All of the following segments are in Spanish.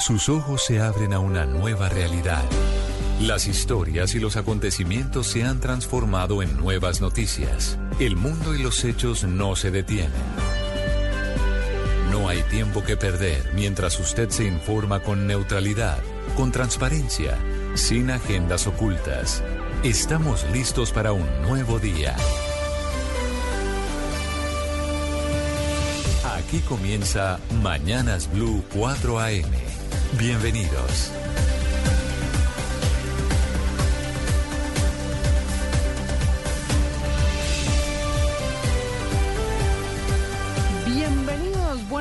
Sus ojos se abren a una nueva realidad. Las historias y los acontecimientos se han transformado en nuevas noticias. El mundo y los hechos no se detienen. No hay tiempo que perder mientras usted se informa con neutralidad, con transparencia, sin agendas ocultas. Estamos listos para un nuevo día. Aquí comienza Mañanas Blue 4 AM. Bienvenidos.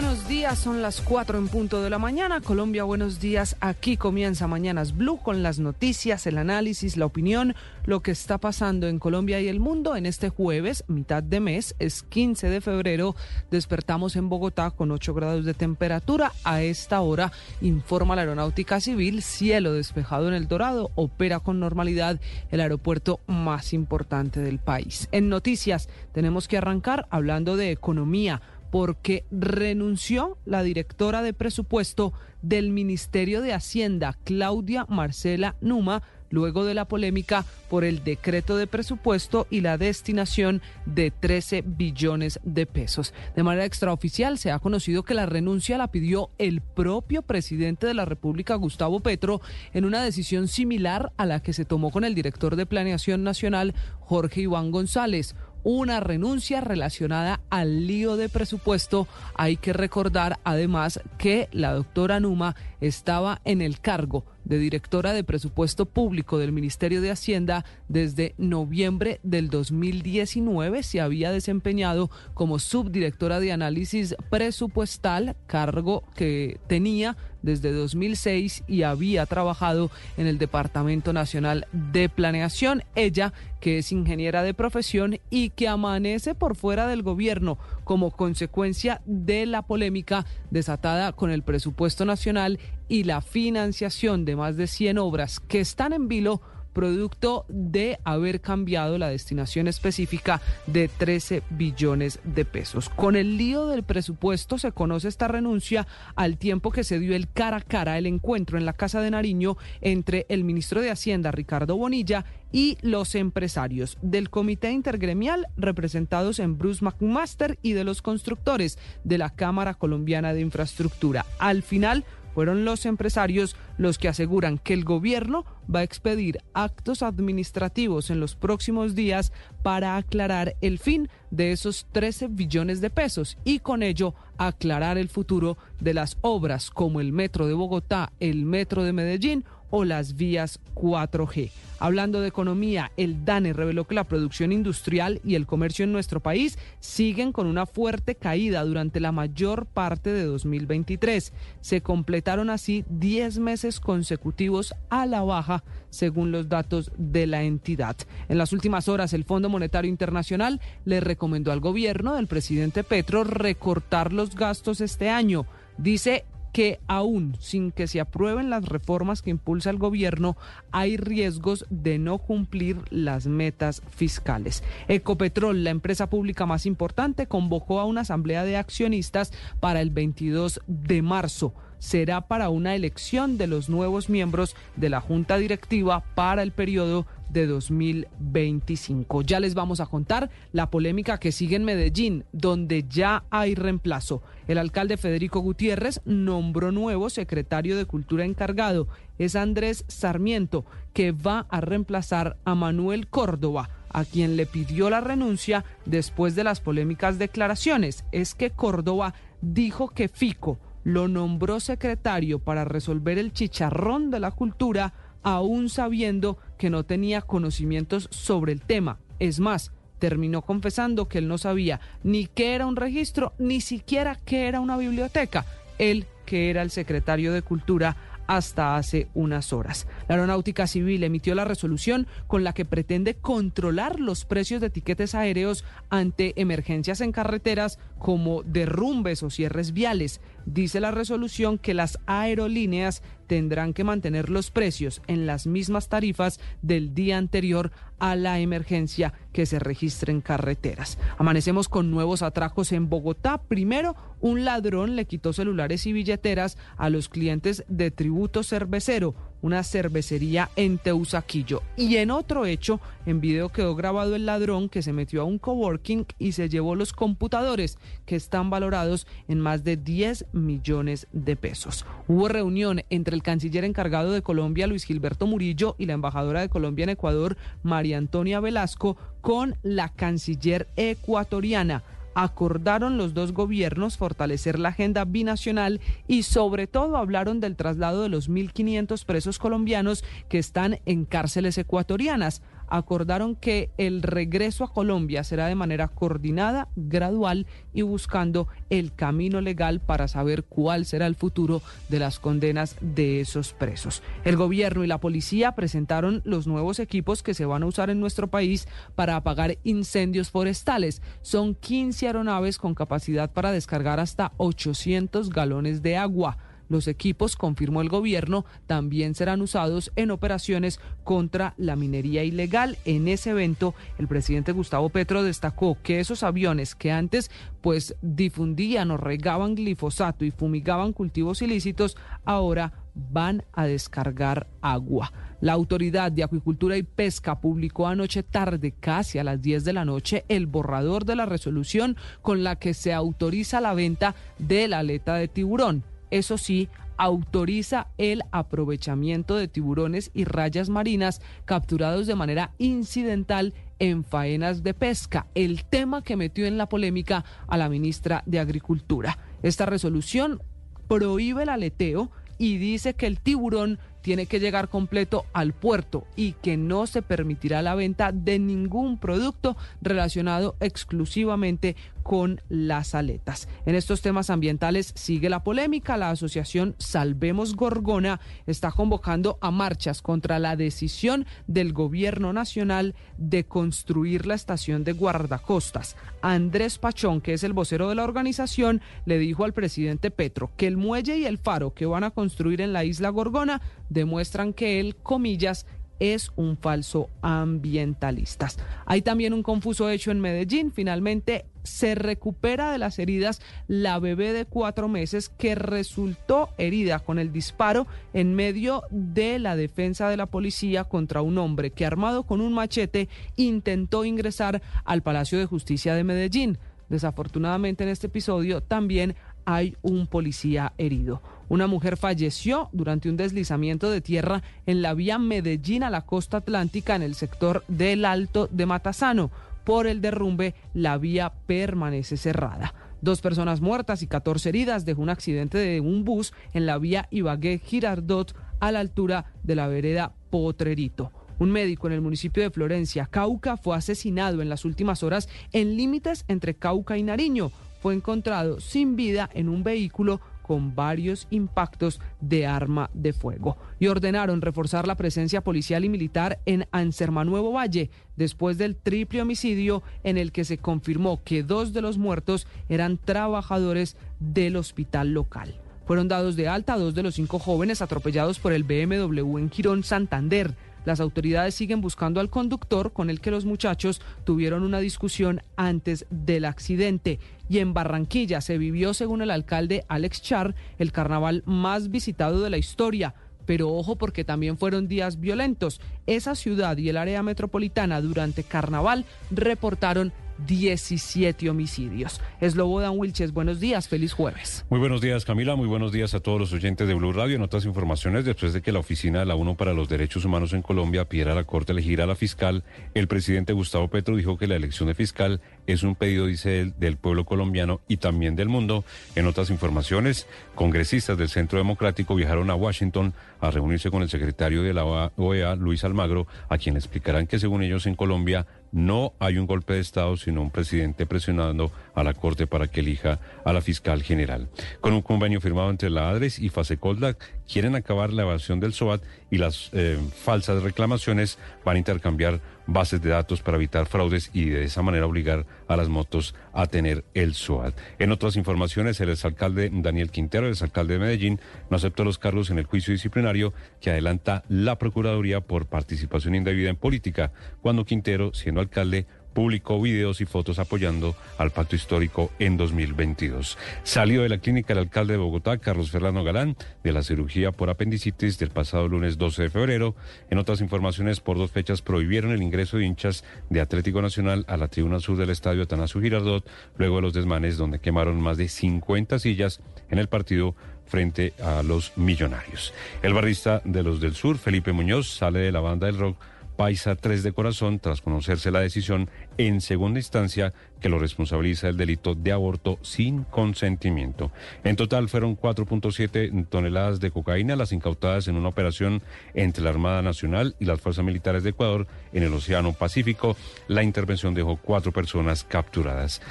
Buenos días, son las 4 en punto de la mañana. Colombia, buenos días. Aquí comienza Mañanas Blue con las noticias, el análisis, la opinión, lo que está pasando en Colombia y el mundo. En este jueves, mitad de mes, es 15 de febrero, despertamos en Bogotá con 8 grados de temperatura. A esta hora, informa la Aeronáutica Civil, cielo despejado en el Dorado, opera con normalidad el aeropuerto más importante del país. En noticias, tenemos que arrancar hablando de economía porque renunció la directora de presupuesto del Ministerio de Hacienda, Claudia Marcela Numa, luego de la polémica por el decreto de presupuesto y la destinación de 13 billones de pesos. De manera extraoficial se ha conocido que la renuncia la pidió el propio presidente de la República, Gustavo Petro, en una decisión similar a la que se tomó con el director de Planeación Nacional, Jorge Iván González una renuncia relacionada al lío de presupuesto. Hay que recordar además que la doctora Numa estaba en el cargo de directora de presupuesto público del Ministerio de Hacienda desde noviembre del 2019. Se había desempeñado como subdirectora de análisis presupuestal, cargo que tenía desde 2006 y había trabajado en el Departamento Nacional de Planeación. Ella, que es ingeniera de profesión y que amanece por fuera del gobierno como consecuencia de la polémica desatada con el presupuesto nacional y la financiación de más de 100 obras que están en vilo producto de haber cambiado la destinación específica de 13 billones de pesos. Con el lío del presupuesto se conoce esta renuncia al tiempo que se dio el cara a cara, el encuentro en la Casa de Nariño entre el ministro de Hacienda, Ricardo Bonilla, y los empresarios del comité intergremial representados en Bruce McMaster y de los constructores de la Cámara Colombiana de Infraestructura. Al final, fueron los empresarios los que aseguran que el gobierno va a expedir actos administrativos en los próximos días para aclarar el fin de esos 13 billones de pesos y con ello aclarar el futuro de las obras como el metro de Bogotá, el metro de Medellín o las vías 4G. Hablando de economía, el DANE reveló que la producción industrial y el comercio en nuestro país siguen con una fuerte caída durante la mayor parte de 2023. Se completaron así 10 meses consecutivos a la baja, según los datos de la entidad. En las últimas horas, el Fondo Monetario Internacional le recomendó al gobierno del presidente Petro recortar los gastos este año. Dice que aún sin que se aprueben las reformas que impulsa el gobierno, hay riesgos de no cumplir las metas fiscales. Ecopetrol, la empresa pública más importante, convocó a una asamblea de accionistas para el 22 de marzo será para una elección de los nuevos miembros de la Junta Directiva para el periodo de 2025. Ya les vamos a contar la polémica que sigue en Medellín, donde ya hay reemplazo. El alcalde Federico Gutiérrez nombró nuevo secretario de Cultura encargado. Es Andrés Sarmiento, que va a reemplazar a Manuel Córdoba a quien le pidió la renuncia después de las polémicas declaraciones. Es que Córdoba dijo que Fico lo nombró secretario para resolver el chicharrón de la cultura, aún sabiendo que no tenía conocimientos sobre el tema. Es más, terminó confesando que él no sabía ni qué era un registro, ni siquiera qué era una biblioteca. Él, que era el secretario de Cultura, hasta hace unas horas. La Aeronáutica Civil emitió la resolución con la que pretende controlar los precios de etiquetes aéreos ante emergencias en carreteras como derrumbes o cierres viales. Dice la resolución que las aerolíneas tendrán que mantener los precios en las mismas tarifas del día anterior a la emergencia que se registre en carreteras. Amanecemos con nuevos atracos en Bogotá. Primero, un ladrón le quitó celulares y billeteras a los clientes de Tributo Cervecero una cervecería en Teusaquillo. Y en otro hecho, en video quedó grabado el ladrón que se metió a un coworking y se llevó los computadores que están valorados en más de 10 millones de pesos. Hubo reunión entre el canciller encargado de Colombia, Luis Gilberto Murillo, y la embajadora de Colombia en Ecuador, María Antonia Velasco, con la canciller ecuatoriana acordaron los dos gobiernos fortalecer la agenda binacional y sobre todo hablaron del traslado de los 1.500 presos colombianos que están en cárceles ecuatorianas acordaron que el regreso a Colombia será de manera coordinada, gradual y buscando el camino legal para saber cuál será el futuro de las condenas de esos presos. El gobierno y la policía presentaron los nuevos equipos que se van a usar en nuestro país para apagar incendios forestales. Son 15 aeronaves con capacidad para descargar hasta 800 galones de agua. Los equipos, confirmó el gobierno, también serán usados en operaciones contra la minería ilegal. En ese evento, el presidente Gustavo Petro destacó que esos aviones que antes pues difundían o regaban glifosato y fumigaban cultivos ilícitos, ahora van a descargar agua. La Autoridad de Acuicultura y Pesca publicó anoche tarde, casi a las 10 de la noche, el borrador de la resolución con la que se autoriza la venta de la aleta de tiburón. Eso sí, autoriza el aprovechamiento de tiburones y rayas marinas capturados de manera incidental en faenas de pesca, el tema que metió en la polémica a la ministra de Agricultura. Esta resolución prohíbe el aleteo y dice que el tiburón tiene que llegar completo al puerto y que no se permitirá la venta de ningún producto relacionado exclusivamente con las aletas. En estos temas ambientales sigue la polémica. La asociación Salvemos Gorgona está convocando a marchas contra la decisión del gobierno nacional de construir la estación de guardacostas. Andrés Pachón, que es el vocero de la organización, le dijo al presidente Petro que el muelle y el faro que van a construir en la isla Gorgona demuestran que él, comillas, es un falso ambientalista. Hay también un confuso hecho en Medellín. Finalmente se recupera de las heridas la bebé de cuatro meses que resultó herida con el disparo en medio de la defensa de la policía contra un hombre que armado con un machete intentó ingresar al Palacio de Justicia de Medellín. Desafortunadamente en este episodio también hay un policía herido. Una mujer falleció durante un deslizamiento de tierra en la vía Medellín a la costa atlántica en el sector del Alto de Matasano. Por el derrumbe, la vía permanece cerrada. Dos personas muertas y 14 heridas dejó un accidente de un bus en la vía Ibagué-Girardot a la altura de la vereda Potrerito. Un médico en el municipio de Florencia, Cauca, fue asesinado en las últimas horas en límites entre Cauca y Nariño. Fue encontrado sin vida en un vehículo con varios impactos de arma de fuego y ordenaron reforzar la presencia policial y militar en Ansermanuevo Valle después del triple homicidio en el que se confirmó que dos de los muertos eran trabajadores del hospital local. Fueron dados de alta dos de los cinco jóvenes atropellados por el BMW en Girón, Santander. Las autoridades siguen buscando al conductor con el que los muchachos tuvieron una discusión antes del accidente. Y en Barranquilla se vivió, según el alcalde Alex Char, el carnaval más visitado de la historia pero ojo porque también fueron días violentos. Esa ciudad y el área metropolitana durante carnaval reportaron 17 homicidios. Eslobodan Wilches, buenos días, feliz jueves. Muy buenos días, Camila, muy buenos días a todos los oyentes de Blue Radio. En otras informaciones, después de que la Oficina de la UNO para los Derechos Humanos en Colombia pidiera a la Corte elegir a la fiscal, el presidente Gustavo Petro dijo que la elección de fiscal es un pedido, dice él, del pueblo colombiano y también del mundo. En otras informaciones, congresistas del Centro Democrático viajaron a Washington a reunirse con el secretario de la OEA, Luis Almagro, a quien explicarán que según ellos en Colombia no hay un golpe de Estado, sino un presidente presionando a la Corte para que elija a la fiscal general. Con un convenio firmado entre la ADRES y Fasecolda, quieren acabar la evasión del SOAT y las eh, falsas reclamaciones van a intercambiar bases de datos para evitar fraudes y de esa manera obligar a las motos a tener el SOAT. En otras informaciones, el exalcalde Daniel Quintero, el exalcalde de Medellín, no aceptó los cargos en el juicio disciplinario que adelanta la Procuraduría por participación indebida en política, cuando Quintero, siendo alcalde, publicó videos y fotos apoyando al pacto histórico en 2022. Salió de la clínica el alcalde de Bogotá, Carlos Fernando Galán, de la cirugía por apendicitis del pasado lunes 12 de febrero. En otras informaciones, por dos fechas prohibieron el ingreso de hinchas de Atlético Nacional a la tribuna sur del estadio Atanasio Girardot, luego de los desmanes donde quemaron más de 50 sillas en el partido frente a los millonarios. El barrista de los del sur, Felipe Muñoz, sale de la banda del rock Paisa 3 de corazón tras conocerse la decisión en segunda instancia que lo responsabiliza del delito de aborto sin consentimiento. En total fueron 4.7 toneladas de cocaína las incautadas en una operación entre la Armada Nacional y las Fuerzas Militares de Ecuador en el Océano Pacífico. La intervención dejó cuatro personas capturadas.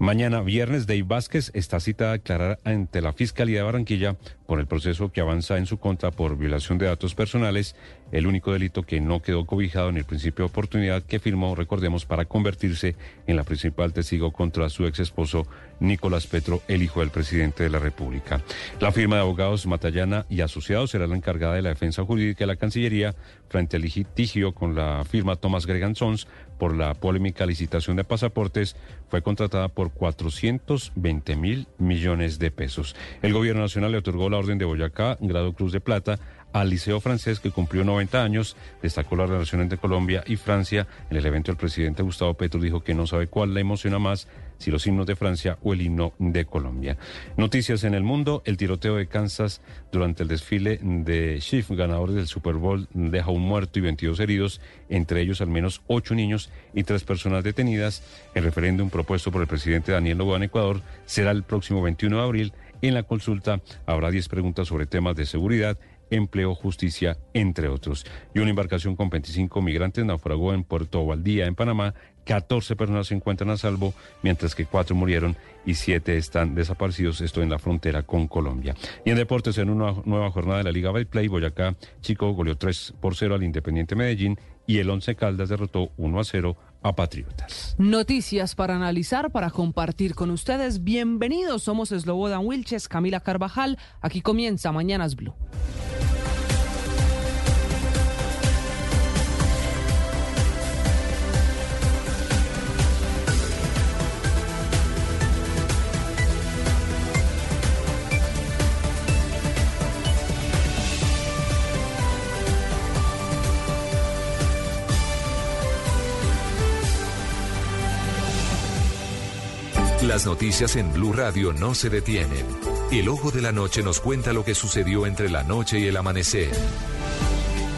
Mañana viernes, Dave Vázquez está citada a declarar ante la Fiscalía de Barranquilla por el proceso que avanza en su contra por violación de datos personales, el único delito que no quedó cobijado en el principio de oportunidad que firmó, recordemos, para convertirse en la principal testigo contra su ex esposo Nicolás Petro, el hijo del presidente de la República. La firma de abogados Matallana y Asociados será la encargada de la defensa jurídica de la Cancillería frente al litigio con la firma Thomas Gregan Sons por la polémica licitación de pasaportes. Fue contratada por 420 mil millones de pesos. El gobierno nacional le otorgó la Orden de Boyacá, grado Cruz de Plata, al Liceo Francés, que cumplió 90 años, destacó la relación entre Colombia y Francia. En el evento, el presidente Gustavo Petro dijo que no sabe cuál le emociona más, si los himnos de Francia o el himno de Colombia. Noticias en el mundo, el tiroteo de Kansas durante el desfile de Chief, ganadores del Super Bowl, deja un muerto y 22 heridos, entre ellos al menos ocho niños y tres personas detenidas. El referéndum propuesto por el presidente Daniel Noboa en Ecuador será el próximo 21 de abril en la consulta habrá 10 preguntas sobre temas de seguridad, empleo, justicia, entre otros. Y una embarcación con 25 migrantes naufragó en Puerto Valdía, en Panamá. 14 personas se encuentran a salvo, mientras que 4 murieron y 7 están desaparecidos, esto en la frontera con Colombia. Y en deportes, en una nueva jornada de la Liga Play, Boyacá, Chico goleó 3 por 0 al Independiente Medellín y el Once Caldas derrotó 1 a 0 a Patriotas. Noticias para analizar, para compartir con ustedes. Bienvenidos, somos Slobodan Wilches, Camila Carvajal. Aquí comienza Mañanas Blue. Las noticias en Blue Radio no se detienen. El ojo de la noche nos cuenta lo que sucedió entre la noche y el amanecer.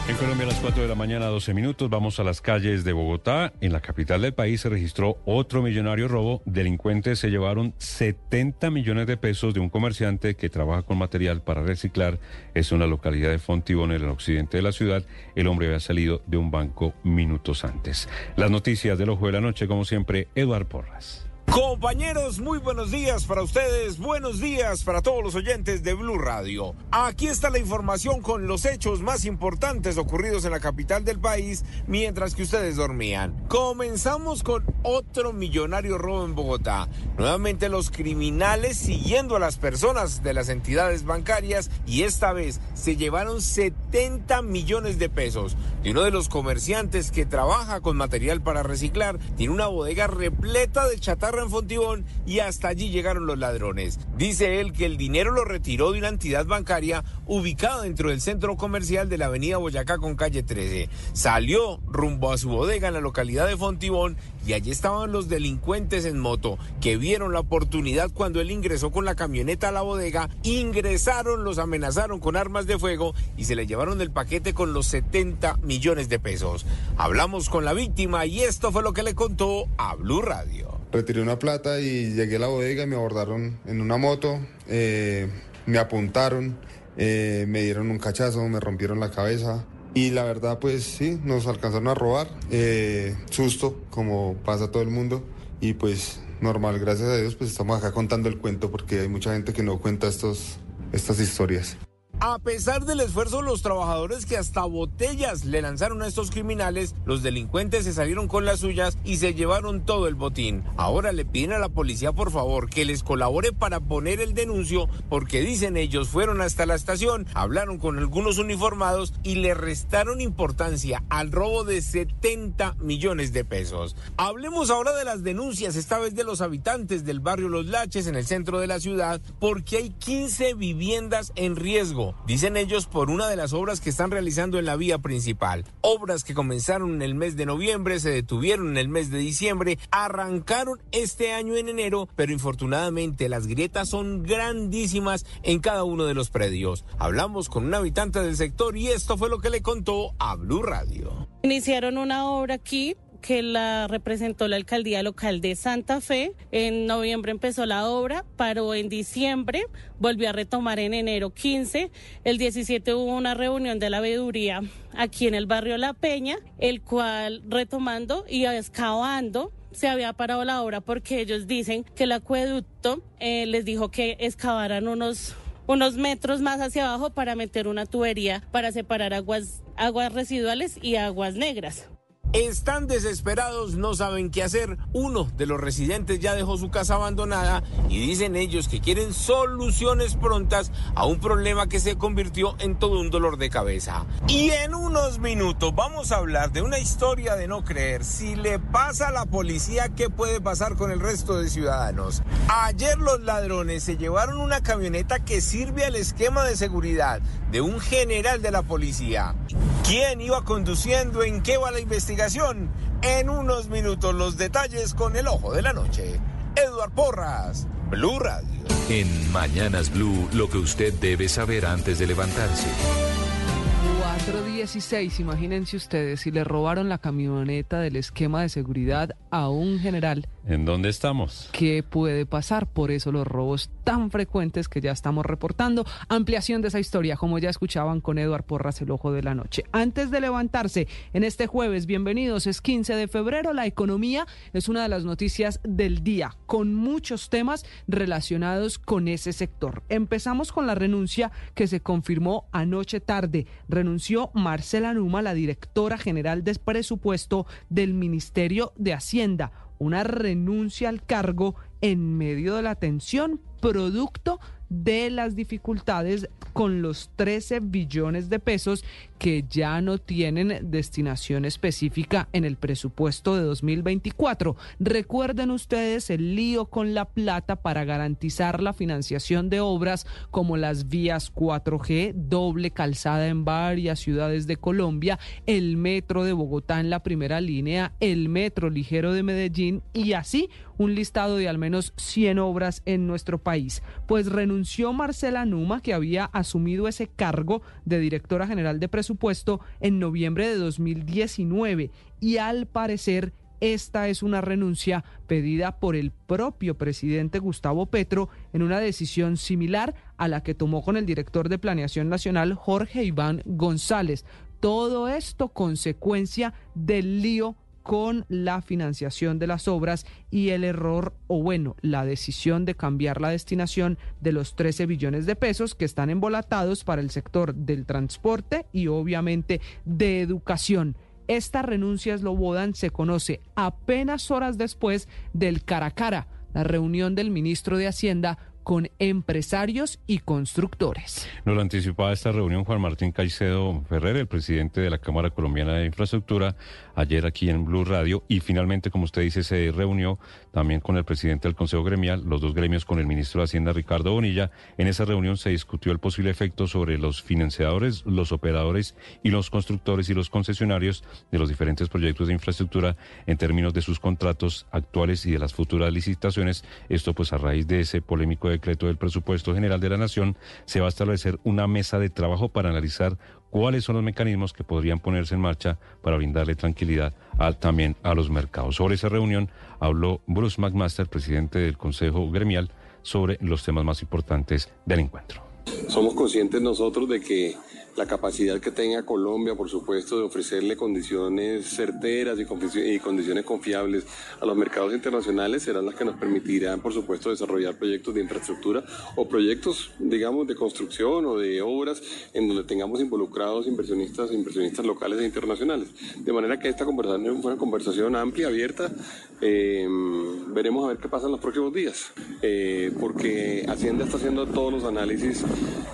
En Colombia a las 4 de la mañana, 12 minutos, vamos a las calles de Bogotá. En la capital del país se registró otro millonario robo. Delincuentes se llevaron 70 millones de pesos de un comerciante que trabaja con material para reciclar. Es una localidad de Fontibón, en el occidente de la ciudad. El hombre había salido de un banco minutos antes. Las noticias del ojo de la noche, como siempre, Eduard Porras. Compañeros, muy buenos días para ustedes, buenos días para todos los oyentes de Blue Radio. Aquí está la información con los hechos más importantes ocurridos en la capital del país mientras que ustedes dormían. Comenzamos con otro millonario robo en Bogotá. Nuevamente los criminales siguiendo a las personas de las entidades bancarias y esta vez se llevaron 70 millones de pesos de uno de los comerciantes que trabaja con material para reciclar. Tiene una bodega repleta de chatarra en Fontibón y hasta allí llegaron los ladrones. Dice él que el dinero lo retiró de una entidad bancaria ubicada dentro del centro comercial de la avenida Boyacá con calle 13. Salió rumbo a su bodega en la localidad de Fontibón y allí estaban los delincuentes en moto que vieron la oportunidad cuando él ingresó con la camioneta a la bodega, ingresaron, los amenazaron con armas de fuego y se le llevaron el paquete con los 70 millones de pesos. Hablamos con la víctima y esto fue lo que le contó a Blue Radio retiré una plata y llegué a la bodega y me abordaron en una moto, eh, me apuntaron, eh, me dieron un cachazo, me rompieron la cabeza. Y la verdad, pues sí, nos alcanzaron a robar. Eh, susto, como pasa todo el mundo. Y pues normal, gracias a Dios, pues estamos acá contando el cuento porque hay mucha gente que no cuenta estos, estas historias. A pesar del esfuerzo de los trabajadores que hasta botellas le lanzaron a estos criminales, los delincuentes se salieron con las suyas y se llevaron todo el botín. Ahora le piden a la policía por favor que les colabore para poner el denuncio porque dicen ellos fueron hasta la estación, hablaron con algunos uniformados y le restaron importancia al robo de 70 millones de pesos. Hablemos ahora de las denuncias, esta vez de los habitantes del barrio Los Laches en el centro de la ciudad, porque hay 15 viviendas en riesgo, dicen ellos por una de las obras que están realizando en la vía principal. Obras que comenzaron en el mes de noviembre, se detuvieron en el mes de diciembre, arrancaron este año en enero, pero infortunadamente las grietas son grandísimas en cada uno de los predios. Hablamos con un habitante del sector y esto fue lo que le contó a Blue Radio. Iniciaron una obra aquí que la representó la alcaldía local de Santa Fe. En noviembre empezó la obra, paró en diciembre, volvió a retomar en enero 15. El 17 hubo una reunión de la veeduría aquí en el barrio La Peña, el cual retomando y excavando se había parado la obra porque ellos dicen que el acueducto eh, les dijo que excavaran unos unos metros más hacia abajo para meter una tubería para separar aguas, aguas residuales y aguas negras. Están desesperados, no saben qué hacer. Uno de los residentes ya dejó su casa abandonada y dicen ellos que quieren soluciones prontas a un problema que se convirtió en todo un dolor de cabeza. Y en unos minutos vamos a hablar de una historia de no creer. Si le pasa a la policía, ¿qué puede pasar con el resto de ciudadanos? Ayer los ladrones se llevaron una camioneta que sirve al esquema de seguridad de un general de la policía. ¿Quién iba conduciendo? ¿En qué va la investigación? En unos minutos los detalles con el ojo de la noche. Eduard Porras, Blue Radio. En Mañanas Blue, lo que usted debe saber antes de levantarse. 416, imagínense ustedes, si le robaron la camioneta del esquema de seguridad a un general ¿En dónde estamos? ¿Qué puede pasar? Por eso los robos tan frecuentes que ya estamos reportando. Ampliación de esa historia, como ya escuchaban con Eduard Porras, el ojo de la noche. Antes de levantarse en este jueves, bienvenidos, es 15 de febrero. La economía es una de las noticias del día, con muchos temas relacionados con ese sector. Empezamos con la renuncia que se confirmó anoche tarde. Renunció Marcela Numa, la directora general de presupuesto del Ministerio de Hacienda una renuncia al cargo en medio de la tensión producto de las dificultades con los 13 billones de pesos que ya no tienen destinación específica en el presupuesto de 2024. Recuerden ustedes el lío con la plata para garantizar la financiación de obras como las vías 4G, doble calzada en varias ciudades de Colombia, el metro de Bogotá en la primera línea, el metro ligero de Medellín y así un listado de al menos 100 obras en nuestro país. Pues renunció Marcela Numa, que había asumido ese cargo de directora general de presupuesto en noviembre de 2019 y al parecer esta es una renuncia pedida por el propio presidente Gustavo Petro en una decisión similar a la que tomó con el director de Planeación Nacional Jorge Iván González. Todo esto consecuencia del lío con la financiación de las obras y el error o bueno, la decisión de cambiar la destinación de los 13 billones de pesos que están embolatados para el sector del transporte y obviamente de educación. Esta renuncia Slobodan se conoce apenas horas después del cara a cara, la reunión del ministro de Hacienda con empresarios y constructores. Nos lo anticipaba esta reunión Juan Martín Caicedo Ferrer, el presidente de la Cámara Colombiana de Infraestructura, ayer aquí en Blue Radio y finalmente, como usted dice, se reunió también con el presidente del Consejo Gremial, los dos gremios con el ministro de Hacienda Ricardo Bonilla. En esa reunión se discutió el posible efecto sobre los financiadores, los operadores y los constructores y los concesionarios de los diferentes proyectos de infraestructura en términos de sus contratos actuales y de las futuras licitaciones. Esto pues a raíz de ese polémico decreto del presupuesto general de la Nación, se va a establecer una mesa de trabajo para analizar cuáles son los mecanismos que podrían ponerse en marcha para brindarle tranquilidad también a los mercados. Sobre esa reunión habló Bruce McMaster, presidente del Consejo Gremial, sobre los temas más importantes del encuentro. Somos conscientes nosotros de que la capacidad que tenga Colombia, por supuesto, de ofrecerle condiciones certeras y, condiciones confiables a los mercados internacionales serán las que nos permitirán, por supuesto, desarrollar proyectos de infraestructura o proyectos, digamos, de construcción o de obras en donde tengamos involucrados inversionistas, inversionistas locales e internacionales. De manera que esta conversación fue una conversación amplia, abierta. Eh, veremos a ver qué pasa en los próximos días, eh, porque Hacienda está haciendo todos los análisis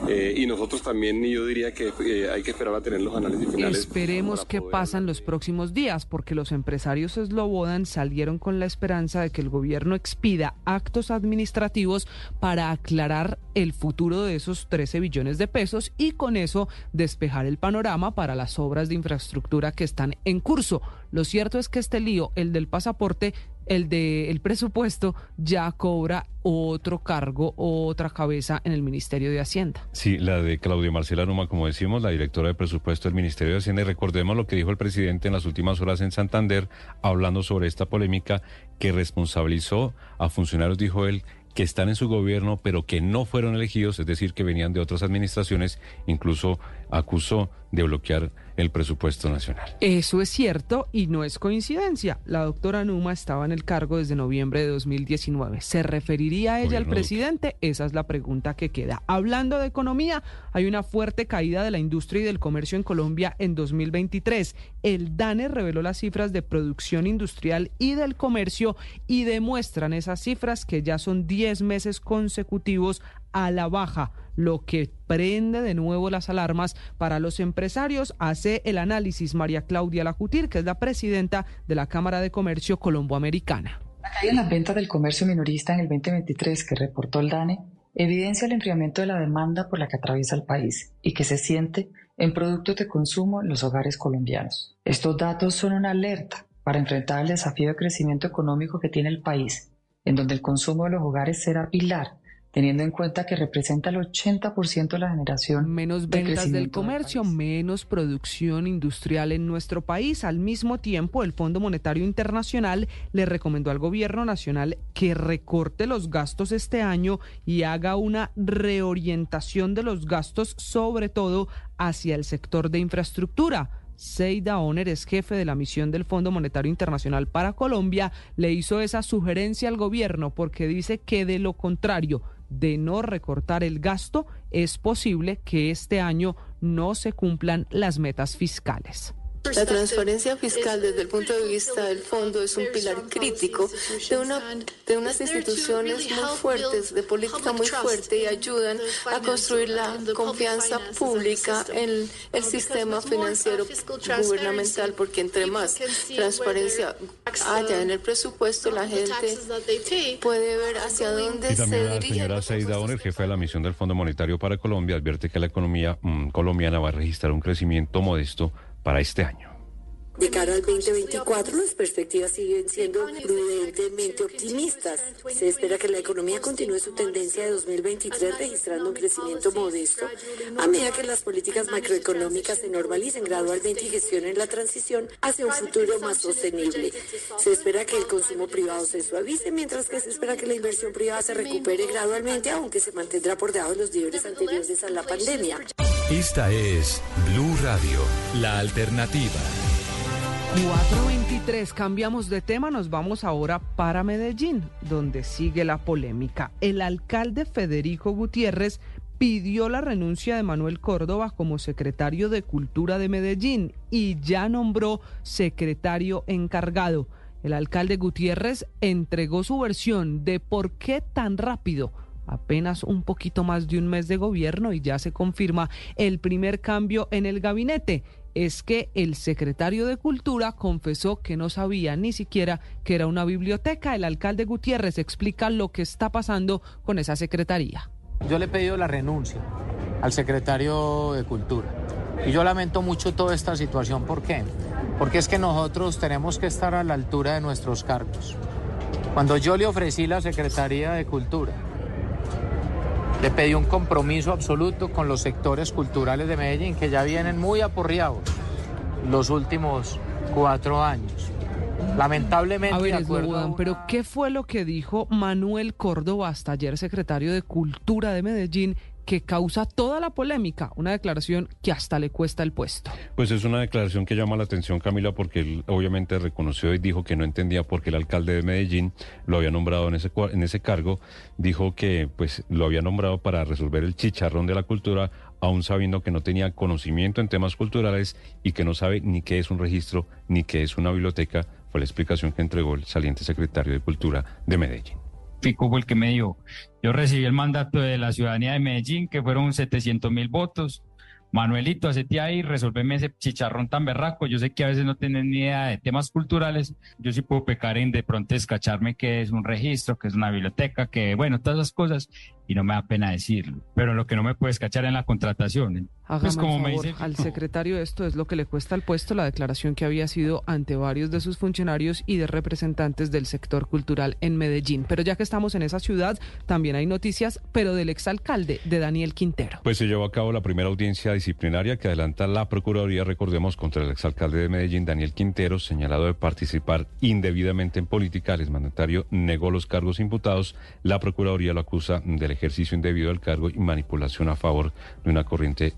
eh, y nosotros también, y yo diría que eh, hay que esperar a tener los análisis finales. Esperemos qué pasa en los próximos días, porque los empresarios eslobodan salieron con la esperanza de que el gobierno expida actos administrativos para aclarar el futuro de esos 13 billones de pesos y con eso despejar el panorama para las obras de infraestructura que están en curso. Lo cierto es que este lío, el del pasaporte, el del el presupuesto, ya cobra otro cargo, otra cabeza en el Ministerio de Hacienda. Sí, la de Claudia Marcela Numa, como decimos, la directora de presupuesto del Ministerio de Hacienda. Y recordemos lo que dijo el presidente en las últimas horas en Santander, hablando sobre esta polémica que responsabilizó a funcionarios, dijo él, que están en su gobierno, pero que no fueron elegidos, es decir, que venían de otras administraciones, incluso acusó de bloquear el presupuesto nacional. Eso es cierto y no es coincidencia. La doctora Numa estaba en el cargo desde noviembre de 2019. ¿Se referiría a ella al presidente? Esa es la pregunta que queda. Hablando de economía, hay una fuerte caída de la industria y del comercio en Colombia en 2023. El DANE reveló las cifras de producción industrial y del comercio y demuestran esas cifras que ya son 10 meses consecutivos a la baja, lo que prende de nuevo las alarmas para los empresarios. Hace el análisis María Claudia Lajutir, que es la presidenta de la Cámara de Comercio Colomboamericana. La caída en las ventas del comercio minorista en el 2023 que reportó el DANE evidencia el enfriamiento de la demanda por la que atraviesa el país y que se siente en productos de consumo en los hogares colombianos. Estos datos son una alerta para enfrentar el desafío de crecimiento económico que tiene el país, en donde el consumo de los hogares será pilar teniendo en cuenta que representa el 80% de la generación. Menos ventas del comercio, menos producción industrial en nuestro país. Al mismo tiempo, el Fondo Monetario Internacional le recomendó al gobierno nacional que recorte los gastos este año y haga una reorientación de los gastos, sobre todo hacia el sector de infraestructura. Seida Oner es jefe de la misión del Fondo Monetario Internacional para Colombia, le hizo esa sugerencia al gobierno porque dice que de lo contrario de no recortar el gasto, es posible que este año no se cumplan las metas fiscales. La transparencia fiscal desde el punto de vista del fondo es un pilar crítico de, una, de unas instituciones muy fuertes, de política muy fuerte y ayudan a construir la confianza pública en el sistema financiero gubernamental, porque entre más transparencia haya en el presupuesto, la gente puede ver hacia dónde y también se la señora Seida Oner, jefe de la misión del Fondo Monetario para Colombia, advierte que la economía mm, colombiana va a registrar un crecimiento modesto para este año. De cara al 2024, las perspectivas siguen siendo prudentemente optimistas. Se espera que la economía continúe su tendencia de 2023 registrando un crecimiento modesto a medida que las políticas macroeconómicas se normalicen gradualmente y gestionen la transición hacia un futuro más sostenible. Se espera que el consumo privado se suavice, mientras que se espera que la inversión privada se recupere gradualmente, aunque se mantendrá por debajo de los niveles anteriores a la pandemia. Esta es Blue Radio, la alternativa. 423, cambiamos de tema, nos vamos ahora para Medellín, donde sigue la polémica. El alcalde Federico Gutiérrez pidió la renuncia de Manuel Córdoba como secretario de Cultura de Medellín y ya nombró secretario encargado. El alcalde Gutiérrez entregó su versión de por qué tan rápido apenas un poquito más de un mes de gobierno y ya se confirma el primer cambio en el gabinete es que el secretario de Cultura confesó que no sabía ni siquiera que era una biblioteca. El alcalde Gutiérrez explica lo que está pasando con esa secretaría. Yo le he pedido la renuncia al secretario de Cultura. Y yo lamento mucho toda esta situación. ¿Por qué? Porque es que nosotros tenemos que estar a la altura de nuestros cargos. Cuando yo le ofrecí la Secretaría de Cultura, le pedí un compromiso absoluto con los sectores culturales de Medellín que ya vienen muy aporreados los últimos cuatro años. Lamentablemente. A ver, pero ¿qué fue lo que dijo Manuel Córdoba hasta ayer, secretario de Cultura de Medellín, que causa toda la polémica, una declaración que hasta le cuesta el puesto. Pues es una declaración que llama la atención, Camila, porque él obviamente reconoció y dijo que no entendía por qué el alcalde de Medellín lo había nombrado en ese, en ese cargo. Dijo que pues lo había nombrado para resolver el chicharrón de la cultura, aún sabiendo que no tenía conocimiento en temas culturales y que no sabe ni qué es un registro ni qué es una biblioteca, fue la explicación que entregó el saliente secretario de Cultura de Medellín. Fico fue el que me dio. Yo recibí el mandato de la ciudadanía de Medellín, que fueron 700 mil votos. Manuelito, hacete ahí, resolveme ese chicharrón tan berraco. Yo sé que a veces no tienes ni idea de temas culturales. Yo sí puedo pecar en de pronto escacharme que es un registro, que es una biblioteca, que bueno, todas esas cosas. Y no me da pena decirlo. Pero lo que no me puedes cachar en la contratación. Hágame pues como me dice... al secretario esto es lo que le cuesta al puesto la declaración que había sido ante varios de sus funcionarios y de representantes del sector cultural en Medellín. Pero ya que estamos en esa ciudad, también hay noticias, pero del exalcalde, de Daniel Quintero. Pues se llevó a cabo la primera audiencia disciplinaria que adelanta la Procuraduría, recordemos, contra el exalcalde de Medellín, Daniel Quintero, señalado de participar indebidamente en política. El exmandatario negó los cargos imputados. La Procuraduría lo acusa del ejercicio indebido del cargo y manipulación a favor de una corriente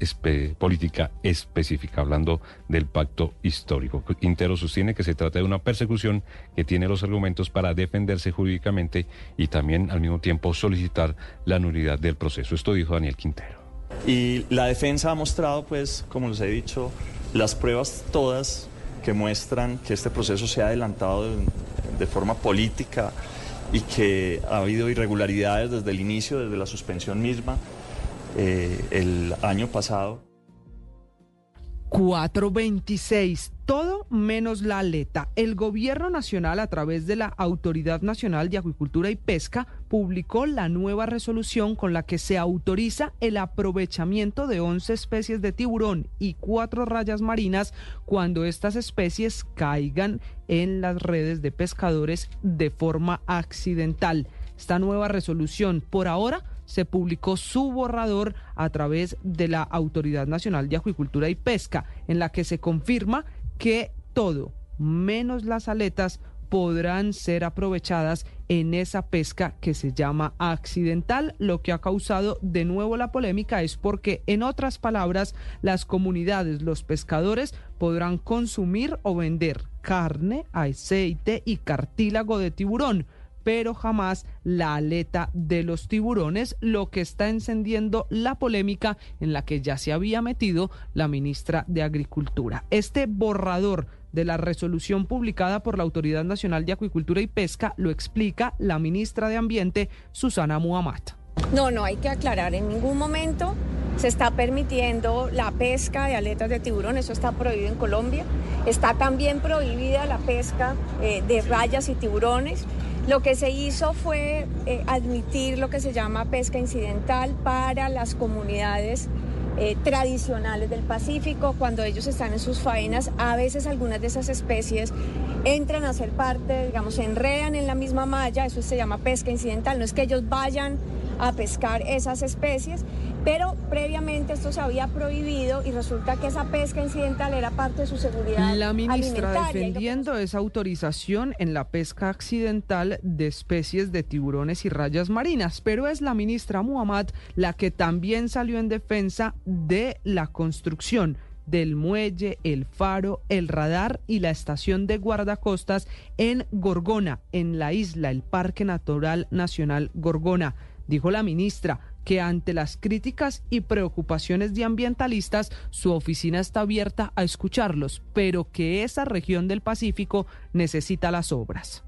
política específica, hablando del pacto histórico. Quintero sostiene que se trata de una persecución que tiene los argumentos para defenderse jurídicamente y también al mismo tiempo solicitar la nulidad del proceso. Esto dijo Daniel Quintero. Y la defensa ha mostrado, pues, como les he dicho, las pruebas todas que muestran que este proceso se ha adelantado de, de forma política y que ha habido irregularidades desde el inicio, desde la suspensión misma eh, el año pasado. 426, todo menos la aleta. El gobierno nacional, a través de la Autoridad Nacional de Acuicultura y Pesca, publicó la nueva resolución con la que se autoriza el aprovechamiento de 11 especies de tiburón y cuatro rayas marinas cuando estas especies caigan en las redes de pescadores de forma accidental. Esta nueva resolución, por ahora, se publicó su borrador a través de la Autoridad Nacional de Acuicultura y Pesca, en la que se confirma que todo, menos las aletas, podrán ser aprovechadas en esa pesca que se llama accidental. Lo que ha causado de nuevo la polémica es porque, en otras palabras, las comunidades, los pescadores, podrán consumir o vender carne, aceite y cartílago de tiburón pero jamás la aleta de los tiburones, lo que está encendiendo la polémica en la que ya se había metido la ministra de Agricultura. Este borrador de la resolución publicada por la Autoridad Nacional de Acuicultura y Pesca lo explica la ministra de Ambiente, Susana Muhammad. No, no hay que aclarar en ningún momento se está permitiendo la pesca de aletas de tiburón, eso está prohibido en Colombia. Está también prohibida la pesca eh, de rayas y tiburones. Lo que se hizo fue eh, admitir lo que se llama pesca incidental para las comunidades eh, tradicionales del Pacífico, cuando ellos están en sus faenas, a veces algunas de esas especies entran a ser parte, digamos, se enredan en la misma malla, eso se llama pesca incidental, no es que ellos vayan a pescar esas especies, pero previamente esto se había prohibido y resulta que esa pesca incidental era parte de su seguridad. La ministra defendiendo esa autorización en la pesca accidental de especies de tiburones y rayas marinas, pero es la ministra Muhammad la que también salió en defensa de la construcción del muelle, el faro, el radar y la estación de guardacostas en Gorgona, en la isla, el Parque Natural Nacional Gorgona. Dijo la ministra, que ante las críticas y preocupaciones de ambientalistas, su oficina está abierta a escucharlos, pero que esa región del Pacífico necesita las obras.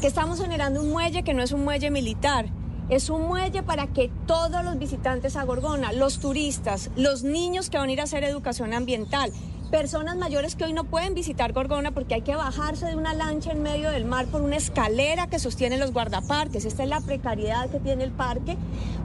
Que estamos generando un muelle que no es un muelle militar, es un muelle para que todos los visitantes a Gorgona, los turistas, los niños que van a ir a hacer educación ambiental, personas mayores que hoy no pueden visitar Gorgona porque hay que bajarse de una lancha en medio del mar por una escalera que sostiene los guardaparques. Esta es la precariedad que tiene el parque.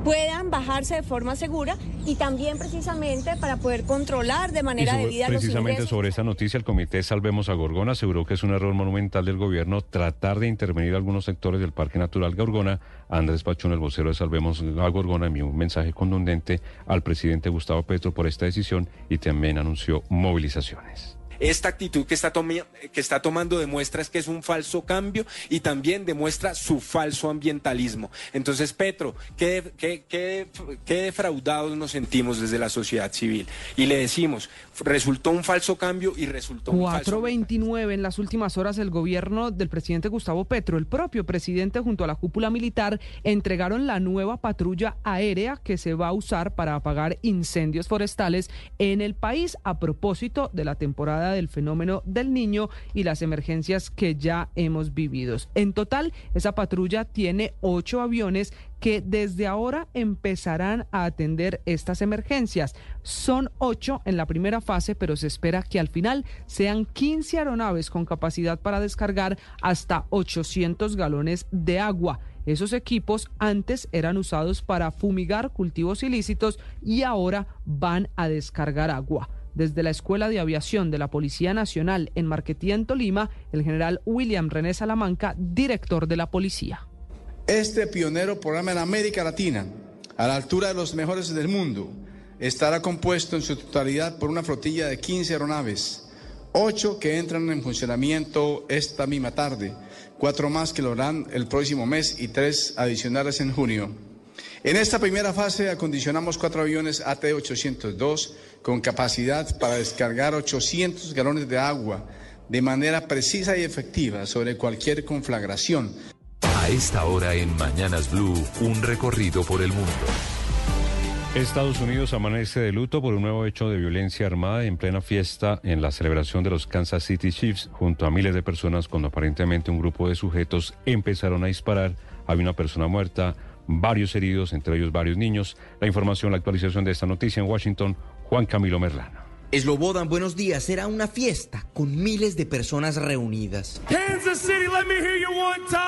Puedan bajarse de forma segura y también precisamente para poder controlar de manera debida Precisamente sobre esta noticia, el Comité Salvemos a Gorgona aseguró que es un error monumental del gobierno tratar de intervenir algunos sectores del Parque Natural Gorgona. Andrés Pachón, el vocero de Salvemos a Gorgona, envió un mensaje contundente al presidente Gustavo Petro por esta decisión y también anunció movilización organizaciones esta actitud que está, que está tomando demuestra es que es un falso cambio y también demuestra su falso ambientalismo. Entonces, Petro, qué, qué, qué, defraudados nos sentimos desde la sociedad civil. Y le decimos, resultó un falso cambio y resultó un falso... 429 en las últimas horas el gobierno del presidente Gustavo Petro, el propio presidente junto a la cúpula militar, entregaron la nueva patrulla aérea que se va a usar para apagar incendios forestales en el país a propósito de la temporada del fenómeno del niño y las emergencias que ya hemos vivido. En total, esa patrulla tiene ocho aviones que desde ahora empezarán a atender estas emergencias. Son ocho en la primera fase, pero se espera que al final sean 15 aeronaves con capacidad para descargar hasta 800 galones de agua. Esos equipos antes eran usados para fumigar cultivos ilícitos y ahora van a descargar agua. Desde la Escuela de Aviación de la Policía Nacional en Marquetía, en Tolima, el general William René Salamanca, director de la policía. Este pionero programa en América Latina, a la altura de los mejores del mundo, estará compuesto en su totalidad por una flotilla de 15 aeronaves, 8 que entran en funcionamiento esta misma tarde, 4 más que lo harán el próximo mes y 3 adicionales en junio. En esta primera fase acondicionamos cuatro aviones AT-802 con capacidad para descargar 800 galones de agua de manera precisa y efectiva sobre cualquier conflagración. A esta hora en Mañanas Blue, un recorrido por el mundo. Estados Unidos amanece de luto por un nuevo hecho de violencia armada en plena fiesta en la celebración de los Kansas City Chiefs junto a miles de personas cuando aparentemente un grupo de sujetos empezaron a disparar. Había una persona muerta, varios heridos, entre ellos varios niños. La información, la actualización de esta noticia en Washington, Juan Camilo Merlano. Eslobodan, buenos días. Era una fiesta con miles de personas reunidas. Kansas City, let me hear you one time.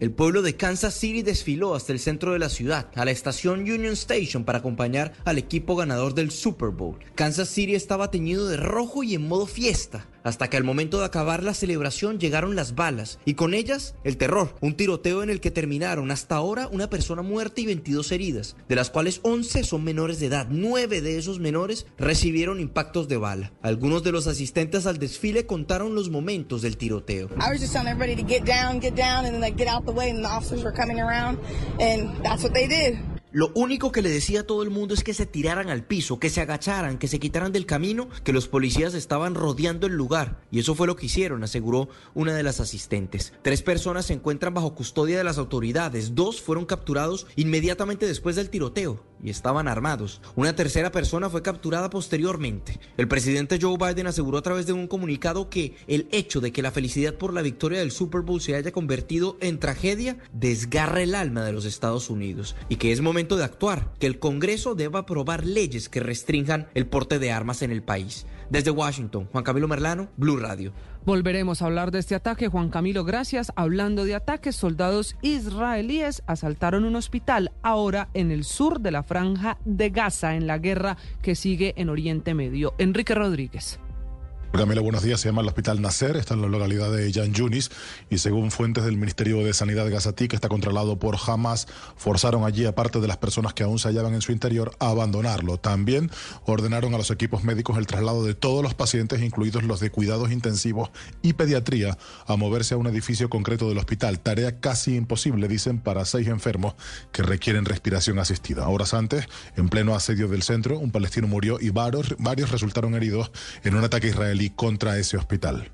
El pueblo de Kansas City desfiló hasta el centro de la ciudad, a la estación Union Station, para acompañar al equipo ganador del Super Bowl. Kansas City estaba teñido de rojo y en modo fiesta hasta que al momento de acabar la celebración llegaron las balas y con ellas el terror, un tiroteo en el que terminaron hasta ahora una persona muerta y 22 heridas, de las cuales 11 son menores de edad, 9 de esos menores recibieron impactos de bala. Algunos de los asistentes al desfile contaron los momentos del tiroteo. Lo único que le decía a todo el mundo es que se tiraran al piso, que se agacharan, que se quitaran del camino, que los policías estaban rodeando el lugar. Y eso fue lo que hicieron, aseguró una de las asistentes. Tres personas se encuentran bajo custodia de las autoridades. Dos fueron capturados inmediatamente después del tiroteo y estaban armados. Una tercera persona fue capturada posteriormente. El presidente Joe Biden aseguró a través de un comunicado que el hecho de que la felicidad por la victoria del Super Bowl se haya convertido en tragedia desgarra el alma de los Estados Unidos y que es momento de actuar, que el Congreso deba aprobar leyes que restrinjan el porte de armas en el país. Desde Washington, Juan Camilo Merlano, Blue Radio. Volveremos a hablar de este ataque. Juan Camilo, gracias. Hablando de ataques, soldados israelíes asaltaron un hospital ahora en el sur de la franja de Gaza, en la guerra que sigue en Oriente Medio. Enrique Rodríguez. Camila, buenos días. Se llama el Hospital Nasser, está en la localidad de Yan Yunis y según fuentes del Ministerio de Sanidad Gazatí, que está controlado por Hamas, forzaron allí a parte de las personas que aún se hallaban en su interior a abandonarlo. También ordenaron a los equipos médicos el traslado de todos los pacientes, incluidos los de cuidados intensivos y pediatría, a moverse a un edificio concreto del hospital. Tarea casi imposible, dicen, para seis enfermos que requieren respiración asistida. Horas antes, en pleno asedio del centro, un palestino murió y varios resultaron heridos en un ataque israelí contra ese hospital.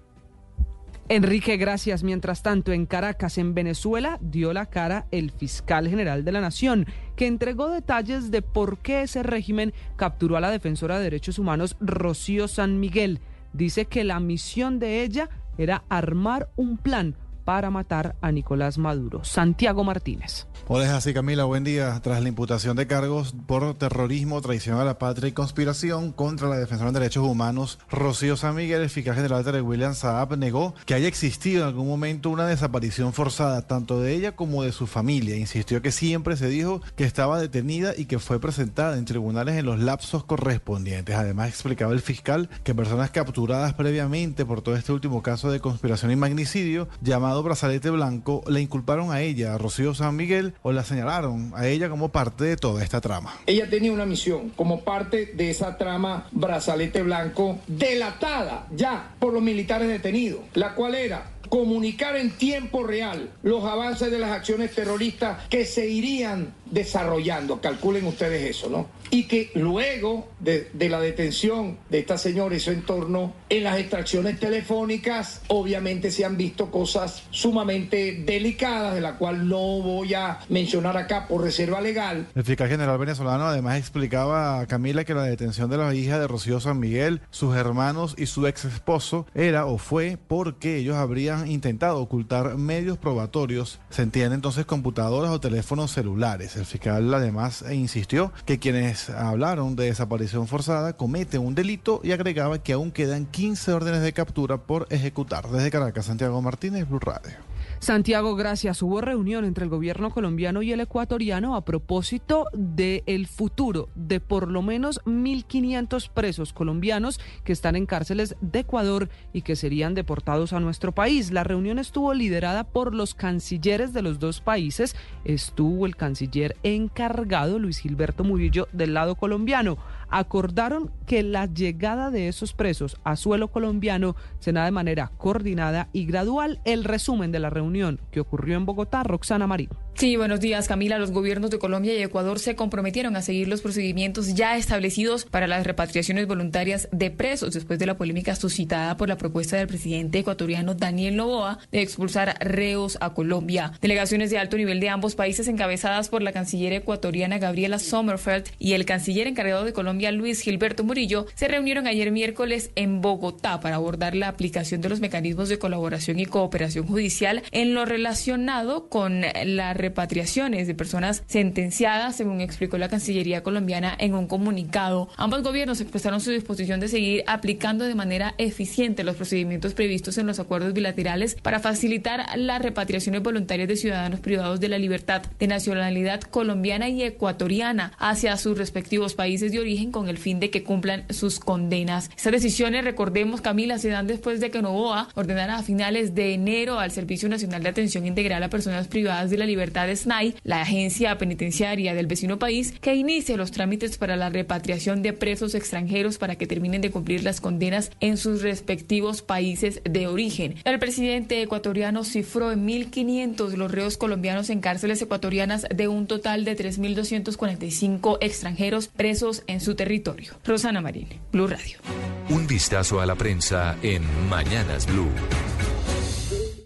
Enrique, gracias. Mientras tanto, en Caracas, en Venezuela, dio la cara el fiscal general de la Nación, que entregó detalles de por qué ese régimen capturó a la defensora de derechos humanos Rocío San Miguel. Dice que la misión de ella era armar un plan para matar a Nicolás Maduro. Santiago Martínez. Hola, es así Camila, buen día. Tras la imputación de cargos por terrorismo, traición a la patria y conspiración contra la defensora de derechos humanos, Rocío San Miguel, el fiscal general de William Saab, negó que haya existido en algún momento una desaparición forzada, tanto de ella como de su familia. Insistió que siempre se dijo que estaba detenida y que fue presentada en tribunales en los lapsos correspondientes. Además, explicaba el fiscal que personas capturadas previamente por todo este último caso de conspiración y magnicidio, llamado brazalete blanco, le inculparon a ella, a Rocío San Miguel, o la señalaron a ella como parte de toda esta trama. Ella tenía una misión como parte de esa trama brazalete blanco delatada ya por los militares detenidos, la cual era comunicar en tiempo real los avances de las acciones terroristas que se irían desarrollando. Calculen ustedes eso, ¿no? Y que luego de, la detención de esta señora y su entorno, en las extracciones telefónicas, obviamente se han visto cosas sumamente delicadas, de la cual no voy a mencionar acá por reserva legal. El fiscal general venezolano además explicaba a Camila que la detención de la hija de Rocío San Miguel, sus hermanos y su ex esposo era o fue porque ellos habrían intentado ocultar medios probatorios, se entiende entonces computadoras o teléfonos celulares. El fiscal además insistió que quienes hablaron de desaparición forzada cometen un delito y agregaba que aún quedan 15 órdenes de captura por ejecutar. Desde Caracas, Santiago Martínez, Blue Radio. Santiago, gracias. Hubo reunión entre el gobierno colombiano y el ecuatoriano a propósito del el futuro de por lo menos 1.500 presos colombianos que están en cárceles de Ecuador y que serían deportados a nuestro país. La reunión estuvo liderada por los cancilleres de los dos países. Estuvo el canciller encargado, Luis Gilberto Murillo, del lado colombiano acordaron que la llegada de esos presos a suelo colombiano será de manera coordinada y gradual. El resumen de la reunión que ocurrió en Bogotá, Roxana Marín. Sí, buenos días Camila. Los gobiernos de Colombia y Ecuador se comprometieron a seguir los procedimientos ya establecidos para las repatriaciones voluntarias de presos después de la polémica suscitada por la propuesta del presidente ecuatoriano Daniel Novoa de expulsar reos a Colombia. Delegaciones de alto nivel de ambos países encabezadas por la canciller ecuatoriana Gabriela Sommerfeld y el canciller encargado de Colombia Luis Gilberto Murillo se reunieron ayer miércoles en Bogotá para abordar la aplicación de los mecanismos de colaboración y cooperación judicial en lo relacionado con la repatriaciones de personas sentenciadas, según explicó la Cancillería colombiana en un comunicado. Ambos gobiernos expresaron su disposición de seguir aplicando de manera eficiente los procedimientos previstos en los acuerdos bilaterales para facilitar las repatriaciones voluntarias de ciudadanos privados de la libertad de nacionalidad colombiana y ecuatoriana hacia sus respectivos países de origen con el fin de que cumplan sus condenas. Estas decisiones, recordemos, Camila, se dan después de que Novoa ordenara a finales de enero al Servicio Nacional de Atención Integral a Personas Privadas de la Libertad de SNAI, la agencia penitenciaria del vecino país, que inicie los trámites para la repatriación de presos extranjeros para que terminen de cumplir las condenas en sus respectivos países de origen. El presidente ecuatoriano cifró en 1.500 los reos colombianos en cárceles ecuatorianas de un total de 3.245 extranjeros presos en su territorio. Rosana Marín, Blue Radio. Un vistazo a la prensa en Mañanas Blue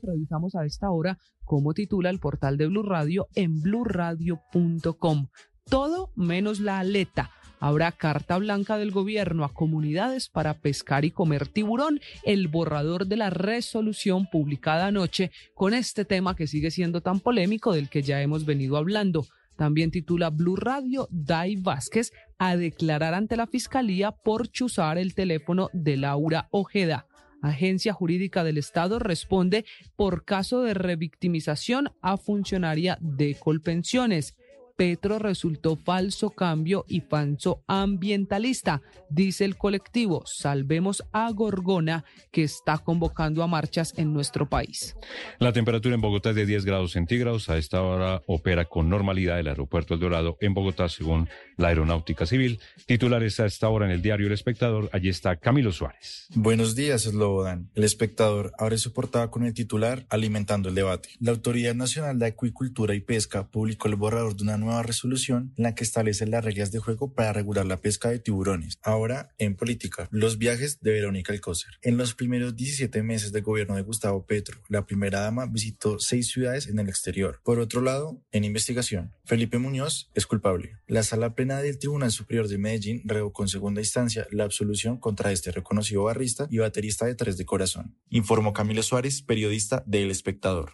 revisamos a esta hora cómo titula el portal de Blue Radio en bluradio.com. Todo menos la aleta. Habrá carta blanca del gobierno a comunidades para pescar y comer tiburón, el borrador de la resolución publicada anoche con este tema que sigue siendo tan polémico del que ya hemos venido hablando. También titula Blue Radio Dai Vázquez a declarar ante la fiscalía por chuzar el teléfono de Laura Ojeda. Agencia Jurídica del Estado responde por caso de revictimización a funcionaria de Colpensiones. Petro resultó falso cambio y falso ambientalista, dice el colectivo Salvemos a Gorgona, que está convocando a marchas en nuestro país. La temperatura en Bogotá es de 10 grados centígrados. A esta hora opera con normalidad el aeropuerto El Dorado en Bogotá, según la Aeronáutica Civil. Titulares a esta hora en el diario El Espectador. Allí está Camilo Suárez. Buenos días, Slobodan. El Espectador abre su portada con el titular Alimentando el debate. La Autoridad Nacional de Acuicultura y Pesca publicó el borrador de una nueva resolución en la que establece las reglas de juego para regular la pesca de tiburones. Ahora, en política, los viajes de Verónica Alcócer. En los primeros 17 meses de gobierno de Gustavo Petro, la primera dama visitó seis ciudades en el exterior. Por otro lado, en investigación, Felipe Muñoz es culpable. La sala plena del Tribunal Superior de Medellín revocó en segunda instancia la absolución contra este reconocido barrista y baterista de Tres de Corazón. Informó Camilo Suárez, periodista de El Espectador.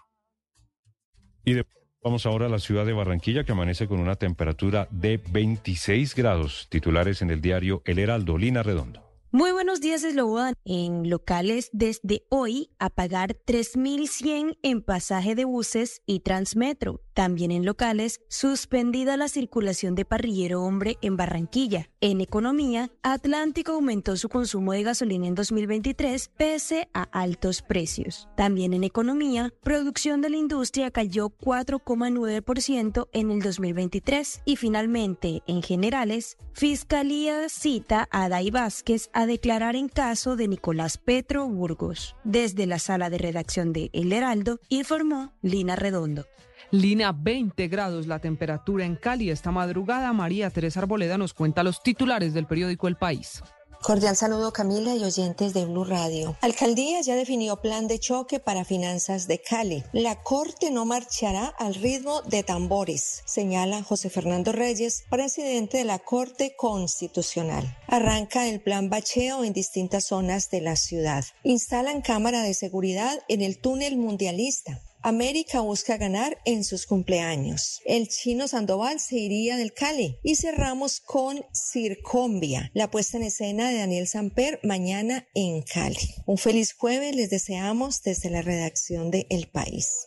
Y de Vamos ahora a la ciudad de Barranquilla, que amanece con una temperatura de 26 grados. Titulares en el diario El Heraldo, Lina Redondo. Muy buenos días, Eslobodan. En locales desde hoy a pagar 3.100 en pasaje de buses y Transmetro. También en locales, suspendida la circulación de parrillero hombre en Barranquilla. En economía, Atlántico aumentó su consumo de gasolina en 2023 pese a altos precios. También en economía, producción de la industria cayó 4,9% en el 2023. Y finalmente, en generales, Fiscalía cita a Day Vázquez a declarar en caso de Nicolás Petro Burgos. Desde la sala de redacción de El Heraldo, informó Lina Redondo. Lina, 20 grados la temperatura en Cali esta madrugada. María Teresa Arboleda nos cuenta los titulares del periódico El País. Cordial saludo Camila y oyentes de Blue Radio. Alcaldía ya definió plan de choque para finanzas de Cali. La Corte no marchará al ritmo de tambores, señala José Fernando Reyes, presidente de la Corte Constitucional. Arranca el plan bacheo en distintas zonas de la ciudad. Instalan cámara de seguridad en el túnel mundialista. América busca ganar en sus cumpleaños. El chino Sandoval se iría del Cali. Y cerramos con Circombia, la puesta en escena de Daniel Samper mañana en Cali. Un feliz jueves les deseamos desde la redacción de El País.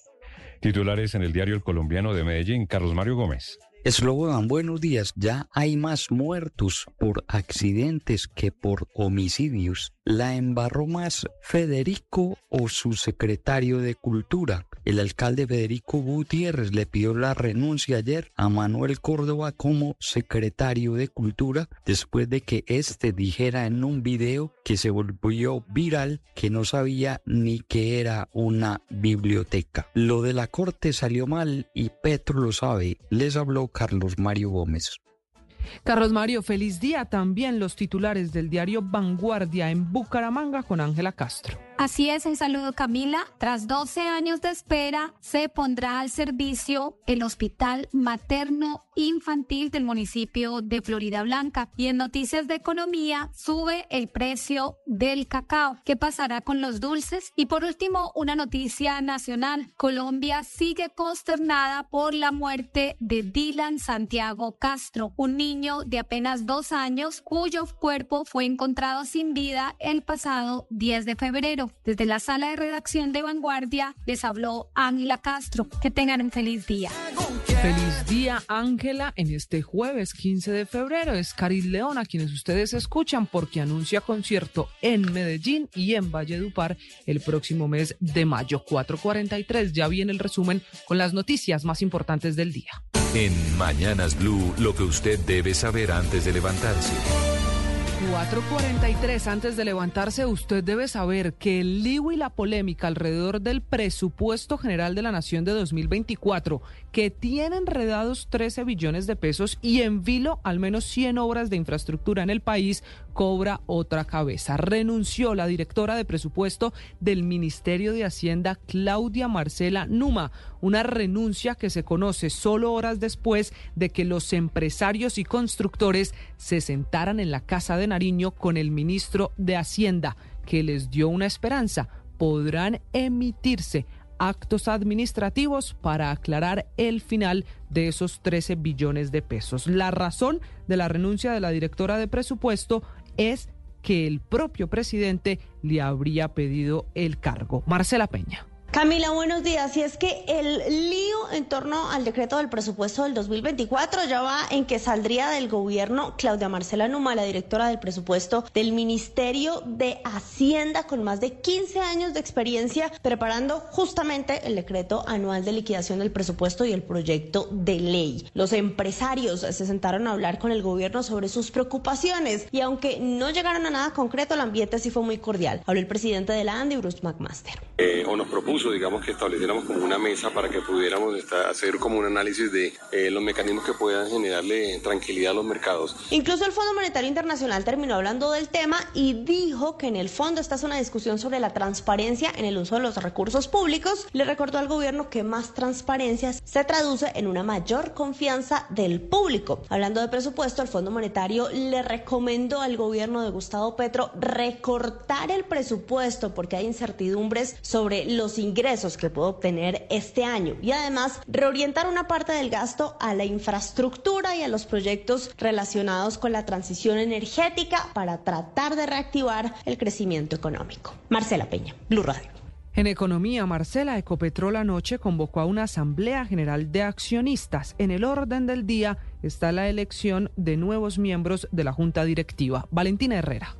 Titulares en el diario El Colombiano de Medellín, Carlos Mario Gómez. Eslogan, buenos días. Ya hay más muertos por accidentes que por homicidios. La embarró más Federico o su secretario de Cultura. El alcalde Federico Gutiérrez le pidió la renuncia ayer a Manuel Córdoba como secretario de Cultura después de que éste dijera en un video que se volvió viral que no sabía ni que era una biblioteca. Lo de la corte salió mal y Petro lo sabe. Les habló Carlos Mario Gómez. Carlos Mario, feliz día también los titulares del diario Vanguardia en Bucaramanga con Ángela Castro. Así es, un saludo Camila. Tras 12 años de espera, se pondrá al servicio el Hospital Materno Infantil del municipio de Florida Blanca. Y en noticias de economía, sube el precio del cacao. ¿Qué pasará con los dulces? Y por último, una noticia nacional. Colombia sigue consternada por la muerte de Dylan Santiago Castro, un niño de apenas dos años cuyo cuerpo fue encontrado sin vida el pasado 10 de febrero. Desde la sala de redacción de Vanguardia les habló Ángela Castro. Que tengan un feliz día. Feliz día, Ángela. En este jueves 15 de febrero es Caris León a quienes ustedes escuchan porque anuncia concierto en Medellín y en Valledupar el próximo mes de mayo 443. Ya viene el resumen con las noticias más importantes del día. En Mañanas Blue, lo que usted debe saber antes de levantarse. 4.43 antes de levantarse, usted debe saber que el lío y la polémica alrededor del presupuesto general de la Nación de 2024, que tiene enredados 13 billones de pesos y en vilo al menos 100 obras de infraestructura en el país, cobra otra cabeza. Renunció la directora de presupuesto del Ministerio de Hacienda, Claudia Marcela Numa, una renuncia que se conoce solo horas después de que los empresarios y constructores se sentaran en la Casa de Nariño con el ministro de Hacienda, que les dio una esperanza. Podrán emitirse actos administrativos para aclarar el final de esos 13 billones de pesos. La razón de la renuncia de la directora de presupuesto es que el propio presidente le habría pedido el cargo. Marcela Peña. Camila, buenos días. Y es que el lío en torno al decreto del presupuesto del 2024 ya va en que saldría del gobierno Claudia Marcela Numa, la directora del presupuesto del Ministerio de Hacienda, con más de 15 años de experiencia preparando justamente el decreto anual de liquidación del presupuesto y el proyecto de ley. Los empresarios se sentaron a hablar con el gobierno sobre sus preocupaciones y aunque no llegaron a nada concreto, el ambiente sí fue muy cordial. Habló el presidente de la ANDI, Bruce McMaster. Eh, nos propuso digamos, que estableciéramos como una mesa para que pudiéramos hacer como un análisis de eh, los mecanismos que puedan generarle tranquilidad a los mercados. Incluso el Fondo Monetario Internacional terminó hablando del tema y dijo que en el fondo esta es una discusión sobre la transparencia en el uso de los recursos públicos. Le recordó al gobierno que más transparencia se traduce en una mayor confianza del público. Hablando de presupuesto, el Fondo Monetario le recomendó al gobierno de Gustavo Petro recortar el presupuesto porque hay incertidumbres sobre los ingresos ingresos que puede obtener este año y además reorientar una parte del gasto a la infraestructura y a los proyectos relacionados con la transición energética para tratar de reactivar el crecimiento económico. Marcela Peña, Blue Radio. En economía, Marcela Ecopetrol anoche convocó a una asamblea general de accionistas. En el orden del día está la elección de nuevos miembros de la junta directiva. Valentina Herrera.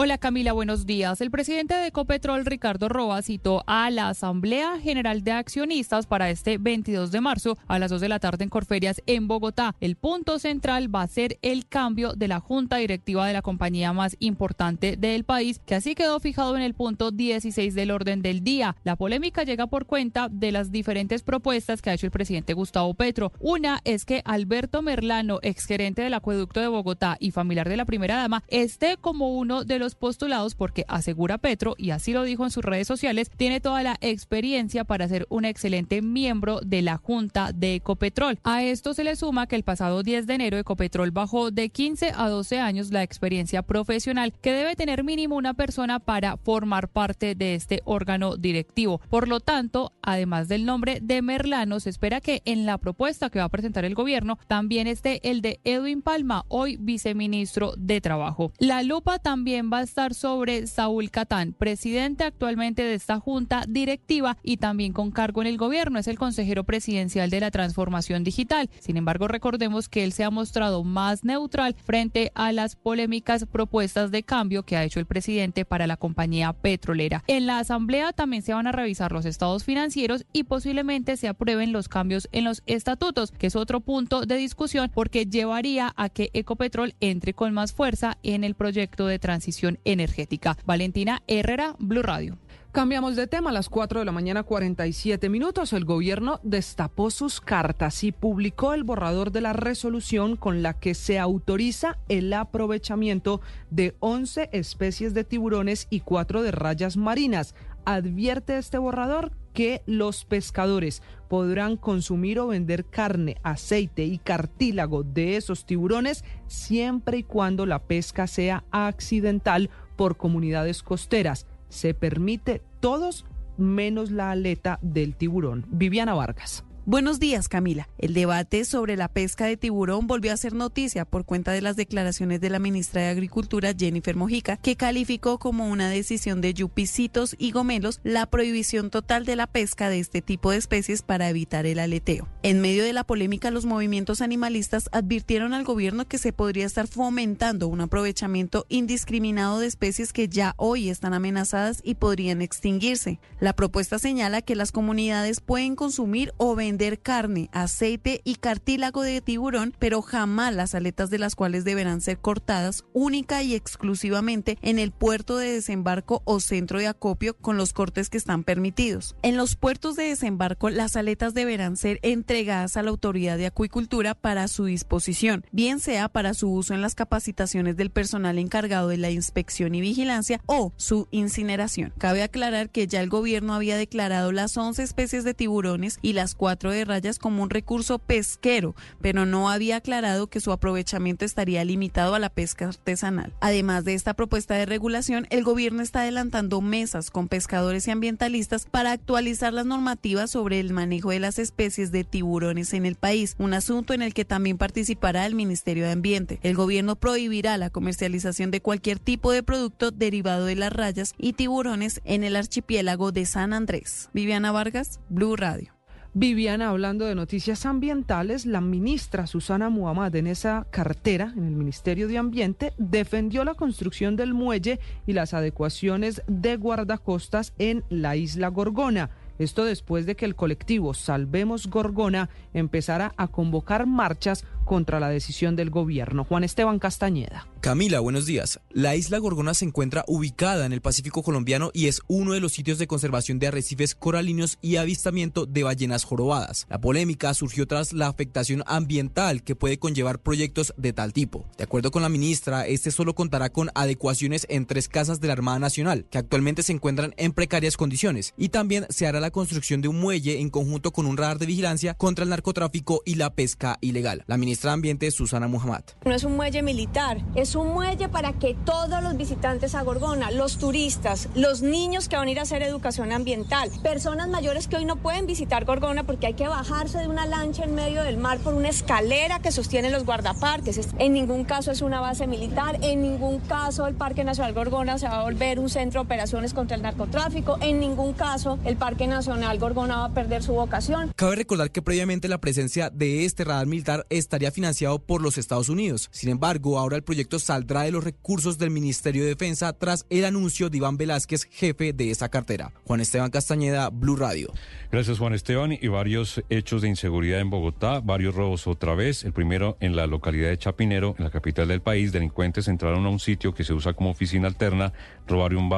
Hola Camila, buenos días. El presidente de Ecopetrol, Ricardo Roa, citó a la Asamblea General de Accionistas para este 22 de marzo a las 2 de la tarde en Corferias, en Bogotá. El punto central va a ser el cambio de la junta directiva de la compañía más importante del país, que así quedó fijado en el punto 16 del orden del día. La polémica llega por cuenta de las diferentes propuestas que ha hecho el presidente Gustavo Petro. Una es que Alberto Merlano, exgerente del acueducto de Bogotá y familiar de la primera dama, esté como uno de los postulados porque asegura Petro, y así lo dijo en sus redes sociales, tiene toda la experiencia para ser un excelente miembro de la Junta de Ecopetrol. A esto se le suma que el pasado 10 de enero Ecopetrol bajó de 15 a 12 años la experiencia profesional que debe tener mínimo una persona para formar parte de este órgano directivo. Por lo tanto, además del nombre de Merlano, se espera que en la propuesta que va a presentar el gobierno también esté el de Edwin Palma, hoy viceministro de Trabajo. La lupa también va a estar sobre Saúl Catán, presidente actualmente de esta junta directiva y también con cargo en el gobierno. Es el consejero presidencial de la transformación digital. Sin embargo, recordemos que él se ha mostrado más neutral frente a las polémicas propuestas de cambio que ha hecho el presidente para la compañía petrolera. En la asamblea también se van a revisar los estados financieros y posiblemente se aprueben los cambios en los estatutos, que es otro punto de discusión porque llevaría a que Ecopetrol entre con más fuerza en el proyecto de transición energética. Valentina Herrera, Blue Radio. Cambiamos de tema a las 4 de la mañana 47 minutos. El gobierno destapó sus cartas y publicó el borrador de la resolución con la que se autoriza el aprovechamiento de 11 especies de tiburones y 4 de rayas marinas. Advierte este borrador que los pescadores podrán consumir o vender carne, aceite y cartílago de esos tiburones siempre y cuando la pesca sea accidental por comunidades costeras se permite todos menos la aleta del tiburón. Viviana Vargas. Buenos días, Camila. El debate sobre la pesca de tiburón volvió a ser noticia por cuenta de las declaraciones de la ministra de Agricultura, Jennifer Mojica, que calificó como una decisión de yupicitos y gomelos la prohibición total de la pesca de este tipo de especies para evitar el aleteo. En medio de la polémica, los movimientos animalistas advirtieron al gobierno que se podría estar fomentando un aprovechamiento indiscriminado de especies que ya hoy están amenazadas y podrían extinguirse. La propuesta señala que las comunidades pueden consumir o vender carne, aceite y cartílago de tiburón, pero jamás las aletas de las cuales deberán ser cortadas única y exclusivamente en el puerto de desembarco o centro de acopio con los cortes que están permitidos. En los puertos de desembarco, las aletas deberán ser entregadas a la autoridad de acuicultura para su disposición, bien sea para su uso en las capacitaciones del personal encargado de la inspección y vigilancia o su incineración. Cabe aclarar que ya el gobierno había declarado las 11 especies de tiburones y las cuatro de rayas como un recurso pesquero, pero no había aclarado que su aprovechamiento estaría limitado a la pesca artesanal. Además de esta propuesta de regulación, el gobierno está adelantando mesas con pescadores y ambientalistas para actualizar las normativas sobre el manejo de las especies de tiburones en el país, un asunto en el que también participará el Ministerio de Ambiente. El gobierno prohibirá la comercialización de cualquier tipo de producto derivado de las rayas y tiburones en el archipiélago de San Andrés. Viviana Vargas, Blue Radio. Viviana, hablando de noticias ambientales, la ministra Susana Muhammad en esa cartera, en el Ministerio de Ambiente, defendió la construcción del muelle y las adecuaciones de guardacostas en la isla Gorgona. Esto después de que el colectivo Salvemos Gorgona empezara a convocar marchas contra la decisión del gobierno. Juan Esteban Castañeda. Camila, buenos días. La isla Gorgona se encuentra ubicada en el Pacífico colombiano y es uno de los sitios de conservación de arrecifes coralinos y avistamiento de ballenas jorobadas. La polémica surgió tras la afectación ambiental que puede conllevar proyectos de tal tipo. De acuerdo con la ministra, este solo contará con adecuaciones en tres casas de la Armada Nacional, que actualmente se encuentran en precarias condiciones, y también se hará la construcción de un muelle en conjunto con un radar de vigilancia contra el narcotráfico y la pesca ilegal. La ministra ministra de Ambiente, Susana Muhammad. No es un muelle militar, es un muelle para que todos los visitantes a Gorgona, los turistas, los niños que van a ir a hacer educación ambiental, personas mayores que hoy no pueden visitar Gorgona porque hay que bajarse de una lancha en medio del mar por una escalera que sostienen los guardaparques. En ningún caso es una base militar, en ningún caso el Parque Nacional Gorgona se va a volver un centro de operaciones contra el narcotráfico, en ningún caso el Parque Nacional Gorgona va a perder su vocación. Cabe recordar que previamente la presencia de este radar militar estaría financiado por los Estados Unidos. Sin embargo, ahora el proyecto saldrá de los recursos del Ministerio de Defensa tras el anuncio de Iván Velázquez, jefe de esa cartera. Juan Esteban Castañeda, Blue Radio. Gracias Juan Esteban y varios hechos de inseguridad en Bogotá, varios robos otra vez. El primero en la localidad de Chapinero, en la capital del país. Delincuentes entraron a un sitio que se usa como oficina alterna, robaron,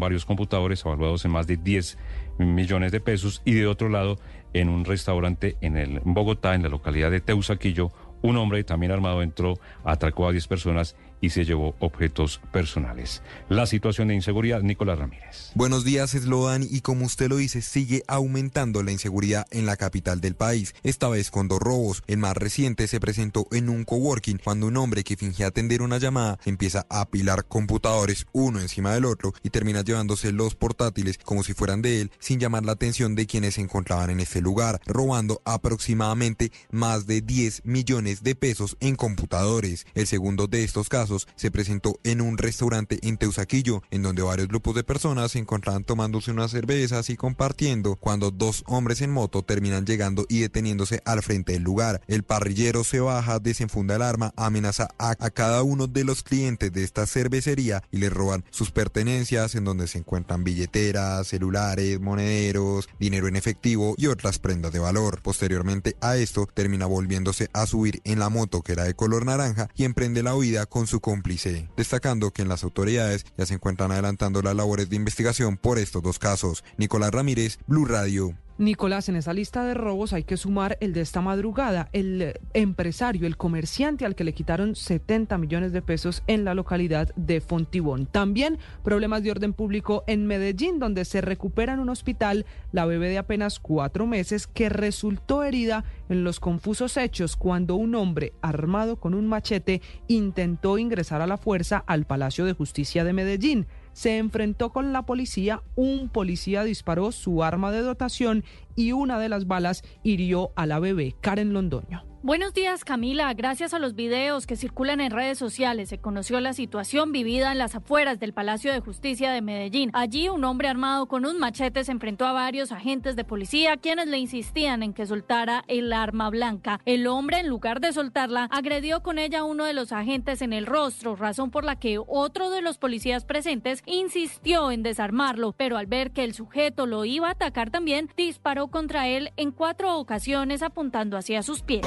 varios computadores evaluados en más de 10 millones de pesos y de otro lado en un restaurante en Bogotá, en la localidad de Teusaquillo, un hombre también armado entró, atracó a 10 personas y se llevó objetos personales. La situación de inseguridad, Nicolás Ramírez. Buenos días, Sloan, y como usted lo dice, sigue aumentando la inseguridad en la capital del país, esta vez con dos robos. El más reciente se presentó en un coworking cuando un hombre que fingía atender una llamada empieza a apilar computadores uno encima del otro y termina llevándose los portátiles como si fueran de él, sin llamar la atención de quienes se encontraban en este lugar, robando aproximadamente más de 10 millones de pesos en computadores. El segundo de estos casos se presentó en un restaurante en Teusaquillo, en donde varios grupos de personas se encontraban tomándose unas cervezas y compartiendo, cuando dos hombres en moto terminan llegando y deteniéndose al frente del lugar. El parrillero se baja, desenfunda el arma, amenaza a, a cada uno de los clientes de esta cervecería y le roban sus pertenencias en donde se encuentran billeteras, celulares, monederos, dinero en efectivo y otras prendas de valor. Posteriormente a esto termina volviéndose a subir en la moto que era de color naranja y emprende la huida con su cómplice, destacando que en las autoridades ya se encuentran adelantando las labores de investigación por estos dos casos. Nicolás Ramírez, Blue Radio. Nicolás, en esa lista de robos hay que sumar el de esta madrugada, el empresario, el comerciante al que le quitaron 70 millones de pesos en la localidad de Fontibón. También problemas de orden público en Medellín, donde se recupera en un hospital la bebé de apenas cuatro meses que resultó herida en los confusos hechos cuando un hombre armado con un machete intentó ingresar a la fuerza al Palacio de Justicia de Medellín se enfrentó con la policía, un policía disparó su arma de dotación y una de las balas hirió a la bebé Karen Londoño. Buenos días, Camila. Gracias a los videos que circulan en redes sociales, se conoció la situación vivida en las afueras del Palacio de Justicia de Medellín. Allí, un hombre armado con un machete se enfrentó a varios agentes de policía, quienes le insistían en que soltara el arma blanca. El hombre, en lugar de soltarla, agredió con ella a uno de los agentes en el rostro, razón por la que otro de los policías presentes insistió en desarmarlo, pero al ver que el sujeto lo iba a atacar también, disparó contra él en cuatro ocasiones apuntando hacia sus pies.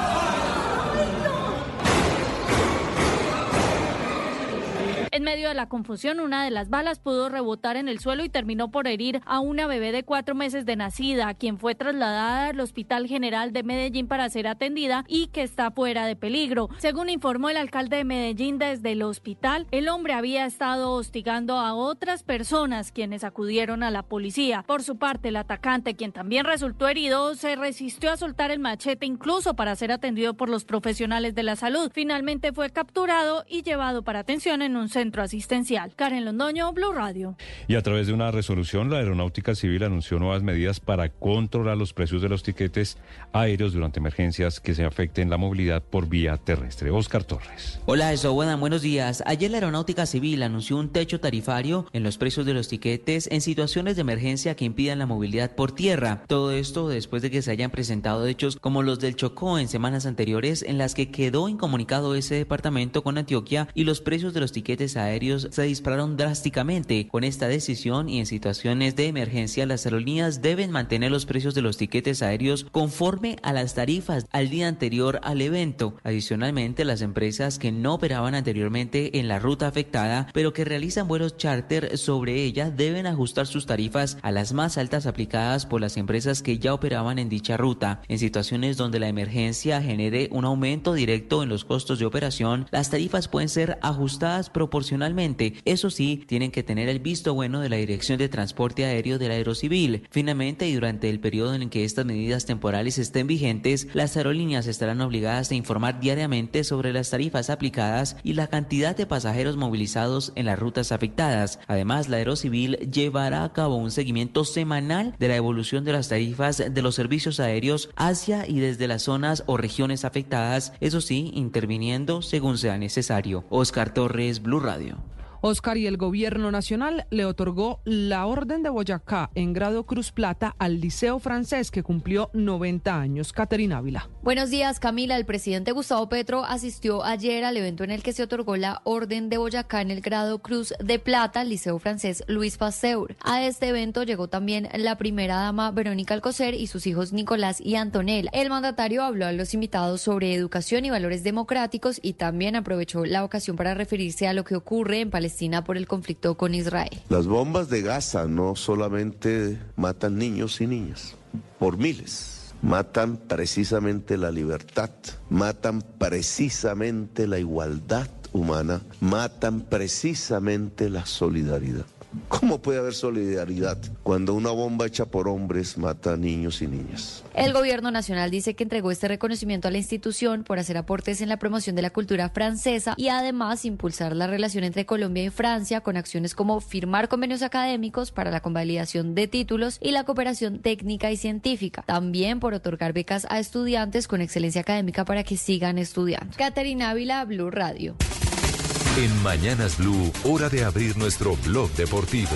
En medio de la confusión, una de las balas pudo rebotar en el suelo y terminó por herir a una bebé de cuatro meses de nacida, quien fue trasladada al Hospital General de Medellín para ser atendida y que está fuera de peligro. Según informó el alcalde de Medellín desde el hospital, el hombre había estado hostigando a otras personas quienes acudieron a la policía. Por su parte, el atacante, quien también resultó herido, se resistió a soltar el machete incluso para ser atendido por los profesionales de la salud. Finalmente fue capturado y llevado para atención en un centro centro asistencial. Karen Londoño, Blue Radio. Y a través de una resolución, la Aeronáutica Civil anunció nuevas medidas para controlar los precios de los tiquetes aéreos durante emergencias que se afecten la movilidad por vía terrestre. Oscar Torres. Hola, eso, buenas, buenos días. Ayer la Aeronáutica Civil anunció un techo tarifario en los precios de los tiquetes en situaciones de emergencia que impidan la movilidad por tierra. Todo esto después de que se hayan presentado hechos como los del Chocó en semanas anteriores en las que quedó incomunicado ese departamento con Antioquia y los precios de los tiquetes aéreos se dispararon drásticamente. Con esta decisión y en situaciones de emergencia, las aerolíneas deben mantener los precios de los tiquetes aéreos conforme a las tarifas al día anterior al evento. Adicionalmente, las empresas que no operaban anteriormente en la ruta afectada, pero que realizan vuelos charter sobre ella, deben ajustar sus tarifas a las más altas aplicadas por las empresas que ya operaban en dicha ruta. En situaciones donde la emergencia genere un aumento directo en los costos de operación, las tarifas pueden ser ajustadas proporcionalmente proporcionalmente. Eso sí, tienen que tener el visto bueno de la Dirección de Transporte Aéreo del Aerocivil. Finalmente, y durante el periodo en que estas medidas temporales estén vigentes, las aerolíneas estarán obligadas a informar diariamente sobre las tarifas aplicadas y la cantidad de pasajeros movilizados en las rutas afectadas. Además, la Aerocivil llevará a cabo un seguimiento semanal de la evolución de las tarifas de los servicios aéreos hacia y desde las zonas o regiones afectadas, eso sí, interviniendo según sea necesario. Oscar Torres, Blue. Radio. Oscar y el gobierno nacional le otorgó la Orden de Boyacá en grado Cruz Plata al Liceo Francés que cumplió 90 años. Caterina Ávila. Buenos días, Camila. El presidente Gustavo Petro asistió ayer al evento en el que se otorgó la Orden de Boyacá en el grado Cruz de Plata al Liceo Francés Luis Pasteur. A este evento llegó también la primera dama Verónica Alcocer y sus hijos Nicolás y Antonella. El mandatario habló a los invitados sobre educación y valores democráticos y también aprovechó la ocasión para referirse a lo que ocurre en Palestina por el conflicto con Israel. Las bombas de Gaza no solamente matan niños y niñas, por miles. Matan precisamente la libertad, matan precisamente la igualdad humana, matan precisamente la solidaridad. ¿Cómo puede haber solidaridad cuando una bomba hecha por hombres mata a niños y niñas? El gobierno nacional dice que entregó este reconocimiento a la institución por hacer aportes en la promoción de la cultura francesa y además impulsar la relación entre Colombia y Francia con acciones como firmar convenios académicos para la convalidación de títulos y la cooperación técnica y científica. También por otorgar becas a estudiantes con excelencia académica para que sigan estudiando. Caterina Ávila, Blue Radio. En Mañanas Blue, hora de abrir nuestro blog deportivo.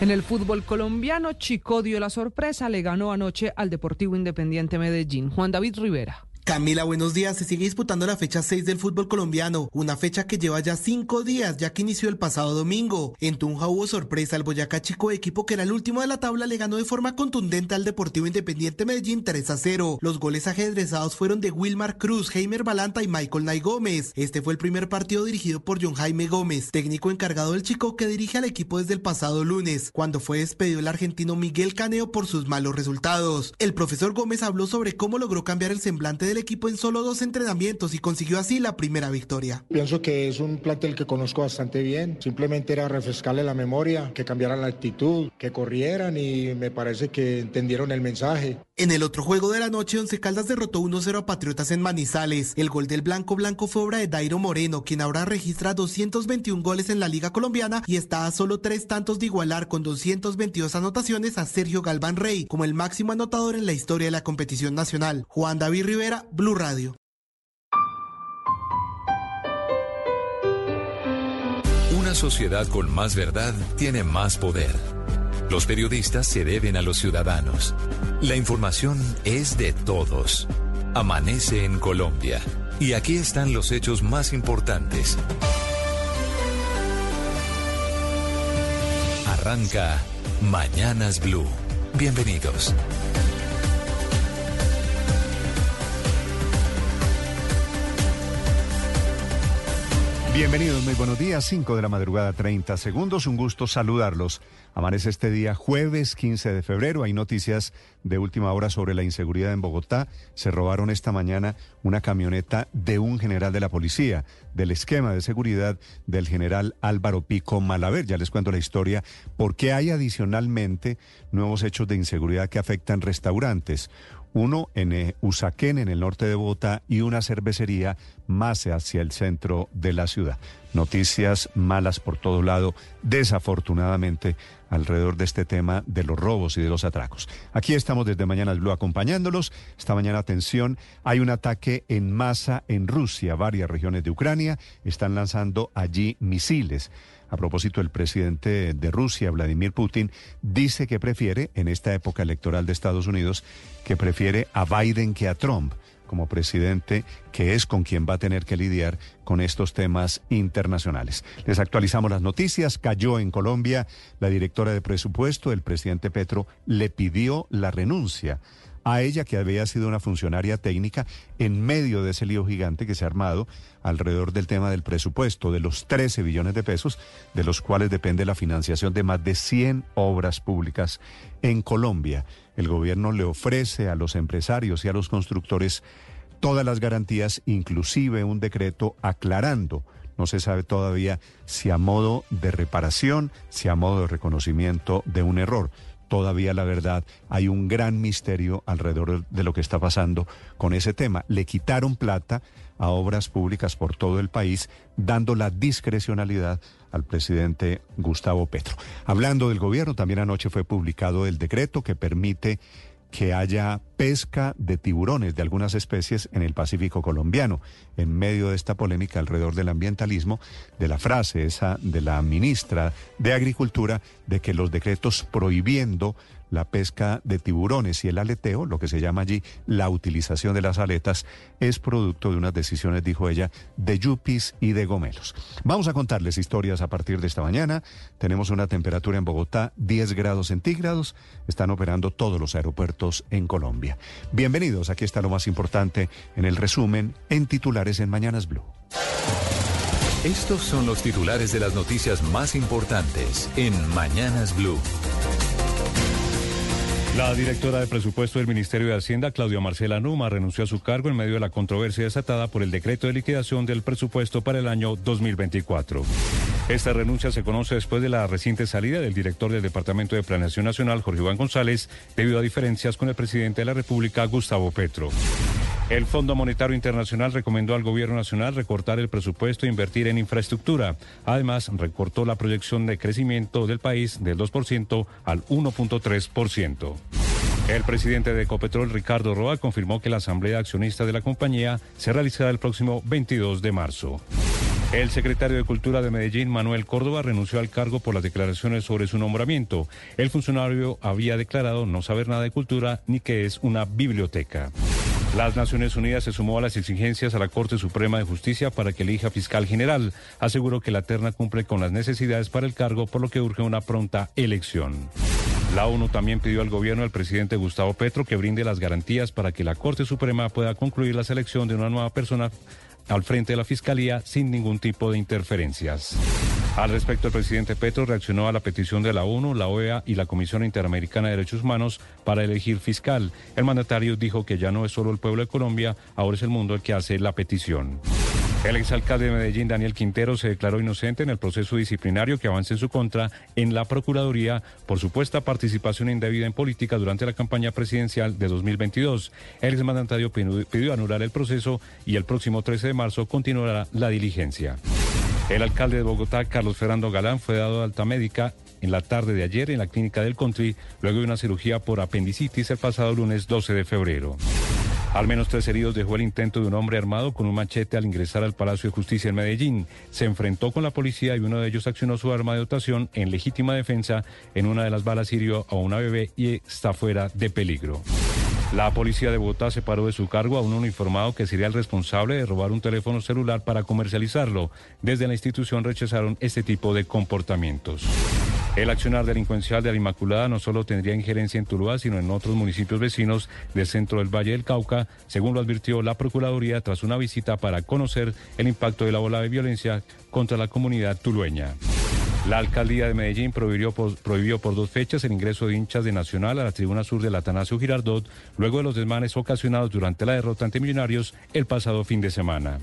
En el fútbol colombiano, Chico dio la sorpresa, le ganó anoche al Deportivo Independiente Medellín. Juan David Rivera. Camila, buenos días. Se sigue disputando la fecha 6 del fútbol colombiano, una fecha que lleva ya cinco días, ya que inició el pasado domingo. En Tunja hubo sorpresa. El Boyacá Chico, equipo que era el último de la tabla, le ganó de forma contundente al Deportivo Independiente Medellín 3 a 0. Los goles ajedrezados fueron de Wilmar Cruz, Heimer Balanta y Michael Nay Gómez. Este fue el primer partido dirigido por John Jaime Gómez, técnico encargado del Chico que dirige al equipo desde el pasado lunes, cuando fue despedido el argentino Miguel Caneo por sus malos resultados. El profesor Gómez habló sobre cómo logró cambiar el semblante del equipo en solo dos entrenamientos y consiguió así la primera victoria. Pienso que es un plantel que conozco bastante bien. Simplemente era refrescarle la memoria, que cambiaran la actitud, que corrieran y me parece que entendieron el mensaje. En el otro juego de la noche, Once Caldas derrotó 1-0 a Patriotas en Manizales. El gol del Blanco Blanco fue obra de Dairo Moreno, quien ahora registra 221 goles en la Liga Colombiana y está a solo tres tantos de igualar con 222 anotaciones a Sergio Galván Rey como el máximo anotador en la historia de la competición nacional. Juan David Rivera, Blue Radio. Una sociedad con más verdad tiene más poder. Los periodistas se deben a los ciudadanos. La información es de todos. Amanece en Colombia. Y aquí están los hechos más importantes. Arranca Mañanas Blue. Bienvenidos. Bienvenidos, muy buenos días, 5 de la madrugada, 30 segundos, un gusto saludarlos. Amanece este día jueves 15 de febrero, hay noticias de última hora sobre la inseguridad en Bogotá. Se robaron esta mañana una camioneta de un general de la policía, del esquema de seguridad del general Álvaro Pico Malaver. Ya les cuento la historia, porque hay adicionalmente nuevos hechos de inseguridad que afectan restaurantes uno en eh, Usaquén, en el norte de Bogotá, y una cervecería más hacia el centro de la ciudad. Noticias malas por todo lado, desafortunadamente, alrededor de este tema de los robos y de los atracos. Aquí estamos desde Mañana Blue acompañándolos. Esta mañana, atención, hay un ataque en masa en Rusia, varias regiones de Ucrania están lanzando allí misiles. A propósito, el presidente de Rusia, Vladimir Putin, dice que prefiere, en esta época electoral de Estados Unidos, que prefiere a Biden que a Trump como presidente, que es con quien va a tener que lidiar con estos temas internacionales. Les actualizamos las noticias. Cayó en Colombia la directora de presupuesto. El presidente Petro le pidió la renuncia a ella, que había sido una funcionaria técnica, en medio de ese lío gigante que se ha armado alrededor del tema del presupuesto, de los 13 billones de pesos, de los cuales depende la financiación de más de 100 obras públicas en Colombia. El gobierno le ofrece a los empresarios y a los constructores todas las garantías, inclusive un decreto aclarando No se sabe todavía si a modo de reparación, si a modo de reconocimiento de un error. Todavía la verdad hay un gran misterio alrededor de lo que está pasando con ese tema. Le quitaron plata a obras públicas por todo el país, dando la discrecionalidad al presidente Gustavo Petro. Hablando del gobierno, también anoche fue publicado el decreto que permite que haya pesca de tiburones de algunas especies en el Pacífico colombiano, en medio de esta polémica alrededor del ambientalismo, de la frase esa de la ministra de Agricultura de que los decretos prohibiendo la pesca de tiburones y el aleteo, lo que se llama allí la utilización de las aletas, es producto de unas decisiones, dijo ella, de yupis y de gomelos. Vamos a contarles historias a partir de esta mañana. Tenemos una temperatura en Bogotá 10 grados centígrados. Están operando todos los aeropuertos en Colombia. Bienvenidos, aquí está lo más importante en el resumen en titulares en Mañanas Blue. Estos son los titulares de las noticias más importantes en Mañanas Blue. La directora de presupuesto del Ministerio de Hacienda, Claudia Marcela Numa, renunció a su cargo en medio de la controversia desatada por el decreto de liquidación del presupuesto para el año 2024. Esta renuncia se conoce después de la reciente salida del director del Departamento de Planeación Nacional, Jorge Iván González, debido a diferencias con el presidente de la República, Gustavo Petro. El Fondo Monetario Internacional recomendó al Gobierno Nacional recortar el presupuesto e invertir en infraestructura. Además, recortó la proyección de crecimiento del país del 2% al 1.3%. El presidente de Ecopetrol, Ricardo Roa, confirmó que la asamblea accionista de la compañía se realizará el próximo 22 de marzo. El secretario de Cultura de Medellín, Manuel Córdoba, renunció al cargo por las declaraciones sobre su nombramiento. El funcionario había declarado no saber nada de cultura ni que es una biblioteca. Las Naciones Unidas se sumó a las exigencias a la Corte Suprema de Justicia para que elija fiscal general. Aseguró que la terna cumple con las necesidades para el cargo, por lo que urge una pronta elección. La ONU también pidió al gobierno del presidente Gustavo Petro que brinde las garantías para que la Corte Suprema pueda concluir la selección de una nueva persona al frente de la Fiscalía sin ningún tipo de interferencias. Al respecto, el presidente Petro reaccionó a la petición de la ONU, la OEA y la Comisión Interamericana de Derechos Humanos para elegir fiscal. El mandatario dijo que ya no es solo el pueblo de Colombia, ahora es el mundo el que hace la petición. El exalcalde de Medellín, Daniel Quintero, se declaró inocente en el proceso disciplinario que avanza en su contra en la Procuraduría por supuesta participación indebida en política durante la campaña presidencial de 2022. El exmandatario pidió anular el proceso y el próximo 13 de marzo continuará la diligencia. El alcalde de Bogotá, Carlos Fernando Galán, fue dado de alta médica en la tarde de ayer en la clínica del Country, luego de una cirugía por apendicitis el pasado lunes 12 de febrero. Al menos tres heridos dejó el intento de un hombre armado con un machete al ingresar al Palacio de Justicia en Medellín. Se enfrentó con la policía y uno de ellos accionó su arma de dotación en legítima defensa. En una de las balas hirió a una bebé y está fuera de peligro. La policía de Bogotá separó de su cargo a un uniformado que sería el responsable de robar un teléfono celular para comercializarlo. Desde la institución rechazaron este tipo de comportamientos. El accionar delincuencial de la Inmaculada no solo tendría injerencia en Tuluá, sino en otros municipios vecinos del centro del Valle del Cauca, según lo advirtió la Procuraduría tras una visita para conocer el impacto de la ola de violencia contra la comunidad tulueña. La alcaldía de Medellín prohibió por, prohibió por, dos fechas el ingreso de hinchas de Nacional a la tribuna sur del Atanasio Girardot, luego de los desmanes ocasionados durante la derrota ante Millonarios el pasado fin de semana.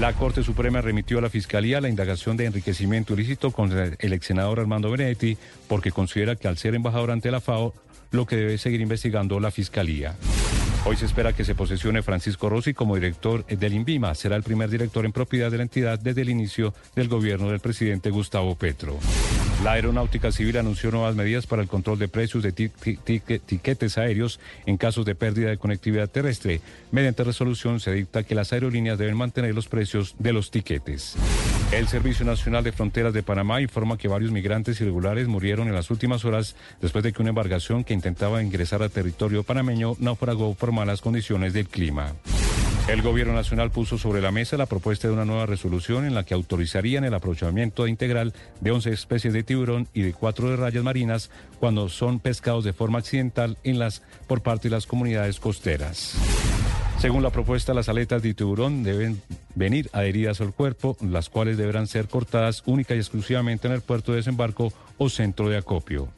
La Corte Suprema remitió a la Fiscalía la indagación de enriquecimiento ilícito contra el ex senador Armando Benedetti porque considera que al ser embajador ante la FAO, lo que debe seguir investigando la Fiscalía. Hoy se espera que se posesione Francisco Rossi como director del INVIMA. Será el primer director en propiedad de la entidad desde el inicio del gobierno del presidente Gustavo Petro. La Aeronáutica Civil anunció nuevas medidas para el control de precios de tiquetes aéreos en casos de pérdida de conectividad terrestre. Mediante resolución se dicta que las aerolíneas deben mantener los precios de los tiquetes. El Servicio Nacional de Fronteras de Panamá informa que varios migrantes irregulares murieron en las últimas horas después de que una embarcación que intentaba ingresar a territorio panameño naufragó por malas condiciones del clima. El gobierno nacional puso sobre la mesa la propuesta de una nueva resolución en la que autorizarían el aprovechamiento integral de 11 especies de tiburón y de cuatro de rayas marinas cuando son pescados de forma accidental en las, por parte de las comunidades costeras. Según la propuesta, las aletas de tiburón deben venir adheridas al cuerpo, las cuales deberán ser cortadas única y exclusivamente en el puerto de desembarco o centro de acopio.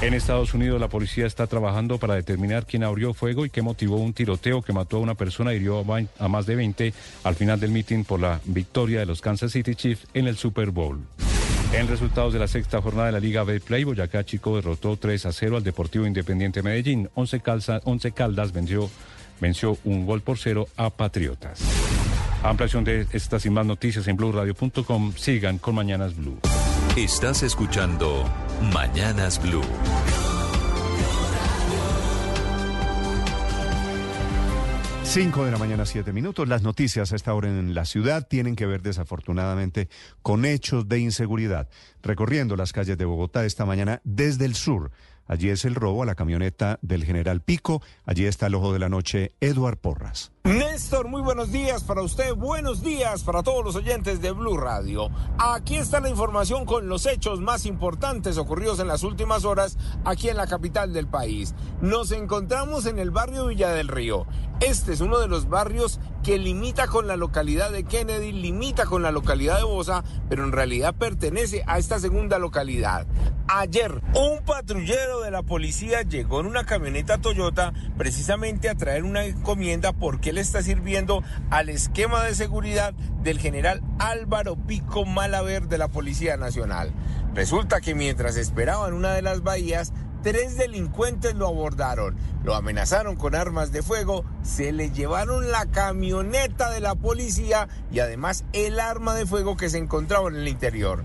En Estados Unidos la policía está trabajando para determinar quién abrió fuego y qué motivó un tiroteo que mató a una persona y hirió a más de 20 al final del mitin por la victoria de los Kansas City Chiefs en el Super Bowl. En resultados de la sexta jornada de la Liga Betplay, Boyacá Chico derrotó 3 a 0 al Deportivo Independiente Medellín. 11, Caldas venció, venció un gol por cero a Patriotas. Ampliación de estas y más noticias en blueradio.com. Sigan con Mañanas Blue. Estás escuchando Mañanas Blue. 5 de la mañana, 7 minutos. Las noticias a esta hora en la ciudad tienen que ver desafortunadamente con hechos de inseguridad. Recorriendo las calles de Bogotá esta mañana desde el sur. Allí es el robo a la camioneta del general Pico. Allí está el ojo de la noche, Eduard Porras. Néstor, muy buenos días para usted, buenos días para todos los oyentes de Blue Radio. Aquí está la información con los hechos más importantes ocurridos en las últimas horas aquí en la capital del país. Nos encontramos en el barrio Villa del Río. Este es uno de los barrios que limita con la localidad de Kennedy, limita con la localidad de Bosa, pero en realidad pertenece a esta segunda localidad. Ayer, un patrullero de la policía llegó en una camioneta Toyota precisamente a traer una encomienda porque está sirviendo al esquema de seguridad del general Álvaro Pico Malaver de la Policía Nacional. Resulta que mientras esperaban una de las bahías, tres delincuentes lo abordaron, lo amenazaron con armas de fuego, se le llevaron la camioneta de la policía y además el arma de fuego que se encontraba en el interior.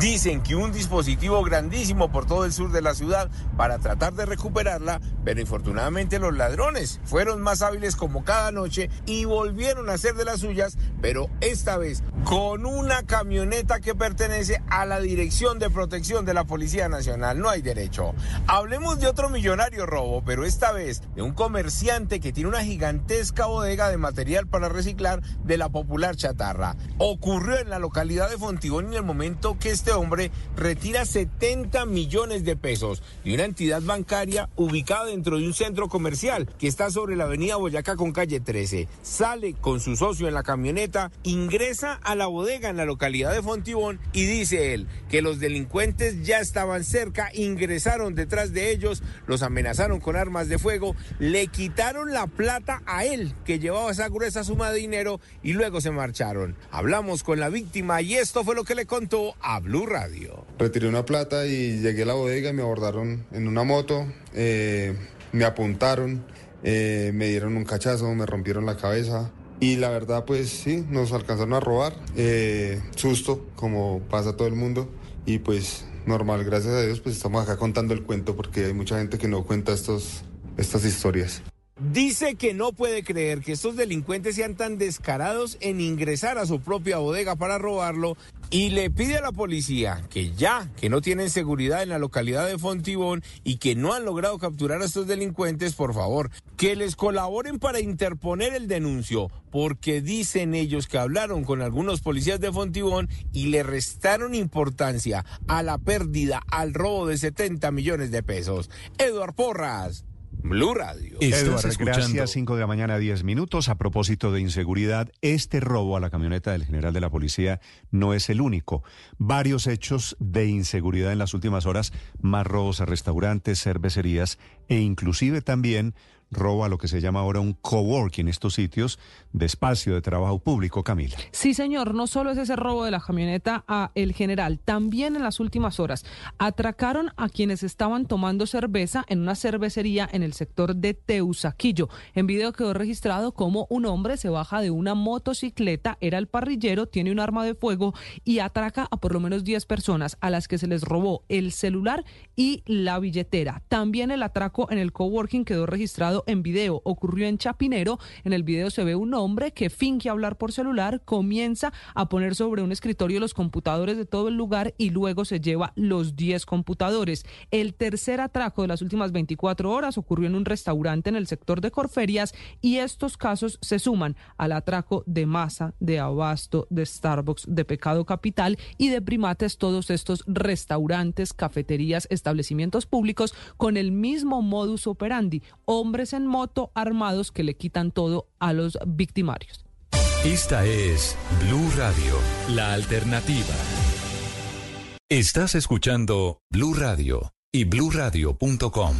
Dicen que un dispositivo grandísimo por todo el sur de la ciudad para tratar de recuperarla, pero infortunadamente los ladrones fueron más hábiles como cada noche y volvieron a hacer de las suyas, pero esta vez con una camioneta que pertenece a la Dirección de Protección de la Policía Nacional. No hay derecho. Hablemos de otro millonario robo, pero esta vez de un comerciante que tiene una gigantesca bodega de material para reciclar de la popular chatarra. Ocurrió en la localidad de Fontibón en el momento que este hombre retira 70 millones de pesos de una entidad bancaria ubicada dentro de un centro comercial que está sobre la avenida Boyacá con calle 13. Sale con su socio en la camioneta, ingresa a la bodega en la localidad de Fontibón y dice él que los delincuentes ya estaban cerca, ingresaron detrás de ellos, los amenazaron con armas de fuego, le quitaron la plata a él que llevaba esa gruesa suma de dinero y luego se marcharon. Hablamos con la víctima y esto fue lo que le contó a Blue Radio. Retiré una plata y llegué a la bodega y me abordaron en una moto, eh, me apuntaron, eh, me dieron un cachazo, me rompieron la cabeza. Y la verdad, pues sí, nos alcanzaron a robar. Eh, susto, como pasa todo el mundo. Y pues normal, gracias a Dios, pues estamos acá contando el cuento porque hay mucha gente que no cuenta estos, estas historias. Dice que no puede creer que estos delincuentes sean tan descarados en ingresar a su propia bodega para robarlo y le pide a la policía que ya, que no tienen seguridad en la localidad de Fontibón y que no han logrado capturar a estos delincuentes, por favor, que les colaboren para interponer el denuncio, porque dicen ellos que hablaron con algunos policías de Fontibón y le restaron importancia a la pérdida, al robo de 70 millones de pesos. Eduard Porras. Blue Radio. Eduardo, gracias. 5 de la mañana, 10 minutos. A propósito de inseguridad, este robo a la camioneta del general de la policía no es el único. Varios hechos de inseguridad en las últimas horas, más robos a restaurantes, cervecerías e inclusive también robo a lo que se llama ahora un coworking, estos sitios de espacio de trabajo público, Camila. Sí, señor, no solo es ese robo de la camioneta a El General, también en las últimas horas atracaron a quienes estaban tomando cerveza en una cervecería en el sector de Teusaquillo. En video quedó registrado como un hombre se baja de una motocicleta, era el parrillero, tiene un arma de fuego y atraca a por lo menos 10 personas a las que se les robó el celular y la billetera. También el atraco en el coworking quedó registrado en video. Ocurrió en Chapinero. En el video se ve un hombre que finge hablar por celular, comienza a poner sobre un escritorio los computadores de todo el lugar y luego se lleva los 10 computadores. El tercer atraco de las últimas 24 horas ocurrió en un restaurante en el sector de Corferias y estos casos se suman al atraco de masa, de abasto, de Starbucks, de Pecado Capital y de Primates, todos estos restaurantes, cafeterías, establecimientos públicos con el mismo modus operandi, hombres en moto armados que le quitan todo a los victimarios. Esta es Blue Radio, la alternativa. Estás escuchando Blue Radio. y bluradio.com.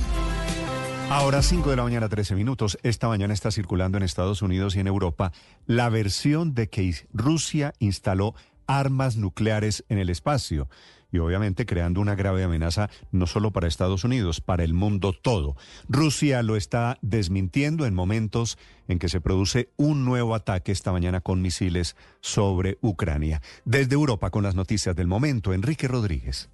Ahora 5 de la mañana, 13 minutos. Esta mañana está circulando en Estados Unidos y en Europa la versión de que Rusia instaló armas nucleares en el espacio y obviamente creando una grave amenaza no solo para Estados Unidos, para el mundo todo. Rusia lo está desmintiendo en momentos en que se produce un nuevo ataque esta mañana con misiles sobre Ucrania. Desde Europa con las noticias del momento, Enrique Rodríguez.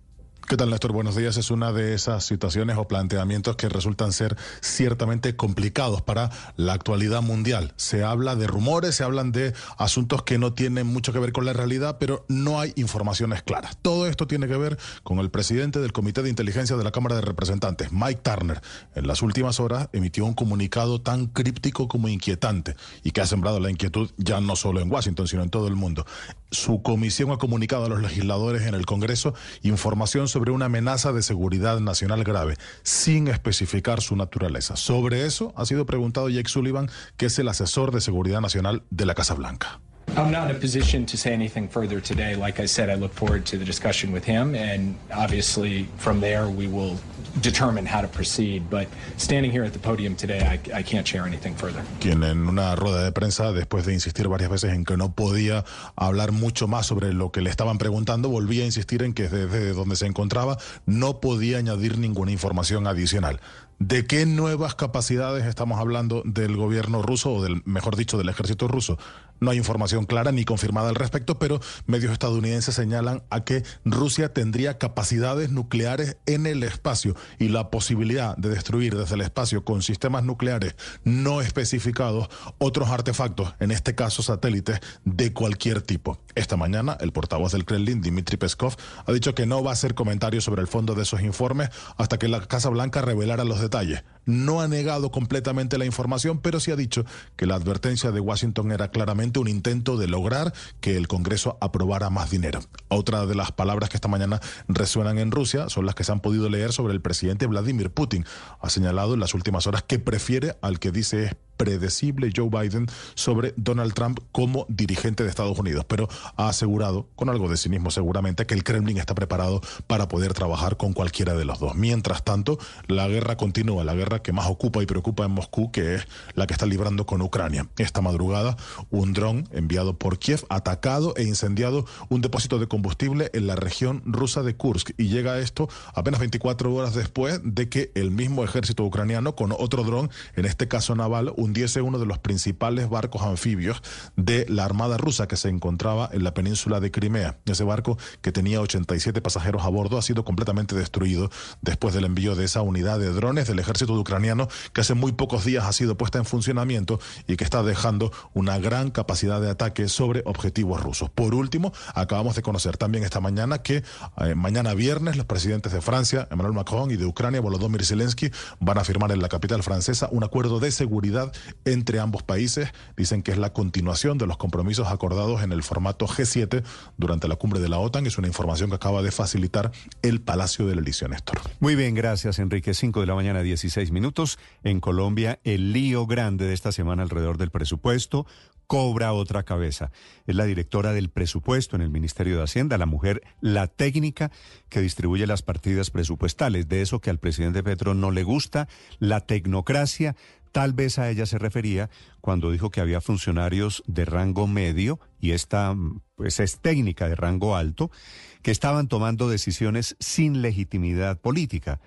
¿Qué tal, Néstor? Buenos días. Es una de esas situaciones o planteamientos que resultan ser ciertamente complicados para la actualidad mundial. Se habla de rumores, se hablan de asuntos que no tienen mucho que ver con la realidad, pero no hay informaciones claras. Todo esto tiene que ver con el presidente del Comité de Inteligencia de la Cámara de Representantes, Mike Turner. En las últimas horas emitió un comunicado tan críptico como inquietante y que ha sembrado la inquietud ya no solo en Washington, sino en todo el mundo. Su comisión ha comunicado a los legisladores en el Congreso información sobre una amenaza de seguridad nacional grave, sin especificar su naturaleza. Sobre eso ha sido preguntado Jake Sullivan, que es el asesor de seguridad nacional de la Casa Blanca. I'm not in a position to say anything further today. Like I said, I look forward to the discussion with him, and obviously from there we will determine how to proceed. But standing here at the podium today, I, can't share anything further. Quien en una rueda de prensa, después de insistir varias veces en que no podía hablar mucho más sobre lo que le estaban preguntando, volvía a insistir en que desde donde se encontraba no podía añadir ninguna información adicional. ¿De qué nuevas capacidades estamos hablando del gobierno ruso o del, mejor dicho, del ejército ruso? No hay información clara ni confirmada al respecto, pero medios estadounidenses señalan a que Rusia tendría capacidades nucleares en el espacio y la posibilidad de destruir desde el espacio con sistemas nucleares no especificados otros artefactos, en este caso satélites de cualquier tipo. Esta mañana, el portavoz del Kremlin, Dmitry Peskov, ha dicho que no va a hacer comentarios sobre el fondo de esos informes hasta que la Casa Blanca revelara los detalles. No ha negado completamente la información, pero sí ha dicho que la advertencia de Washington era claramente un intento de lograr que el Congreso aprobara más dinero. Otra de las palabras que esta mañana resuenan en Rusia son las que se han podido leer sobre el presidente Vladimir Putin. Ha señalado en las últimas horas que prefiere al que dice predecible Joe Biden sobre Donald Trump como dirigente de Estados Unidos, pero ha asegurado, con algo de cinismo seguramente, que el Kremlin está preparado para poder trabajar con cualquiera de los dos. Mientras tanto, la guerra continúa, la guerra que más ocupa y preocupa en Moscú, que es la que está librando con Ucrania. Esta madrugada, un dron enviado por Kiev atacado e incendiado un depósito de combustible en la región rusa de Kursk y llega esto apenas 24 horas después de que el mismo ejército ucraniano con otro dron, en este caso naval, hundiese uno de los principales barcos anfibios de la Armada rusa que se encontraba en la península de Crimea. Ese barco, que tenía 87 pasajeros a bordo, ha sido completamente destruido después del envío de esa unidad de drones del ejército ucraniano que hace muy pocos días ha sido puesta en funcionamiento y que está dejando una gran capacidad de ataque sobre objetivos rusos. Por último, acabamos de conocer también esta mañana que eh, mañana viernes los presidentes de Francia, Emmanuel Macron, y de Ucrania, Volodymyr Zelensky, van a firmar en la capital francesa un acuerdo de seguridad entre ambos países. Dicen que es la continuación de los compromisos acordados en el formato G7 durante la cumbre de la OTAN. Es una información que acaba de facilitar el Palacio del Elíseo, Néstor. Muy bien, gracias, Enrique. 5 de la mañana, 16 minutos. En Colombia, el lío grande de esta semana alrededor del presupuesto cobra otra cabeza. Es la directora del presupuesto en el Ministerio de Hacienda, la mujer, la técnica que distribuye las partidas presupuestales. De eso que al presidente Petro no le gusta, la tecnocracia. Tal vez a ella se refería cuando dijo que había funcionarios de rango medio, y esta pues, es técnica de rango alto, que estaban tomando decisiones sin legitimidad política.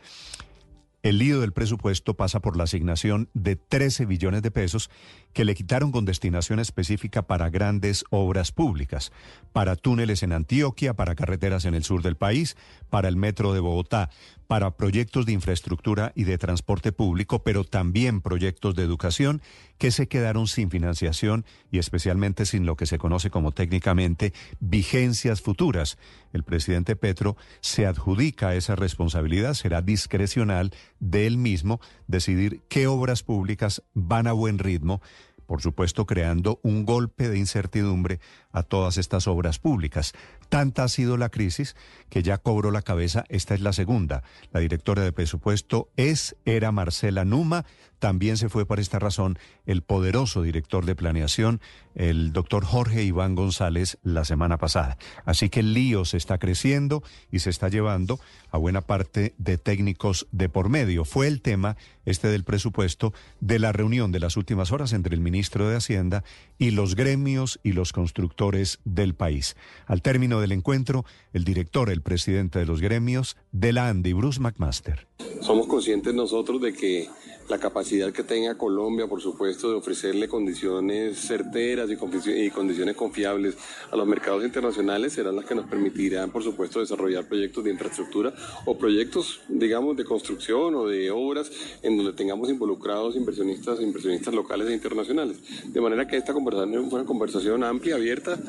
El lío del presupuesto pasa por la asignación de 13 billones de pesos que le quitaron con destinación específica para grandes obras públicas, para túneles en Antioquia, para carreteras en el sur del país, para el metro de Bogotá, para proyectos de infraestructura y de transporte público, pero también proyectos de educación que se quedaron sin financiación y especialmente sin lo que se conoce como técnicamente vigencias futuras. El presidente Petro se adjudica esa responsabilidad, será discrecional de él mismo decidir qué obras públicas van a buen ritmo por supuesto creando un golpe de incertidumbre a todas estas obras públicas. Tanta ha sido la crisis que ya cobró la cabeza, esta es la segunda. La directora de presupuesto es, era Marcela Numa, también se fue por esta razón el poderoso director de planeación, el doctor Jorge Iván González, la semana pasada. Así que el lío se está creciendo y se está llevando a buena parte de técnicos de por medio. Fue el tema, este del presupuesto, de la reunión de las últimas horas entre el ministro de Hacienda y los gremios y los constructores del país. Al término del encuentro, el director, el presidente de los gremios de Bruce McMaster. Somos conscientes nosotros de que la capacidad que tenga Colombia, por supuesto, de ofrecerle condiciones certeras y, condiciones confiables a los mercados internacionales serán las que nos permitirán, por supuesto, desarrollar proyectos de infraestructura o proyectos, digamos, de construcción o de obras en donde tengamos involucrados inversionistas, inversionistas locales e internacionales. De manera que esta conversación fue una conversación amplia, abierta.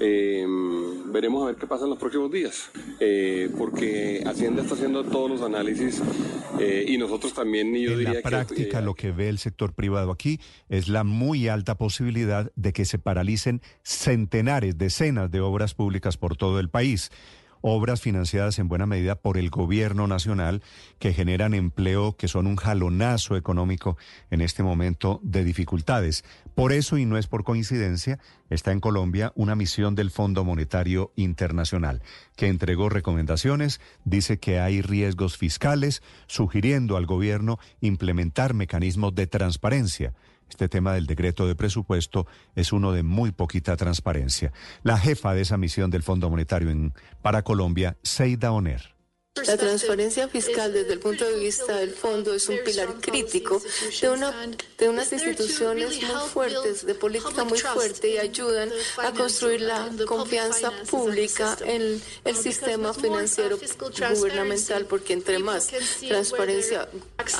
Eh, veremos a ver qué pasa en los próximos días, eh, porque Hacienda está haciendo todos los análisis eh, y nosotros también, yo diría que práctica lo que ve el sector privado aquí es la muy alta posibilidad de que se paralicen centenares, decenas de obras públicas por todo el país obras financiadas en buena medida por el gobierno nacional que generan empleo, que son un jalonazo económico en este momento de dificultades. Por eso, y no es por coincidencia, está en Colombia una misión del Fondo Monetario Internacional que entregó recomendaciones, dice que hay riesgos fiscales, sugiriendo al gobierno implementar mecanismos de transparencia este tema del decreto de presupuesto es uno de muy poquita transparencia. La jefa de esa misión del Fondo Monetario para Colombia, Seida Oner. La transparencia fiscal desde el punto de vista del fondo es un pilar crítico de, una, de unas instituciones muy fuertes, de política muy fuerte y ayudan a construir la confianza pública en el sistema financiero gubernamental, porque entre más transparencia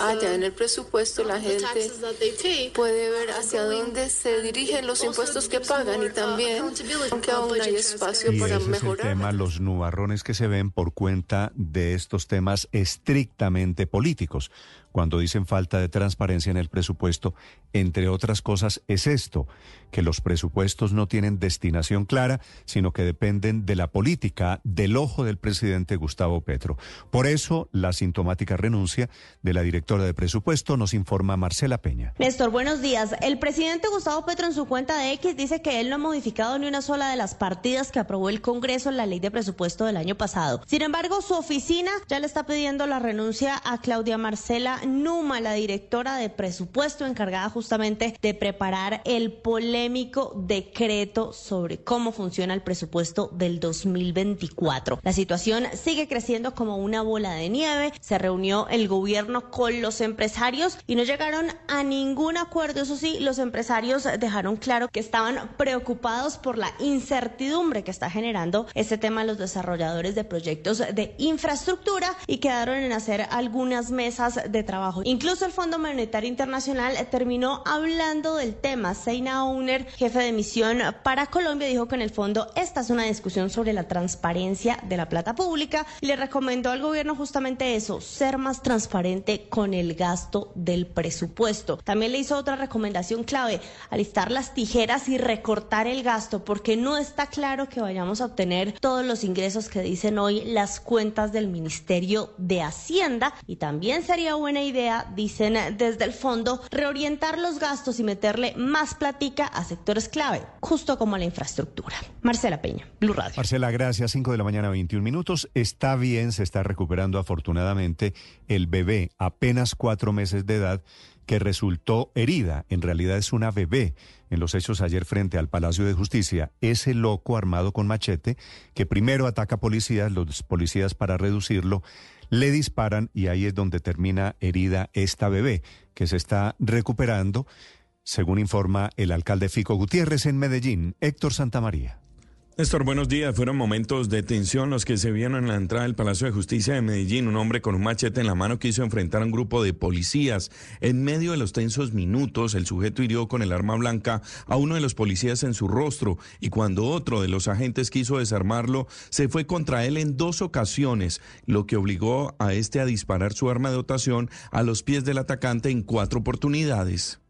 haya en el presupuesto, la gente puede ver hacia dónde se dirigen los impuestos que pagan y también, aunque aún hay espacio para mejorar. Es el tema, los nubarrones que se ven por cuenta de estos temas estrictamente políticos. Cuando dicen falta de transparencia en el presupuesto, entre otras cosas, es esto, que los presupuestos no tienen destinación clara, sino que dependen de la política, del ojo del presidente Gustavo Petro. Por eso, la sintomática renuncia de la directora de presupuesto nos informa Marcela Peña. Néstor, buenos días. El presidente Gustavo Petro en su cuenta de X dice que él no ha modificado ni una sola de las partidas que aprobó el Congreso en la ley de presupuesto del año pasado. Sin embargo, su oficina ya le está pidiendo la renuncia a Claudia Marcela Numa, la directora de presupuesto encargada justamente de preparar el polémico decreto sobre cómo funciona el presupuesto del 2024. La situación sigue creciendo como una bola de nieve. Se reunió el gobierno con los empresarios y no llegaron a ningún acuerdo. Eso sí, los empresarios dejaron claro que estaban preocupados por la incertidumbre que está generando este tema a los desarrolladores de proyectos de infraestructura y quedaron en hacer algunas mesas de trabajo Incluso el Fondo Monetario Internacional terminó hablando del tema. Seina Owner, jefe de misión para Colombia, dijo que en el fondo esta es una discusión sobre la transparencia de la plata pública y le recomendó al gobierno justamente eso, ser más transparente con el gasto del presupuesto. También le hizo otra recomendación clave, alistar las tijeras y recortar el gasto, porque no está claro que vayamos a obtener todos los ingresos que dicen hoy las cuentas del Ministerio de Hacienda y también sería buena idea dicen desde el fondo, reorientar los gastos y meterle más platica a sectores clave, justo como la infraestructura. Marcela Peña, Blue Radio. Marcela, gracias. 5 de la mañana, 21 minutos. Está bien, se está recuperando afortunadamente el bebé, apenas cuatro meses de edad que resultó herida. En realidad es una bebé. En los hechos ayer frente al Palacio de Justicia, ese loco armado con machete que primero ataca policías, los policías para reducirlo, le disparan y ahí es donde termina herida esta bebé, que se está recuperando, según informa el alcalde Fico Gutiérrez en Medellín, Héctor Santamaría. Néstor, buenos días. Fueron momentos de tensión los que se vieron en la entrada del Palacio de Justicia de Medellín. Un hombre con un machete en la mano quiso enfrentar a un grupo de policías. En medio de los tensos minutos, el sujeto hirió con el arma blanca a uno de los policías en su rostro y cuando otro de los agentes quiso desarmarlo, se fue contra él en dos ocasiones, lo que obligó a este a disparar su arma de dotación a los pies del atacante en cuatro oportunidades.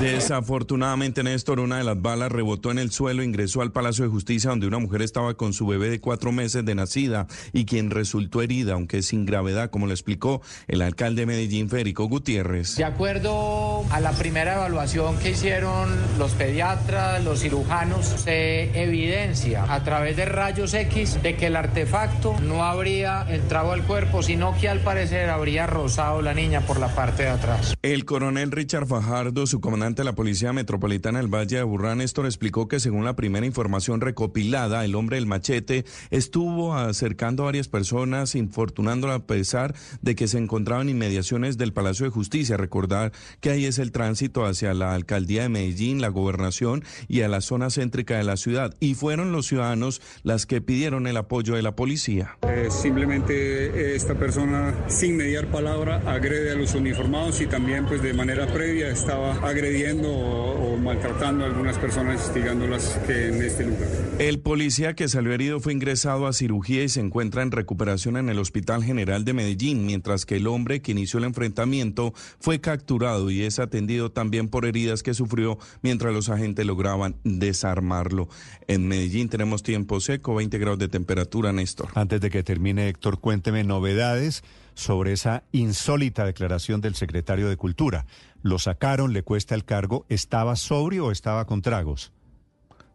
Desafortunadamente, Néstor, una de las balas rebotó en el suelo, ingresó al Palacio de Justicia donde una mujer estaba con su bebé de cuatro meses de nacida y quien resultó herida, aunque sin gravedad, como lo explicó el alcalde de Medellín, Federico Gutiérrez. De acuerdo a la primera evaluación que hicieron los pediatras, los cirujanos, se evidencia a través de rayos X de que el artefacto no habría entrado al cuerpo, sino que al parecer habría rozado la niña por la parte de atrás. El coronel Richard Fajardo, su comandante de la Policía Metropolitana del Valle de Aburrá, Néstor, explicó que según la primera información recopilada, el hombre del machete estuvo acercando a varias personas, infortunándola a pesar de que se encontraban inmediaciones del Palacio de Justicia. Recordar que ahí es el tránsito hacia la alcaldía de Medellín, la gobernación y a la zona céntrica de la ciudad. Y fueron los ciudadanos las que pidieron el apoyo de la policía. Eh, simplemente eh, esta persona, sin mediar palabra, agrede a los uniformados y también pues de manera previa estaba agrediendo o, maltratando a algunas personas, instigándolas que en este lugar. El policía que salió herido fue ingresado a cirugía y se encuentra en recuperación en el Hospital General de Medellín, mientras que el hombre que inició el enfrentamiento fue capturado y es atendido también por heridas que sufrió mientras los agentes lograban desarmarlo. En Medellín tenemos tiempo seco, 20 grados de temperatura, Néstor. Antes de que termine, Héctor, cuénteme novedades sobre esa insólita declaración del secretario de Cultura. Lo sacaron, le cuesta el cargo, ¿estaba sobrio o estaba con tragos?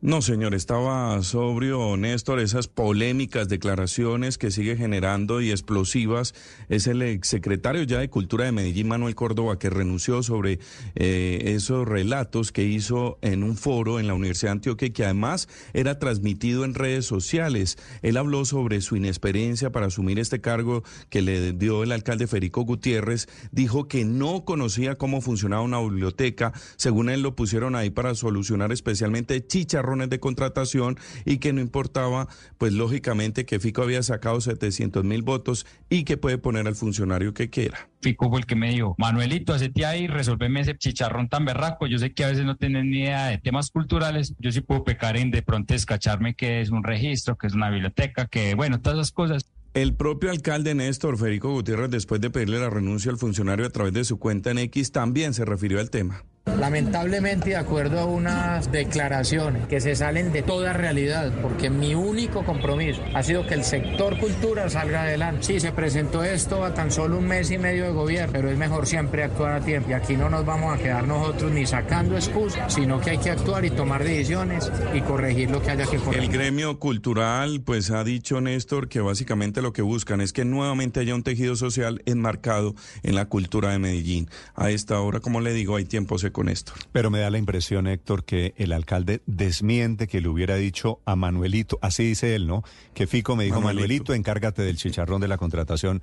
No, señor, estaba sobrio, Néstor. Esas polémicas declaraciones que sigue generando y explosivas es el exsecretario ya de Cultura de Medellín, Manuel Córdoba, que renunció sobre eh, esos relatos que hizo en un foro en la Universidad de Antioquia, que además era transmitido en redes sociales. Él habló sobre su inexperiencia para asumir este cargo que le dio el alcalde Federico Gutiérrez. Dijo que no conocía cómo funcionaba una biblioteca. Según él, lo pusieron ahí para solucionar especialmente de contratación y que no importaba, pues lógicamente que Fico había sacado 700 mil votos y que puede poner al funcionario que quiera. Fico fue el que me dijo, Manuelito, hacete ahí, resolveme ese chicharrón tan berraco. Yo sé que a veces no tienen ni idea de temas culturales. Yo sí puedo pecar en de pronto escacharme que es un registro, que es una biblioteca, que bueno, todas esas cosas. El propio alcalde Néstor Federico Gutiérrez, después de pedirle la renuncia al funcionario a través de su cuenta en X, también se refirió al tema. Lamentablemente, de acuerdo a unas declaraciones que se salen de toda realidad, porque mi único compromiso ha sido que el sector cultura salga adelante. Sí, se presentó esto a tan solo un mes y medio de gobierno, pero es mejor siempre actuar a tiempo. Y aquí no nos vamos a quedar nosotros ni sacando excusas, sino que hay que actuar y tomar decisiones y corregir lo que haya que corregir. El gremio cultural, pues ha dicho Néstor que básicamente lo que buscan es que nuevamente haya un tejido social enmarcado en la cultura de Medellín. A esta hora, como le digo, hay tiempo seco con esto. Pero me da la impresión, Héctor, que el alcalde desmiente que le hubiera dicho a Manuelito, así dice él, ¿no? Que Fico me dijo, Manuelito, encárgate del chicharrón de la contratación.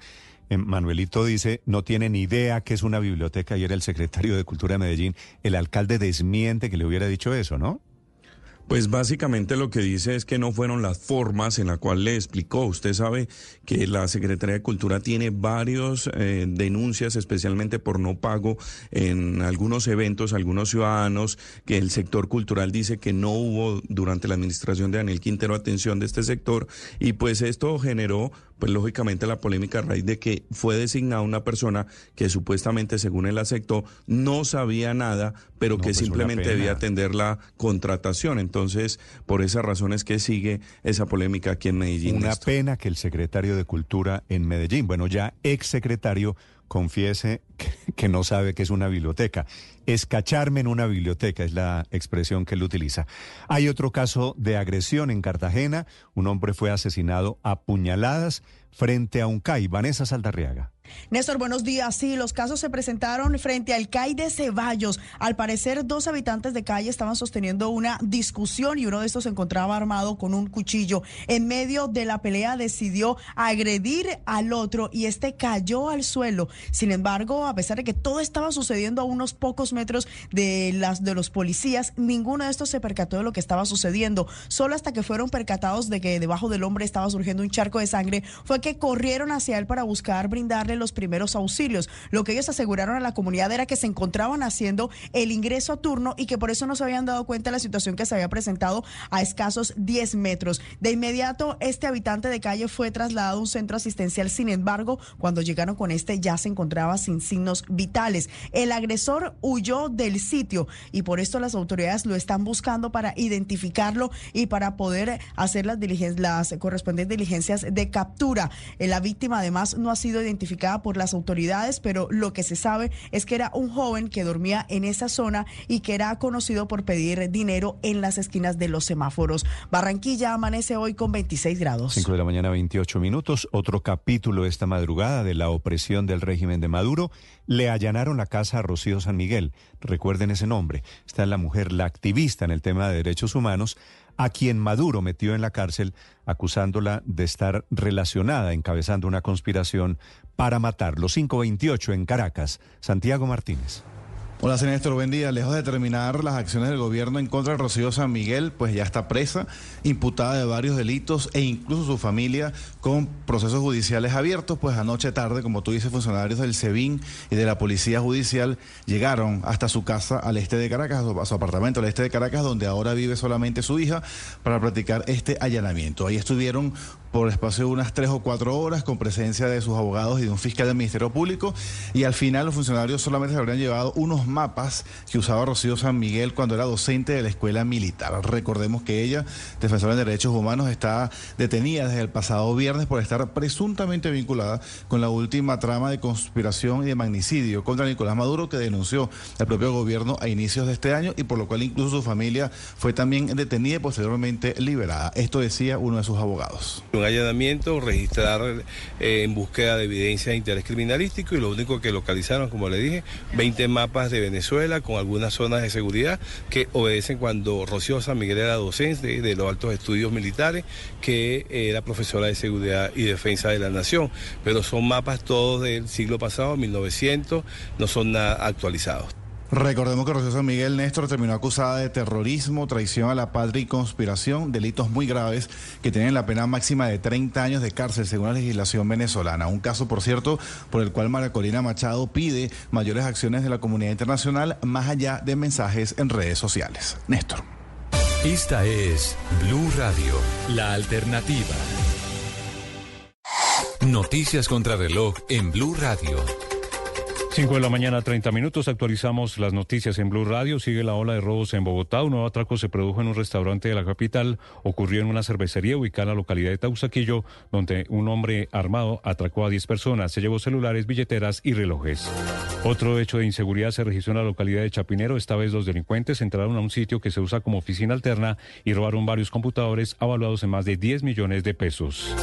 Eh, Manuelito dice, no tiene ni idea que es una biblioteca y era el secretario de Cultura de Medellín. El alcalde desmiente que le hubiera dicho eso, ¿no? Pues básicamente lo que dice es que no fueron las formas en las cuales le explicó. Usted sabe que la Secretaría de Cultura tiene varios eh, denuncias, especialmente por no pago en algunos eventos, algunos ciudadanos, que el sector cultural dice que no hubo durante la administración de Daniel Quintero atención de este sector y pues esto generó pues lógicamente la polémica a raíz de que fue designada una persona que supuestamente, según él aceptó, no sabía nada, pero que pues simplemente debía atender la contratación. Entonces, por esas razones que sigue esa polémica aquí en Medellín. Una pena que el secretario de Cultura en Medellín, bueno, ya ex secretario, confiese que, no sabe que es una biblioteca. Escacharme en una biblioteca es la expresión que él utiliza. Hay otro caso de agresión en Cartagena. Un hombre fue asesinado a puñaladas frente a un CAI. Vanessa Saldarriaga. Néstor, buenos días. Sí, los casos se presentaron frente al CAI de Ceballos. Al parecer, dos habitantes de calle estaban sosteniendo una discusión y uno de estos se encontraba armado con un cuchillo. En medio de la pelea decidió agredir al otro y este cayó al suelo. Sin embargo, a pesar de que todo estaba sucediendo a unos pocos metros de las de los policías, ninguno de estos se percató de lo que estaba sucediendo. Solo hasta que fueron percatados de que debajo del hombre estaba surgiendo un charco de sangre, fue que corrieron hacia él para buscar brindarle los primeros auxilios. Lo que ellos aseguraron a la comunidad era que se encontraban haciendo el ingreso a turno y que por eso no se habían dado cuenta de la situación que se había presentado a escasos 10 metros. De inmediato, este habitante de calle fue trasladado a un centro asistencial. Sin embargo, cuando llegaron con este ya se encontraba sin signos vitales. El agresor huyó del sitio y por esto las autoridades lo están buscando para identificarlo y para poder hacer las, diligencias, las correspondientes diligencias de captura. Eh, la víctima además no ha sido identificada por las autoridades, pero lo que se sabe es que era un joven que dormía en esa zona y que era conocido por pedir dinero en las esquinas de los semáforos. Barranquilla amanece hoy con 26 grados. 5 de la mañana, 28 minutos. Otro capítulo esta madrugada de la opresión del régimen de Maduro. Le allanaron la casa a Rocío San Miguel. Recuerden ese nombre. Está la mujer, la activista en el tema de derechos humanos a quien Maduro metió en la cárcel acusándola de estar relacionada, encabezando una conspiración para matarlo. 528 en Caracas. Santiago Martínez. Hola, Néstor, buen día. Lejos de terminar las acciones del gobierno en contra de Rocío San Miguel, pues ya está presa, imputada de varios delitos e incluso su familia con procesos judiciales abiertos, pues anoche tarde, como tú dices, funcionarios del SEBIN y de la Policía Judicial llegaron hasta su casa al este de Caracas, a su apartamento al este de Caracas, donde ahora vive solamente su hija, para practicar este allanamiento. Ahí estuvieron por espacio de unas tres o cuatro horas con presencia de sus abogados y de un fiscal del Ministerio Público y al final los funcionarios solamente se habrían llevado unos mapas que usaba Rocío San Miguel cuando era docente de la escuela militar. Recordemos que ella, defensora de derechos humanos, está detenida desde el pasado viernes por estar presuntamente vinculada con la última trama de conspiración y de magnicidio contra Nicolás Maduro que denunció el propio gobierno a inicios de este año y por lo cual incluso su familia fue también detenida y posteriormente liberada. Esto decía uno de sus abogados. Un allanamiento, registrar eh, en búsqueda de evidencia de interés criminalístico y lo único que localizaron, como le dije, 20 mapas de Venezuela con algunas zonas de seguridad que obedecen cuando Rocío San Miguel era docente de los altos estudios militares, que era profesora de seguridad y defensa de la nación. Pero son mapas todos del siglo pasado, 1900, no son nada actualizados. Recordemos que Rocío San Miguel Néstor terminó acusada de terrorismo, traición a la patria y conspiración, delitos muy graves que tienen la pena máxima de 30 años de cárcel según la legislación venezolana. Un caso, por cierto, por el cual María Corina Machado pide mayores acciones de la comunidad internacional más allá de mensajes en redes sociales. Néstor. Esta es Blue Radio, la alternativa. Noticias contra reloj en Blue Radio. 5 de la mañana, 30 minutos. Actualizamos las noticias en Blue Radio. Sigue la ola de robos en Bogotá. Un nuevo atraco se produjo en un restaurante de la capital. Ocurrió en una cervecería ubicada en la localidad de Tausaquillo, donde un hombre armado atracó a 10 personas. Se llevó celulares, billeteras y relojes. Otro hecho de inseguridad se registró en la localidad de Chapinero. Esta vez los delincuentes entraron a un sitio que se usa como oficina alterna y robaron varios computadores avaluados en más de 10 millones de pesos.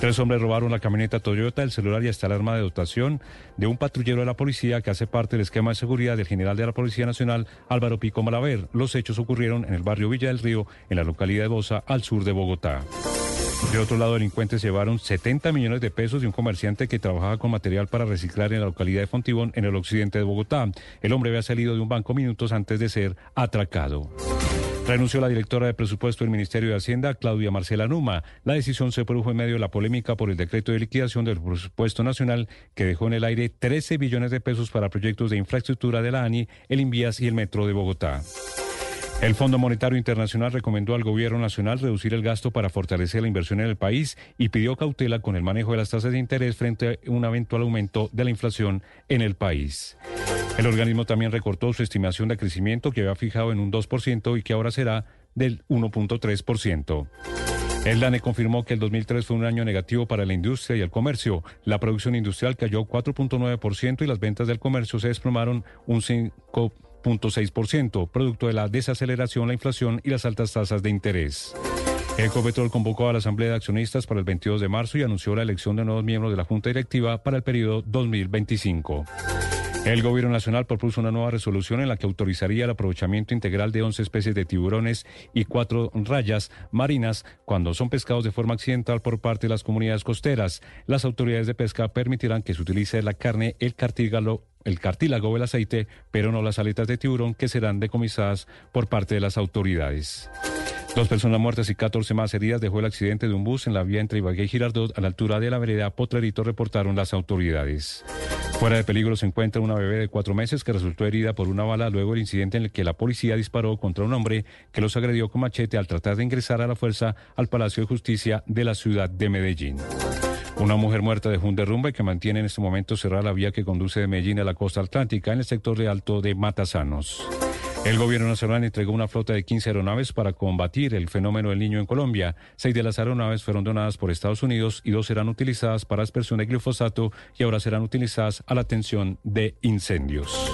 Tres hombres robaron la camioneta Toyota, el celular y hasta el arma de dotación de un patrullero de la policía que hace parte del esquema de seguridad del general de la Policía Nacional, Álvaro Pico Malaver. Los hechos ocurrieron en el barrio Villa del Río, en la localidad de Bosa, al sur de Bogotá. De otro lado, delincuentes llevaron 70 millones de pesos de un comerciante que trabajaba con material para reciclar en la localidad de Fontibón, en el occidente de Bogotá. El hombre había salido de un banco minutos antes de ser atracado. Renunció la directora de presupuesto del Ministerio de Hacienda, Claudia Marcela Numa. La decisión se produjo en medio de la polémica por el decreto de liquidación del presupuesto nacional que dejó en el aire 13 billones de pesos para proyectos de infraestructura de la ANI, el Invías y el Metro de Bogotá. El Fondo Monetario Internacional recomendó al Gobierno Nacional reducir el gasto para fortalecer la inversión en el país y pidió cautela con el manejo de las tasas de interés frente a un eventual aumento de la inflación en el país. El organismo también recortó su estimación de crecimiento que había fijado en un 2% y que ahora será del 1.3%. El DANE confirmó que el 2003 fue un año negativo para la industria y el comercio. La producción industrial cayó 4.9% y las ventas del comercio se desplomaron un 5.6%, producto de la desaceleración, la inflación y las altas tasas de interés. Ecopetrol convocó a la Asamblea de Accionistas para el 22 de marzo y anunció la elección de nuevos miembros de la Junta Directiva para el periodo 2025. El Gobierno Nacional propuso una nueva resolución en la que autorizaría el aprovechamiento integral de 11 especies de tiburones y cuatro rayas marinas cuando son pescados de forma accidental por parte de las comunidades costeras. Las autoridades de pesca permitirán que se utilice la carne, el cartílago, el cartílago o el aceite, pero no las aletas de tiburón que serán decomisadas por parte de las autoridades. Dos personas muertas y 14 más heridas dejó el accidente de un bus en la vía entre Ibagué y Girardot a la altura de la vereda Potlerito, reportaron las autoridades. Fuera de peligro se encuentra una bebé de cuatro meses que resultó herida por una bala luego del incidente en el que la policía disparó contra un hombre que los agredió con machete al tratar de ingresar a la fuerza al Palacio de Justicia de la ciudad de Medellín. Una mujer muerta dejó un derrumbe que mantiene en este momento cerrada la vía que conduce de Medellín a la costa atlántica en el sector de Alto de Matasanos. El gobierno nacional entregó una flota de 15 aeronaves para combatir el fenómeno del niño en Colombia. Seis de las aeronaves fueron donadas por Estados Unidos y dos serán utilizadas para aspersión de glifosato y ahora serán utilizadas a la atención de incendios.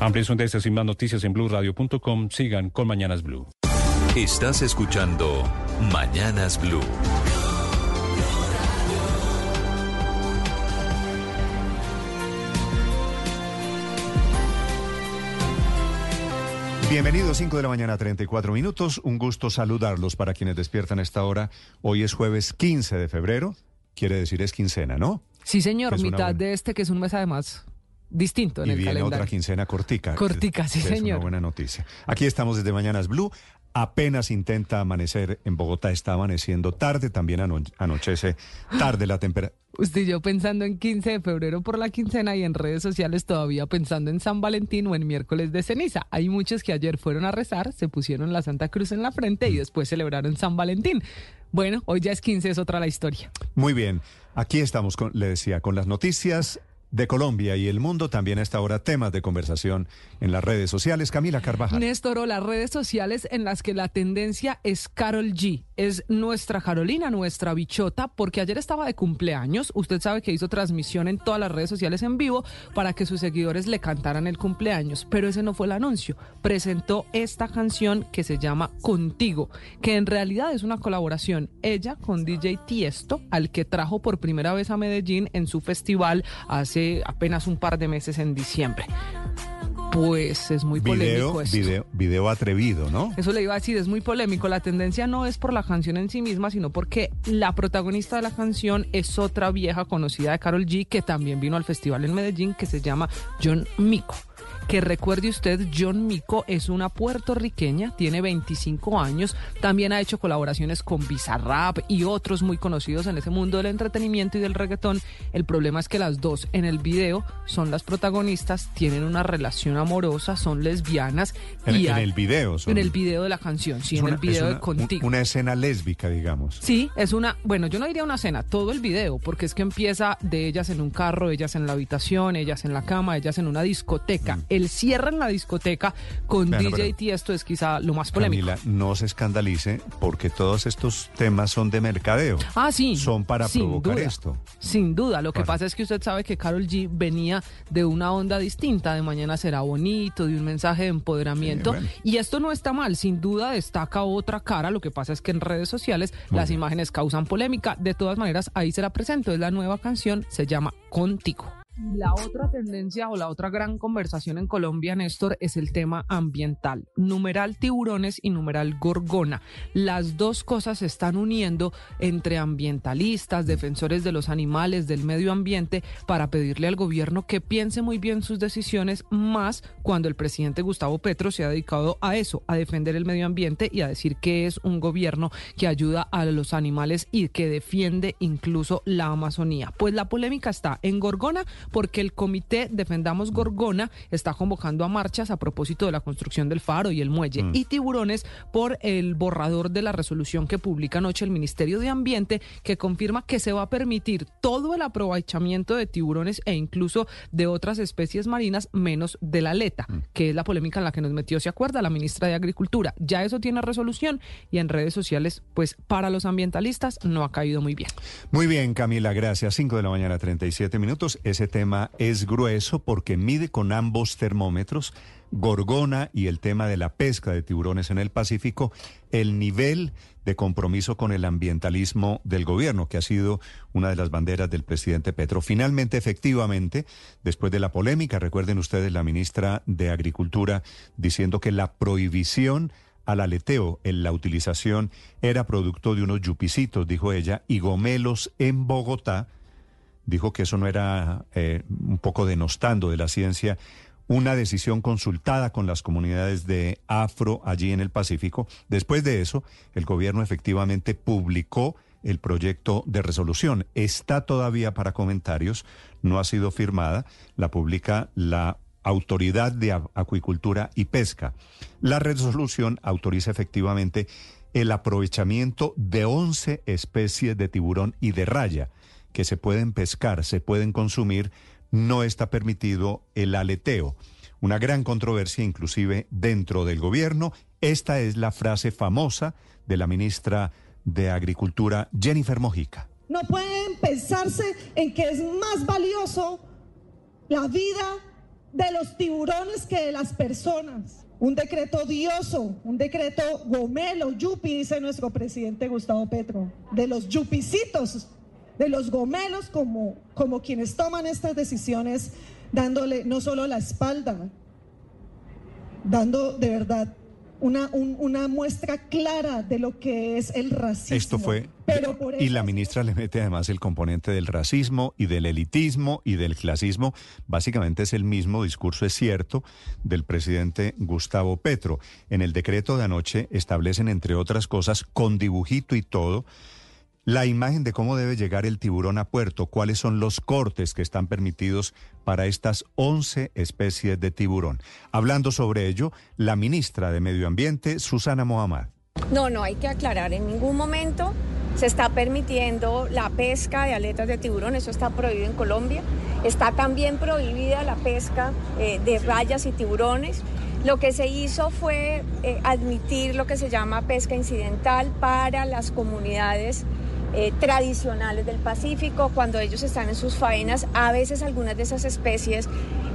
Ampliación de estas y más noticias en blueradio.com. Sigan con Mañanas Blue. Estás escuchando Mañanas Blue. Bienvenidos, 5 de la mañana, 34 minutos. Un gusto saludarlos para quienes despiertan a esta hora. Hoy es jueves 15 de febrero, quiere decir es quincena, ¿no? Sí, señor, Es una mitad buena- de este que es un mes además distinto en y el viene calendario. otra quincena cortica. Cortica, sí, Es una señor. buena noticia. Aquí estamos desde Mañanas Blue. Apenas intenta amanecer en Bogotá, está amaneciendo tarde, también ano- anochece tarde la temperatura. Usted y yo pensando en 15 de febrero por la quincena y en redes sociales todavía pensando en San Valentín o en miércoles de ceniza. Hay muchos que ayer fueron a rezar, se pusieron la Santa Cruz en la frente Mm. y después celebraron San Valentín. Bueno, hoy ya es 15, es otra la historia. Muy bien, aquí estamos, con, le decía, con las noticias de Colombia y el mundo, también a esta hora temas de conversación en las redes sociales. Camila Carvajal. Néstor, o las redes sociales en las que la tendencia es Carol G. Es nuestra Carolina, nuestra bichota, porque ayer estaba de cumpleaños. Usted sabe que hizo transmisión en todas las redes sociales en vivo para que sus seguidores le cantaran el cumpleaños. Pero ese no fue el anuncio. Presentó esta canción que se llama Contigo, que en realidad es una colaboración. Ella con DJ Tiesto, al que trajo por primera vez a Medellín en su festival hace apenas un par de meses en diciembre. Pues es muy polémico esto. video, video atrevido, ¿no? Eso le iba a decir, es muy polémico. La tendencia no es por la canción en sí misma, sino porque la protagonista de la canción es otra vieja conocida de Carol G, que también vino al festival en Medellín, que se llama John Mico. Que recuerde usted, John Mico es una puertorriqueña, tiene 25 años, también ha hecho colaboraciones con Bizarrap y otros muy conocidos en ese mundo del entretenimiento y del reggaetón. El problema es que las dos en el video son las protagonistas, tienen una relación amorosa, son lesbianas. En, y en hay- el video. son- en el video de la canción, sí, en una- el video de Contigo. Una escena lésbica, digamos. Sí, es una, bueno, yo no diría una cena, todo el video, porque es que empieza de ellas en un carro, ellas en la habitación, ellas en la cama, ellas en una discoteca. El cierre en la discoteca con Bueno, DJ Tiesto es quizá lo más polémico. Camila, no se escandalice porque todos estos temas son de mercadeo. Ah, sí. Son para sin provocar duda, esto. Sin duda. Lo que pasa es que usted sabe que Carol G venía de una onda distinta, de mañana será bonito, de un mensaje de empoderamiento. Sí, bueno. Y esto no está mal. Sin duda destaca otra cara. Lo que pasa es que en redes sociales Muy las bien. imágenes causan polémica. De todas maneras, ahí se la presento. Es la nueva canción, se llama Contigo. La otra tendencia o la otra gran conversación en Colombia, Néstor, es el tema ambiental. Numeral tiburones y numeral gorgona. Las dos cosas se están uniendo entre ambientalistas, defensores de los animales, del medio ambiente, para pedirle al gobierno que piense muy bien sus decisiones, más cuando el presidente Gustavo Petro se ha dedicado a eso, a defender el medio ambiente y a decir que es un gobierno que ayuda a los animales y que defiende incluso la Amazonía. Pues la polémica está en Gorgona porque el comité Defendamos Gorgona está convocando a marchas a propósito de la construcción del faro y el muelle y tiburones por el borrador de la resolución que publica anoche el Ministerio de Ambiente que confirma que se va a permitir todo el aprovechamiento de tiburones e incluso de otras especies marinas menos de la aleta, que es la polémica en la que nos metió, se acuerda, la ministra de Agricultura. Ya eso tiene resolución y en redes sociales, pues para los ambientalistas no ha caído muy bien. Muy bien, Camila, gracias. 5 de la mañana, 37 minutos. Ese tema es grueso porque mide con ambos termómetros, Gorgona y el tema de la pesca de tiburones en el Pacífico, el nivel de compromiso con el ambientalismo del gobierno, que ha sido una de las banderas del presidente Petro. Finalmente, efectivamente, después de la polémica, recuerden ustedes la ministra de Agricultura diciendo que la prohibición al aleteo en la utilización era producto de unos yupicitos, dijo ella, y gomelos en Bogotá. Dijo que eso no era eh, un poco denostando de la ciencia una decisión consultada con las comunidades de Afro allí en el Pacífico. Después de eso, el gobierno efectivamente publicó el proyecto de resolución. Está todavía para comentarios, no ha sido firmada, la publica la Autoridad de Acuicultura y Pesca. La resolución autoriza efectivamente el aprovechamiento de 11 especies de tiburón y de raya que se pueden pescar, se pueden consumir, no está permitido el aleteo. Una gran controversia inclusive dentro del gobierno. Esta es la frase famosa de la ministra de Agricultura, Jennifer Mojica. No pueden pensarse en que es más valioso la vida de los tiburones que de las personas. Un decreto odioso, un decreto gomelo, yupi, dice nuestro presidente Gustavo Petro, de los yupicitos, de los gomelos como, como quienes toman estas decisiones, dándole no solo la espalda, dando de verdad una, una muestra clara de lo que es el racismo. Esto fue... y la ministra le mete además el componente del racismo y del elitismo y del clasismo. Básicamente es el mismo discurso, es cierto, del presidente Gustavo Petro. En el decreto de anoche establecen, entre otras cosas, con dibujito y todo, la imagen de cómo debe llegar el tiburón a puerto, cuáles son los cortes que están permitidos para estas 11 especies de tiburón. Hablando sobre ello, la ministra de Medio Ambiente, Susana Mohamed. No, no hay que aclarar en ningún momento. Se está permitiendo la pesca de aletas de tiburón, eso está prohibido en Colombia. Está también prohibida la pesca eh, de rayas y tiburones. Lo que se hizo fue eh, admitir lo que se llama pesca incidental para las comunidades eh, tradicionales del Pacífico. Cuando ellos están en sus faenas, a veces algunas de esas especies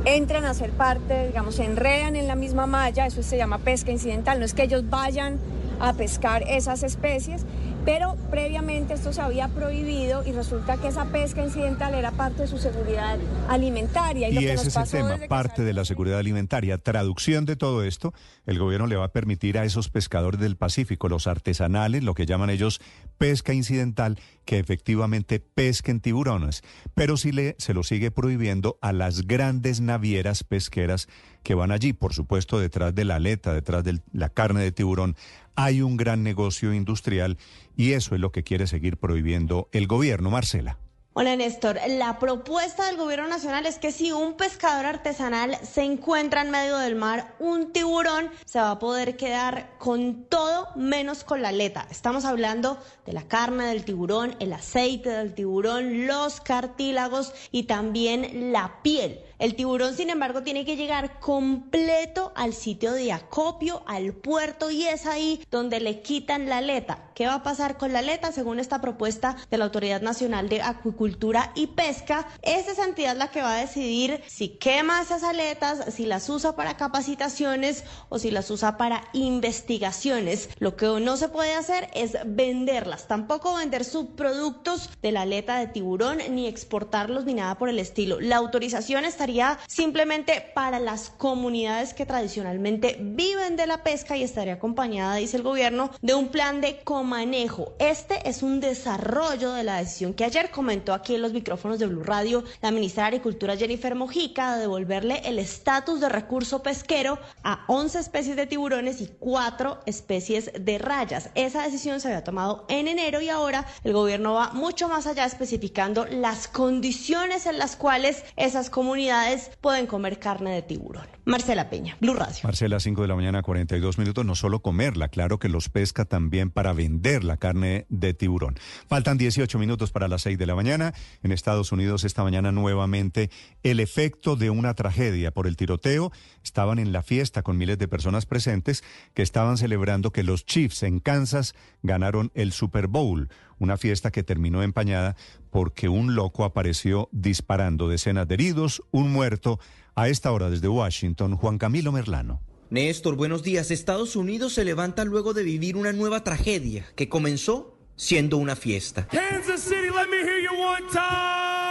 entran a ser parte, digamos, se enredan en la misma malla, eso se llama pesca incidental, no es que ellos vayan a pescar esas especies, pero previamente esto se había prohibido y resulta que esa pesca incidental era parte de su seguridad alimentaria. Y, ese es el tema, parte de la seguridad alimentaria. Traducción de todo esto, el gobierno le va a permitir a esos pescadores del Pacífico, los artesanales, lo que llaman ellos pesca incidental, que efectivamente pesquen tiburones, pero sí le, se lo sigue prohibiendo a las grandes navieras pesqueras que van allí, por supuesto, detrás de la aleta, detrás de la carne de tiburón, hay un gran negocio industrial y eso es lo que quiere seguir prohibiendo el gobierno, Marcela. Hola Néstor, la propuesta del gobierno nacional es que si un pescador artesanal se encuentra en medio del mar, un tiburón se va a poder quedar con todo menos con la aleta. Estamos hablando de la carne del tiburón, el aceite del tiburón, los cartílagos y también la piel. El tiburón, sin embargo, tiene que llegar completo al sitio de acopio, al puerto, y es ahí donde le quitan la aleta. ¿Qué va a pasar con la aleta? Según esta propuesta de la Autoridad Nacional de Acuicultura y Pesca, es entidad la que va a decidir si quema esas aletas, si las usa para capacitaciones o si las usa para investigaciones. Lo que no se puede hacer es venderlas, tampoco vender subproductos de la aleta de tiburón, ni exportarlos, ni nada por el estilo. La autorización está simplemente para las comunidades que tradicionalmente viven de la pesca y estaría acompañada, dice el gobierno, de un plan de comanejo. Este es un desarrollo de la decisión que ayer comentó aquí en los micrófonos de Blue Radio la ministra de Agricultura Jennifer Mojica de devolverle el estatus de recurso pesquero a 11 especies de tiburones y 4 especies de rayas. Esa decisión se había tomado en enero y ahora el gobierno va mucho más allá especificando las condiciones en las cuales esas comunidades pueden comer carne de tiburón. Marcela Peña, Blue Radio. Marcela, 5 de la mañana, 42 minutos. No solo comerla, claro que los pesca también para vender la carne de tiburón. Faltan 18 minutos para las 6 de la mañana. En Estados Unidos, esta mañana nuevamente, el efecto de una tragedia por el tiroteo. Estaban en la fiesta con miles de personas presentes que estaban celebrando que los Chiefs en Kansas ganaron el Super Bowl una fiesta que terminó empañada porque un loco apareció disparando decenas de heridos, un muerto. A esta hora desde Washington, Juan Camilo Merlano. Néstor, buenos días. Estados Unidos se levanta luego de vivir una nueva tragedia que comenzó siendo una fiesta. Kansas City, let me hear you one time.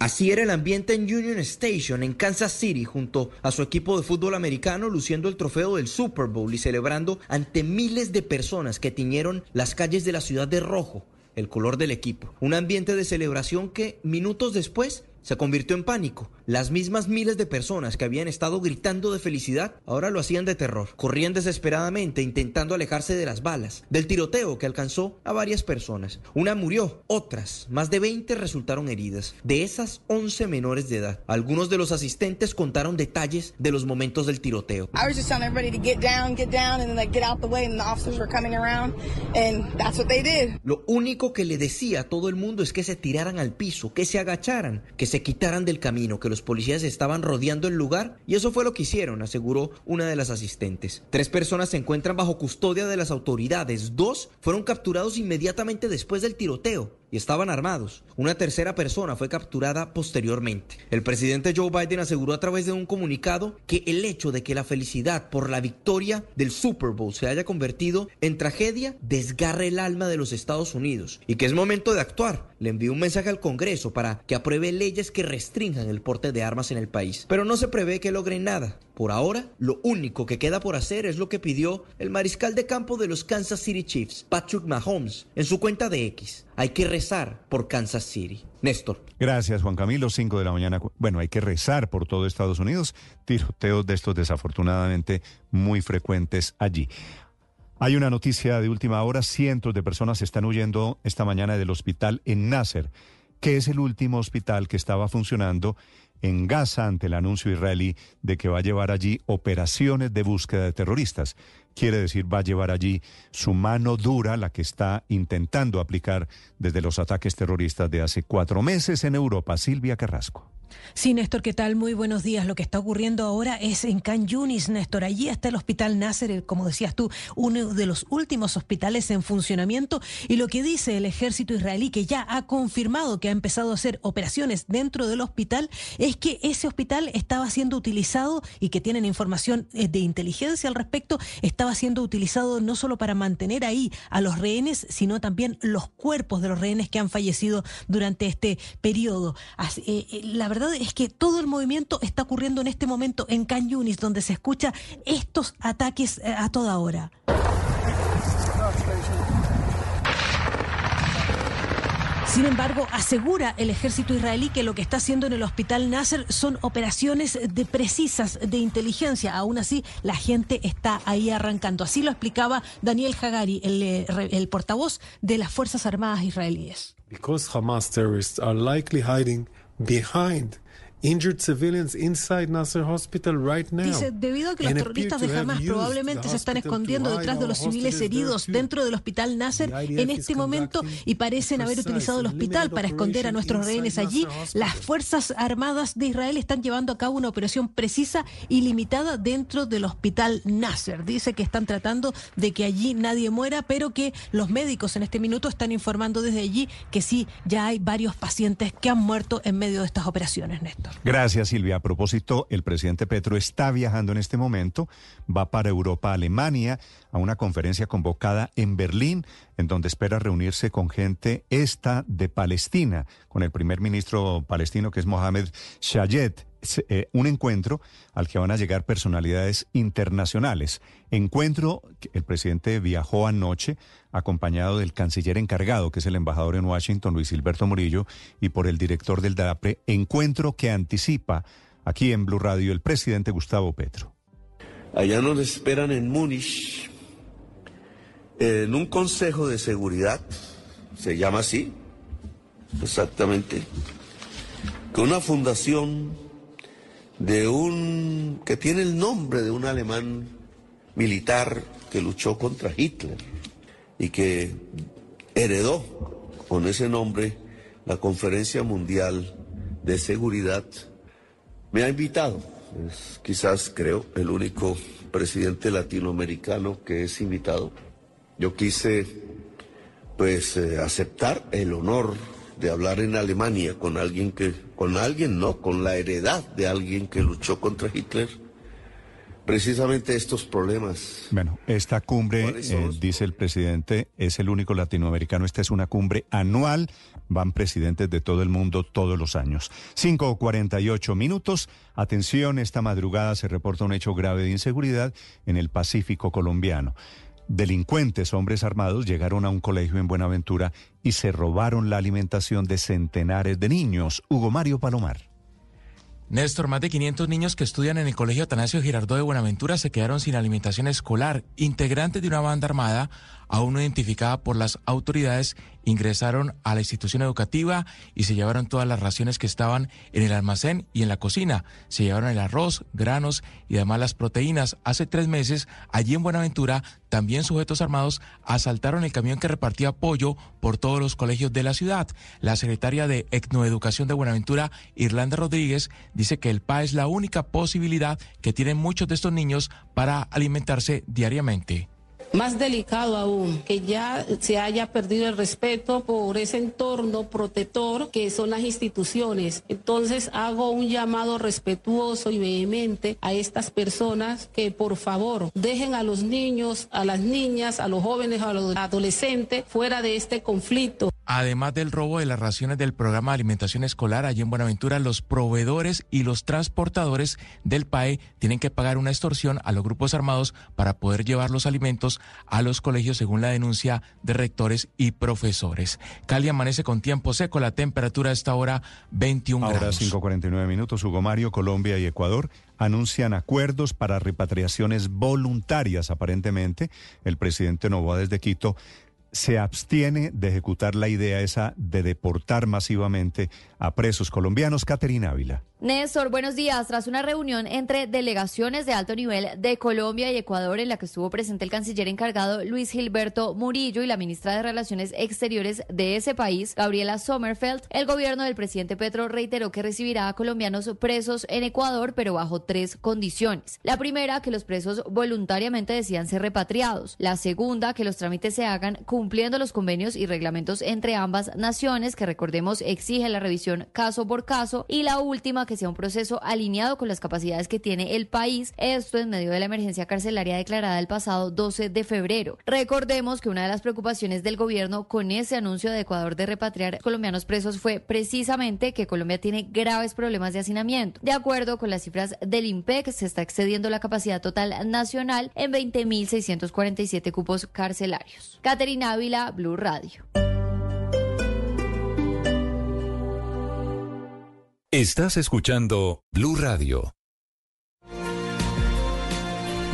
Así era el ambiente en Union Station, en Kansas City, junto a su equipo de fútbol americano, luciendo el trofeo del Super Bowl y celebrando ante miles de personas que tiñeron las calles de la ciudad de rojo, el color del equipo. Un ambiente de celebración que minutos después se convirtió en pánico. Las mismas miles de personas que habían estado gritando de felicidad ahora lo hacían de terror. Corrían desesperadamente intentando alejarse de las balas, del tiroteo que alcanzó a varias personas. Una murió, otras, más de 20 resultaron heridas. De esas 11 menores de edad. Algunos de los asistentes contaron detalles de los momentos del tiroteo. I was just telling everybody to get down, get down, and then like get out the way, and the officers were coming around, and that's what they did. Lo único que le decía a todo el mundo es que se tiraran al piso, que se agacharan, que se quitaran del camino, que los policías estaban rodeando el lugar, y eso fue lo que hicieron, aseguró una de las asistentes. Tres personas se encuentran bajo custodia de las autoridades, dos fueron capturados inmediatamente después del tiroteo y estaban armados. Una tercera persona fue capturada posteriormente. El presidente Joe Biden aseguró a través de un comunicado que el hecho de que la felicidad por la victoria del Super Bowl se haya convertido en tragedia desgarre el alma de los Estados Unidos y que es momento de actuar. Le envió un mensaje al Congreso para que apruebe leyes que restrinjan el porte de armas en el país. Pero no se prevé que logren nada. Por ahora, lo único que queda por hacer es lo que pidió el mariscal de campo de los Kansas City Chiefs, Patrick Mahomes, en su cuenta de X. Hay que rezar por Kansas City. Néstor. Gracias, Juan Camilo. 5 de la mañana. Bueno, hay que rezar por todo Estados Unidos. Tiroteos de estos desafortunadamente muy frecuentes allí. Hay una noticia de última hora. Cientos de personas están huyendo esta mañana del hospital en Nasser, que es el último hospital que estaba funcionando en Gaza ante el anuncio israelí de que va a llevar allí operaciones de búsqueda de terroristas. Quiere decir, va a llevar allí su mano dura, la que está intentando aplicar desde los ataques terroristas de hace cuatro meses en Europa. Silvia Carrasco. Sí, Néstor, ¿qué tal? Muy buenos días. Lo que está ocurriendo ahora es en Can Yunis, Néstor. Allí está el Hospital Nasser, como decías tú, uno de los últimos hospitales en funcionamiento. Y lo que dice el ejército israelí, que ya ha confirmado que ha empezado a hacer operaciones dentro del hospital, es que ese hospital estaba siendo utilizado y que tienen información eh, de inteligencia al respecto, estaba siendo utilizado no solo para mantener ahí a los rehenes, sino también los cuerpos de los rehenes que han fallecido durante este periodo. Eh, eh, la verdad es que todo el movimiento está ocurriendo en este momento en Can Yunis, donde se escucha estos ataques eh, a toda hora. Sin embargo, asegura el ejército israelí que lo que está haciendo en el hospital Nasser son operaciones de precisas de inteligencia. Aún así, la gente está ahí arrancando. Así lo explicaba Daniel Hagari, el, eh, portavoz de las Fuerzas Armadas israelíes. Because Hamas terrorists are likely hiding behind injured civilians inside Nasser Hospital right now. Dice, debido a que los terroristas de Hamas probablemente se están escondiendo detrás de los civiles heridos dentro del hospital Nasser en este momento y parecen haber utilizado el hospital para esconder a nuestros rehenes allí, las Fuerzas Armadas de Israel están llevando a cabo una operación precisa y limitada dentro del hospital Nasser. Dice que están tratando de que allí nadie muera, pero que los médicos en este minuto están informando desde allí que sí, ya hay varios pacientes que han muerto en medio de estas operaciones, Néstor. Gracias, Silvia. A propósito, el presidente Petro está viajando en este momento, va para Europa, Alemania, a una conferencia convocada en Berlín, en donde espera reunirse con gente esta de Palestina, con el primer ministro palestino que es Mohamed Shayet. Eh, un encuentro al que van a llegar personalidades internacionales. Encuentro el presidente viajó anoche acompañado del canciller encargado, que es el embajador en Washington, Luis Gilberto Murillo, y por el director del DAPRE. Encuentro que anticipa aquí en Blue Radio el presidente Gustavo Petro. Allá nos esperan en Múnich, en un consejo de seguridad, se llama así, exactamente, con una fundación de un que tiene el nombre de un alemán militar que luchó contra Hitler y que heredó con ese nombre la Conferencia Mundial de Seguridad. Me ha invitado, quizás creo el único presidente latinoamericano que es invitado. Yo quise pues eh, aceptar el honor de hablar en Alemania con alguien que, con alguien no, con la heredad de alguien que luchó contra Hitler. Precisamente estos problemas. Bueno, esta cumbre, eh, dice el presidente, es el único latinoamericano. Esta es una cumbre anual. Van presidentes de todo el mundo todos los años. 5.48 minutos. Atención, esta madrugada se reporta un hecho grave de inseguridad en el Pacífico colombiano. Delincuentes, hombres armados, llegaron a un colegio en Buenaventura y se robaron la alimentación de centenares de niños. Hugo Mario Palomar. Néstor, más de 500 niños que estudian en el Colegio Atanasio Girardot de Buenaventura se quedaron sin alimentación escolar. Integrantes de una banda armada, aún no identificada por las autoridades, ingresaron a la institución educativa y se llevaron todas las raciones que estaban en el almacén y en la cocina. Se llevaron el arroz, granos y además las proteínas. Hace tres meses, allí en Buenaventura, también sujetos armados asaltaron el camión que repartía apoyo por todos los colegios de la ciudad. La secretaria de Etnoeducación de Buenaventura, Irlanda Rodríguez, dice que el PA es la única posibilidad que tienen muchos de estos niños para alimentarse diariamente. Más delicado aún, que ya se haya perdido el respeto por ese entorno protector que son las instituciones. Entonces hago un llamado respetuoso y vehemente a estas personas que por favor dejen a los niños, a las niñas, a los jóvenes, a los adolescentes fuera de este conflicto. Además del robo de las raciones del programa de alimentación escolar allí en Buenaventura, los proveedores y los transportadores del PAE tienen que pagar una extorsión a los grupos armados para poder llevar los alimentos a los colegios según la denuncia de rectores y profesores. Cali amanece con tiempo seco, la temperatura a esta hora 21 Ahora grados. 5.49 minutos, Hugo Mario, Colombia y Ecuador anuncian acuerdos para repatriaciones voluntarias, aparentemente. El presidente Novoa desde Quito se abstiene de ejecutar la idea esa de deportar masivamente a presos colombianos. Caterina Ávila. Néstor, buenos días. Tras una reunión entre delegaciones de alto nivel de Colombia y Ecuador en la que estuvo presente el canciller encargado Luis Gilberto Murillo y la ministra de Relaciones Exteriores de ese país, Gabriela Sommerfeld, el gobierno del presidente Petro reiteró que recibirá a colombianos presos en Ecuador, pero bajo tres condiciones. La primera, que los presos voluntariamente decidan ser repatriados. La segunda, que los trámites se hagan cumpliendo los convenios y reglamentos entre ambas naciones, que recordemos exige la revisión caso por caso. Y la última, que sea un proceso alineado con las capacidades que tiene el país, esto en medio de la emergencia carcelaria declarada el pasado 12 de febrero. Recordemos que una de las preocupaciones del gobierno con ese anuncio de Ecuador de repatriar colombianos presos fue precisamente que Colombia tiene graves problemas de hacinamiento. De acuerdo con las cifras del IMPEC, se está excediendo la capacidad total nacional en 20.647 cupos carcelarios. Caterina Ávila, Blue Radio. Estás escuchando Blue Radio.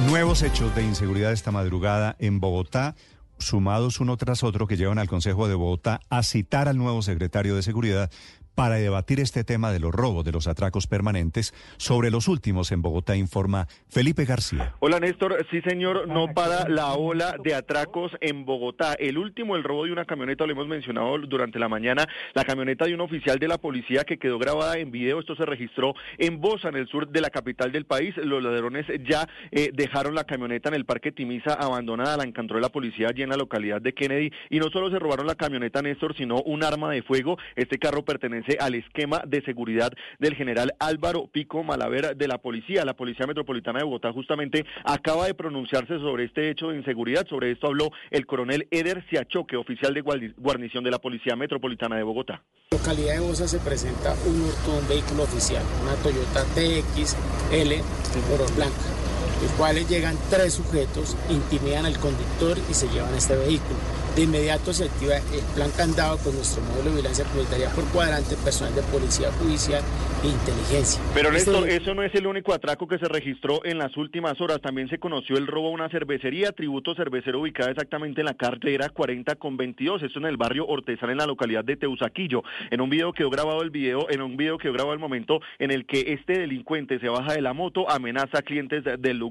Nuevos hechos de inseguridad esta madrugada en Bogotá, sumados uno tras otro que llevan al Consejo de Bogotá a citar al nuevo secretario de Seguridad para debatir este tema de los robos, de los atracos permanentes. Sobre los últimos en Bogotá informa Felipe García. Hola Néstor, sí señor, no para la ola de atracos en Bogotá. El último, el robo de una camioneta, lo hemos mencionado durante la mañana, la camioneta de un oficial de la policía que quedó grabada en video. Esto se registró en Bosa, en el sur de la capital del país. Los ladrones ya eh, dejaron la camioneta en el Parque Timisa abandonada, la encontró la policía allí en la localidad de Kennedy. Y no solo se robaron la camioneta Néstor, sino un arma de fuego. Este carro pertenece al esquema de seguridad del general Álvaro Pico Malaver de la policía. La Policía Metropolitana de Bogotá justamente acaba de pronunciarse sobre este hecho de inseguridad. Sobre esto habló el coronel Eder Siachoque, oficial de guarnición de la Policía Metropolitana de Bogotá. En localidad de Bosa se presenta un hurto, un vehículo oficial, una Toyota TXL color blanca, los cuales llegan tres sujetos, intimidan al conductor y se llevan este vehículo. De inmediato se activa el plan candado con nuestro módulo de vigilancia comunitaria por cuadrante, personal de policía judicial e inteligencia. Pero Néstor, Este- eso no es el único atraco que se registró en las últimas horas. También se conoció el robo a una cervecería, tributo cervecero ubicada exactamente en la cartera 40 con 22. Esto en el barrio Hortezal, en la localidad de Teusaquillo. En un video quedó grabado el video, en un video quedó grabado el momento en el que este delincuente se baja de la moto, amenaza a clientes de- del lugar,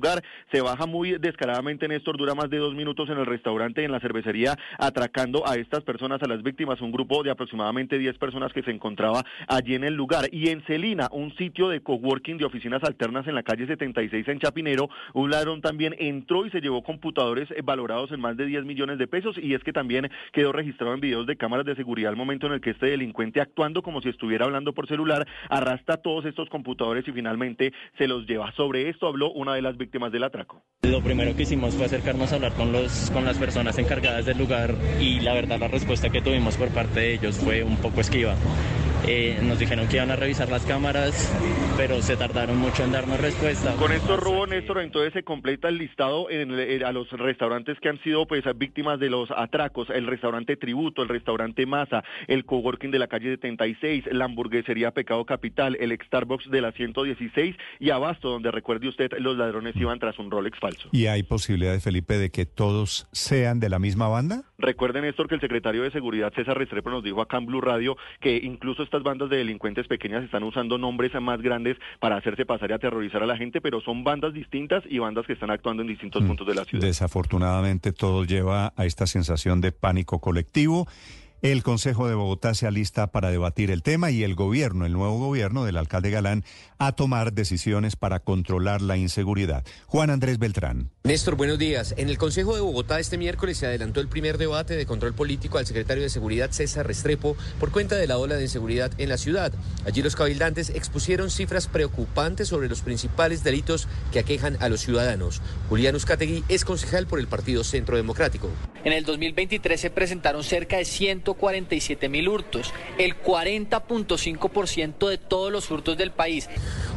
se baja muy descaradamente, Néstor, dura más de dos minutos en el restaurante, en la cervecería, atracando a estas personas, a las víctimas, un grupo de aproximadamente 10 personas que se encontraba allí en el lugar. Y en Celina, un sitio de coworking de oficinas alternas en la calle 76 en Chapinero, un ladrón también entró y se llevó computadores eh, valorados en más de 10 millones de pesos y es que también quedó registrado en videos de cámaras de seguridad el momento en el que este delincuente actuando como si estuviera hablando por celular arrastra todos estos computadores y finalmente se los lleva. Sobre esto habló una de las víctimas del atraco. Lo primero que hicimos fue acercarnos a hablar con, los, con las personas encargadas del lugar y la verdad la respuesta que tuvimos por parte de ellos fue un poco esquiva. Eh, nos dijeron que iban a revisar las cámaras, pero se tardaron mucho en darnos respuesta. Con estos robos, Néstor, entonces se completa el listado en el- a los restaurantes que han sido pues víctimas de los atracos, el restaurante Tributo, el restaurante Masa, el coworking de la calle 76, la hamburguesería Pecado Capital, el Starbucks de la 116 y Abasto, donde recuerde usted, los ladrones iban tras un Rolex falso. ¿Y hay posibilidades, Felipe, de que todos sean de la misma banda? Recuerden, Néstor, que el secretario de Seguridad, César Restrepo, nos dijo acá en Blue Radio que incluso estas bandas de delincuentes pequeñas están usando nombres más grandes para hacerse pasar y aterrorizar a la gente, pero son bandas distintas y bandas que están actuando en distintos Mm. puntos de la ciudad. Desafortunadamente todo lleva a esta sensación de pánico colectivo. El Consejo de Bogotá se alista para debatir el tema y el gobierno, el nuevo gobierno del alcalde Galán, a tomar decisiones para controlar la inseguridad. Juan Andrés Beltrán. Néstor, buenos días. En el Consejo de Bogotá este miércoles se adelantó el primer debate de control político al secretario de Seguridad César Restrepo por cuenta de la ola de inseguridad en la ciudad. Allí los cabildantes expusieron cifras preocupantes sobre los principales delitos que aquejan a los ciudadanos. Julián Uzcategui es concejal por el Partido Centro Democrático. En el 2023 se presentaron cerca de 147 mil hurtos, el 40.5% de todos los hurtos del país.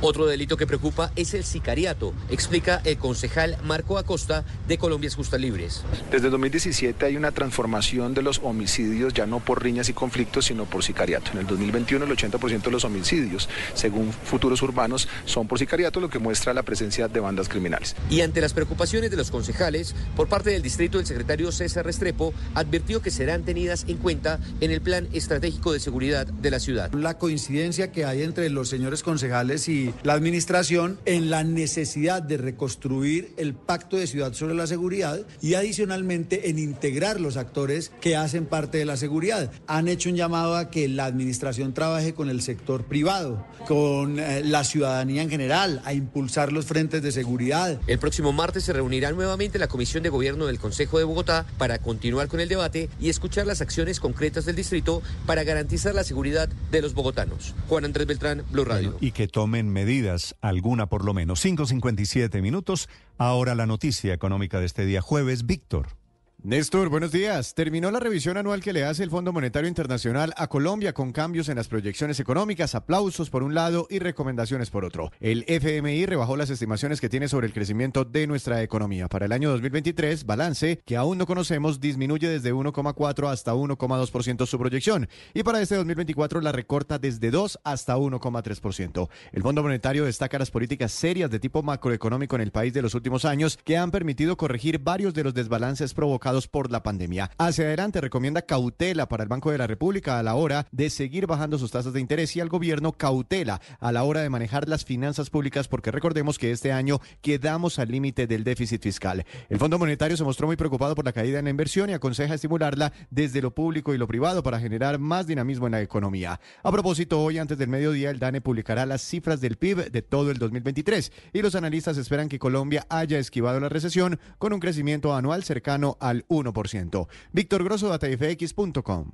Otro delito que preocupa es el sicariato, explica el concejal Marco Acosta de Colombias Justas Libres. Desde 2017 hay una transformación de los homicidios ya no por riñas y conflictos, sino por sicariato. En el 2021 el 80% de los homicidios, según futuros urbanos, son por sicariato, lo que muestra la presencia de bandas criminales. Y ante las preocupaciones de los concejales, por parte del distrito, el secretario César Restrepo advirtió que serán tenidas en cuenta en el plan estratégico de seguridad de la ciudad. La coincidencia que hay entre los señores concejales y la administración en la necesidad de reconstruir el pacto de ciudad sobre la seguridad y adicionalmente en integrar los actores que hacen parte de la seguridad. Han hecho un llamado a que la administración trabaje con el sector privado, con eh, la ciudadanía en general, a impulsar los frentes de seguridad. El próximo martes se reunirá nuevamente la Comisión de Gobierno del Consejo de Bogotá para continuar con el debate y escuchar las acciones concretas del distrito para garantizar la seguridad de los bogotanos. Juan Andrés Beltrán, Blue Radio. Y que tomen medidas, alguna por lo menos. 5.57 minutos. Ahora la noticia económica de este día jueves. Víctor. Néstor, buenos días. Terminó la revisión anual que le hace el Fondo Monetario Internacional a Colombia con cambios en las proyecciones económicas, aplausos por un lado y recomendaciones por otro. El FMI rebajó las estimaciones que tiene sobre el crecimiento de nuestra economía. Para el año 2023, balance que aún no conocemos disminuye desde 1,4 hasta 1,2% su proyección y para este 2024 la recorta desde 2 hasta 1,3%. El Fondo Monetario destaca las políticas serias de tipo macroeconómico en el país de los últimos años que han permitido corregir varios de los desbalances provocados por la pandemia. Hacia adelante recomienda cautela para el Banco de la República a la hora de seguir bajando sus tasas de interés y al gobierno cautela a la hora de manejar las finanzas públicas porque recordemos que este año quedamos al límite del déficit fiscal. El Fondo Monetario se mostró muy preocupado por la caída en la inversión y aconseja estimularla desde lo público y lo privado para generar más dinamismo en la economía. A propósito, hoy antes del mediodía el DANE publicará las cifras del PIB de todo el 2023 y los analistas esperan que Colombia haya esquivado la recesión con un crecimiento anual cercano al 1%. Víctor Grosso, datafx.com.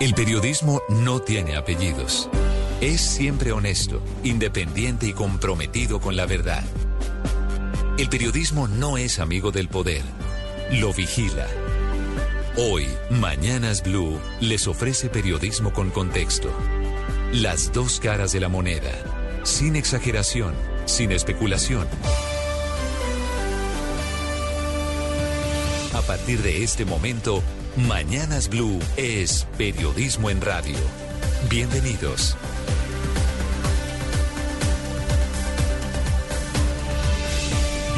El periodismo no tiene apellidos. Es siempre honesto, independiente y comprometido con la verdad. El periodismo no es amigo del poder, lo vigila. Hoy, Mañanas Blue les ofrece periodismo con contexto. Las dos caras de la moneda, sin exageración, sin especulación. A partir de este momento, Mañanas Blue es periodismo en radio. Bienvenidos.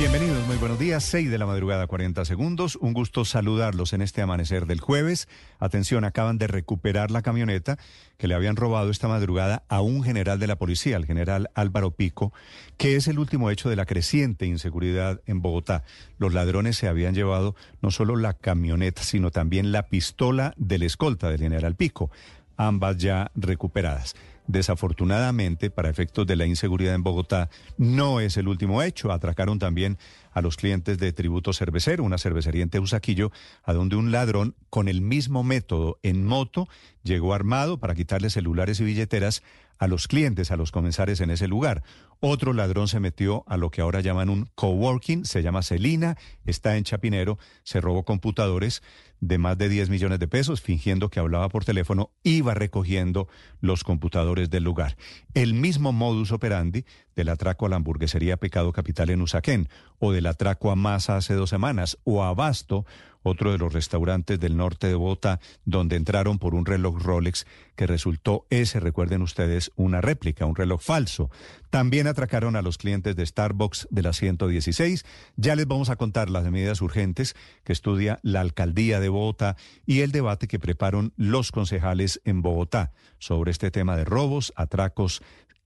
Bienvenidos, muy buenos días. 6 de la madrugada, 40 segundos. Un gusto saludarlos en este amanecer del jueves. Atención, acaban de recuperar la camioneta que le habían robado esta madrugada a un general de la policía, el general Álvaro Pico, que es el último hecho de la creciente inseguridad en Bogotá. Los ladrones se habían llevado no solo la camioneta, sino también la pistola del escolta del general Pico, ambas ya recuperadas. Desafortunadamente, para efectos de la inseguridad en Bogotá, no es el último hecho. Atracaron también a los clientes de Tributo Cervecero, una cervecería en Teusaquillo, a donde un ladrón con el mismo método en moto llegó armado para quitarle celulares y billeteras a los clientes, a los comensales en ese lugar. Otro ladrón se metió a lo que ahora llaman un coworking, se llama Celina, está en Chapinero, se robó computadores de más de 10 millones de pesos, fingiendo que hablaba por teléfono, iba recogiendo los computadores del lugar. El mismo modus operandi del atraco a la hamburguesería Pecado Capital en Usaquén, o del atraco a Masa hace dos semanas, o a Basto, otro de los restaurantes del norte de Bogotá, donde entraron por un reloj Rolex que resultó ese, recuerden ustedes, una réplica, un reloj falso. También atracaron a los clientes de Starbucks de la 116. Ya les vamos a contar las medidas urgentes que estudia la alcaldía de Bogotá y el debate que preparan los concejales en Bogotá sobre este tema de robos, atracos,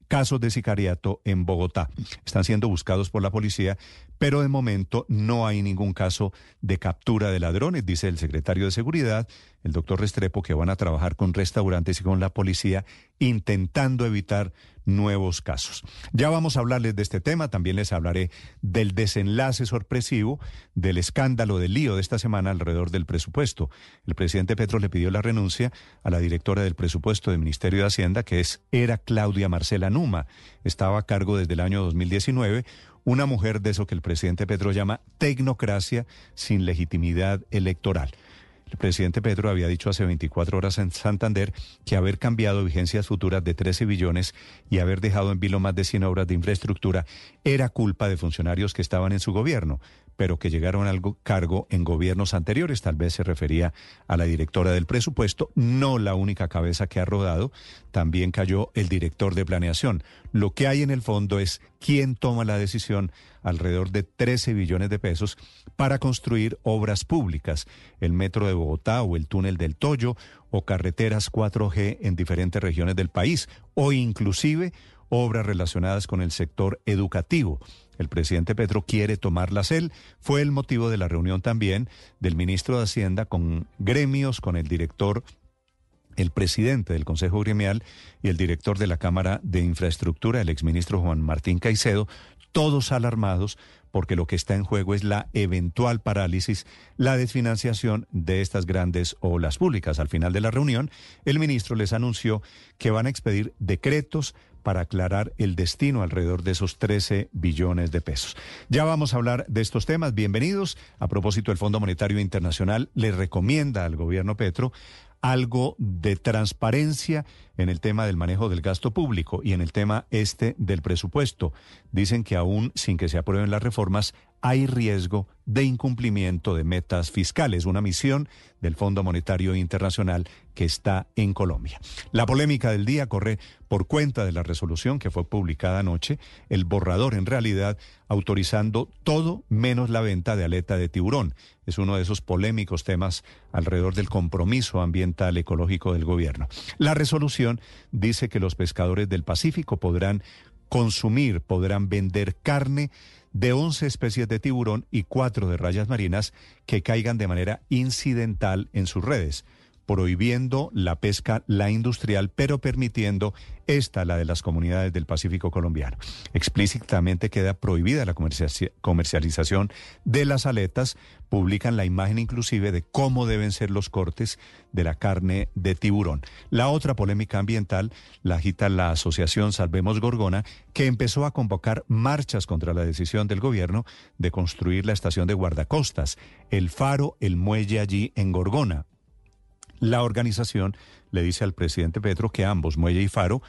casos de sicariato en Bogotá. Están siendo buscados por la policía, pero de momento no hay ningún caso de captura de ladrones, dice el secretario de Seguridad, el doctor Restrepo, que van a trabajar con restaurantes y con la policía intentando evitar nuevos casos. Ya vamos a hablarles de este tema, también les hablaré del desenlace sorpresivo del escándalo del lío de esta semana alrededor del presupuesto. El presidente Petro le pidió la renuncia a la directora del presupuesto del Ministerio de Hacienda, que es era Claudia Marcela Numa. Estaba a cargo desde el año 2019 una mujer de eso que el presidente Petro llama tecnocracia sin legitimidad electoral. El presidente Pedro había dicho hace 24 horas en Santander que haber cambiado vigencias futuras de 13 billones y haber dejado en vilo más de 100 obras de infraestructura era culpa de funcionarios que estaban en su gobierno pero que llegaron al cargo en gobiernos anteriores. Tal vez se refería a la directora del presupuesto, no la única cabeza que ha rodado, también cayó el director de planeación. Lo que hay en el fondo es quién toma la decisión alrededor de 13 billones de pesos para construir obras públicas, el metro de Bogotá o el túnel del Toyo o carreteras 4G en diferentes regiones del país o inclusive obras relacionadas con el sector educativo. El presidente Petro quiere tomarlas él. Fue el motivo de la reunión también del ministro de Hacienda con gremios, con el director el presidente del Consejo Gremial y el director de la Cámara de Infraestructura, el exministro Juan Martín Caicedo, todos alarmados porque lo que está en juego es la eventual parálisis, la desfinanciación de estas grandes olas públicas. Al final de la reunión, el ministro les anunció que van a expedir decretos para aclarar el destino alrededor de esos 13 billones de pesos. Ya vamos a hablar de estos temas. Bienvenidos. A propósito, el Fondo Monetario Internacional le recomienda al gobierno Petro algo de transparencia en el tema del manejo del gasto público y en el tema este del presupuesto. Dicen que aún sin que se aprueben las reformas hay riesgo de incumplimiento de metas fiscales, una misión del Fondo Monetario Internacional que está en Colombia. La polémica del día corre por cuenta de la resolución que fue publicada anoche, el borrador en realidad autorizando todo menos la venta de aleta de tiburón. Es uno de esos polémicos temas alrededor del compromiso ambiental ecológico del gobierno. La resolución dice que los pescadores del Pacífico podrán consumir, podrán vender carne de 11 especies de tiburón y 4 de rayas marinas que caigan de manera incidental en sus redes prohibiendo la pesca, la industrial, pero permitiendo esta, la de las comunidades del Pacífico colombiano. Explícitamente queda prohibida la comercialización de las aletas, publican la imagen inclusive de cómo deben ser los cortes de la carne de tiburón. La otra polémica ambiental la agita la asociación Salvemos Gorgona, que empezó a convocar marchas contra la decisión del gobierno de construir la estación de guardacostas, el faro, el muelle allí en Gorgona, la organización le dice al presidente Petro que ambos, Muelle y Faro,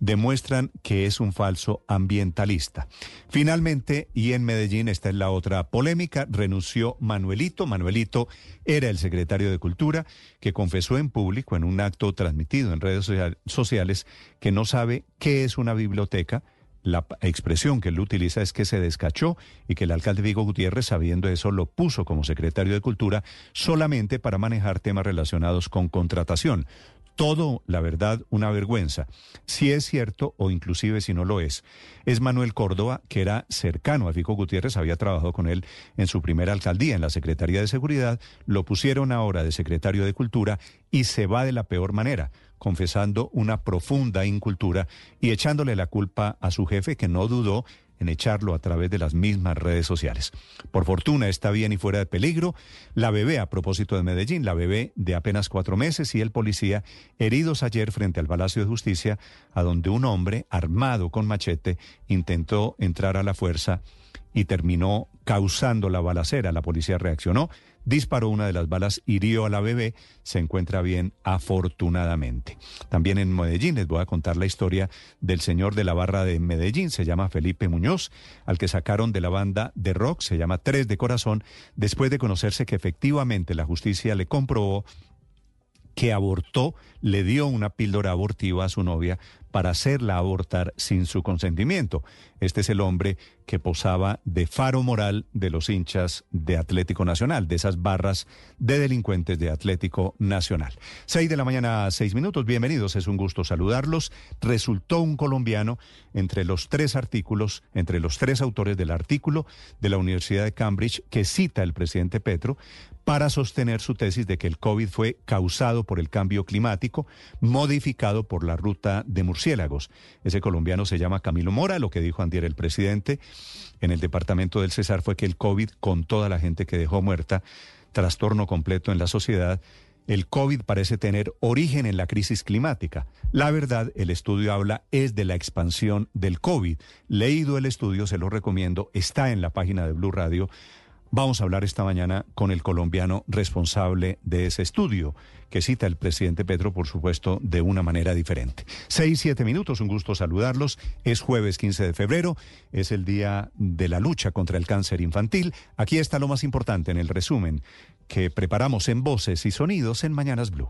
demuestran que es un falso ambientalista. Finalmente, y en Medellín, esta es la otra polémica, renunció Manuelito. Manuelito era el secretario de Cultura que confesó en público, en un acto transmitido en redes sociales, que no sabe qué es una biblioteca la expresión que él utiliza es que se descachó y que el alcalde Vigo Gutiérrez, sabiendo eso, lo puso como secretario de Cultura solamente para manejar temas relacionados con contratación. Todo, la verdad, una vergüenza. Si es cierto o inclusive si no lo es, es Manuel Córdoba, que era cercano a Vigo Gutiérrez, había trabajado con él en su primera alcaldía, en la Secretaría de Seguridad, lo pusieron ahora de secretario de Cultura y se va de la peor manera confesando una profunda incultura y echándole la culpa a su jefe que no dudó en echarlo a través de las mismas redes sociales. Por fortuna está bien y fuera de peligro. La bebé, a propósito de Medellín, la bebé de apenas cuatro meses y el policía heridos ayer frente al Palacio de Justicia, a donde un hombre armado con machete intentó entrar a la fuerza y terminó causando la balacera. La policía reaccionó disparó una de las balas, hirió a la bebé, se encuentra bien afortunadamente. También en Medellín les voy a contar la historia del señor de la barra de Medellín, se llama Felipe Muñoz, al que sacaron de la banda de rock, se llama Tres de Corazón, después de conocerse que efectivamente la justicia le comprobó que abortó, le dio una píldora abortiva a su novia para hacerla abortar sin su consentimiento. Este es el hombre que posaba de faro moral de los hinchas de Atlético Nacional, de esas barras de delincuentes de Atlético Nacional. Seis de la mañana, seis minutos. Bienvenidos, es un gusto saludarlos. Resultó un colombiano entre los tres artículos, entre los tres autores del artículo de la Universidad de Cambridge que cita el presidente Petro para sostener su tesis de que el COVID fue causado por el cambio climático, modificado por la ruta de murciélagos. Ese colombiano se llama Camilo Mora, lo que dijo antier el presidente en el departamento del Cesar fue que el COVID, con toda la gente que dejó muerta, trastorno completo en la sociedad, el COVID parece tener origen en la crisis climática. La verdad, el estudio habla es de la expansión del COVID. Leído el estudio, se lo recomiendo, está en la página de Blue Radio. Vamos a hablar esta mañana con el colombiano responsable de ese estudio, que cita el presidente Petro, por supuesto, de una manera diferente. Seis, siete minutos, un gusto saludarlos. Es jueves 15 de febrero, es el día de la lucha contra el cáncer infantil. Aquí está lo más importante en el resumen que preparamos en voces y sonidos en Mañanas Blue.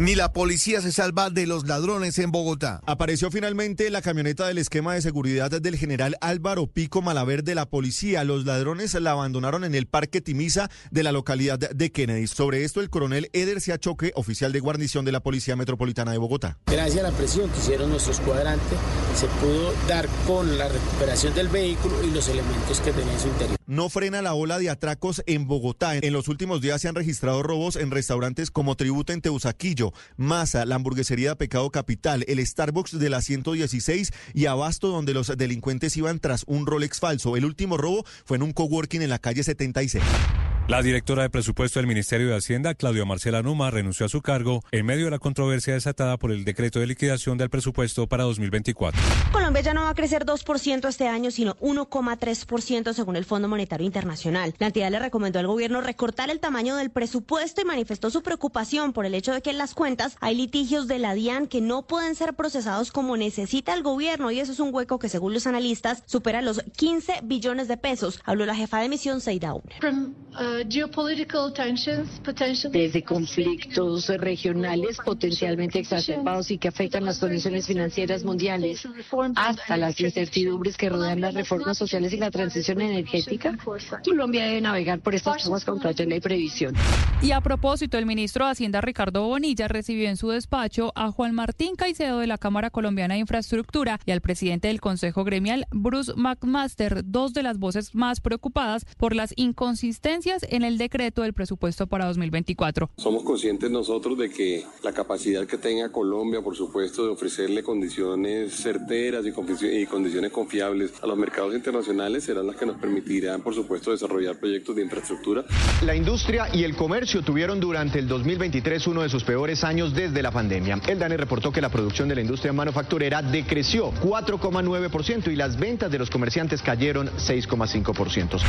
Ni la policía se salva de los ladrones en Bogotá. Apareció finalmente la camioneta del esquema de seguridad del general Álvaro Pico Malaver de la policía. Los ladrones la abandonaron en el Parque Timisa de la localidad de Kennedy. Sobre esto, el coronel Eder Siachoque, oficial de guarnición de la Policía Metropolitana de Bogotá. Gracias a la presión que hicieron nuestros cuadrantes, se pudo dar con la recuperación del vehículo y los elementos que tenía en su interior. No frena la ola de atracos en Bogotá. En los últimos días se han registrado robos en restaurantes como Tributo en Teusaquillo. Masa, la hamburguesería Pecado Capital, el Starbucks de la 116 y Abasto donde los delincuentes iban tras un Rolex falso. El último robo fue en un coworking en la calle 76. La directora de presupuesto del Ministerio de Hacienda, Claudia Marcela Numa, renunció a su cargo en medio de la controversia desatada por el decreto de liquidación del presupuesto para 2024. Colombia ya no va a crecer 2% este año, sino 1,3% según el Fondo Monetario Internacional. La entidad le recomendó al gobierno recortar el tamaño del presupuesto y manifestó su preocupación por el hecho de que en las cuentas hay litigios de la DIAN que no pueden ser procesados como necesita el gobierno y eso es un hueco que según los analistas supera los 15 billones de pesos. Habló la jefa de misión, Seida desde conflictos regionales potencialmente exacerbados y que afectan las condiciones financieras mundiales, hasta las incertidumbres que rodean las reformas sociales y la transición energética, Colombia debe navegar por estas aguas con cautela y previsión. Y a propósito, el ministro de Hacienda Ricardo Bonilla recibió en su despacho a Juan Martín Caicedo de la Cámara Colombiana de Infraestructura y al presidente del Consejo Gremial, Bruce McMaster, dos de las voces más preocupadas por las inconsistencias en el decreto del presupuesto para 2024. Somos conscientes nosotros de que la capacidad que tenga Colombia, por supuesto, de ofrecerle condiciones certeras y, condiciones confiables a los mercados internacionales serán las que nos permitirán, por supuesto, desarrollar proyectos de infraestructura. La industria y el comercio tuvieron durante el 2023 uno de sus peores años desde la pandemia. El DANE reportó que la producción de la industria manufacturera decreció 4,9% y las ventas de los comerciantes cayeron 6,5%.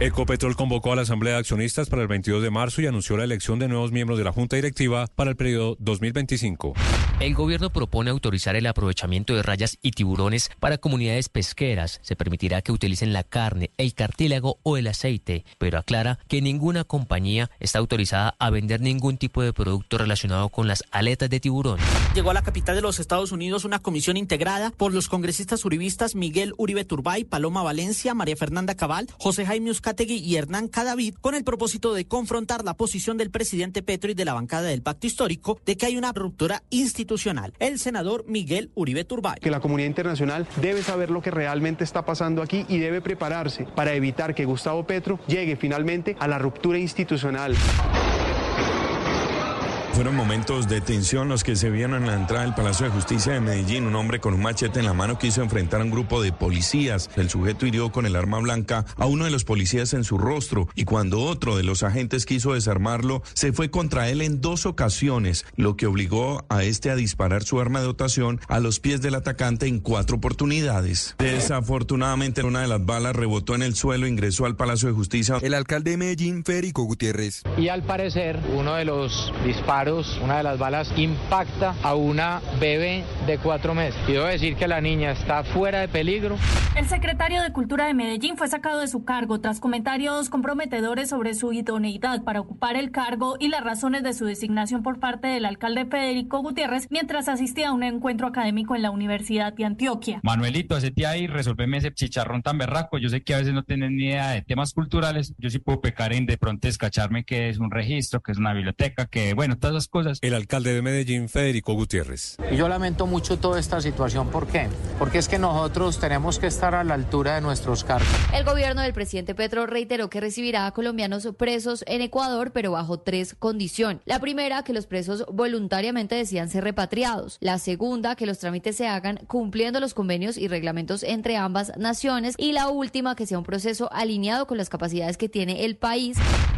Ecopetrol convocó a la Asamblea de Accionistas para el 22 de marzo y anunció la elección de nuevos miembros de la Junta Directiva para el periodo 2025. El gobierno propone autorizar el aprovechamiento de rayas y tiburones para comunidades pesqueras. Se permitirá que utilicen la carne, el cartílago o el aceite, pero aclara que ninguna compañía está autorizada a vender ningún tipo de producto relacionado con las aletas de tiburón. Llegó a la capital de los Estados Unidos una comisión integrada por los congresistas uribistas Miguel Uribe Turbay, Paloma Valencia, María Fernanda Cabal, José Jaime Uzcategui y Hernán Cadavid con el propósito de confrontar la posición del presidente Petro y de la bancada del pacto histórico de que hay una ruptura institucional. El senador Miguel Uribe Turbay. Que la comunidad internacional debe saber lo que realmente está pasando aquí y debe prepararse para evitar que Gustavo Petro llegue finalmente a la ruptura institucional. Fueron momentos de tensión los que se vieron en la entrada del Palacio de Justicia de Medellín. Un hombre con un machete en la mano quiso enfrentar a un grupo de policías. El sujeto hirió con el arma blanca a uno de los policías en su rostro y cuando otro de los agentes quiso desarmarlo, se fue contra él en dos ocasiones, lo que obligó a este a disparar su arma de dotación a los pies del atacante en cuatro oportunidades. Desafortunadamente, una de las balas rebotó en el suelo e ingresó al Palacio de Justicia. El alcalde de Medellín, Federico Gutiérrez. Y al parecer, uno de los disparos una de las balas impacta a una bebé de cuatro meses. Y debo decir que la niña está fuera de peligro. El secretario de Cultura de Medellín fue sacado de su cargo tras comentarios comprometedores sobre su idoneidad para ocupar el cargo y las razones de su designación por parte del alcalde Federico Gutiérrez mientras asistía a un encuentro académico en la Universidad de Antioquia. Manuelito, hacete ahí, resolveme ese chicharrón tan berraco. Yo sé que a veces no tienen ni idea de temas culturales. Yo sí puedo pecar en de pronto escacharme que es un registro, que es una biblioteca, que bueno, todas cosas. El alcalde de Medellín, Federico Gutiérrez. Y yo lamento mucho toda esta situación. ¿Por qué? Porque es que nosotros tenemos que estar a la altura de nuestros cargos. El gobierno del presidente Petro reiteró que recibirá a colombianos presos en Ecuador, pero bajo tres condiciones. La primera, que los presos voluntariamente decidan ser repatriados. La segunda, que los trámites se hagan cumpliendo los convenios y reglamentos entre ambas naciones. Y la última, que sea un proceso alineado con las capacidades que tiene el país.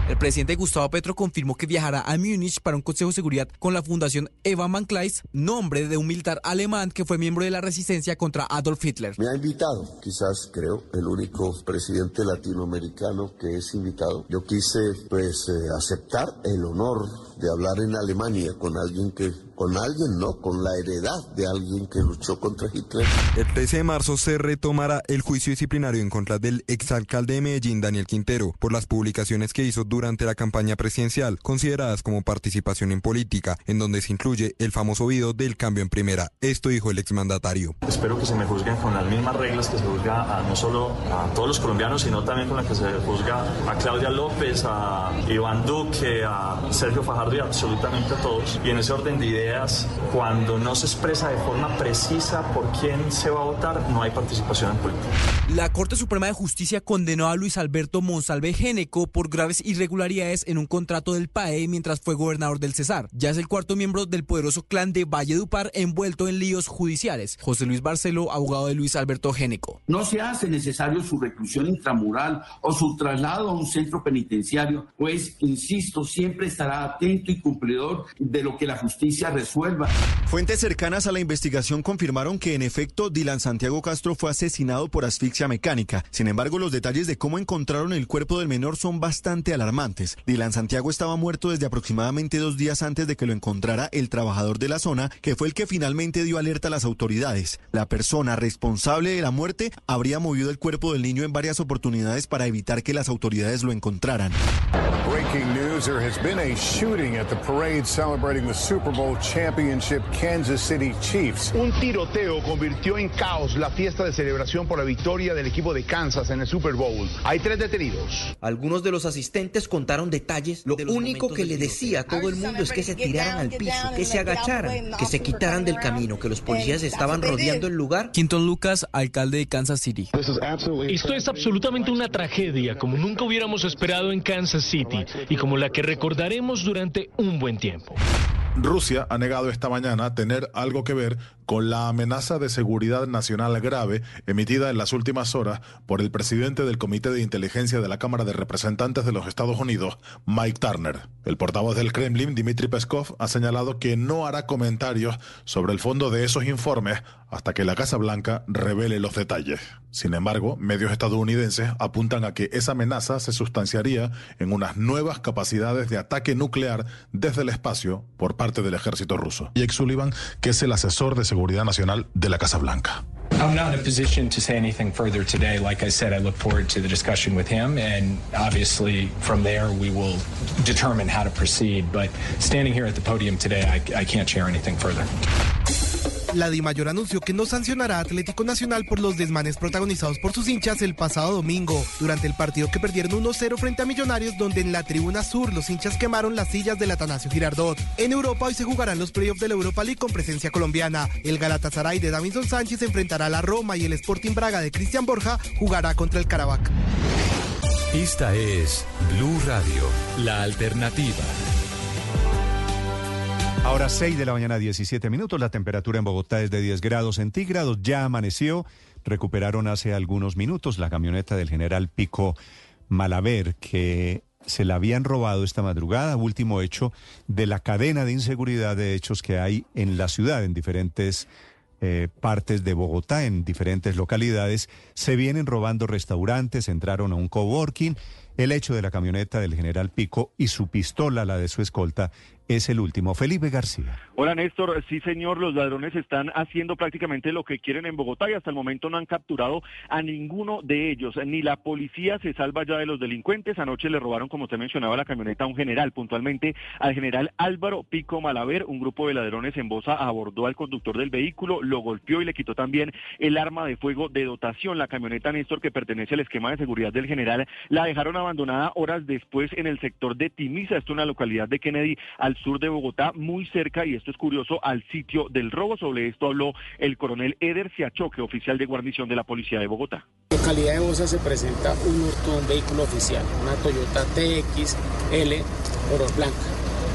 El presidente Gustavo Petro confirmó que viajará a Múnich para un consejo seguridad con la fundación Eva Mankleis, nombre de un militar alemán que fue miembro de la resistencia contra Adolf Hitler. Me ha invitado, quizás creo, el único presidente latinoamericano que es invitado. Yo quise pues eh, aceptar el honor de hablar en Alemania con alguien que, con alguien no, con la heredad de alguien que luchó contra Hitler. El 13 de marzo se retomará el juicio disciplinario en contra del exalcalde de Medellín, Daniel Quintero, por las publicaciones que hizo durante la campaña presidencial, consideradas como participación en política, en donde se incluye el famoso video del cambio en primera. Esto dijo el exmandatario. Espero que se me juzguen con las mismas reglas que se juzga a, no solo a todos los colombianos, sino también con las que se juzga a Claudia López, a Iván Duque, a Sergio Fajardo y absolutamente a todos. Y en ese orden de ideas, cuando no se expresa de forma precisa por quién se va a votar, no hay participación en política. La Corte Suprema de Justicia condenó a Luis Alberto Monsalve Géneco por graves irregularidades en un contrato del PAE mientras fue gobernador del Cesar. Ya es el cuarto miembro del poderoso clan de Valledupar envuelto en líos judiciales. José Luis Barceló, abogado de Luis Alberto Géneco. No se hace necesario su reclusión intramural o su traslado a un centro penitenciario, pues, insisto, siempre estará atento y cumplidor de lo que la justicia resuelva. Fuentes cercanas a la investigación confirmaron que en efecto Dylan Santiago Castro fue asesinado por asfixia mecánica. Sin embargo, los detalles de cómo encontraron el cuerpo del menor son bastante alarmantes. Dylan Santiago estaba muerto desde aproximadamente dos días antes de que lo encontrara el trabajador de la zona, que fue el que finalmente dio alerta a las autoridades. La persona responsable de la muerte habría movido el cuerpo del niño en varias oportunidades para evitar que las autoridades lo encontraran. Breaking news, there has been a shooting at the parade celebrating the Super Bowl championship Kansas City Chiefs. Un tiroteo convirtió en caos la fiesta de celebración por la victoria del equipo de Kansas en el Super Bowl. Hay tres detenidos. Algunos de los asistentes contaron detalles. Lo único que le decía a todo el mundo es que se tiraran al piso, que se agacharan, que se quitaran del camino, que los policías estaban rodeando el lugar. Quinton Lucas, alcalde de Kansas City. Esto es absolutamente una tragedia, como nunca hubiéramos esperado en Kansas City y como la que recordaremos durante un buen tiempo. Rusia ha negado esta mañana tener algo que ver con la amenaza de seguridad nacional grave emitida en las últimas horas por el presidente del Comité de Inteligencia de la Cámara de Representantes de los Estados Unidos, Mike Turner. El portavoz del Kremlin, Dmitry Peskov, ha señalado que no hará comentarios sobre el fondo de esos informes hasta que la Casa Blanca revele los detalles. Sin embargo, medios estadounidenses apuntan a que esa amenaza se sustanciaría en unas nuevas capacidades de ataque nuclear desde el espacio por parte del ejército ruso. Jake Sullivan, que es el asesor de seguridad nacional de la Casa Blanca. I'm not in a position to say anything further today. Like I said, I look forward to the discussion with him, and obviously from there we will determine how to proceed. But standing here at the podium today, I, I can't share anything further. La DIMAYOR anunció que no sancionará a Atlético Nacional por los desmanes protagonizados por sus hinchas el pasado domingo, durante el partido que perdieron 1-0 frente a Millonarios, donde en la tribuna sur los hinchas quemaron las sillas del Atanasio Girardot. En Europa hoy se jugarán los playoffs de la Europa League con presencia colombiana. El Galatasaray de Davinson Sánchez enfrentará a la Roma y el Sporting Braga de Cristian Borja jugará contra el Caravaca. Esta es Blue Radio, la alternativa. Ahora 6 de la mañana, 17 minutos. La temperatura en Bogotá es de 10 grados centígrados. Ya amaneció. Recuperaron hace algunos minutos la camioneta del general Pico Malaver, que se la habían robado esta madrugada. Último hecho de la cadena de inseguridad de hechos que hay en la ciudad, en diferentes eh, partes de Bogotá, en diferentes localidades. Se vienen robando restaurantes, entraron a un coworking. El hecho de la camioneta del general Pico y su pistola, la de su escolta, es el último. Felipe García. Hola Néstor, sí señor, los ladrones están haciendo prácticamente lo que quieren en Bogotá y hasta el momento no han capturado a ninguno de ellos. Ni la policía se salva ya de los delincuentes. Anoche le robaron, como usted mencionaba, la camioneta a un general, puntualmente al general Álvaro Pico Malaver. Un grupo de ladrones en Bosa abordó al conductor del vehículo, lo golpeó y le quitó también el arma de fuego de dotación. La camioneta Néstor, que pertenece al esquema de seguridad del general, la dejaron abandonada horas después en el sector de Timisa, esto es una localidad de Kennedy, al sur de Bogotá, muy cerca, y esto es curioso, al sitio del robo. Sobre esto habló el coronel Eder Siachoque, oficial de guarnición de la Policía de Bogotá. En localidad de Bosa se presenta un hurto un vehículo oficial, una Toyota TXL oro blanca,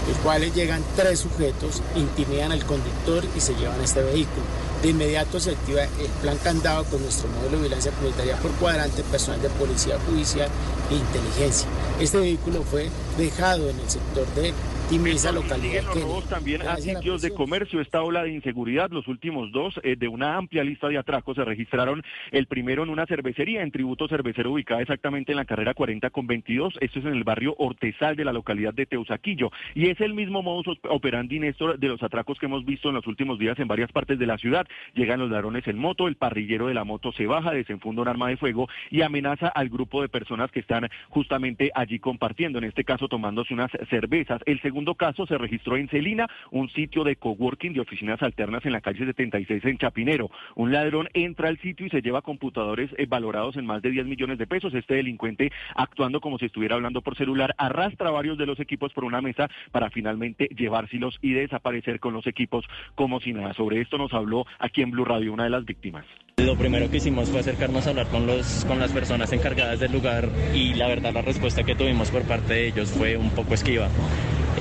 los cuales llegan tres sujetos, intimidan al conductor y se llevan este vehículo. De inmediato se activa el plan candado con nuestro módulo de vigilancia comunitaria por cuadrante, personal de policía judicial e inteligencia. Este vehículo fue dejado en el sector de esa localidad. Los robos también a sitios de comercio. Esta ola de inseguridad, los últimos dos eh, de una amplia lista de atracos se registraron. El primero en una cervecería, en Tributo Cervecero, ubicada exactamente en la carrera 40 con 22. Esto es en el barrio Hortezal de la localidad de Teusaquillo. Y es el mismo modus operandi, Néstor, de los atracos que hemos visto en los últimos días en varias partes de la ciudad. Llegan los ladrones en moto, el parrillero de la moto se baja, desenfunda un arma de fuego y amenaza al grupo de personas que están justamente allí compartiendo, en este caso tomándose unas cervezas. El segundo segundo caso se registró en Celina, un sitio de coworking de oficinas alternas en la calle 76 en Chapinero. Un ladrón entra al sitio y se lleva computadores eh, valorados en más de 10 millones de pesos. Este delincuente, actuando como si estuviera hablando por celular, arrastra varios de los equipos por una mesa para finalmente llevárselos y desaparecer con los equipos como si nada. Sobre esto nos habló aquí en Blue Radio una de las víctimas. Lo primero que hicimos fue acercarnos a hablar con, los, con las personas encargadas del lugar y la verdad la respuesta que tuvimos por parte de ellos fue un poco esquiva.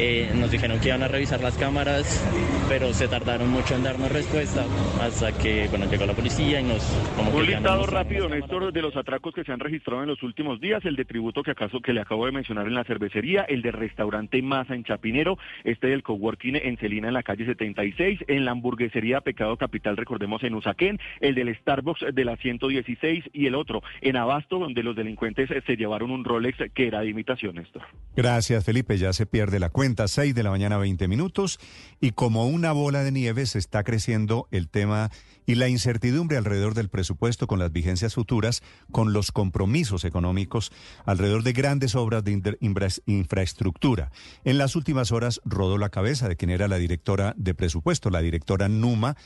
Eh, nos dijeron que iban a revisar las cámaras, pero se tardaron mucho en darnos respuesta hasta que bueno llegó la policía y nos como Un listado rápido, Néstor, de los atracos que se han registrado en los últimos días, el de tributo que acaso que le acabo de mencionar en la cervecería, el de restaurante Masa en Chapinero, este del coworking en Celina en la calle 76, en la hamburguesería Pecado Capital, recordemos en Usaquén, el del Starbucks de la 116 y el otro en Abasto, donde los delincuentes se llevaron un Rolex que era de imitación, Néstor. Gracias, Felipe. Ya se pierde la cuenta. 6 de la mañana, 20 minutos. Y como una bola de nieve se está creciendo el tema y la incertidumbre alrededor del presupuesto con las vigencias futuras, con los compromisos económicos alrededor de grandes obras de infraestructura. En las últimas horas rodó la cabeza de quien era la directora de presupuesto, la directora Numa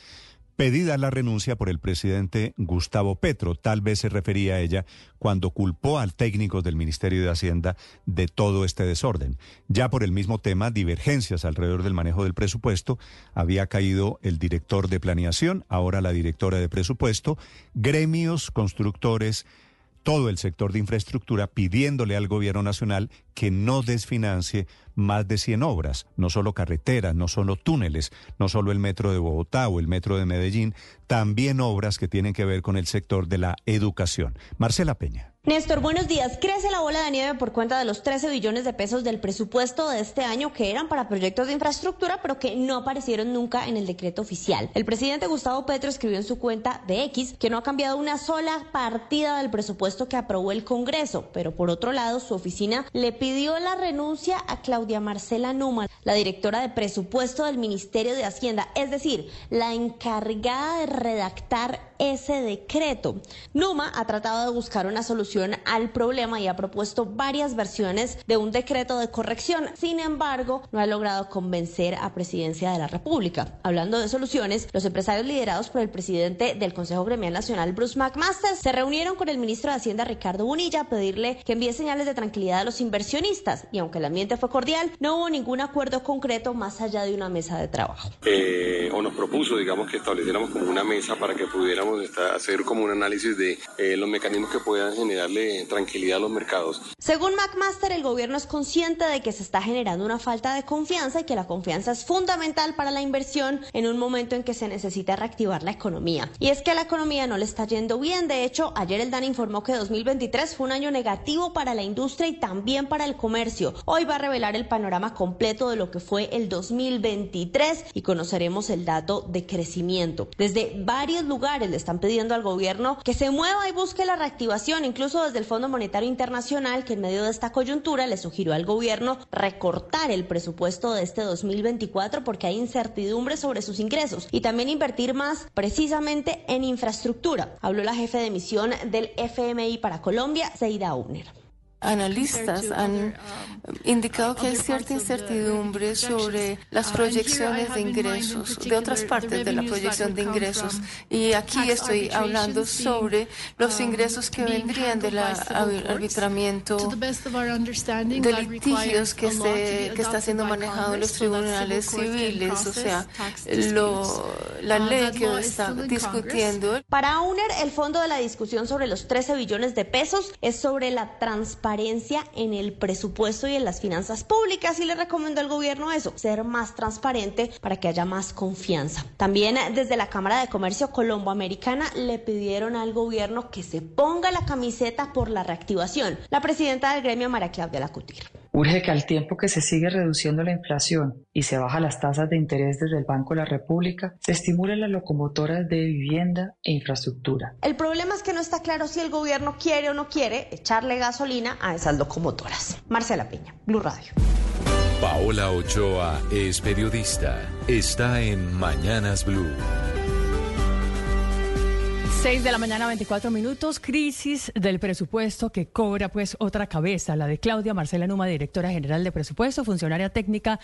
pedida la renuncia por el presidente Gustavo Petro. Tal vez se refería a ella cuando culpó al técnico del Ministerio de Hacienda de todo este desorden. Ya por el mismo tema, divergencias alrededor del manejo del presupuesto, había caído el director de planeación, ahora la directora de presupuesto, gremios, constructores, todo el sector de infraestructura pidiéndole al gobierno nacional que no desfinancie más de 100 obras, no solo carreteras, no solo túneles, no solo el metro de Bogotá o el metro de Medellín, también obras que tienen que ver con el sector de la educación. Marcela Peña. Néstor, buenos días. Crece la bola de nieve por cuenta de los 13 billones de pesos del presupuesto de este año que eran para proyectos de infraestructura, pero que no aparecieron nunca en el decreto oficial. El presidente Gustavo Petro escribió en su cuenta de X que no ha cambiado una sola partida del presupuesto que aprobó el Congreso, pero por otro lado su oficina le pidió la renuncia a Claudia Marcela Numa, la directora de presupuesto del Ministerio de Hacienda, es decir, la encargada de redactar ese decreto. Numa ha tratado de buscar una solución al problema y ha propuesto varias versiones de un decreto de corrección. Sin embargo, no ha logrado convencer a Presidencia de la República. Hablando de soluciones, los empresarios liderados por el presidente del Consejo Gremial Nacional, Bruce McMaster, se reunieron con el ministro de Hacienda, Ricardo Bonilla, a pedirle que envíe señales de tranquilidad a los inversionistas. Y aunque el ambiente fue cordial, no hubo ningún acuerdo concreto más allá de una mesa de trabajo. Eh, o nos propuso, digamos, que estableciéramos como una mesa para que hacer como un análisis de eh, los mecanismos que puedan generarle tranquilidad a los mercados. Según McMaster, el gobierno es consciente de que se está generando una falta de confianza y que la confianza es fundamental para la inversión en un momento en que se necesita reactivar la economía. Y es que la economía no le está yendo bien. De hecho, ayer el DAN informó que 2023 fue un año negativo para la industria y también para el comercio. Hoy va a revelar el panorama completo de lo que fue el 2023 y conoceremos el dato de crecimiento. Desde varios lugares están pidiendo al gobierno que se mueva y busque la reactivación, incluso desde el Fondo Monetario Internacional, que en medio de esta coyuntura le sugirió al gobierno recortar el presupuesto de este 2024 porque hay incertidumbre sobre sus ingresos y también invertir más precisamente en infraestructura. Habló la jefe de misión del FMI para Colombia, Seida Ubner analistas han indicado que hay cierta incertidumbre sobre las proyecciones de ingresos, de otras partes de la proyección de ingresos. Y aquí estoy hablando sobre los ingresos que vendrían del arbitramiento de litigios que, se, que está siendo manejado en los tribunales civiles, o sea, la ley que está discutiendo. Para UNER, el fondo de la discusión sobre los 13 billones de pesos es sobre la transparencia en el presupuesto y en las finanzas públicas y le recomiendo al gobierno eso, ser más transparente para que haya más confianza. También desde la Cámara de Comercio Colomboamericana le pidieron al gobierno que se ponga la camiseta por la reactivación. La presidenta del gremio, María de la Cutir. Urge que al tiempo que se sigue reduciendo la inflación y se bajan las tasas de interés desde el Banco de la República, se estimulen las locomotoras de vivienda e infraestructura. El problema es que no está claro si el gobierno quiere o no quiere echarle gasolina a esas locomotoras. Marcela Peña, Blue Radio. Paola Ochoa es periodista. Está en Mañanas Blue. 6 de la mañana, 24 minutos. Crisis del presupuesto que cobra pues otra cabeza, la de Claudia Marcela Numa, directora general de presupuesto, funcionaria técnica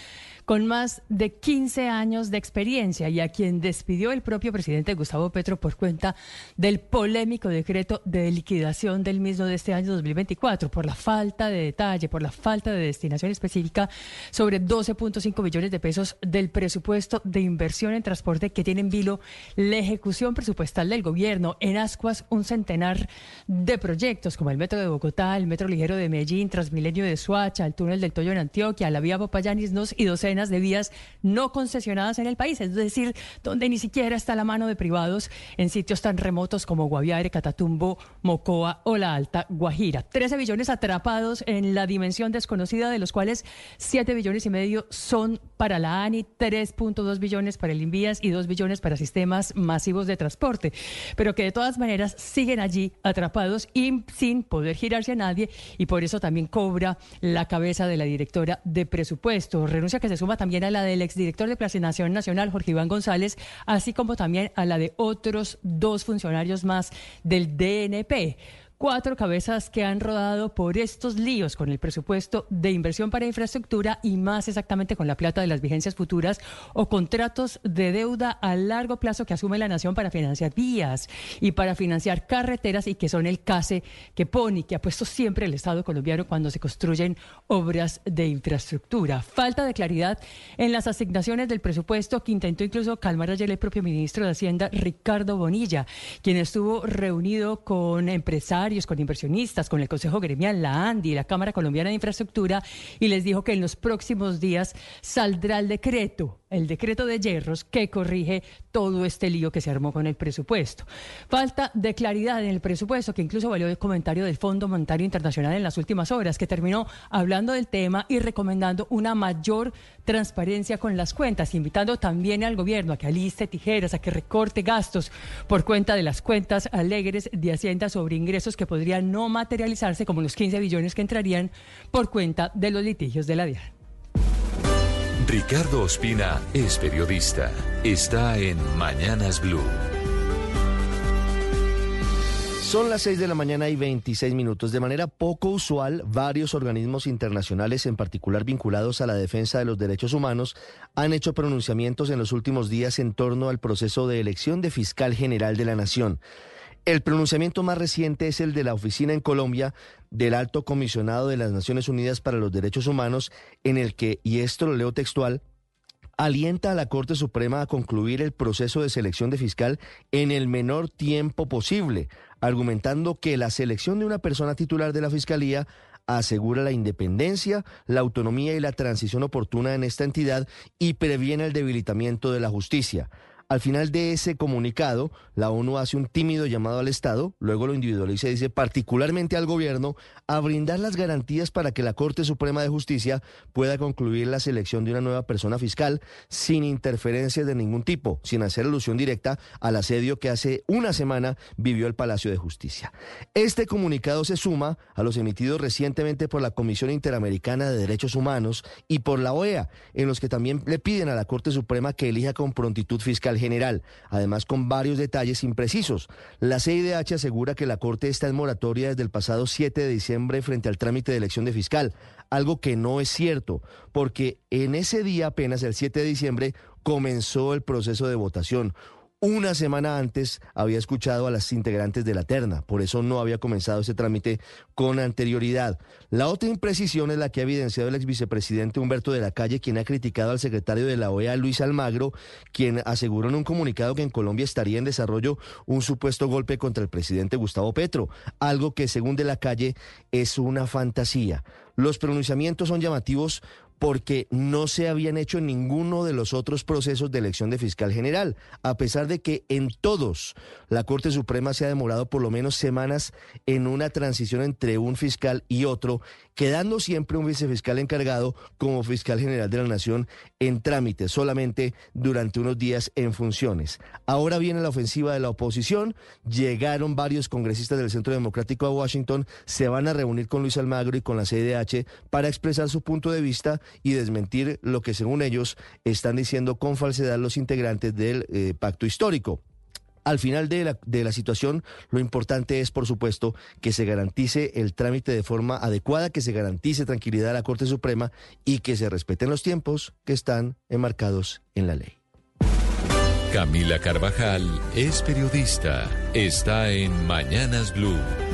con más de 15 años de experiencia y a quien despidió el propio presidente Gustavo Petro por cuenta del polémico decreto de liquidación del mismo de este año 2024 por la falta de detalle, por la falta de destinación específica sobre 12.5 billones de pesos del presupuesto de inversión en transporte que tiene en vilo la ejecución presupuestal del gobierno en Ascuas un centenar de proyectos como el Metro de Bogotá, el Metro Ligero de Medellín, Transmilenio de Suacha, el Túnel del Toyo en Antioquia, la vía Popayanisnos y docenas de vías no concesionadas en el país, es decir, donde ni siquiera está la mano de privados en sitios tan remotos como Guaviare, Catatumbo, Mocoa o la Alta Guajira. 13 billones atrapados en la dimensión desconocida, de los cuales 7 billones y medio son para la ANI, 3.2 billones para el Invías y 2 billones para sistemas masivos de transporte. Pero que de todas maneras siguen allí atrapados y sin poder girarse a nadie y por eso también cobra la cabeza de la directora de presupuesto. Renuncia que se suma también a la del exdirector de Planeación Nacional, Jorge Iván González, así como también a la de otros dos funcionarios más del DNP cuatro cabezas que han rodado por estos líos con el presupuesto de inversión para infraestructura y más exactamente con la plata de las vigencias futuras o contratos de deuda a largo plazo que asume la nación para financiar vías y para financiar carreteras y que son el CASE que pone y que ha puesto siempre el Estado colombiano cuando se construyen obras de infraestructura. Falta de claridad en las asignaciones del presupuesto que intentó incluso calmar ayer el propio ministro de Hacienda, Ricardo Bonilla, quien estuvo reunido con empresarios con inversionistas, con el Consejo Gremial, la ANDI, la Cámara Colombiana de Infraestructura, y les dijo que en los próximos días saldrá el decreto el decreto de hierros que corrige todo este lío que se armó con el presupuesto. Falta de claridad en el presupuesto, que incluso valió el comentario del Fondo Monetario Internacional en las últimas horas, que terminó hablando del tema y recomendando una mayor transparencia con las cuentas, invitando también al gobierno a que aliste tijeras, a que recorte gastos por cuenta de las cuentas alegres de Hacienda sobre ingresos que podrían no materializarse, como los 15 billones que entrarían por cuenta de los litigios de la DIAN. Ricardo Ospina es periodista. Está en Mañanas Blue. Son las 6 de la mañana y 26 minutos. De manera poco usual, varios organismos internacionales, en particular vinculados a la defensa de los derechos humanos, han hecho pronunciamientos en los últimos días en torno al proceso de elección de fiscal general de la Nación. El pronunciamiento más reciente es el de la oficina en Colombia del Alto Comisionado de las Naciones Unidas para los Derechos Humanos, en el que, y esto lo leo textual, alienta a la Corte Suprema a concluir el proceso de selección de fiscal en el menor tiempo posible, argumentando que la selección de una persona titular de la Fiscalía asegura la independencia, la autonomía y la transición oportuna en esta entidad y previene el debilitamiento de la justicia. Al final de ese comunicado, la ONU hace un tímido llamado al Estado, luego lo individualiza y dice particularmente al gobierno a brindar las garantías para que la Corte Suprema de Justicia pueda concluir la selección de una nueva persona fiscal sin interferencias de ningún tipo, sin hacer alusión directa al asedio que hace una semana vivió el Palacio de Justicia. Este comunicado se suma a los emitidos recientemente por la Comisión Interamericana de Derechos Humanos y por la OEA, en los que también le piden a la Corte Suprema que elija con prontitud fiscal general, además con varios detalles imprecisos. La CIDH asegura que la Corte está en moratoria desde el pasado 7 de diciembre frente al trámite de elección de fiscal, algo que no es cierto, porque en ese día apenas el 7 de diciembre comenzó el proceso de votación. Una semana antes había escuchado a las integrantes de la terna, por eso no había comenzado ese trámite con anterioridad. La otra imprecisión es la que ha evidenciado el ex vicepresidente Humberto de la Calle, quien ha criticado al secretario de la OEA, Luis Almagro, quien aseguró en un comunicado que en Colombia estaría en desarrollo un supuesto golpe contra el presidente Gustavo Petro, algo que según de la Calle es una fantasía. Los pronunciamientos son llamativos porque no se habían hecho ninguno de los otros procesos de elección de fiscal general, a pesar de que en todos la Corte Suprema se ha demorado por lo menos semanas en una transición entre un fiscal y otro, quedando siempre un vicefiscal encargado como fiscal general de la Nación en trámite, solamente durante unos días en funciones. Ahora viene la ofensiva de la oposición, llegaron varios congresistas del Centro Democrático a Washington, se van a reunir con Luis Almagro y con la CDH para expresar su punto de vista y desmentir lo que según ellos están diciendo con falsedad los integrantes del eh, pacto histórico. Al final de la, de la, situación, lo importante es, por supuesto, que se garantice el trámite de forma adecuada, que se garantice tranquilidad a la Corte Suprema y que se respeten los tiempos que están enmarcados en la ley. Camila Carvajal es periodista. Está en Mañanas Blue.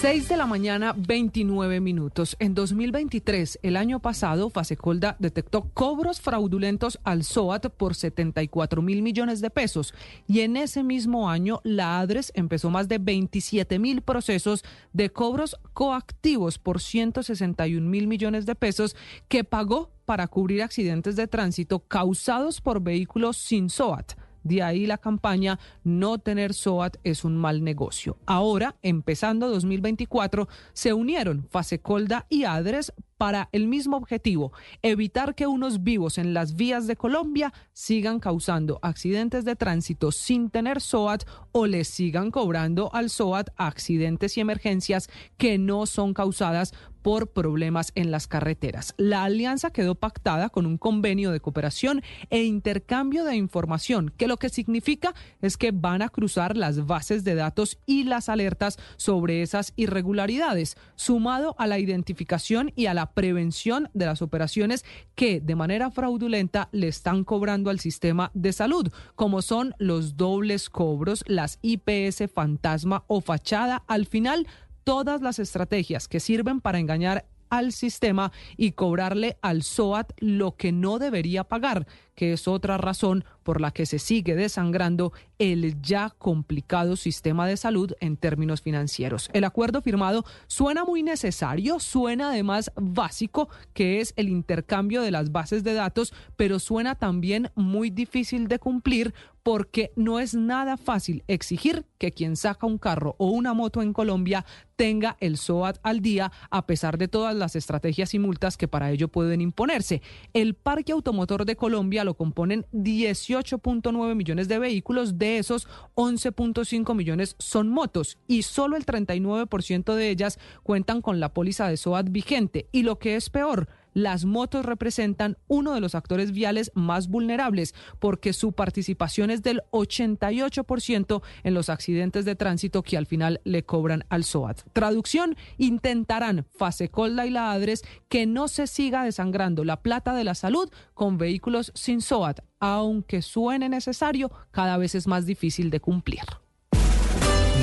6 de la mañana, 29 minutos. En 2023, el año pasado, Fasecolda detectó cobros fraudulentos al SOAT por 74 mil millones de pesos. Y en ese mismo año, la ADRES empezó más de 27 mil procesos de cobros coactivos por 161 mil millones de pesos que pagó para cubrir accidentes de tránsito causados por vehículos sin SOAT. De ahí la campaña No tener SOAT es un mal negocio. Ahora, empezando 2024, se unieron Fasecolda y Adres para el mismo objetivo, evitar que unos vivos en las vías de Colombia sigan causando accidentes de tránsito sin tener SOAT o les sigan cobrando al SOAT accidentes y emergencias que no son causadas por problemas en las carreteras. La alianza quedó pactada con un convenio de cooperación e intercambio de información, que lo que significa es que van a cruzar las bases de datos y las alertas sobre esas irregularidades, sumado a la identificación y a la prevención de las operaciones que de manera fraudulenta le están cobrando al sistema de salud, como son los dobles cobros, las IPS fantasma o fachada. Al final, todas las estrategias que sirven para engañar al sistema y cobrarle al SOAT lo que no debería pagar, que es otra razón por la que se sigue desangrando el ya complicado sistema de salud en términos financieros. El acuerdo firmado suena muy necesario, suena además básico, que es el intercambio de las bases de datos, pero suena también muy difícil de cumplir porque no es nada fácil exigir que quien saca un carro o una moto en Colombia tenga el SOAT al día, a pesar de todas las estrategias y multas que para ello pueden imponerse. El parque automotor de Colombia lo componen 18.9 millones de vehículos, de esos 11.5 millones son motos y solo el 39% de ellas cuentan con la póliza de SOAT vigente. Y lo que es peor, las motos representan uno de los actores viales más vulnerables porque su participación es del 88% en los accidentes de tránsito que al final le cobran al SOAT. Traducción, intentarán Fasecolda y la ADRES que no se siga desangrando la plata de la salud con vehículos sin SOAT, aunque suene necesario, cada vez es más difícil de cumplir.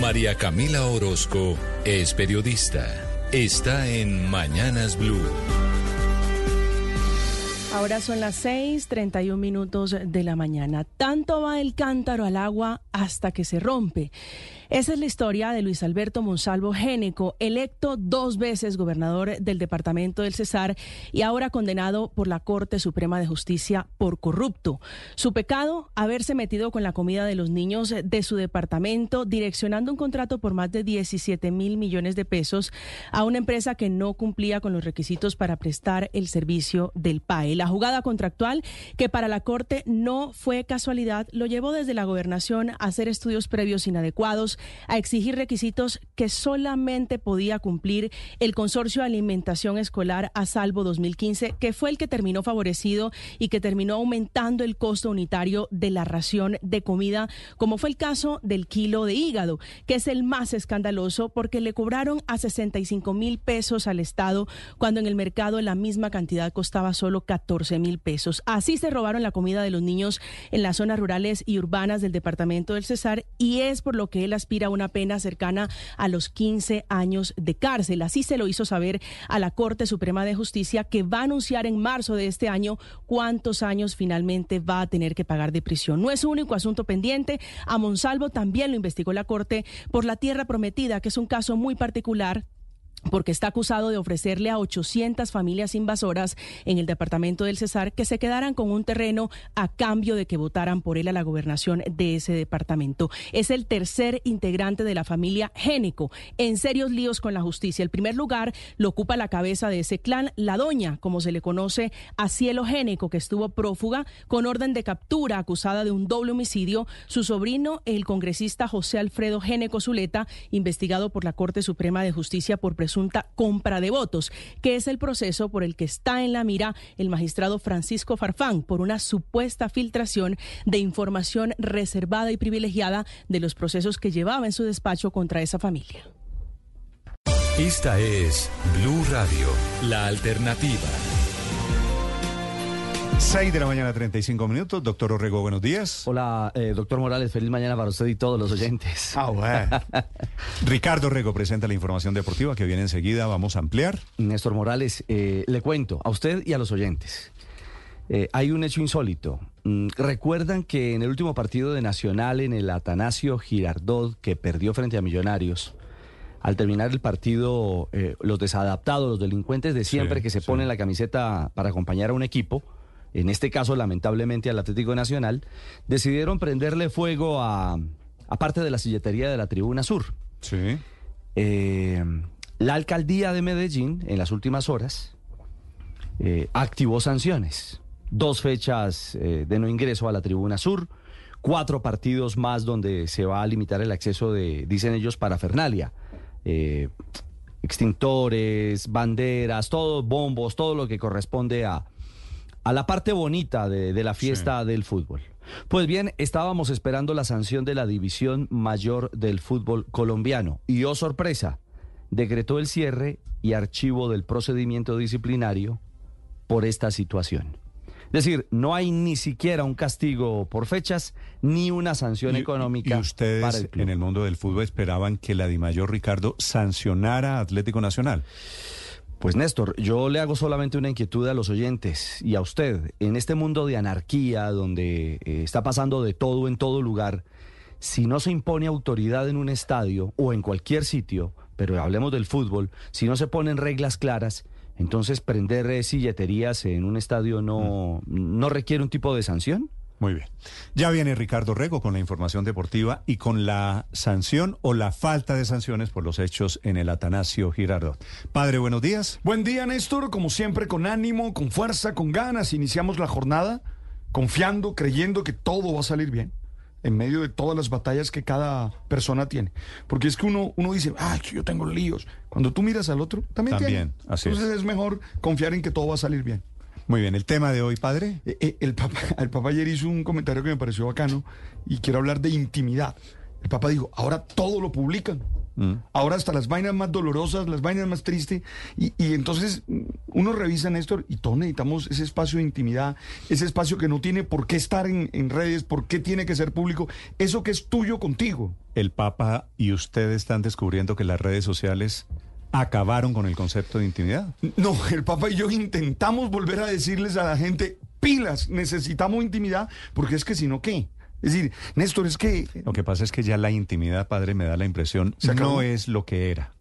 María Camila Orozco es periodista. Está en Mañanas Blue. Ahora son las 6:31 minutos de la mañana. Tanto va el cántaro al agua hasta que se rompe. Esa es la historia de Luis Alberto Monsalvo Géneco, electo dos veces gobernador del departamento del Cesar y ahora condenado por la Corte Suprema de Justicia por corrupto. Su pecado, haberse metido con la comida de los niños de su departamento, direccionando un contrato por más de 17 mil millones de pesos a una empresa que no cumplía con los requisitos para prestar el servicio del PAE. La jugada contractual, que para la Corte no fue casualidad, lo llevó desde la gobernación a hacer estudios previos inadecuados a exigir requisitos que solamente podía cumplir el Consorcio de Alimentación Escolar a Salvo 2015, que fue el que terminó favorecido y que terminó aumentando el costo unitario de la ración de comida, como fue el caso del kilo de hígado, que es el más escandaloso porque le cobraron a 65 mil pesos al Estado cuando en el mercado la misma cantidad costaba solo 14 mil pesos. Así se robaron la comida de los niños en las zonas rurales y urbanas del departamento del Cesar y es por lo que él aspira a una pena cercana a los 15 años de cárcel. Así se lo hizo saber a la Corte Suprema de Justicia que va a anunciar en marzo de este año cuántos años finalmente va a tener que pagar de prisión. No es único asunto pendiente. A Monsalvo también lo investigó la Corte por la tierra prometida, que es un caso muy particular porque está acusado de ofrecerle a 800 familias invasoras en el departamento del Cesar que se quedaran con un terreno a cambio de que votaran por él a la gobernación de ese departamento. Es el tercer integrante de la familia Génico en serios líos con la justicia. El primer lugar lo ocupa la cabeza de ese clan, la doña, como se le conoce a Cielo Génico, que estuvo prófuga con orden de captura acusada de un doble homicidio. Su sobrino, el congresista José Alfredo Génico Zuleta, investigado por la Corte Suprema de Justicia por presunción compra de votos, que es el proceso por el que está en la mira el magistrado Francisco Farfán por una supuesta filtración de información reservada y privilegiada de los procesos que llevaba en su despacho contra esa familia. Esta es Blue Radio, la alternativa. 6 de la mañana, 35 minutos. Doctor Orrego, buenos días. Hola, eh, doctor Morales, feliz mañana para usted y todos los oyentes. Ah, bueno. Ricardo Orrego presenta la información deportiva que viene enseguida. Vamos a ampliar. Néstor Morales, eh, le cuento a usted y a los oyentes. Eh, hay un hecho insólito. Mm, ¿Recuerdan que en el último partido de Nacional, en el Atanasio Girardot, que perdió frente a Millonarios, al terminar el partido, los desadaptados, los delincuentes de siempre que se ponen la camiseta para acompañar a un equipo, en este caso lamentablemente al Atlético Nacional, decidieron prenderle fuego a, parte de la silletería de la Tribuna Sur. Sí. Eh, la alcaldía de Medellín, en las últimas horas, eh, activó sanciones. Dos fechas eh, de no ingreso a la Tribuna Sur, cuatro partidos más donde se va a limitar el acceso de, dicen ellos, para Fernalia. extintores, banderas, todos bombos, todo lo que corresponde a, a la parte bonita de, la fiesta del fútbol. Pues bien, estábamos esperando la sanción de la División Mayor del Fútbol Colombiano y, oh sorpresa, decretó el cierre y archivo del procedimiento disciplinario por esta situación. Es decir, no hay ni siquiera un castigo por fechas ni una sanción económica. ¿Y ustedes en el mundo del fútbol esperaban que la Dimayor Ricardo sancionara a Atlético Nacional? Pues Néstor, yo le hago solamente una inquietud a los oyentes y a usted. En este mundo de anarquía, donde eh, está pasando de todo en todo lugar, si no se impone autoridad en un estadio o en cualquier sitio, pero hablemos del fútbol, si no se ponen reglas claras, entonces prender eh, silleterías en un estadio no, mm. no requiere un tipo de sanción. Muy bien. Ya viene Ricardo Rego con la información deportiva y con la sanción o la falta de sanciones por los hechos en el Atanasio Girardot. Padre, buenos días. Buen día, Néstor. Como siempre, con ánimo, con fuerza, con ganas, iniciamos la jornada confiando, creyendo que todo va a salir bien en medio de todas las batallas que cada persona tiene. Porque es que uno, uno dice, ay, yo tengo líos. Cuando tú miras al otro, también, también Así Entonces es mejor confiar en que todo va a salir bien. Muy bien, el tema de hoy, padre. Eh, eh, el, papá, el papá ayer hizo un comentario que me pareció bacano y quiero hablar de intimidad. El papá dijo, ahora todo lo publican. Mm. Ahora hasta las vainas más dolorosas, las vainas más tristes. Y, entonces mm, uno revisa, Néstor, y todos necesitamos ese espacio de intimidad, ese espacio que no tiene por qué estar en, en redes, por qué tiene que ser público, eso que es tuyo contigo. El Papa y usted están descubriendo que las redes sociales acabaron con el concepto de intimidad. No, el Papa y yo intentamos volver a decirles a la gente, pilas, necesitamos intimidad, porque es que si no, ¿qué? Es decir, Néstor, es que... Lo que pasa es que ya la intimidad, padre, me da la impresión, no es lo que era.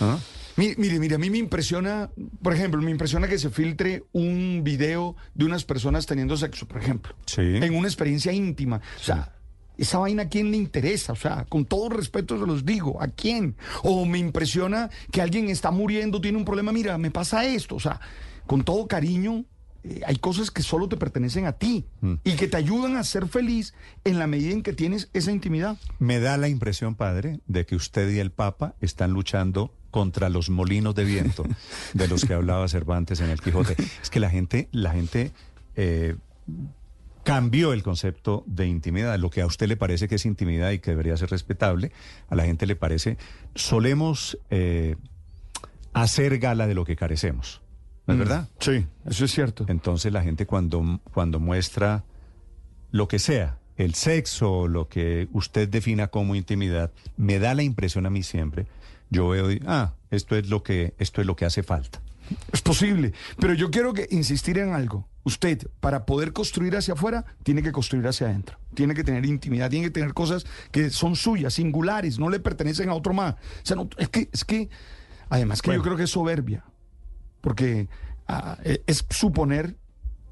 ¿Ah? Mire, mire, mire, a mí me impresiona, por ejemplo, me impresiona que se filtre un video de unas personas teniendo sexo, por ejemplo. Sí. En una experiencia íntima. O sea, esa vaina a quién le interesa, o sea, con todo respeto se los digo, ¿a quién? O me impresiona que alguien está muriendo, tiene un problema, mira, me pasa esto, o sea, con todo cariño, eh, hay cosas que solo te pertenecen a ti Mm. y que te ayudan a ser feliz en la medida en que tienes esa intimidad. Me da la impresión, padre, de que usted y el Papa están luchando contra los molinos de viento de los que hablaba Cervantes en el Quijote. Es que la gente, la gente eh, cambió el concepto de intimidad. Lo que a usted le parece que es intimidad y que debería ser respetable, a la gente le parece. Solemos eh, hacer gala de lo que carecemos. ¿No es Mm, verdad? Sí, eso es cierto. Entonces la gente cuando, cuando muestra lo que sea, el sexo, lo que usted defina como intimidad, me da la impresión a mí siempre, yo veo, y, ah, esto es lo que, esto es lo que hace falta. Es posible, pero yo quiero que insistir en algo. Usted, para poder construir hacia afuera, tiene que construir hacia adentro. Tiene que tener intimidad, tiene que tener cosas que son suyas, singulares, no le pertenecen a otro más. O sea, no- es que, es que, además que yo creo que es soberbia, porque ah, e- es suponer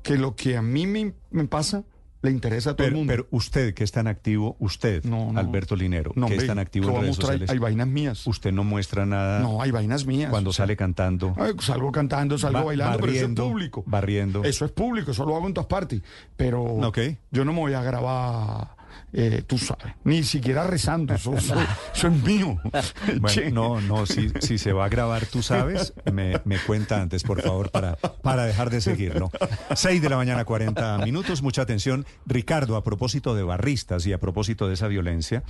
que lo que a mí me, me pasa le interesa a todo Pero, el mundo. pero usted que es tan activo, usted, Alberto Linero, No, que es tan activo ¿qué en redes mostrar? sociales, Hay vainas mías. usted no muestra nada No, hay vainas mías. cuando sale cantando, Ay, salgo cantando, salgo ba- bailando, pero eso es barriendo, público. barriendo. Eso es público, eso lo hago en todas partes. Pero Ok. yo no me voy a grabar, eh, tú sabes, ni siquiera rezando, eso, eso- eso es mío. Bueno, Che. no, no, si, si se va a grabar, tú sabes, me, me cuenta antes, por favor, para, para dejar de seguirlo. 6 de la mañana, 40 minutos, mucha atención. Ricardo, a propósito de barristas y a propósito de esa violencia,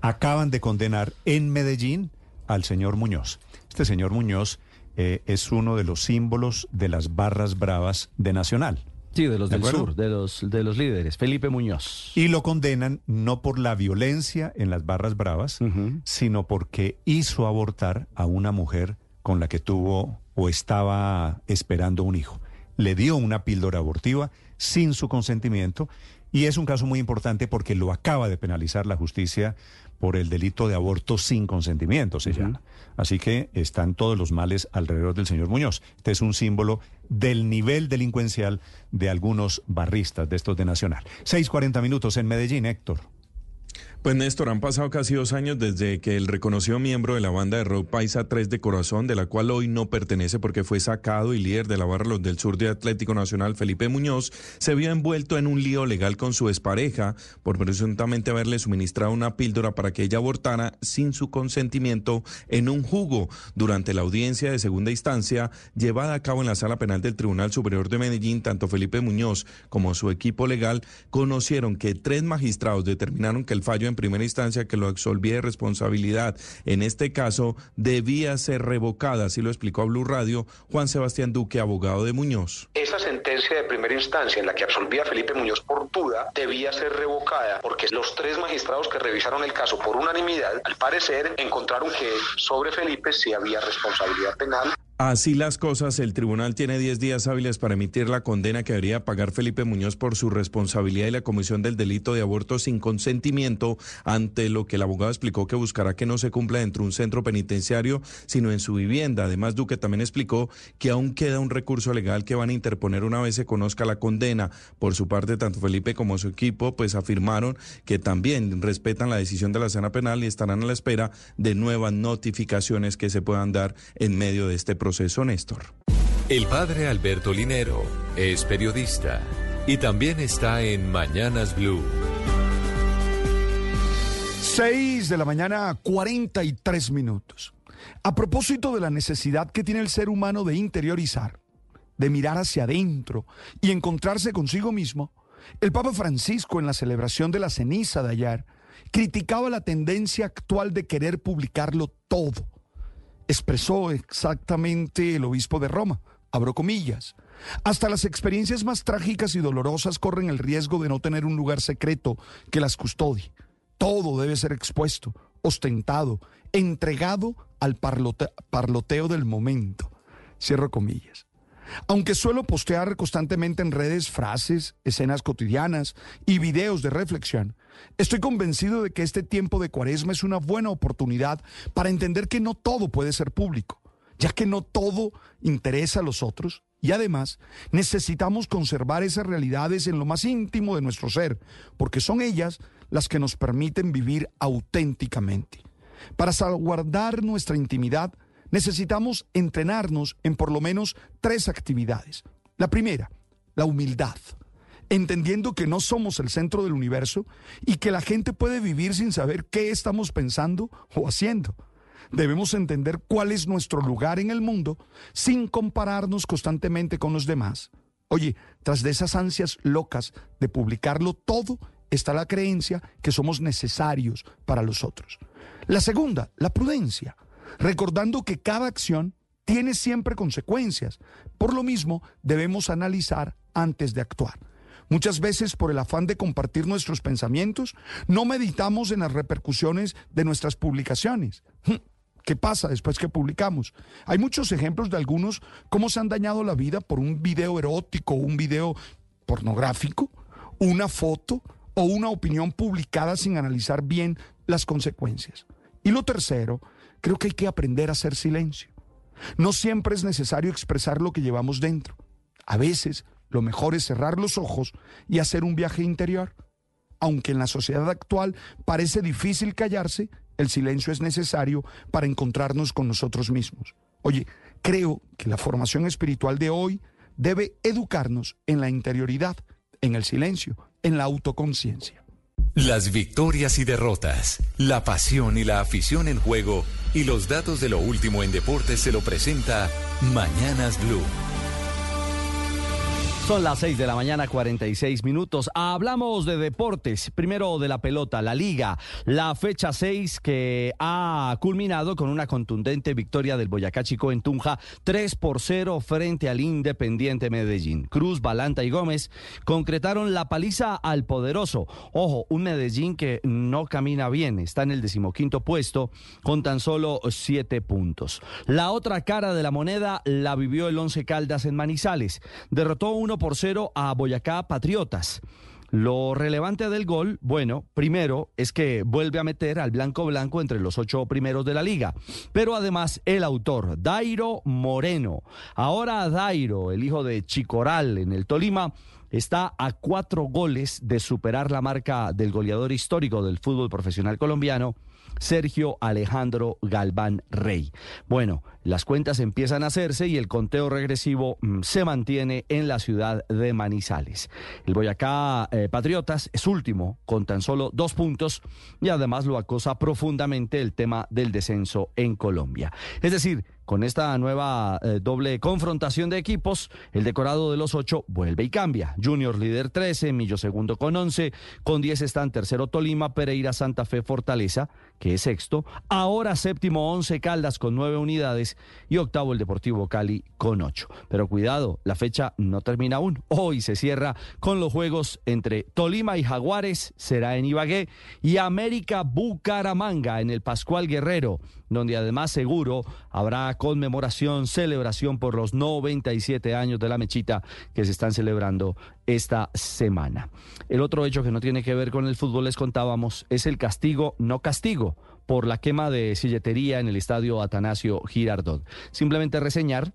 acaban de condenar en Medellín al señor Muñoz. Este señor Muñoz eh, es uno de los símbolos de las barras bravas de Nacional. Sí, de los ¿De del acuerdo? sur, de los, de los líderes. Felipe Muñoz. Y lo condenan no por la violencia en las barras bravas, sino porque hizo abortar a una mujer con la que tuvo o estaba esperando un hijo. Le dio una píldora abortiva sin su consentimiento y es un caso muy importante porque lo acaba de penalizar la justicia por el delito de aborto sin consentimiento, se llama. Así que están todos los males alrededor del señor Muñoz. Este es un símbolo del nivel delincuencial de algunos barristas de estos de Nacional. 6.40 minutos en Medellín, Héctor. Pues Néstor, han pasado casi dos años desde que el reconocido miembro de la banda de rock Paisa 3 de Corazón, de la cual hoy no pertenece porque fue sacado y líder de la barra Los del Sur de Atlético Nacional, Felipe Muñoz, se vio envuelto en un lío legal con su expareja por presuntamente haberle suministrado una píldora para que ella abortara sin su consentimiento en un jugo durante la audiencia de segunda instancia llevada a cabo en la sala penal del Tribunal Superior de Medellín. Tanto Felipe Muñoz como su equipo legal conocieron que tres magistrados determinaron que el fallo en primera instancia que lo absolvía de responsabilidad en este caso debía ser revocada, así lo explicó a Blue Radio Juan Sebastián Duque, abogado de Muñoz. Esa sentencia de primera instancia en la que absolvía a Felipe Muñoz por duda debía ser revocada porque los tres magistrados que revisaron el caso por unanimidad, al parecer, encontraron que sobre Felipe sí había responsabilidad penal. Así las cosas, el tribunal tiene 10 días hábiles para emitir la condena que debería pagar Felipe Muñoz por su responsabilidad y la comisión del delito de aborto sin consentimiento, ante lo que el abogado explicó que buscará que no se cumpla dentro de un centro penitenciario, sino en su vivienda. Además, Duque también explicó que aún queda un recurso legal que van a interponer una vez se conozca la condena. Por su parte, tanto Felipe como su equipo pues afirmaron que también respetan la decisión de la sala penal y estarán a la espera de nuevas notificaciones que se puedan dar en medio de este proceso, Néstor. El padre Alberto Linero es periodista y también está en Mañanas Blue. 6 de la mañana, 43 minutos. A propósito de la necesidad que tiene el ser humano de interiorizar, de mirar hacia adentro y encontrarse consigo mismo, el Papa Francisco en la celebración de la ceniza de ayer criticaba la tendencia actual de querer publicarlo todo. Expresó exactamente el obispo de Roma, abro comillas. Hasta las experiencias más trágicas y dolorosas corren el riesgo de no tener un lugar secreto que las custodie. Todo debe ser expuesto, ostentado, entregado al parloteo del momento. Cierro comillas. Aunque suelo postear constantemente en redes frases, escenas cotidianas y videos de reflexión, estoy convencido de que este tiempo de cuaresma es una buena oportunidad para entender que no todo puede ser público, ya que no todo interesa a los otros y además necesitamos conservar esas realidades en lo más íntimo de nuestro ser, porque son ellas las que nos permiten vivir auténticamente. Para salvaguardar nuestra intimidad, necesitamos entrenarnos en por lo menos tres actividades. La primera, la humildad, entendiendo que no somos el centro del universo y que la gente puede vivir sin saber qué estamos pensando o haciendo. Debemos entender cuál es nuestro lugar en el mundo sin compararnos constantemente con los demás. Oye, tras de esas ansias locas de publicarlo todo, está la creencia que somos necesarios para los otros. La segunda, la prudencia recordando que cada acción tiene siempre consecuencias. Por lo mismo, debemos analizar antes de actuar. Muchas veces por el afán de compartir nuestros pensamientos, no meditamos en las repercusiones de nuestras publicaciones. Hm, ¿Qué pasa después que publicamos? Hay muchos ejemplos de algunos cómo se han dañado la vida por un video erótico, un video pornográfico, una foto o una opinión publicada sin analizar bien las consecuencias. Y lo tercero Creo que hay que aprender a hacer silencio. No siempre es necesario expresar lo que llevamos dentro. A veces lo mejor es cerrar los ojos y hacer un viaje interior. Aunque en la sociedad actual parece difícil callarse, el silencio es necesario para encontrarnos con nosotros mismos. Oye, creo que la formación espiritual de hoy debe educarnos en la interioridad, en el silencio, en la autoconciencia. Las victorias y derrotas, la pasión y la afición en juego y los datos de lo último en deportes se lo presenta Mañanas Blue. Son las 6 de la mañana, 46 minutos. Hablamos de deportes. Primero de la pelota, la liga. La fecha 6 que ha culminado con una contundente victoria del Boyacá Chico en Tunja, 3 por 0 frente al Independiente Medellín. Cruz, Balanta y Gómez concretaron la paliza al poderoso. Ojo, un Medellín que no camina bien. Está en el decimoquinto puesto con tan solo 7 puntos. La otra cara de la moneda la vivió el Once Caldas en Manizales. Derrotó uno por cero a Boyacá Patriotas. Lo relevante del gol, bueno, primero es que vuelve a meter al blanco blanco entre los ocho primeros de la liga, pero además el autor, Dairo Moreno. Ahora Dairo, el hijo de Chicoral en el Tolima, está a cuatro goles de superar la marca del goleador histórico del fútbol profesional colombiano, Sergio Alejandro Galván Rey. Bueno, las cuentas empiezan a hacerse y el conteo regresivo mm, se mantiene en la ciudad de Manizales. El Boyacá eh, Patriotas es último con tan solo dos puntos y además lo acosa profundamente el tema del descenso en Colombia. Es decir, con esta nueva eh, doble confrontación de equipos, el decorado de los ocho vuelve y cambia. Junior líder 13, Millo segundo con 11, con 10 están tercero Tolima, Pereira, Santa Fe, Fortaleza, que es sexto. Ahora séptimo 11 Caldas con 9 unidades y octavo el Deportivo Cali con 8. Pero cuidado, la fecha no termina aún. Hoy se cierra con los juegos entre Tolima y Jaguares, será en Ibagué, y América Bucaramanga en el Pascual Guerrero donde además seguro habrá conmemoración, celebración por los 97 años de la mechita que se están celebrando esta semana. El otro hecho que no tiene que ver con el fútbol, les contábamos, es el castigo, no castigo, por la quema de silletería en el estadio Atanasio Girardot. Simplemente reseñar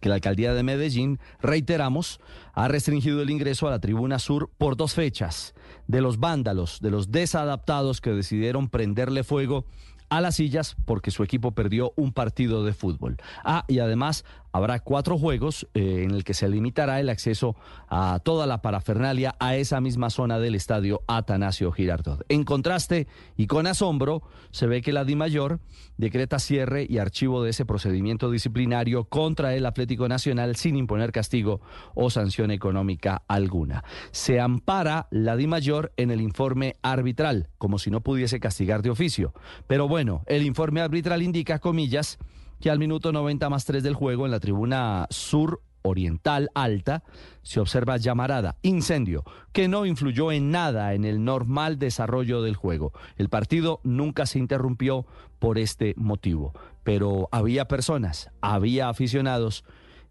que la alcaldía de Medellín, reiteramos, ha restringido el ingreso a la tribuna sur por dos fechas, de los vándalos, de los desadaptados que decidieron prenderle fuego a las sillas porque su equipo perdió un partido de fútbol. Ah, y además habrá cuatro juegos eh, en el que se limitará el acceso a toda la parafernalia a esa misma zona del estadio Atanasio Girardot. En contraste y con asombro, se ve que la DIMAYOR decreta cierre y archivo de ese procedimiento disciplinario contra el Atlético Nacional sin imponer castigo o sanción económica alguna. Se ampara la DIMAYOR en el informe arbitral, como si no pudiese castigar de oficio. Pero bueno, el informe arbitral indica, comillas, que al minuto 90 más 3 del juego en la tribuna sur oriental alta se observa llamarada, incendio, que no influyó en nada en el normal desarrollo del juego. El partido nunca se interrumpió por este motivo. pero había personas, había aficionados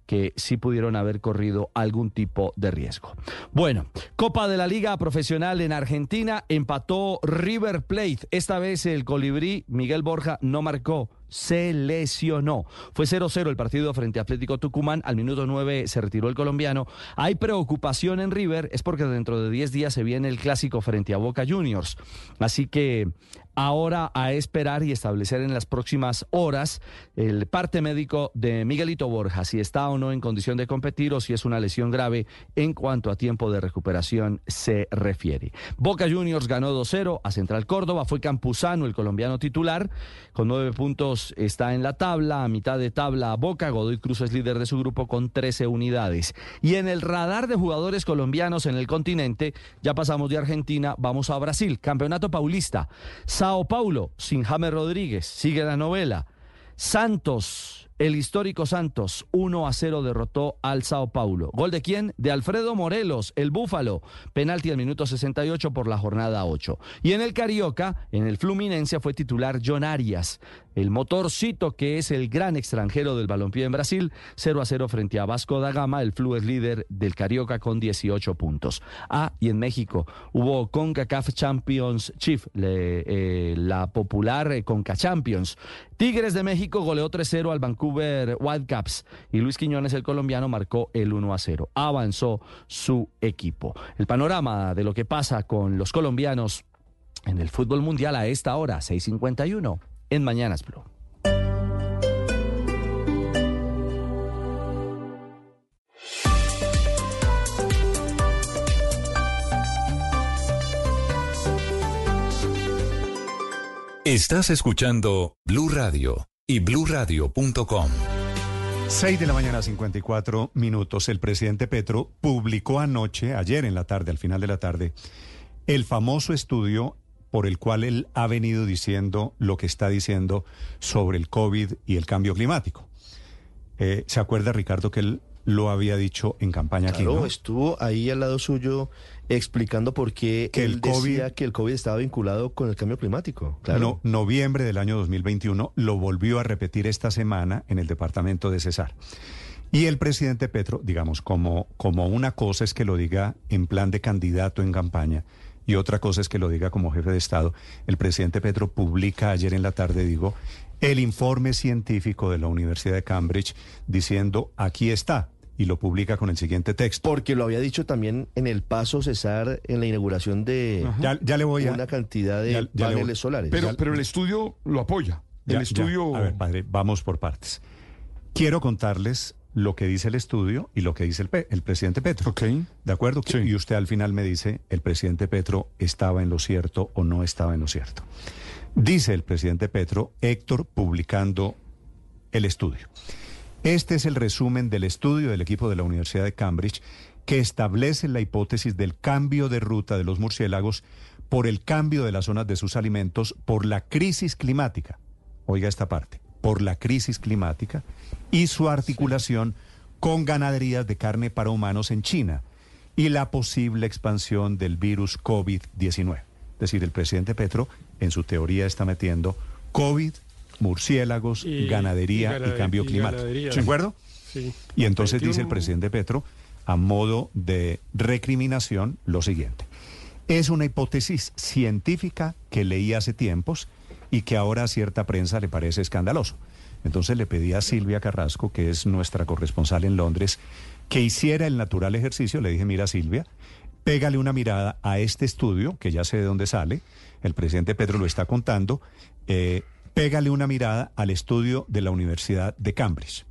que sí pudieron haber corrido algún tipo de riesgo. Bueno, Copa de la Liga Profesional en Argentina empató River Plate. Esta vez el colibrí Miguel Borja no marcó se lesionó. Fue 0-0 el partido frente a Atlético Tucumán. Al minuto 9 se retiró el colombiano. Hay preocupación en River, es porque dentro de 10 días se viene el clásico frente a Boca Juniors. Así que ahora a esperar y establecer en las próximas horas el parte médico de Miguelito Borja, si está o no en condición de competir o si es una lesión grave en cuanto a tiempo de recuperación se refiere. Boca Juniors ganó 2-0 a Central Córdoba, fue Campuzano el colombiano titular, con nueve puntos está en la tabla, a mitad de tabla Boca, Godoy Cruz es líder de su grupo con 13 unidades. Y en el radar de jugadores colombianos en el continente, ya pasamos de Argentina, vamos a Brasil, Campeonato Paulista. Sao Paulo, sin James Rodríguez, sigue la novela. Santos, el histórico Santos, 1 a 0 derrotó al Sao Paulo. ¿Gol de quién? De Alfredo Morelos, el Búfalo. Penalti al minuto 68 por la jornada 8. Y en el Carioca, en el Fluminense, fue titular John Arias, el motorcito que es el gran extranjero del balompié en Brasil, 0 a 0 frente a Vasco da Gama. El Flu es líder del Carioca con 18 puntos. Ah, y en México hubo CONCACAF Champions Chief, eh, la popular eh, Conca Champions. Tigres de México goleó 3-0 al Vancouver Whitecaps y Luis Quiñones, el colombiano, marcó el 1-0. Avanzó su equipo. El panorama de lo que pasa con los colombianos en el fútbol mundial a esta hora, 6:51, en Mañanas Blue. Estás escuchando Blue Radio y bluradio.com. 6 de la mañana, 54 minutos. El presidente Petro publicó anoche, ayer en la tarde, al final de la tarde, el famoso estudio por el cual él ha venido diciendo lo que está diciendo sobre el COVID y el cambio climático. Eh, ¿Se acuerda, Ricardo, que él lo había dicho en campaña aquí? Claro, ¿no? estuvo ahí al lado suyo explicando por qué Que él el COVID- decía que el COVID estaba vinculado con el cambio climático. Claro. No, noviembre del año 2021 lo volvió a repetir esta semana en el departamento de Cesar. Y el presidente Petro, digamos, como, como una cosa es que lo diga en plan de candidato en campaña y otra cosa es que lo diga como jefe de Estado, el presidente Petro publica ayer en la tarde, digo, el informe científico de la Universidad de Cambridge diciendo, aquí está, y lo publica con el siguiente texto. Porque lo había dicho también en el paso Cesar en la inauguración de Ya, ya le voy a... una cantidad de ya- ya paneles solares. Pero, pero el estudio lo apoya. Ya, el ya. estudio... A ver, padre, vamos por partes. Quiero contarles lo que dice el estudio y lo que dice el, pe- el presidente Petro. ¿De acuerdo? Y usted al final me dice, el presidente Petro estaba en lo cierto o no estaba en lo cierto. Dice el presidente Petro, Héctor, publicando el estudio. Este es el resumen del estudio del equipo de la Universidad de Cambridge que establece la hipótesis del cambio de ruta de los murciélagos por el cambio de las zonas de sus alimentos por la crisis climática. Oiga esta parte, por la crisis climática y su articulación con ganaderías de carne para humanos en China y la posible expansión del virus COVID-19. Es decir, el presidente Petro en su teoría está metiendo COVID, murciélagos, Y- ganadería y cambio climático. ¿De acuerdo? Sí. Y entonces dice el 21. presidente Petro, a modo de recriminación, lo siguiente. Es una hipótesis científica que leí hace tiempos y que ahora a cierta prensa le parece escandaloso. Entonces le pedí a Silvia Carrasco, que es nuestra corresponsal en Londres, que hiciera el natural ejercicio. Le dije, mira Silvia, pégale una mirada a este estudio, que ya sé de dónde sale, el presidente Pedro lo está contando, eh, pégale una mirada al estudio de la Universidad de Cambridge.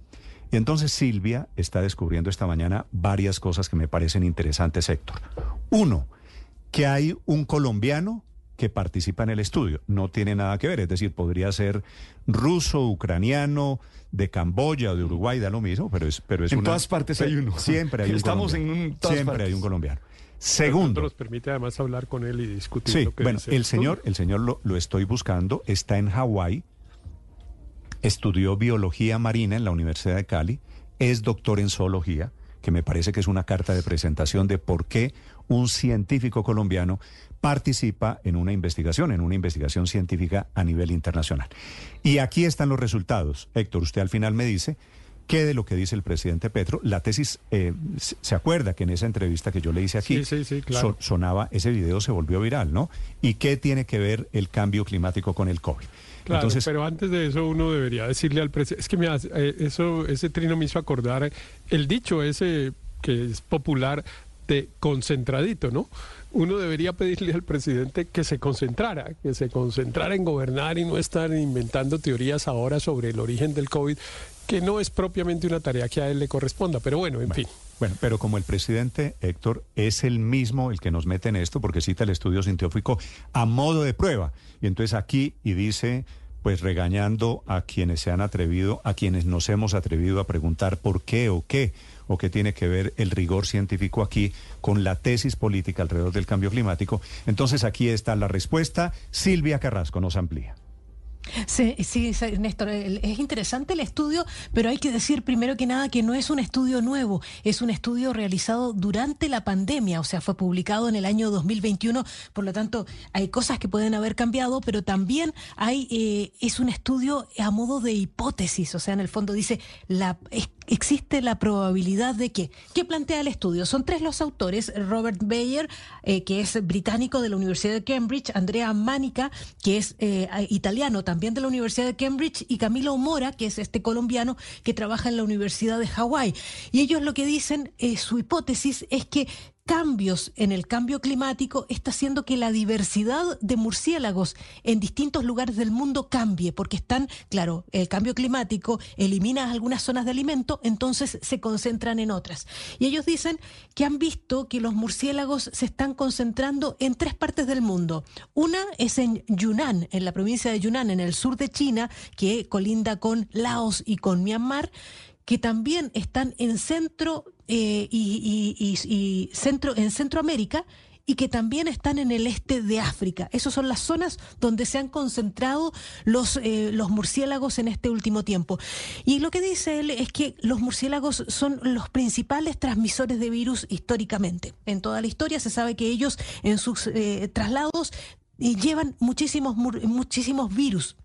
Y entonces Silvia está descubriendo esta mañana varias cosas que me parecen interesantes, Héctor. Uno, que hay un colombiano que participa en el estudio. No tiene nada que ver, es decir, podría ser ruso, ucraniano, de Camboya o de Uruguay, da lo mismo, pero es, pero es En una- todas partes hay uno. Siempre hay un Estamos en colombiano. un- todas Siempre partes. hay un colombiano. Segundo, nos permite además hablar con él y discutir Sí, lo que bueno, dice el señor, el señor lo, lo estoy buscando, está en Hawái, estudió biología marina en la Universidad de Cali, es doctor en zoología, que me parece que es una carta de presentación de por qué un científico colombiano participa en una investigación, en una investigación científica a nivel internacional. Y aquí están los resultados. Héctor, usted al final me dice que de lo que dice el presidente Petro, la tesis, eh, se acuerda que en esa entrevista que yo le hice aquí, sonaba, ese video se volvió viral, ¿no? ¿Y qué tiene que ver el cambio climático con el COVID? Claro, Entonces, pero antes de eso uno debería decirle al presidente, es que me eh, eso, ese trino me hizo acordar el dicho ese que es popular de concentradito, ¿no? Uno debería pedirle al presidente que se concentrara, que se concentrara en gobernar y no estar inventando teorías ahora sobre el origen del COVID, que no es propiamente una tarea que a él le corresponda, pero bueno, en fin. Bueno, pero como el presidente Héctor es el mismo el que nos mete en esto, porque cita el estudio científico a modo de prueba, y entonces aquí y dice pues regañando a quienes se han atrevido, a quienes nos hemos atrevido a preguntar por qué o qué, o qué tiene que ver el rigor científico aquí con la tesis política alrededor del cambio climático. Entonces aquí está la respuesta. Silvia Carrasco nos amplía. Sí, sí, Néstor, es interesante el estudio, pero hay que decir primero que nada que no es un estudio nuevo, es un estudio realizado durante la pandemia, o sea, fue publicado en el año 2021, por lo tanto, hay cosas que pueden haber cambiado, pero también hay eh, es un estudio a modo de hipótesis, o sea, en el fondo dice la existe la probabilidad de que ¿qué plantea el estudio? Son tres los autores, Robert Bayer, eh, que es británico de la Universidad de Cambridge, Andrea Manica, que es eh, italiano también de la Universidad de Cambridge, y Camilo Mora, que es este colombiano que trabaja en la Universidad de Hawái. Y ellos lo que dicen, eh, su hipótesis es que cambios en el cambio climático está haciendo que la diversidad de murciélagos en distintos lugares del mundo cambie, porque están, claro, el cambio climático elimina algunas zonas de alimento, entonces se concentran en otras. Y ellos dicen que han visto que los murciélagos se están concentrando en tres partes del mundo. Una es en Yunnan, en la provincia de Yunnan, en el sur de China, que colinda con Laos y con Myanmar que también están en centro eh, y, centro en Centroamérica y que también están en el este de África. Esas son las zonas donde se han concentrado los, eh, los murciélagos en este último tiempo. Y lo que dice él es que los murciélagos son los principales transmisores de virus históricamente. En toda la historia se sabe que ellos en sus eh, traslados llevan muchísimos, muchísimos virus.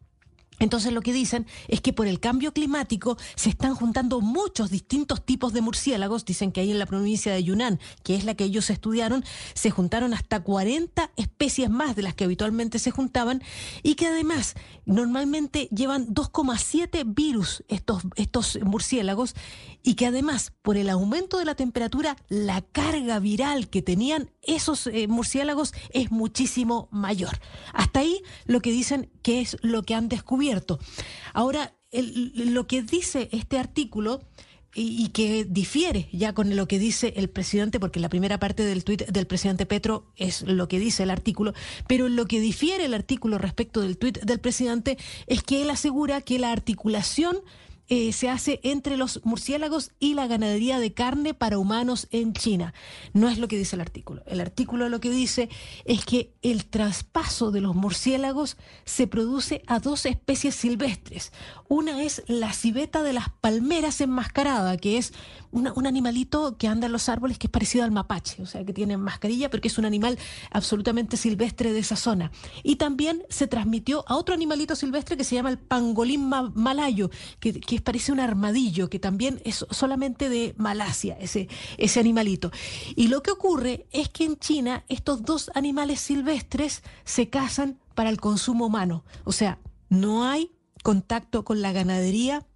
Entonces lo que dicen es que por el cambio climático se están juntando muchos distintos tipos de murciélagos. Dicen que ahí en la provincia de Yunnan, que es la que ellos estudiaron, se juntaron hasta 40 especies más de las que habitualmente se juntaban y que además normalmente llevan 2,7 virus estos, estos murciélagos y que además por el aumento de la temperatura la carga viral que tenían esos eh, murciélagos es muchísimo mayor. Hasta ahí lo que dicen que es lo que han descubierto. Ahora, lo que dice este artículo y, que difiere ya con lo que dice el presidente, porque la primera parte del tuit del presidente Petro es lo que dice el artículo, pero lo que difiere el artículo respecto del tuit del presidente es que él asegura que la articulación eh, se hace entre los murciélagos y la ganadería de carne para humanos en China. No es lo que dice el artículo. El artículo lo que dice es que el traspaso de los murciélagos se produce a dos especies silvestres. Una es la civeta de las palmeras enmascarada, que es un animalito que anda en los árboles que es parecido al mapache, o sea, que tiene mascarilla, pero que es un animal absolutamente silvestre de esa zona. Y también se transmitió a otro animalito silvestre que se llama el pangolín malayo, que, que parece un armadillo, que también es solamente de Malasia, ese, ese animalito. Y lo que ocurre es que en China estos dos animales silvestres se cazan para el consumo humano, o sea, no hay contacto con la ganadería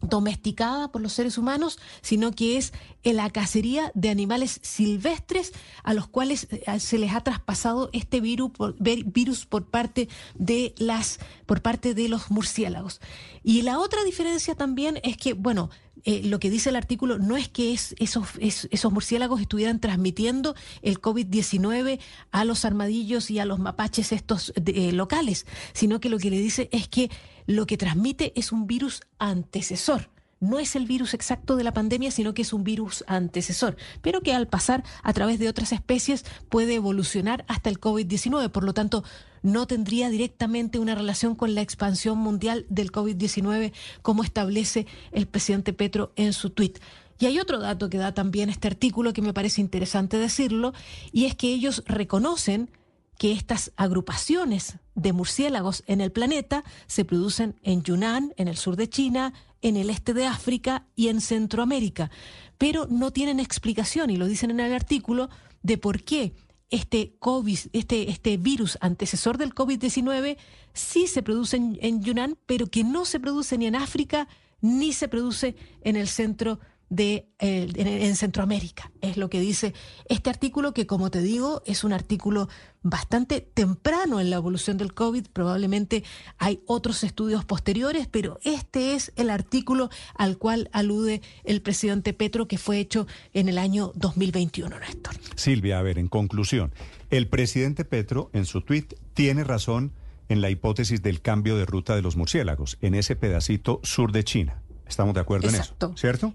domesticada por los seres humanos, sino que es la cacería de animales silvestres a los cuales eh, se les ha traspasado este virus por, virus por parte de las por parte de los murciélagos. Y la otra diferencia también es que, bueno, eh, lo que dice el artículo no es que es, esos, esos murciélagos estuvieran transmitiendo el COVID-19 a los armadillos y a los mapaches estos eh, locales, sino que lo que le dice es que lo que transmite es un virus antecesor no es el virus exacto de la pandemia, sino que es un virus antecesor, pero que al pasar a través de otras especies puede evolucionar hasta el COVID-19. Por lo tanto, no tendría directamente una relación con la expansión mundial del COVID-19, como establece el presidente Petro en su tuit. Y hay otro dato que da también este artículo que me parece interesante decirlo, y es que ellos reconocen que estas agrupaciones de murciélagos en el planeta se producen en Yunnan, en el sur de China, en el este de África y en Centroamérica, pero no tienen explicación, y lo dicen en el artículo, de por qué este COVID, este, este virus antecesor del COVID-19 sí se produce en, en Yunnan, pero que no se produce ni en África ni se produce en el centro de, eh, en, Centroamérica. Es lo que dice este artículo que, como te digo, es un artículo bastante temprano en la evolución del COVID. Probablemente hay otros estudios posteriores, pero este es el artículo al cual alude el presidente Petro que fue hecho en el año 2021, Néstor. Silvia, a ver, en conclusión, el presidente Petro en su tuit tiene razón en la hipótesis del cambio de ruta de los murciélagos en ese pedacito sur de China. Estamos de acuerdo en eso, ¿cierto?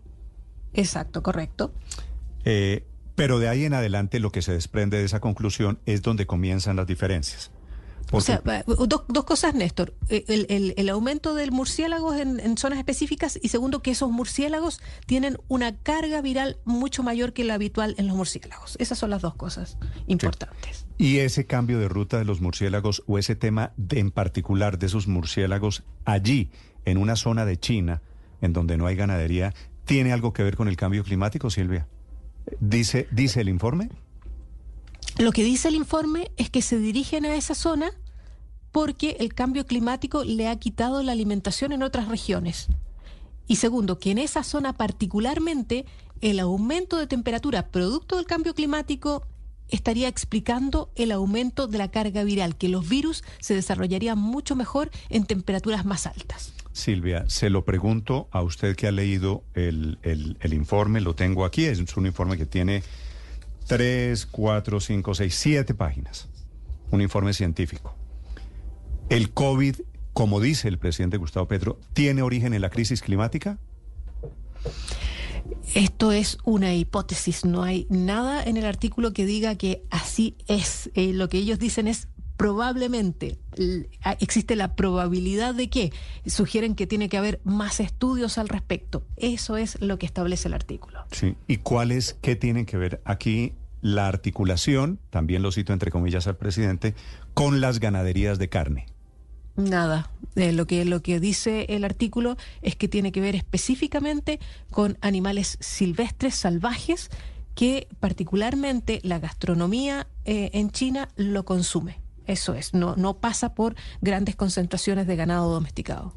Exacto, correcto. Eh, pero de ahí en adelante lo que se desprende de esa conclusión es donde comienzan las diferencias. O sea, dos, cosas, Néstor. Eh, el, aumento del murciélago en, en, zonas específicas y segundo, que esos murciélagos tienen una carga viral mucho mayor que la habitual en los murciélagos. Esas son las dos cosas importantes. Y ese cambio de ruta de los murciélagos o ese tema de, en particular de esos murciélagos allí, en una zona de China, en donde no hay ganadería, ¿Tiene algo que ver con el cambio climático, Silvia? ¿Dice, dice el informe? Lo que dice el informe es que se dirigen a esa zona porque el cambio climático le ha quitado la alimentación en otras regiones. Y segundo, que en esa zona particularmente el aumento de temperatura producto del cambio climático estaría explicando el aumento de la carga viral, que los virus se desarrollarían mucho mejor en temperaturas más altas. Silvia, se lo pregunto a usted que ha leído el, informe, lo tengo aquí, es un informe que tiene tres, cuatro, cinco, seis, siete páginas, un informe científico. ¿El COVID, como dice el presidente Gustavo Petro, tiene origen en la crisis climática? Esto es una hipótesis, no hay nada en el artículo que diga que así es. Eh, lo que ellos dicen es probablemente existe la probabilidad de que sugieren que tiene que haber más estudios al respecto. Eso es lo que establece el artículo. Sí, ¿y cuáles, qué tienen que ver aquí la articulación, también lo cito entre comillas al presidente, con las ganaderías de carne? Nada. Eh, lo, que, lo que dice el artículo es que tiene que ver específicamente con animales silvestres, salvajes, que particularmente la gastronomía eh, en China lo consume. Eso es, no, no pasa por grandes concentraciones de ganado domesticado.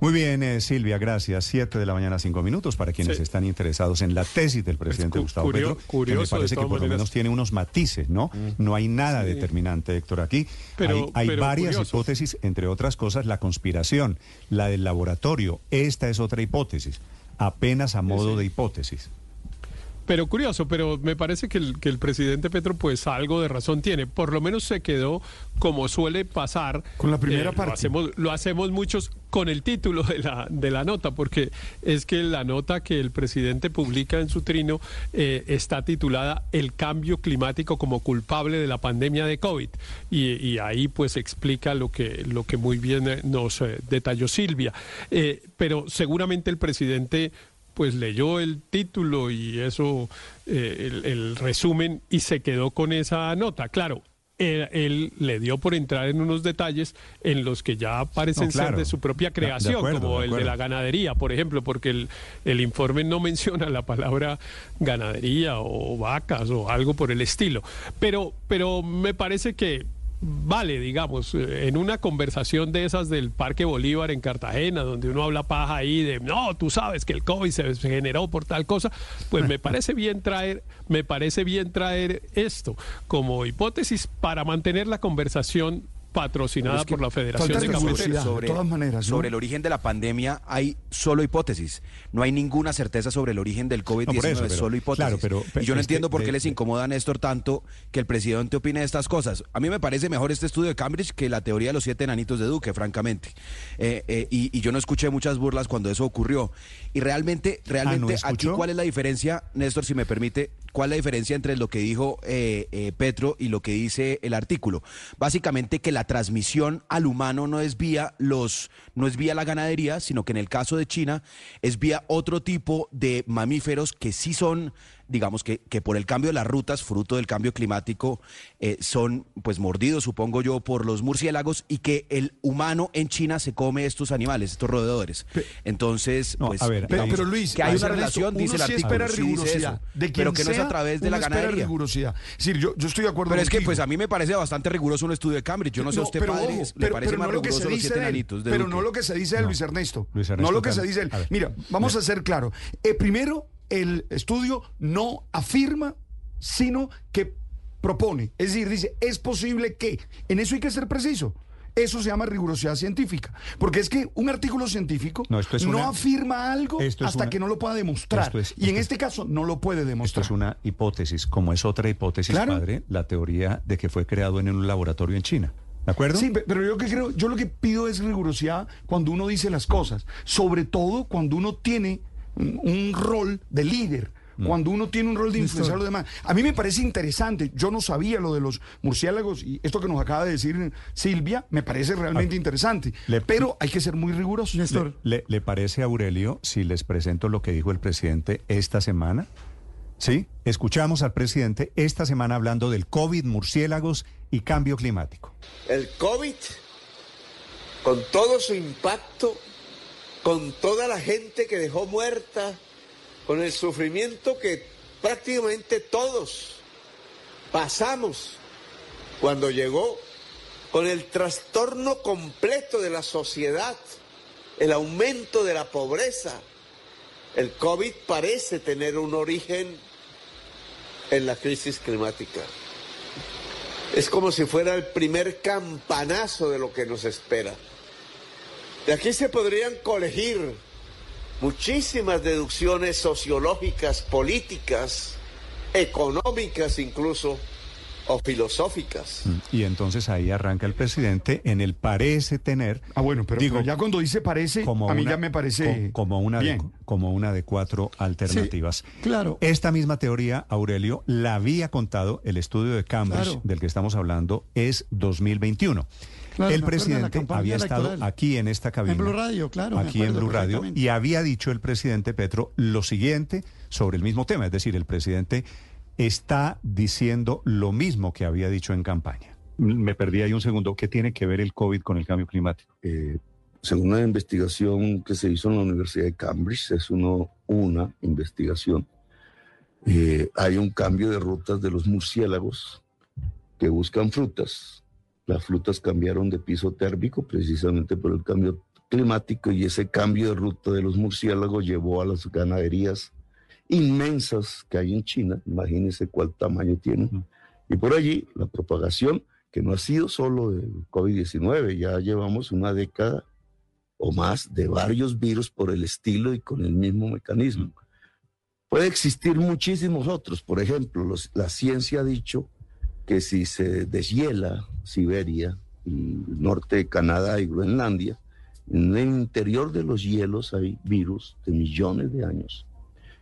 Muy bien, eh, Silvia, gracias. Siete de la mañana, cinco minutos para quienes están interesados en la tesis del presidente Gustavo Petro. que me parece que por lo menos tiene unos matices, ¿no? Mm. No hay nada determinante, Héctor, aquí. Pero, hay, varias hipótesis, entre otras cosas, la conspiración, la del laboratorio. Esta es otra hipótesis, apenas a modo de hipótesis. Pero curioso, pero me parece que el, que el presidente Petro pues algo de razón tiene. Por lo menos se quedó como suele pasar. Con la primera eh, parte. Lo hacemos, lo hacemos muchos con el título de la, de la nota, porque es que la nota que el presidente publica en su trino eh, está titulada El cambio climático como culpable de la pandemia de COVID. Y, ahí pues explica lo que, lo que muy bien eh, nos detalló Silvia. pero seguramente el presidente pues leyó el título y eso, eh, el, resumen, y se quedó con esa nota. Claro, él, le dio por entrar en unos detalles en los que ya parecen ser de su propia creación, como el de la ganadería, por ejemplo, porque el, el informe no menciona la palabra ganadería o vacas o algo por el estilo. Pero, pero me parece que vale, digamos, eh, en una conversación de esas del Parque Bolívar en Cartagena, donde uno habla paja ahí de, no, tú sabes que el COVID se, generó por tal cosa, pues me parece bien traer, me parece bien traer esto como hipótesis para mantener la conversación patrocinada por la Federación de Cafeteros. Sobre, todas maneras, sobre el origen de la pandemia hay solo hipótesis. No hay ninguna certeza sobre el origen del COVID-19, solo hipótesis. pero, y yo no entiendo por qué les incomoda a Néstor tanto que el presidente opine de estas cosas. A mí me parece mejor este estudio de Cambridge que la teoría de los siete enanitos de Duque, francamente. Eh, eh, y, yo no escuché muchas burlas cuando eso ocurrió. Y realmente, realmente, aquí cuál es la diferencia, Néstor, si me permite, ¿cuál es la diferencia entre lo que dijo eh, eh, Petro y lo que dice el artículo? Básicamente que la transmisión al humano no es vía los, no es vía la ganadería, sino que en el caso de China es vía otro tipo de mamíferos que sí son digamos que, que por el cambio de las rutas, fruto del cambio climático, eh, son pues mordidos, supongo yo, por los murciélagos y que el humano en China se come estos animales, estos roedores. Entonces, pues, a ver, pero, Luis, que hay una relación, dice el artículo, rigurosidad, de pero que no es a través de la ganadería. rigurosidad. Decir, yo, yo estoy de acuerdo Pero es que pues a mí me parece bastante riguroso un estudio de Cambridge. Yo no sé a usted, pero, padre, le parece más riguroso los siete enanitos Pero no lo que se dice de Luis Ernesto. No lo que se dice él. Mira, vamos a ser claro. Eh, primero, el estudio no afirma, sino que propone. Es decir, dice, es posible que. En eso hay que ser preciso. Eso se llama rigurosidad científica. Porque es que un artículo científico no, afirma algo hasta que no lo pueda demostrar. y en este caso no lo puede demostrar. Esto es una hipótesis, como es otra hipótesis, padre, la teoría de que fue creado en un laboratorio en China. ¿De acuerdo? Sí, pero yo que creo, yo lo que pido es rigurosidad cuando uno dice las cosas, sobre todo cuando uno tiene un, rol de líder mm. cuando uno tiene un rol de influenciar a los demás. A mí me parece interesante, yo no sabía lo de los murciélagos y esto que nos acaba de decir Silvia me parece realmente ah, interesante, pero hay que ser muy riguroso. Le, le, parece a Aurelio si les presento lo que dijo el presidente esta semana? Sí, escuchamos al presidente esta semana hablando del COVID, murciélagos y cambio climático. El COVID, con todo su impacto, con toda la gente que dejó muerta, con el sufrimiento que prácticamente todos pasamos cuando llegó, con el trastorno completo de la sociedad, el aumento de la pobreza. El COVID parece tener un origen en la crisis climática. Es como si fuera el primer campanazo de lo que nos espera. De aquí se podrían colegir muchísimas deducciones sociológicas, políticas, económicas incluso, o filosóficas. Y entonces ahí arranca el presidente en el parece tener. Ah, bueno, pero, digo, ya cuando dice parece, como a mí ya me parece. Como, una, De, como una de cuatro alternativas. claro. Esta misma teoría, Aurelio, la había contado el estudio de Cambridge, del que estamos hablando, es 2021 el presidente había estado aquí en esta cabina. En Blue Radio, claro. Aquí en Blue Radio. Y había dicho el presidente Petro lo siguiente sobre el mismo tema. Es decir, el presidente está diciendo lo mismo que había dicho en campaña. Me perdí ahí un segundo. ¿Qué tiene que ver el COVID con el cambio climático? Eh, según una investigación que se hizo en la Universidad de Cambridge, es uno, una investigación, eh, hay un cambio de rutas de los murciélagos que buscan frutas las frutas cambiaron de piso térmico precisamente por el cambio climático y ese cambio de ruta de los murciélagos llevó a las ganaderías inmensas que hay en China, imagínense cuál tamaño tienen, y por allí la propagación, que no ha sido solo del COVID-19, ya llevamos una década o más de varios virus por el estilo y con el mismo mecanismo. Puede existir muchísimos otros, por ejemplo, la ciencia ha dicho que si se deshiela Siberia y norte de Canadá y Groenlandia, en el interior de los hielos hay virus de millones de años.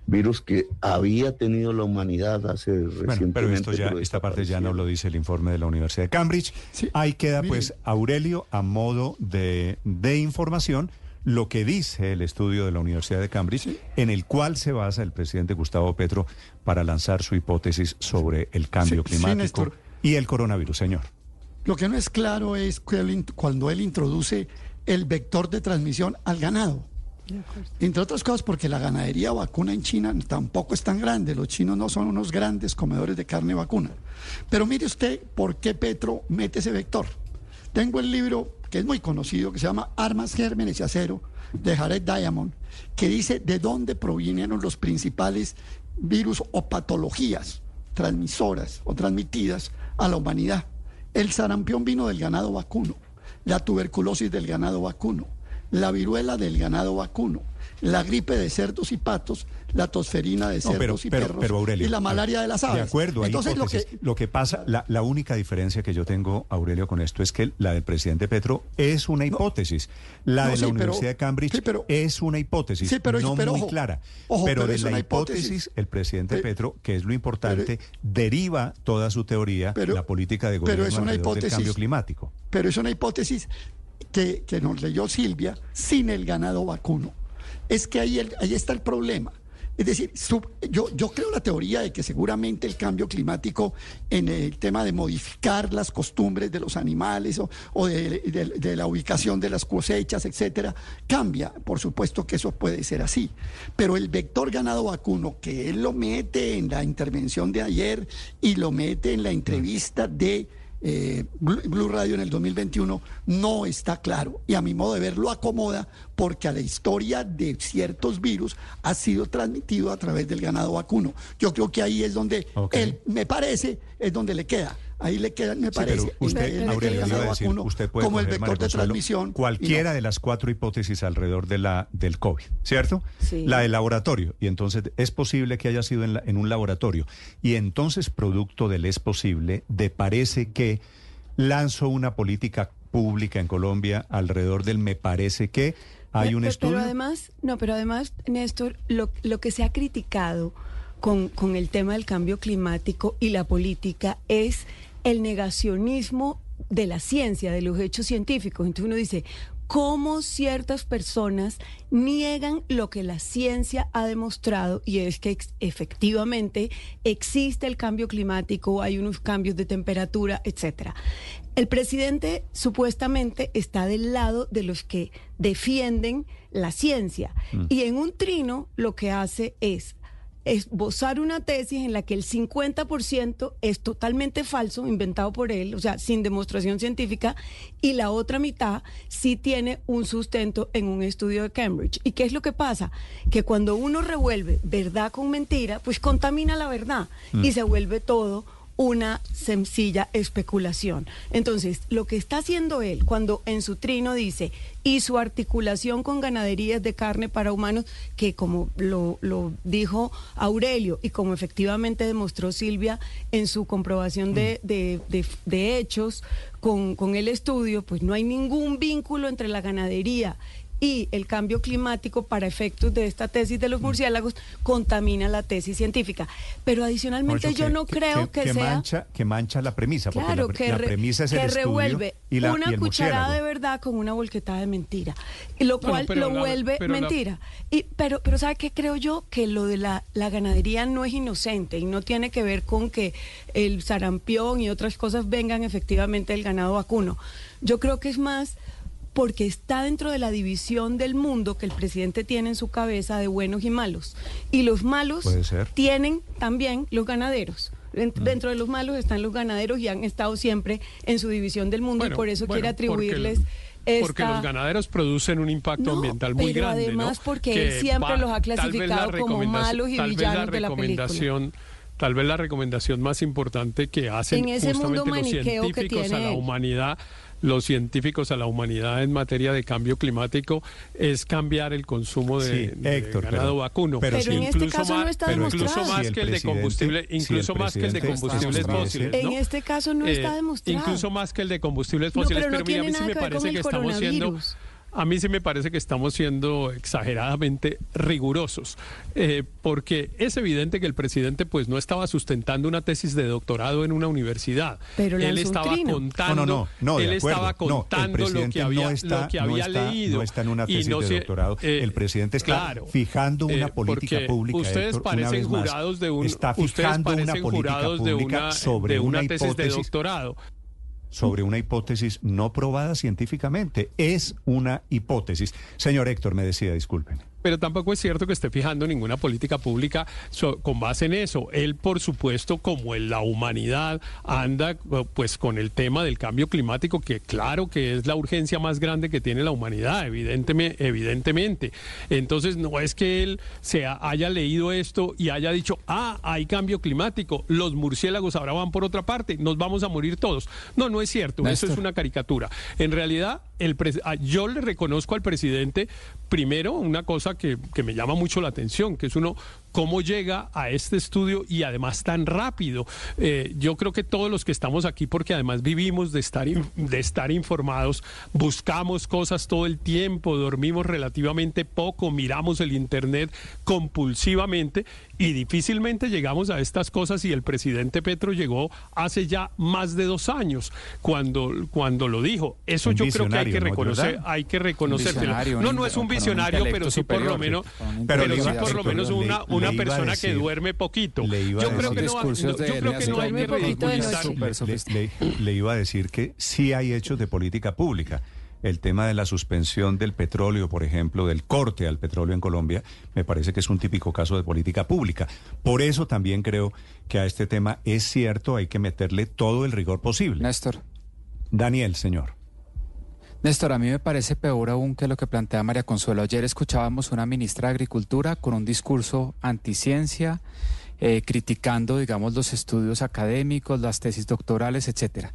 Virus que había tenido la humanidad hace recientemente. pero esto ya, esta parte ya no lo dice el informe de la Universidad de Cambridge. Ahí queda pues Aurelio a modo de, de información lo que dice el estudio de la Universidad de Cambridge, en el cual se basa el presidente Gustavo Petro para lanzar su hipótesis sobre el cambio climático y el coronavirus, señor. Lo que no es claro es cuando él introduce el vector de transmisión al ganado. Entre otras cosas porque la ganadería vacuna en China tampoco es tan grande. Los chinos no son unos grandes comedores de carne vacuna. Pero mire usted por qué Petro mete ese vector. Tengo el libro que es muy conocido, que se llama Armas, Gérmenes y Acero, de Jared Diamond, que dice de dónde provinieron los principales virus o patologías transmisoras o transmitidas a la humanidad. El sarampión vino del ganado vacuno, la tuberculosis del ganado vacuno, la viruela del ganado vacuno, la gripe de cerdos y patos, la tosferina de cerdos y perros y la malaria de las aves. De acuerdo, Entonces, lo que, lo que pasa, la, única diferencia que yo tengo, Aurelio, con esto es que la del presidente Petro es una hipótesis. la de la Universidad de Cambridge es una hipótesis, pero, no muy clara. pero, de la hipótesis, el presidente Petro, que es lo importante, deriva toda su teoría, la política de gobierno es una hipótesis, del cambio climático. Pero es una hipótesis que, que nos leyó Silvia sin el ganado vacuno. Es que ahí, ahí está el problema. Es decir, yo, yo creo la teoría de que seguramente el cambio climático en el tema de modificar las costumbres de los animales o, de, la ubicación de las cosechas, etcétera, cambia. Por supuesto que eso puede ser así. Pero el vector ganado vacuno, que él lo mete en la intervención de ayer y lo mete en la entrevista de eh, Blue Radio en el 2021 no está claro y a mi modo de ver lo acomoda porque a la historia de ciertos virus ha sido transmitido a través del ganado vacuno. Yo creo que ahí es donde él, me parece, es donde le queda. Ahí le queda, me parece, usted, usted puede como el vector de transmisión. Cualquiera de las cuatro hipótesis alrededor de la del COVID, ¿cierto? La del laboratorio. Y entonces es posible que haya sido en, en un laboratorio. Y entonces, producto del es posible, de parece que lanzó una política pública en Colombia alrededor del me parece que hay un estudio. Pero además, no, pero además, Néstor, lo, lo que se ha criticado con, con el tema del cambio climático y la política es el negacionismo de la ciencia, de los hechos científicos. Entonces uno dice, ¿cómo ciertas personas niegan lo que la ciencia ha demostrado? Y es que efectivamente existe el cambio climático, hay unos cambios de temperatura, etcétera. El presidente supuestamente está del lado de los que defienden la ciencia. Mm. Y en un trino lo que hace es esbozar una tesis en la que el 50% es totalmente falso, inventado por él, o sea, sin demostración científica, y la otra mitad sí tiene un sustento en un estudio de Cambridge. ¿Y qué es lo que pasa? Que cuando uno revuelve verdad con mentira, pues contamina la verdad y mm. se vuelve todo una sencilla especulación. Entonces, lo que está haciendo él cuando en su trino dice, y su articulación con ganaderías de carne para humanos, que como lo, dijo Aurelio y como efectivamente demostró Silvia en su comprobación de, de, hechos con, con el estudio, pues no hay ningún vínculo entre la ganadería y el cambio climático para efectos de esta tesis de los mm. murciélagos contamina la tesis científica. Pero adicionalmente yo no creo que, sea... Mancha, que mancha la premisa, claro, porque la, premisa es que el revuelve una cucharada de verdad con una volquetada de mentira, y lo cual lo vuelve mentira. Y, pero, pero ¿sabe qué creo yo? Que lo de la, la ganadería no es inocente y no tiene que ver con que el sarampión y otras cosas vengan efectivamente del ganado vacuno. Yo creo que es más porque está dentro de la división del mundo que el presidente tiene en su cabeza de buenos y malos. Y los malos tienen también los ganaderos. Mm. Dentro de los malos están los ganaderos y han estado siempre en su división del mundo y por eso quiere atribuirles... Porque los ganaderos producen un impacto ambiental muy pero grande. Además, porque él siempre los ha clasificado como malos y villanos de la película. Tal vez la recomendación más importante que hacen justamente los científicos a la humanidad los científicos a la humanidad en materia de cambio climático es cambiar el consumo de, ganado vacuno. Pero, en este caso no está incluso más que el de combustible, incluso más que el de combustibles fósiles. En este caso no está eh, demostrado. incluso más que el de combustibles fósiles, pero, mira, a mí sí me parece que estamos siendo a mí sí me parece que estamos siendo exageradamente rigurosos, eh, porque es evidente que el presidente pues no estaba sustentando una tesis de doctorado en una universidad. Pero él estaba contando, no, no, él estaba contando lo que había, está, lo que había leído. No está en una tesis de doctorado. Eh, el presidente está fijando una eh, política pública. Ustedes parecen jurados de un, está fijando una política pública sobre una, tesis de doctorado sobre una hipótesis no probada científicamente. Es una hipótesis. Señor Héctor, me decía, disculpen pero tampoco es cierto que esté fijando ninguna política pública con base en eso. Él, por supuesto, como en la humanidad, anda pues con el tema del cambio climático, que claro que es la urgencia más grande que tiene la humanidad, evidentemente. evidentemente. Entonces, no es que él se haya leído esto y haya dicho, ah, hay cambio climático, los murciélagos ahora van por otra parte, nos vamos a morir todos. No, no es cierto, eso es una caricatura. En realidad, el ah, yo le reconozco al presidente, primero, una cosa que, que me llama mucho la atención, que es uno cómo llega a este estudio y además tan rápido. Eh, yo creo que todos los que estamos aquí, porque además vivimos de estar, de estar informados, buscamos cosas todo el tiempo, dormimos relativamente poco, miramos el Internet compulsivamente y difícilmente llegamos a estas cosas y el presidente Petro llegó hace ya más de dos años cuando, cuando lo dijo. Eso yo creo que hay que reconocer, hay que reconocerlo. No, no es un visionario, pero sí por lo menos, pero, sí por lo menos una una persona que duerme poquito. Yo creo que no, yo creo que no hay que ridiculizar. Le iba a decir que sí hay hechos de política pública el tema de la suspensión del petróleo, por ejemplo, del corte al petróleo en Colombia, me parece que es un típico caso de política pública. Por eso también creo que a este tema es cierto, hay que meterle todo el rigor posible. Néstor. Daniel, señor. Néstor, a mí me parece peor aún que lo que plantea María Consuelo. Ayer escuchábamos una ministra de Agricultura con un discurso anticiencia, eh, criticando, digamos, los estudios académicos, las tesis doctorales, etcétera.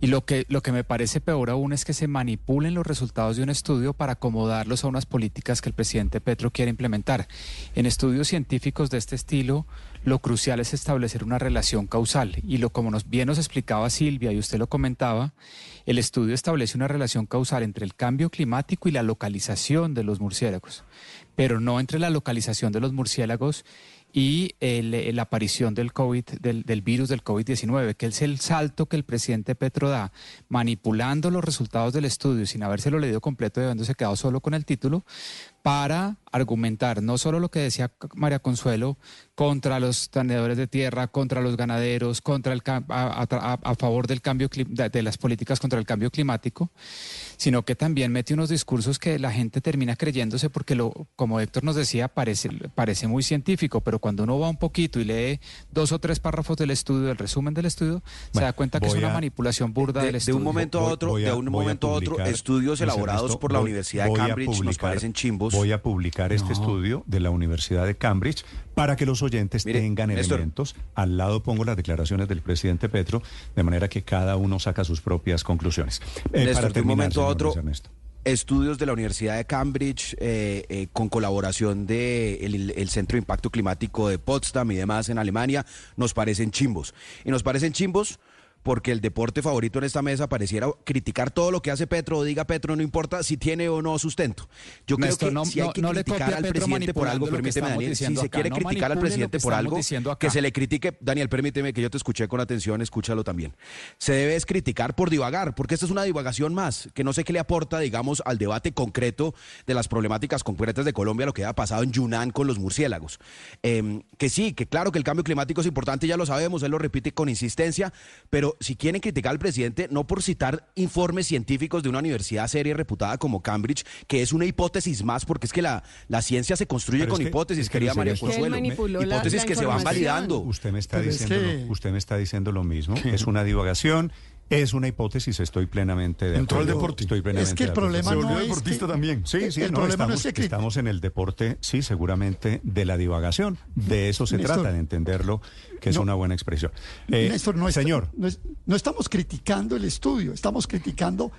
Y lo que, lo que me parece peor aún es que se manipulen los resultados de un estudio para acomodarlos a unas políticas que el presidente Petro quiere implementar. En estudios científicos de este estilo, lo crucial es establecer una relación causal. Y lo como nos, bien nos explicaba Silvia y usted lo comentaba, el estudio establece una relación causal entre el cambio climático y la localización de los murciélagos, pero no entre la localización de los murciélagos y la aparición del COVID, del, del virus del COVID-19, que es el salto que el presidente Petro da, manipulando los resultados del estudio sin habérselo leído completo y habiéndose quedado solo con el título, para argumentar no solo lo que decía María Consuelo contra los tenedores de tierra, contra los ganaderos, contra el a, favor del cambio de las políticas contra el cambio climático, sino que también mete unos discursos que la gente termina creyéndose porque lo como Héctor nos decía parece parece muy científico, pero cuando uno va un poquito y lee dos o tres párrafos del estudio, el resumen del estudio, se da cuenta que es una manipulación burda del estudio. De un momento a otro, de un momento a, otro, estudios elaborados por la Universidad de Cambridge nos parecen chimbos Voy a publicar este estudio de la Universidad de Cambridge para que los oyentes tengan elementos. Al lado pongo las declaraciones del presidente Petro, de manera que cada uno saca sus propias conclusiones. Eh, para de un momento a otro, estudios de la Universidad de Cambridge eh, eh, con colaboración del de el Centro de Impacto Climático de Potsdam y demás en Alemania nos parecen chimbos. Y nos parecen chimbos porque el deporte favorito en esta mesa pareciera criticar todo lo que hace Petro o diga Petro, no importa si tiene o no sustento. Yo creo que si hay que criticar al presidente por algo, permíteme Daniel, si se quiere criticar al presidente por algo, que se le critique, Daniel, permíteme que yo te escuché con atención, escúchalo también. Se debe es criticar por divagar, porque esta es una divagación más, que no sé qué le aporta, digamos, al debate concreto de las problemáticas concretas de Colombia, lo que ha pasado en Yunnan con los murciélagos. Em, que sí, que claro que el cambio climático es importante, ya lo sabemos, él lo repite con insistencia, pero si quieren criticar al presidente, no por citar informes científicos de una universidad seria y reputada como Cambridge, que es una hipótesis más, porque es que la, la ciencia se construye con hipótesis, quería María Consuelo. Hipótesis que se van validando. Usted me está, diciendo, usted me está diciendo lo mismo. Es una divagación. Es una hipótesis, estoy plenamente de acuerdo. Entró deporte. Estoy plenamente es que el problema no es deportista también. Sí, sí, el problema estamos, no es que... estamos en el deporte, sí, seguramente de la divagación. De eso se trata, de entenderlo, que es una buena expresión. Eh, Néstor, no señor. no, estamos criticando el estudio, estamos criticando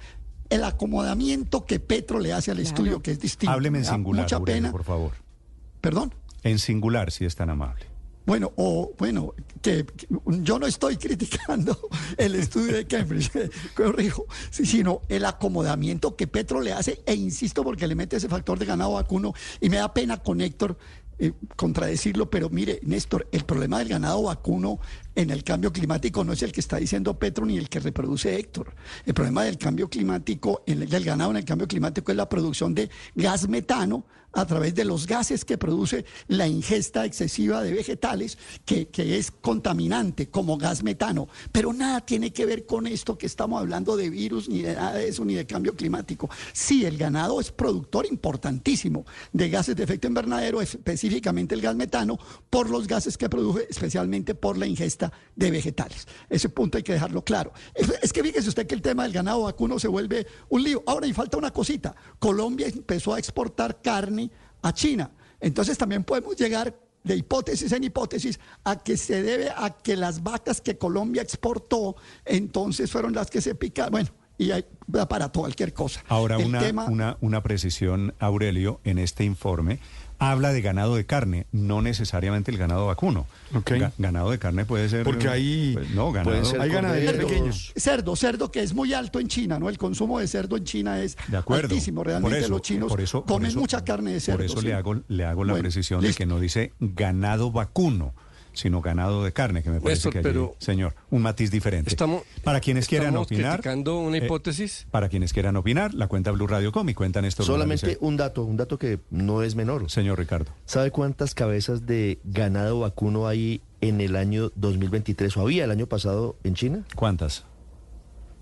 el acomodamiento que Petro le hace al estudio, que es distinto. Hábleme en singular, mucha pena. por favor. ¿Perdón? En singular, si es tan amable. Bueno, o bueno, que, yo no estoy criticando el estudio de Cambridge, corrijo, sino el acomodamiento que Petro le hace, e insisto porque le mete ese factor de ganado vacuno, y me da pena con Héctor eh, contradecirlo, pero mire, Néstor, el problema del ganado vacuno en el cambio climático no es el que está diciendo Petro ni el que reproduce Héctor. El problema del cambio climático, el, del ganado en el cambio climático es la producción de gas metano a través de los gases que produce la ingesta excesiva de vegetales, que, que, es contaminante como gas metano. Pero nada tiene que ver con esto que estamos hablando de virus, ni de nada de eso, ni de cambio climático. Sí, el ganado es productor importantísimo de gases de efecto invernadero, específicamente el gas metano, por los gases que produce, especialmente por la ingesta de vegetales. Ese punto hay que dejarlo claro. Es, que fíjese usted que el tema del ganado vacuno se vuelve un lío. Ahora, y falta una cosita. Colombia empezó a exportar carne a China. Entonces también podemos llegar de hipótesis en hipótesis a que se debe a que las vacas que Colombia exportó entonces fueron las que se picaron. Bueno, y hay para cualquier cosa. Ahora, una, una, una precisión, Aurelio, en este informe habla de ganado de carne, no necesariamente el ganado vacuno. ganado de carne puede ser. Porque ahí. Pues, no, ganado. hay ganadería pequeños. Cerdo, cerdo que es muy alto en China, ¿no? El consumo de cerdo en China es altísimo. Realmente los chinos comen mucha carne de cerdo. Por eso le hago, le hago la precisión de que no dice ganado vacuno sino ganado de carne, que me parece que hay, señor, un matiz diferente. Estamos, para quienes quieran opinar, criticando una eh, hipótesis. para quienes quieran opinar, la cuenta Blue Radio Com y cuentan esto. Solamente un dato, un dato que no es menor. Señor Ricardo. ¿Sabe cuántas cabezas de ganado vacuno hay en el año 2023 o había el año pasado en China? ¿Cuántas?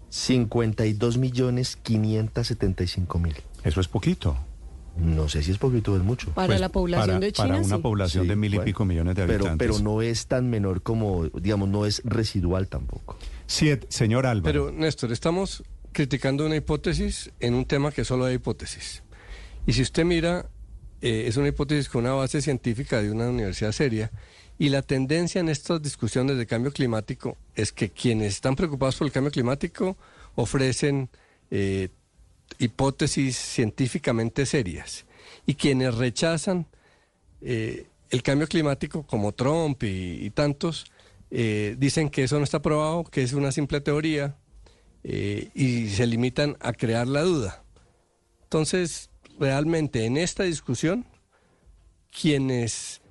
52 millones 575 mil. Eso es poquito. No sé si es poquito o es mucho. Para pues, la población de China. Para una población de mil y pico millones de habitantes. Pero, no es tan menor como, digamos, no es residual tampoco. Siete, señor Álvaro. Pero, Néstor, estamos criticando una hipótesis en un tema que solo hay hipótesis. Y si usted mira, eh, es una hipótesis con una base científica de una universidad seria. Y la tendencia en estas discusiones de cambio climático es que quienes están preocupados por el cambio climático ofrecen eh, hipótesis científicamente serias. Y quienes rechazan eh, el cambio climático, como Trump y, tantos, eh, dicen que eso no está probado, que es una simple teoría, eh, y se limitan a crear la duda. Entonces, realmente en esta discusión, quienes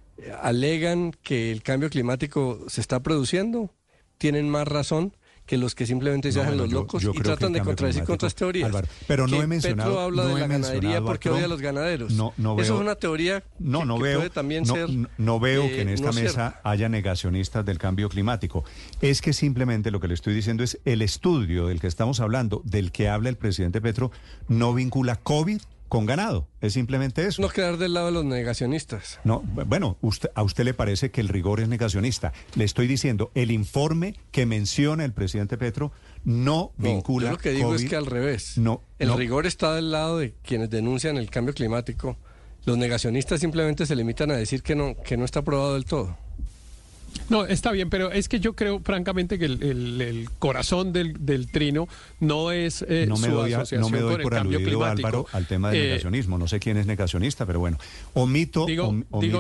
alegan que el cambio climático se está produciendo, tienen más razón que los que simplemente se hacen los locos y tratan de contradecir con otras teorías. pero no he mencionado. Petro habla de la ganadería porque odia a los ganaderos. No, no veo, Eso es una teoría no, no veo, puede también ser. No veo que en eh, esta mesa haya negacionistas del cambio climático. Es que simplemente lo que le estoy diciendo es el estudio del que estamos hablando, del que habla el presidente Petro, no vincula COVID con ganado. Es simplemente eso. No quedar del lado de los negacionistas. No, bueno, usted, a usted le parece que el rigor es negacionista. Le estoy diciendo, el informe que menciona el presidente Petro no, vincula. Yo lo que digo es que al revés. No, el rigor está del lado de quienes denuncian el cambio climático. Los negacionistas simplemente se limitan a decir que no, que no está aprobado del todo. No, está bien, pero es que yo creo francamente que el, corazón del, trino no es eh, no me su doy, asociación no me doy por el cambio climático. Álvaro, al tema del eh, negacionismo. No sé quién es negacionista, pero bueno, omito, digo,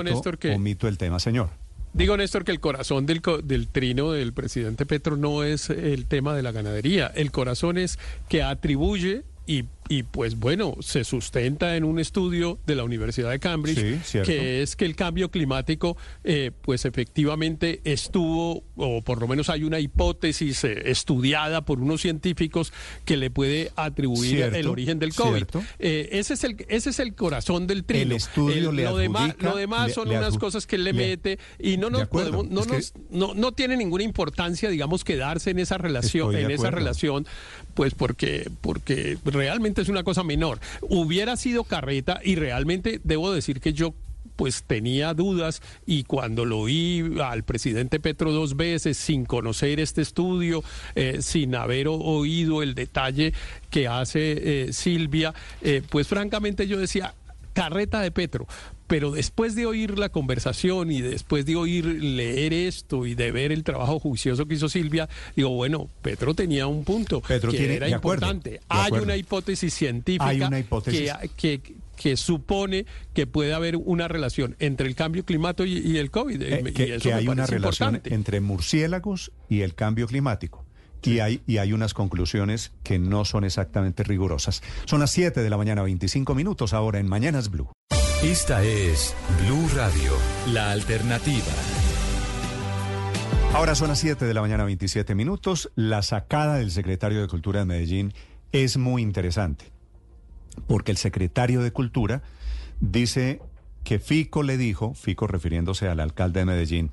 Néstor que, omito el tema, señor. Digo, Néstor, que el corazón del, del trino del presidente Petro no es el tema de la ganadería. El corazón es que atribuye y y pues bueno, se sustenta en un estudio de la Universidad de Cambridge, que es que el cambio climático eh, pues efectivamente estuvo, o por lo menos hay una hipótesis eh, estudiada por unos científicos que le puede atribuir el origen del COVID. Eh, ese, es el, ese es el corazón del trino. El estudio le lo, demás, lo demás son unas cosas que él le, mete y no nos podemos, no, nos, no, no tiene ninguna importancia, digamos, quedarse en esa relación, en esa relación, pues porque, porque realmente es una cosa menor. Hubiera sido carreta y realmente debo decir que yo pues tenía dudas y cuando lo oí al presidente Petro dos veces sin conocer este estudio, eh, sin haber oído el detalle que hace eh, Silvia, eh, pues francamente yo decía, carreta de Petro. Pero después de oír la conversación y después de oír leer esto y de ver el trabajo juicioso que hizo Silvia, digo, bueno, Petro tenía un punto Petro que era importante. Hay una hipótesis científica Que, que, supone que puede haber una relación entre el cambio climático y, el COVID. Eh, que, hay una relación entre murciélagos y el cambio climático. Y hay, y hay unas conclusiones que no son exactamente rigurosas. Son las 7 de la mañana, 25 minutos ahora en Mañanas Blue. Esta es Blue Radio, la alternativa. Ahora son las 7 de la mañana, 27 minutos. La sacada del secretario de Cultura de Medellín es muy interesante, porque el secretario de Cultura dice que Fico le dijo, Fico refiriéndose al alcalde de Medellín,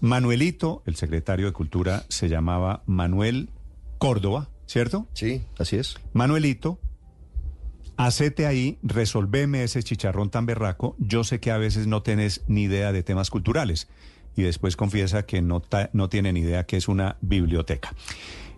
Manuelito, el secretario de Cultura, se llamaba Manuel Córdoba, ¿cierto? Sí, así es. Manuelito Hacete ahí, resolveme ese chicharrón tan berraco. Yo sé que a veces no tenés ni idea de temas culturales. Y después confiesa que no, tiene ni idea que es una biblioteca.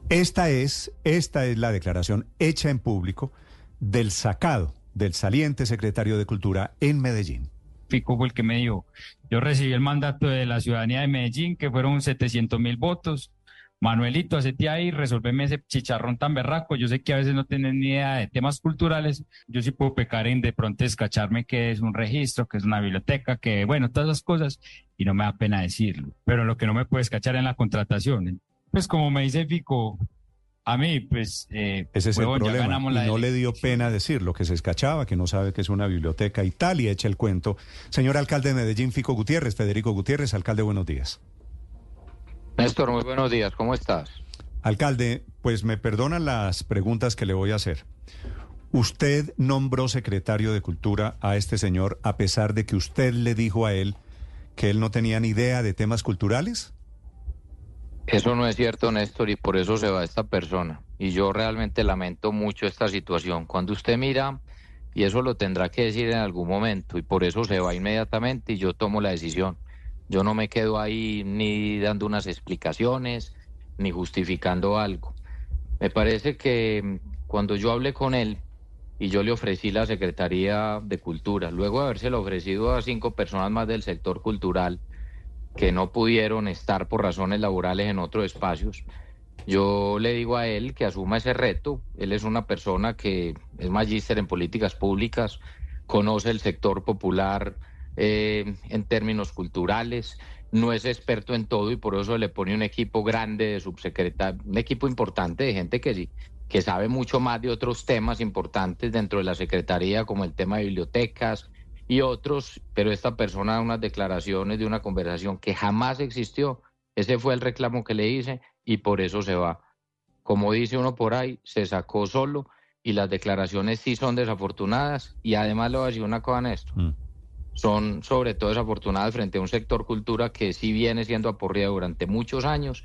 Esta es, esta es la declaración hecha en público del sacado del saliente secretario de Cultura en Medellín. Fico fue el que me dijo, yo recibí el mandato de la ciudadanía de Medellín, que fueron 700 mil votos, Manuelito, hacete ahí, resolveme ese chicharrón tan berraco. Yo sé que a veces no tenés ni idea de temas culturales. Yo sí puedo pecar en de pronto escacharme que es un registro, que es una biblioteca, que bueno, todas esas cosas, y no me da pena decirlo. Pero lo que no me puede escachar en la contratación, pues como me dice Fico, a mí, pues. Eh, Ese es el problema. Y no le dio pena decir lo que se escachaba, que no sabe que es una biblioteca y tal, y echa el cuento. Señor alcalde de Medellín, Fico Gutiérrez, Federico Gutiérrez, alcalde, buenos días. Néstor, muy buenos días, ¿cómo estás? Alcalde, pues me perdonan las preguntas que le voy a hacer. ¿Usted nombró secretario de Cultura a este señor a pesar de que usted le dijo a él que él no tenía ni idea de temas culturales? Eso no es cierto, Néstor, y por eso se va esta persona. Y yo realmente lamento mucho esta situación. Cuando usted mira, y eso lo tendrá que decir en algún momento, y por eso se va inmediatamente y yo tomo la decisión. Yo no me quedo ahí ni dando unas explicaciones, ni justificando algo. Me parece que cuando yo hablé con él y yo le ofrecí la Secretaría de Cultura, luego de habérselo ofrecido a cinco personas más del sector cultural, que no pudieron estar por razones laborales en otros espacios. Yo le digo a él que asuma ese reto. Él es una persona que es magíster en políticas públicas, conoce el sector popular eh, en términos culturales, no es experto en todo y por eso le pone un equipo grande de subsecretario, un equipo importante de gente que, que sabe mucho más de otros temas importantes dentro de la Secretaría, como el tema de bibliotecas, y otros, pero esta persona da unas declaraciones de una conversación que jamás existió. Ese fue el reclamo que le hice y por eso se va. Como dice uno por ahí, se sacó solo y las declaraciones sí son desafortunadas y además a decir una cosa esto. Son sobre todo desafortunadas frente a un sector cultura que sí viene siendo aporreado durante muchos años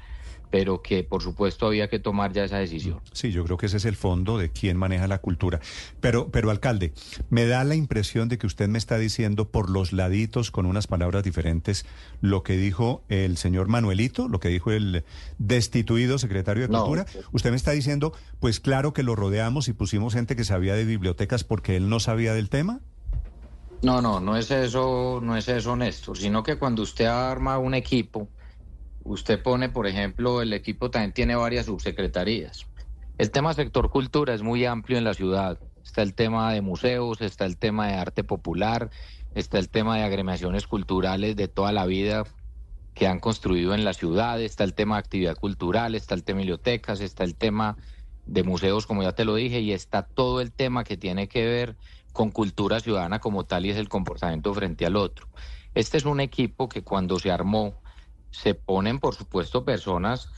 pero que por supuesto había que tomar ya esa decisión. Sí, yo creo que ese es el fondo de quién maneja la cultura. Pero, pero alcalde, me da la impresión de que usted me está diciendo por los laditos, con unas palabras diferentes, lo que dijo el señor Manuelito, lo que dijo el destituido secretario de Cultura. Usted me está diciendo, pues claro que lo rodeamos y pusimos gente que sabía de bibliotecas porque él no sabía del tema. No, no, no es eso, no es eso, Néstor, sino que cuando usted arma un equipo, Usted pone, por ejemplo, el equipo también tiene varias subsecretarías. El tema sector cultura es muy amplio en la ciudad. Está el tema de museos, está el tema de arte popular, está el tema de agremiaciones culturales de toda la vida que han construido en la ciudad, está el tema de actividad cultural, está el tema de bibliotecas, está el tema de museos, como ya te lo dije, y está todo el tema que tiene que ver con cultura ciudadana como tal y es el comportamiento frente al otro. Este es un equipo que cuando se armó se ponen, por supuesto, personas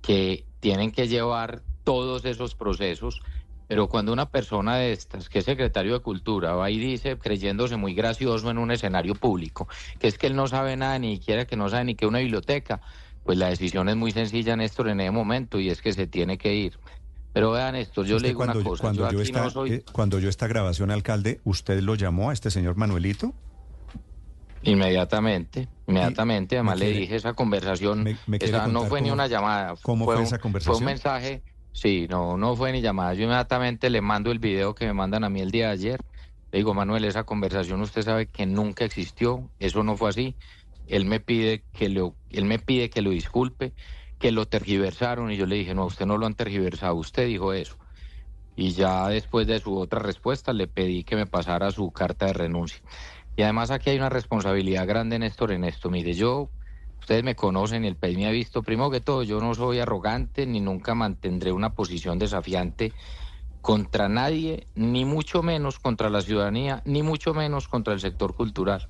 que tienen que llevar todos esos procesos, pero cuando una persona de estas, que es secretario de Cultura, va y dice, creyéndose muy gracioso en un escenario público, que es que él no sabe nada, ni siquiera que no sabe ni que una biblioteca, pues la decisión es muy sencilla, Néstor, en ese momento, y es que se tiene que ir. Pero vean esto, yo le digo una cosa. Cuando yo, eh, cuando yo esta grabación, alcalde, ¿usted lo llamó a este señor Manuelito? Inmediatamente, inmediatamente. Además le dije esa conversación. esa no fue ni una llamada. ¿Cómo fue, esa conversación? Fue un mensaje. Sí, no, no fue ni llamada. Yo inmediatamente le mando el video que me mandan a mí el día de ayer. Le digo, Manuel, esa conversación usted sabe que nunca existió. Eso no fue así. Él me pide que lo, él me pide que lo disculpe, que lo tergiversaron y yo le dije, no, usted no lo han tergiversado. Usted dijo eso. Y ya después de su otra respuesta le pedí que me pasara su carta de renuncia. Y además aquí hay una responsabilidad grande, Néstor, en esto. Mire, yo, ustedes me conocen el país me ha visto, primero que todo, yo no soy arrogante ni nunca mantendré una posición desafiante contra nadie, ni mucho menos contra la ciudadanía, ni mucho menos contra el sector cultural.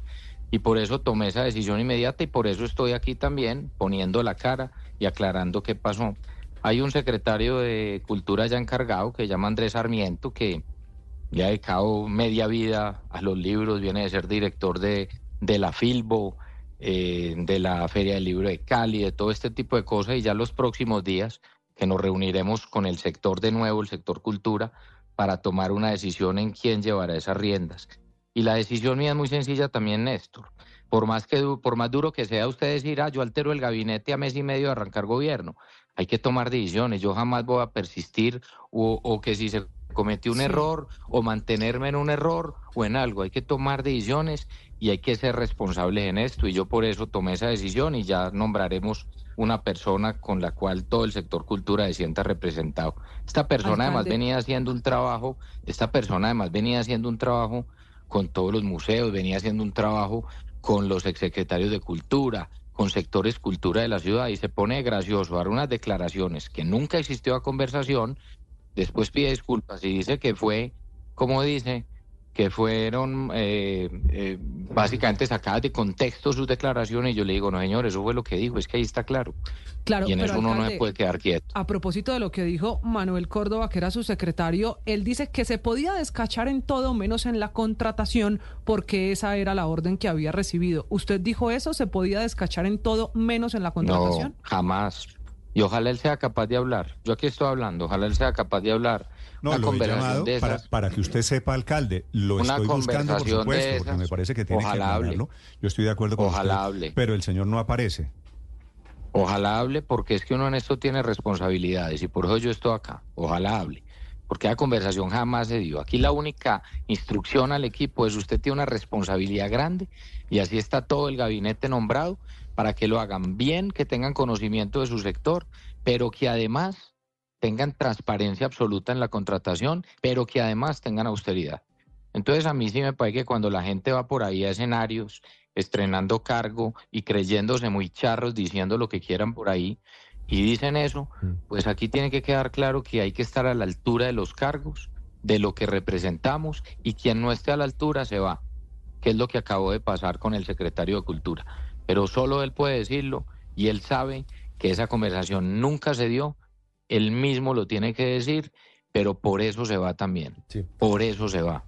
Y por eso tomé esa decisión inmediata y por eso estoy aquí también poniendo la cara y aclarando qué pasó. Hay un secretario de Cultura ya encargado que se llama Andrés Sarmiento, que le ha dedicado media vida a los libros, viene de ser director de, de la Filbo, eh, de la Feria del Libro de Cali, de todo este tipo de cosas, y ya los próximos días que nos reuniremos con el sector de nuevo, el sector cultura, para tomar una decisión en quién llevará esas riendas. Y la decisión mía es muy sencilla también, Néstor. Por más, que, por más duro que sea usted decir, ah, yo altero el gabinete a mes y medio de arrancar gobierno, hay que tomar decisiones. Yo jamás voy a persistir o, o que si se cometí un error o mantenerme en un error o en algo. Hay que tomar decisiones y hay que ser responsables en esto y yo por eso tomé esa decisión y ya nombraremos una persona con la cual todo el sector cultura se sienta representado. Esta persona además venía haciendo un trabajo, esta persona además venía haciendo un trabajo con todos los museos, venía haciendo un trabajo con los exsecretarios de cultura, con sectores cultura de la ciudad y se pone gracioso dar unas declaraciones que nunca existió a conversación, después pide disculpas y dice que fue, como dice, que fueron eh, eh, básicamente sacadas de contexto sus declaraciones y yo le digo, no señor, eso fue lo que dijo, es que ahí está claro. Claro, y en eso uno no se puede quedar quieto. A propósito de lo que dijo Manuel Córdoba, que era su secretario, él dice que se podía descachar en todo menos en la contratación porque esa era la orden que había recibido. ¿Usted dijo eso? ¿Se podía descachar en todo menos en la contratación? No, jamás. Y ojalá él sea capaz de hablar. Yo aquí estoy hablando, ojalá él sea capaz de hablar no, lo he llamado para, que usted sepa, alcalde. Lo estoy buscando, por supuesto, porque me parece que tiene que hablarlo. Yo estoy de acuerdo con Ojalá usted, pero el señor no aparece. Ojalá hable, porque es que uno en esto tiene responsabilidades y por eso yo estoy acá. Ojalá hable. Porque la conversación jamás se dio. Aquí la única instrucción al equipo es usted tiene una responsabilidad grande y así está todo el gabinete nombrado para que lo hagan bien, que tengan conocimiento de su sector, pero que además tengan transparencia absoluta en la contratación, pero que además tengan austeridad. Entonces a mí sí me parece que cuando la gente va por ahí a escenarios, estrenando cargo y creyéndose muy charros, diciendo lo que quieran por ahí, y dicen eso, mm. pues aquí tiene que quedar claro que hay que estar a la altura de los cargos, de lo que representamos, y quien no esté a la altura se va, que es lo que acabó de pasar con el secretario de Cultura. Pero solo él puede decirlo, y él sabe que esa conversación nunca se dio él mismo lo tiene que decir, pero por eso se va también. Por eso se va.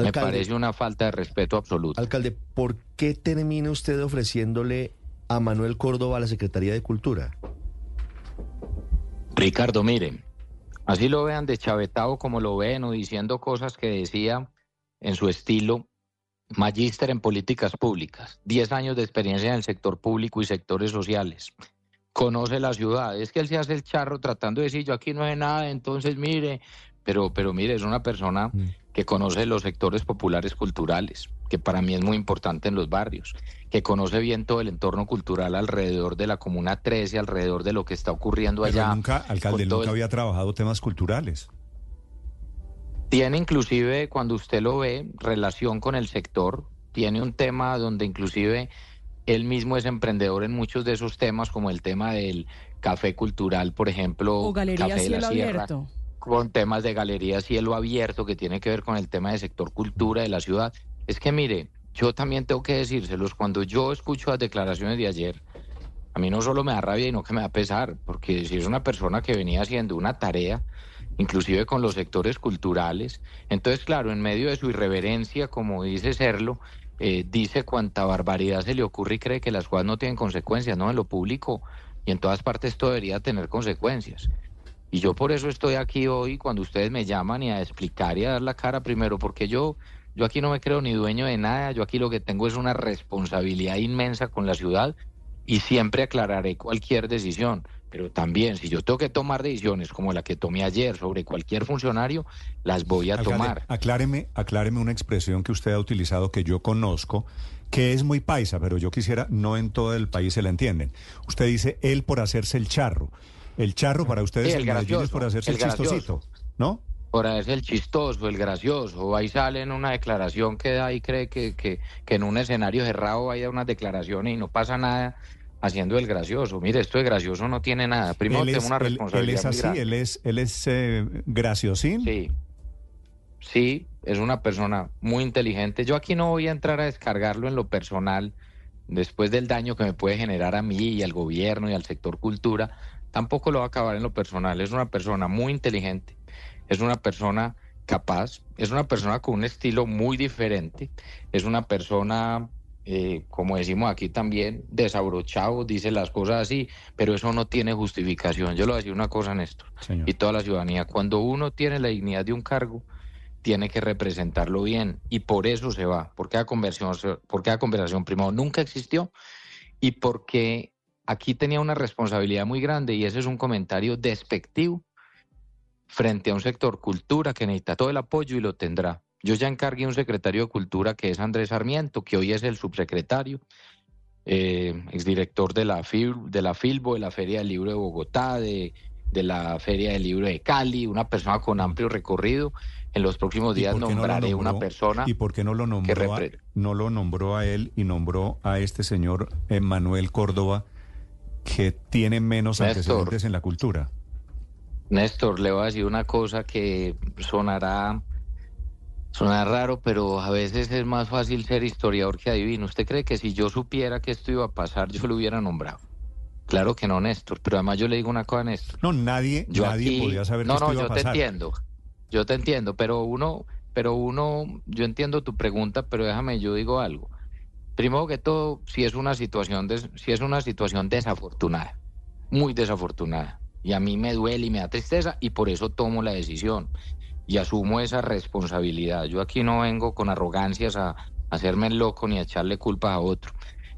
Me parece una falta de respeto absoluto. Alcalde, ¿por qué termina usted ofreciéndole a Manuel Córdoba la Secretaría de Cultura? Ricardo, miren, así lo vean de chavetado como lo ven o diciendo cosas que decía en su estilo, magíster en políticas públicas, 10 años de experiencia en el sector público y sectores sociales, conoce la ciudad. Es que él se hace el charro tratando de decir, yo aquí no hay nada, entonces mire, pero, pero mire, es una persona mm. que conoce los sectores populares culturales, que para mí es muy importante en los barrios, que conoce bien todo el entorno cultural alrededor de la Comuna 13, alrededor de lo que está ocurriendo allá. nunca, alcalde, nunca había trabajado temas culturales. Tiene inclusive, cuando usted lo ve, relación con el sector, tiene un tema donde inclusive él mismo es emprendedor en muchos de esos temas, como el tema del café cultural, por ejemplo, o Galería Café Cielo Abierto. con temas de Galería Cielo Abierto, que tiene que ver con el tema del sector cultura de la ciudad. Es que mire, yo también tengo que decírselos, cuando yo escucho las declaraciones de ayer, a mí no solo me da rabia, sino que me da pesar, porque si es una persona que venía haciendo una tarea, inclusive con los sectores culturales, entonces claro, en medio de su irreverencia, como dice serlo, eh, dice cuánta barbaridad se le ocurre y cree que las cosas no tienen consecuencias, ¿no? En lo público y en todas partes esto debería tener consecuencias. Y yo por eso estoy aquí hoy cuando ustedes me llaman y a explicar y a dar la cara primero, porque yo, yo aquí no me creo ni dueño de nada, yo aquí lo que tengo es una responsabilidad inmensa con la ciudad y siempre aclararé cualquier decisión. Pero también, si yo tengo que tomar decisiones como la que tomé ayer sobre cualquier funcionario, las voy a tomar. Acláreme, acláreme una expresión que usted ha utilizado que yo conozco, que es muy paisa, pero yo quisiera, no en todo el país se la entienden. Usted dice él por hacerse el charro. El charro para ustedes el, es por hacerse el, chistosito, ¿no? Por hacerse el chistoso, el gracioso. Ahí sale en una declaración que da y cree que, que, que en un escenario cerrado vaya unas declaraciones y no pasa nada haciendo el gracioso. Mire, esto de gracioso no tiene nada. Primero tengo una responsabilidad. Él, es así, él es, él es eh, graciosín. Sí. Sí, es una persona muy inteligente. Yo aquí no voy a entrar a descargarlo en lo personal, después del daño que me puede generar a mí y al gobierno y al sector cultura, tampoco lo va a acabar en lo personal. Es una persona muy inteligente, es una persona capaz, es una persona con un estilo muy diferente, es una persona eh, como decimos aquí también, desabrochado, dice las cosas así, pero eso no tiene justificación. Yo le voy a decir una cosa, Néstor, y toda la ciudadanía, cuando uno tiene la dignidad de un cargo, tiene que representarlo bien, y por eso se va, porque la conversación, porque la conversación primero nunca existió, y porque aquí tenía una responsabilidad muy grande, y ese es un comentario despectivo frente a un sector cultura que necesita todo el apoyo y lo tendrá. Yo ya encargué un secretario de Cultura que es Andrés Sarmiento, que hoy es el subsecretario, eh, exdirector de la, FIL, de la FILBO, de la Feria del Libro de Bogotá, de, de la Feria del Libro de Cali, una persona con amplio recorrido. En los próximos días nombraré una persona. ¿Y por qué no lo nombró, a, no lo nombró a él y nombró a este señor Manuel Córdoba, que tiene menos antecedentes en la cultura? Néstor, le voy a decir una cosa que sonará, sonará raro, pero a veces es más fácil ser historiador que adivino. ¿Usted cree que si yo supiera que esto iba a pasar, yo lo hubiera nombrado? Claro que no, Néstor, pero además yo le digo una cosa a Néstor. No, nadie, nadie podía saber que esto iba a pasar. No, no, yo te entiendo. Yo te entiendo, pero uno, pero uno, yo entiendo tu pregunta, pero déjame, yo digo algo. Primero que todo, si es una situación, si es una situación desafortunada, muy desafortunada, y a mí me duele y me da tristeza, y por eso tomo la decisión y asumo esa responsabilidad. Yo aquí no vengo con arrogancias a, hacerme el loco ni a echarle culpa a otro.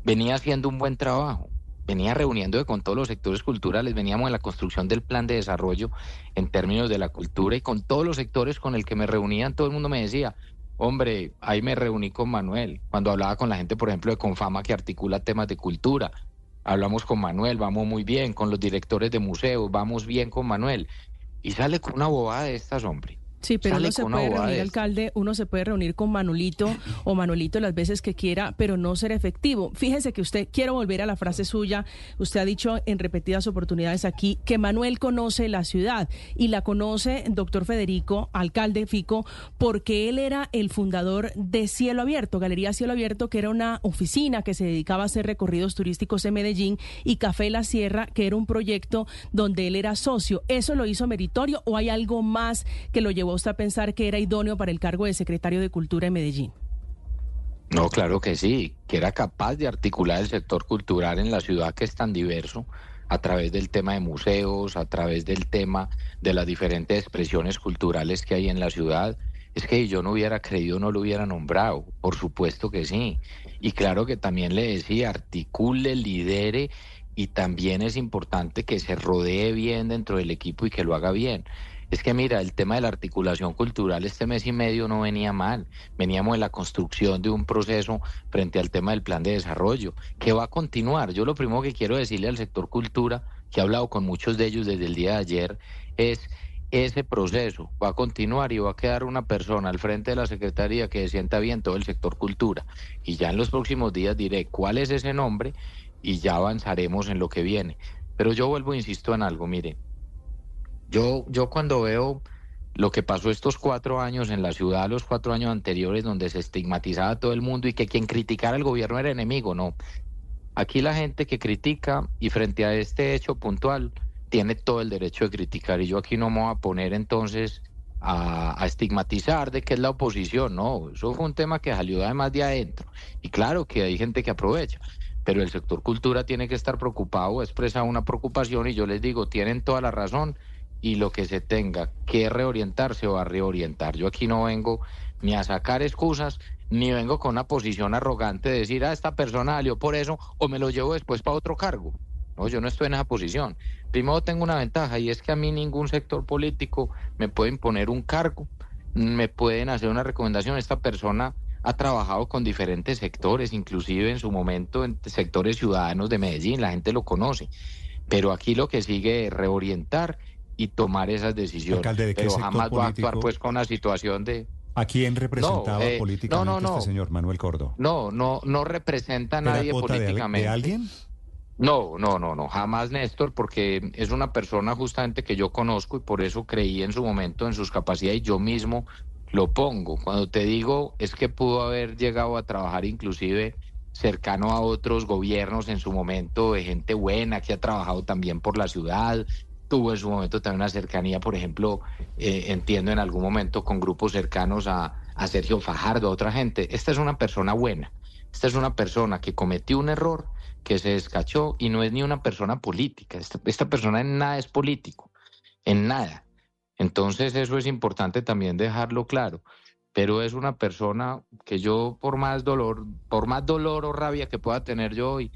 Venía haciendo un buen trabajo venía reuniendo con todos los sectores culturales, veníamos en la construcción del plan de desarrollo en términos de la cultura y con todos los sectores con el que me reunían, todo el mundo me decía, hombre, ahí me reuní con Manuel, cuando hablaba con la gente, por ejemplo, de Confama que articula temas de cultura, hablamos con Manuel, vamos muy bien, con los directores de museos, vamos bien con Manuel, y sale con una bobada de estas, hombre. Sí, pero uno se puede reunir, alcalde, uno se puede reunir con Manolito o Manuelito las veces que quiera, pero no ser efectivo. Fíjese que usted, quiero volver a la frase suya, usted ha dicho en repetidas oportunidades aquí que Manuel conoce la ciudad y la conoce doctor Federico, alcalde Fico, porque él era el fundador de Cielo Abierto, Galería Cielo Abierto, que era una oficina que se dedicaba a hacer recorridos turísticos en Medellín, y Café La Sierra, que era un proyecto donde él era socio. ¿Eso lo hizo meritorio o hay algo más que lo llevó usted a pensar que era idóneo para el cargo de secretario de Cultura en Medellín? No, claro que sí, que era capaz de articular el sector cultural en la ciudad que es tan diverso a través del tema de museos, a través del tema de las diferentes expresiones culturales que hay en la ciudad. Es que yo no hubiera creído, no lo hubiera nombrado, por supuesto que sí. Y claro que también le decía, articule, lidere y también es importante que se rodee bien dentro del equipo y que lo haga bien. Es que mira, el tema de la articulación cultural este mes y medio no venía mal. Veníamos en la construcción de un proceso frente al tema del plan de desarrollo, que va a continuar. Yo lo primero que quiero decirle al sector cultura, que he hablado con muchos de ellos desde el día de ayer, es ese proceso va a continuar y va a quedar una persona al frente de la Secretaría que sienta bien todo el sector cultura. Y ya en los próximos días diré cuál es ese nombre y ya avanzaremos en lo que viene. Pero yo vuelvo, insisto en algo, mire, yo, yo cuando veo lo que pasó estos cuatro años en la ciudad, los cuatro años anteriores, donde se estigmatizaba a todo el mundo y que quien criticara al gobierno era enemigo, no. Aquí la gente que critica y frente a este hecho puntual tiene todo el derecho de criticar y yo aquí no me voy a poner entonces a, estigmatizar de que es la oposición, no, eso fue un tema que salió además de adentro y claro que hay gente que aprovecha, pero el sector cultura tiene que estar preocupado, expresa una preocupación y yo les digo, tienen toda la razón y lo que se tenga que reorientarse o a reorientar. Yo aquí no vengo ni a sacar excusas, ni vengo con una posición arrogante de decir, a ah, esta persona salió por eso o me lo llevo después para otro cargo. No, yo no estoy en esa posición. Primero tengo una ventaja y es que a mí ningún sector político me puede imponer un cargo, me pueden hacer una recomendación. Esta persona ha trabajado con diferentes sectores, inclusive en su momento en sectores ciudadanos de Medellín, la gente lo conoce. Pero aquí lo que sigue es reorientar y tomar esas decisiones. Pero jamás va a actuar pues con una situación de... ¿A quién representaba eh, políticamente este señor Manuel Cordo? No, no, no representa a nadie políticamente. De, alguien? No, no, no, no, jamás Néstor, porque es una persona justamente que yo conozco y por eso creí en su momento en sus capacidades y yo mismo lo pongo. Cuando te digo es que pudo haber llegado a trabajar inclusive cercano a otros gobiernos en su momento, de gente buena que ha trabajado también por la ciudad, tuvo en su momento también una cercanía, por ejemplo, eh, entiendo en algún momento con grupos cercanos a, Sergio Fajardo, a otra gente. Esta es una persona buena, esta es una persona que cometió un error, que se descachó y no es ni una persona política. Esta, esta persona en nada es político, en nada. Entonces eso es importante también dejarlo claro. Pero es una persona que yo, por más dolor, por más dolor o rabia que pueda tener yo hoy,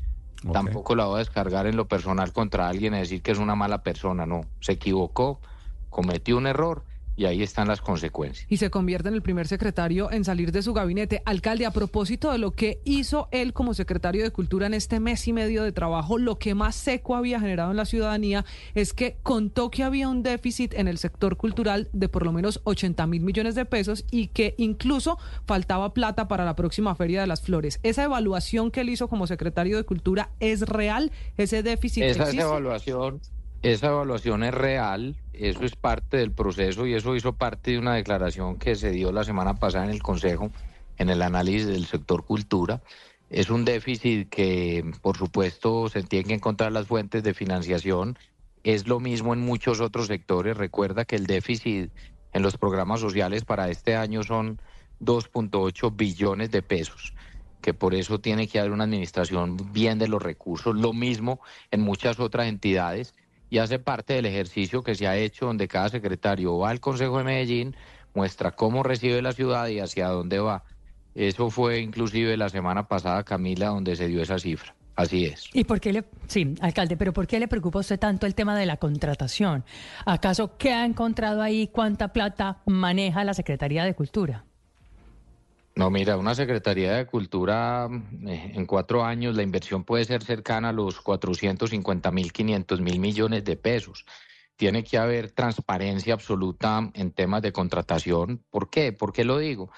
Tampoco la voy a descargar en lo personal contra alguien y decir que es una mala persona, no. Se equivocó, cometió un error y ahí están las consecuencias. Y se convierte en el primer secretario en salir de su gabinete. Alcalde, a propósito de lo que hizo él como secretario de Cultura en este mes y medio de trabajo, lo que más seco había generado en la ciudadanía es que contó que había un déficit en el sector cultural de por lo menos 80 mil millones de pesos y que incluso faltaba plata para la próxima Feria de las Flores. ¿Esa evaluación que él hizo como secretario de Cultura es real? ¿Ese déficit Esa existe? evaluación esa evaluación es real, eso es parte del proceso y eso hizo parte de una declaración que se dio la semana pasada en el Consejo en el análisis del sector cultura. Es un déficit que, por supuesto, se tienen que encontrar las fuentes de financiación. Es lo mismo en muchos otros sectores. Recuerda que el déficit en los programas sociales para este año son 2.8 billones de pesos que por eso tiene que haber una administración bien de los recursos. Lo mismo en muchas otras entidades y hace parte del ejercicio que se ha hecho donde cada secretario va al Consejo de Medellín, muestra cómo recibe la ciudad y hacia dónde va. Eso fue inclusive la semana pasada, Camila, donde se dio esa cifra. Así es. ¿Y por qué le, sí, alcalde, pero por qué le preocupa usted tanto el tema de la contratación? ¿Acaso qué ha encontrado ahí? ¿Cuánta plata maneja la Secretaría de Cultura? No, mira, una Secretaría de Cultura eh, en cuatro años la inversión puede ser cercana a los 450 mil, 500 mil millones de pesos. Tiene que haber transparencia absoluta en temas de contratación. ¿Por qué? ¿Por qué lo digo?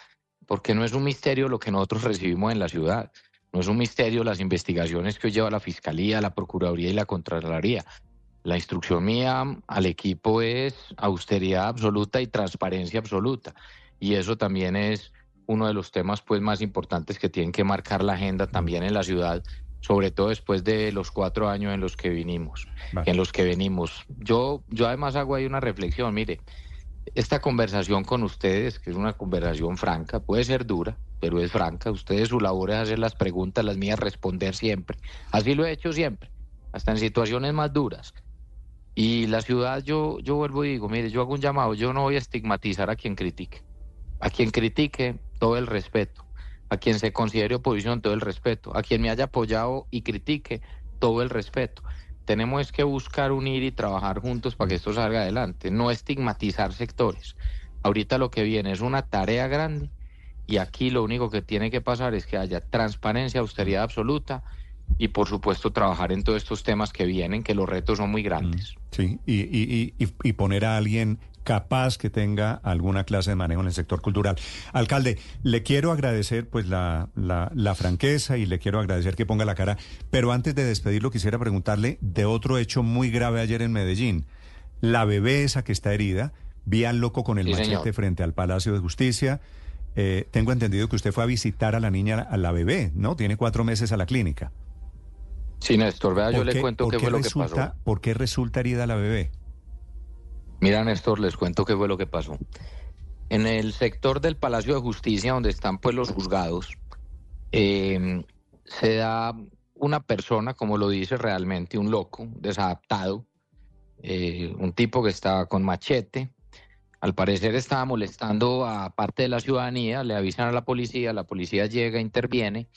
Porque no es un misterio lo que nosotros recibimos en la ciudad. No es un misterio las investigaciones que hoy lleva la Fiscalía, la Procuraduría y la Contraloría. La instrucción mía al equipo es austeridad absoluta y transparencia absoluta. Y eso también es uno de los temas pues más importantes que tienen que marcar la agenda también en la ciudad, sobre todo después de los cuatro años en los que vinimos, en los que venimos. Yo, yo además hago ahí una reflexión, mire, esta conversación con ustedes, que es una conversación franca, puede ser dura, pero es franca. Ustedes su labor es hacer las preguntas, las mías responder siempre. Así lo he hecho siempre, hasta en situaciones más duras. Y la ciudad, yo, yo vuelvo y digo, mire, yo hago un llamado, yo no voy a estigmatizar a quien critique. A quien critique, todo el respeto. A quien se considere oposición, todo el respeto. A quien me haya apoyado y critique, todo el respeto. Tenemos que buscar unir y trabajar juntos para que esto salga adelante, no estigmatizar sectores. Ahorita lo que viene es una tarea grande y aquí lo único que tiene que pasar es que haya transparencia, austeridad absoluta y por supuesto trabajar en todos estos temas que vienen, que los retos son muy grandes. Sí, y, y, y, y poner a alguien capaz que tenga alguna clase de manejo en el sector cultural. Alcalde, le quiero agradecer pues la, la, franqueza y le quiero agradecer que ponga la cara, pero antes de despedirlo quisiera preguntarle de otro hecho muy grave ayer en Medellín. La bebé esa que está herida, vi al loco con el machete frente al Palacio de Justicia. Eh, tengo entendido que usted fue a visitar a la niña, a la bebé, ¿no? Tiene cuatro meses a la clínica. Sí, Néstor, vea, yo le cuento qué fue lo que pasó. ¿Por qué resulta herida la bebé? Mira, Néstor, les cuento qué fue lo que pasó. En el sector del Palacio de Justicia, donde están pues los juzgados, eh, se da una persona, como lo dice realmente, un loco, desadaptado, eh, un tipo que estaba con machete. Al parecer estaba molestando a parte de la ciudadanía, le avisan a la policía, la policía llega, interviene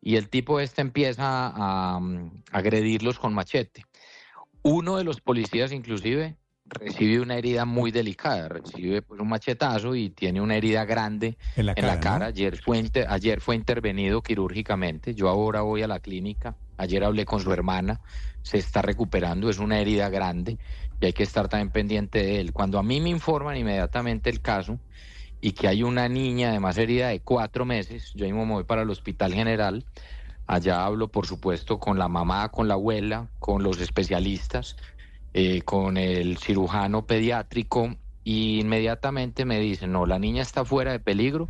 y el tipo este empieza a, a agredirlos con machete. Uno de los policías inclusive recibe una herida muy delicada, recibe pues, un machetazo y tiene una herida grande en la cara. Ayer, fue ayer fue intervenido quirúrgicamente, yo ahora voy a la clínica, ayer hablé con su hermana, se está recuperando, es una herida grande y hay que estar también pendiente de él. Cuando a mí me informan inmediatamente el caso y que hay una niña además herida de cuatro meses, yo mismo me voy para el hospital general, allá hablo por supuesto con la mamá, con la abuela, con los especialistas, eh, con el cirujano pediátrico y inmediatamente me dicen, no, la niña está fuera de peligro,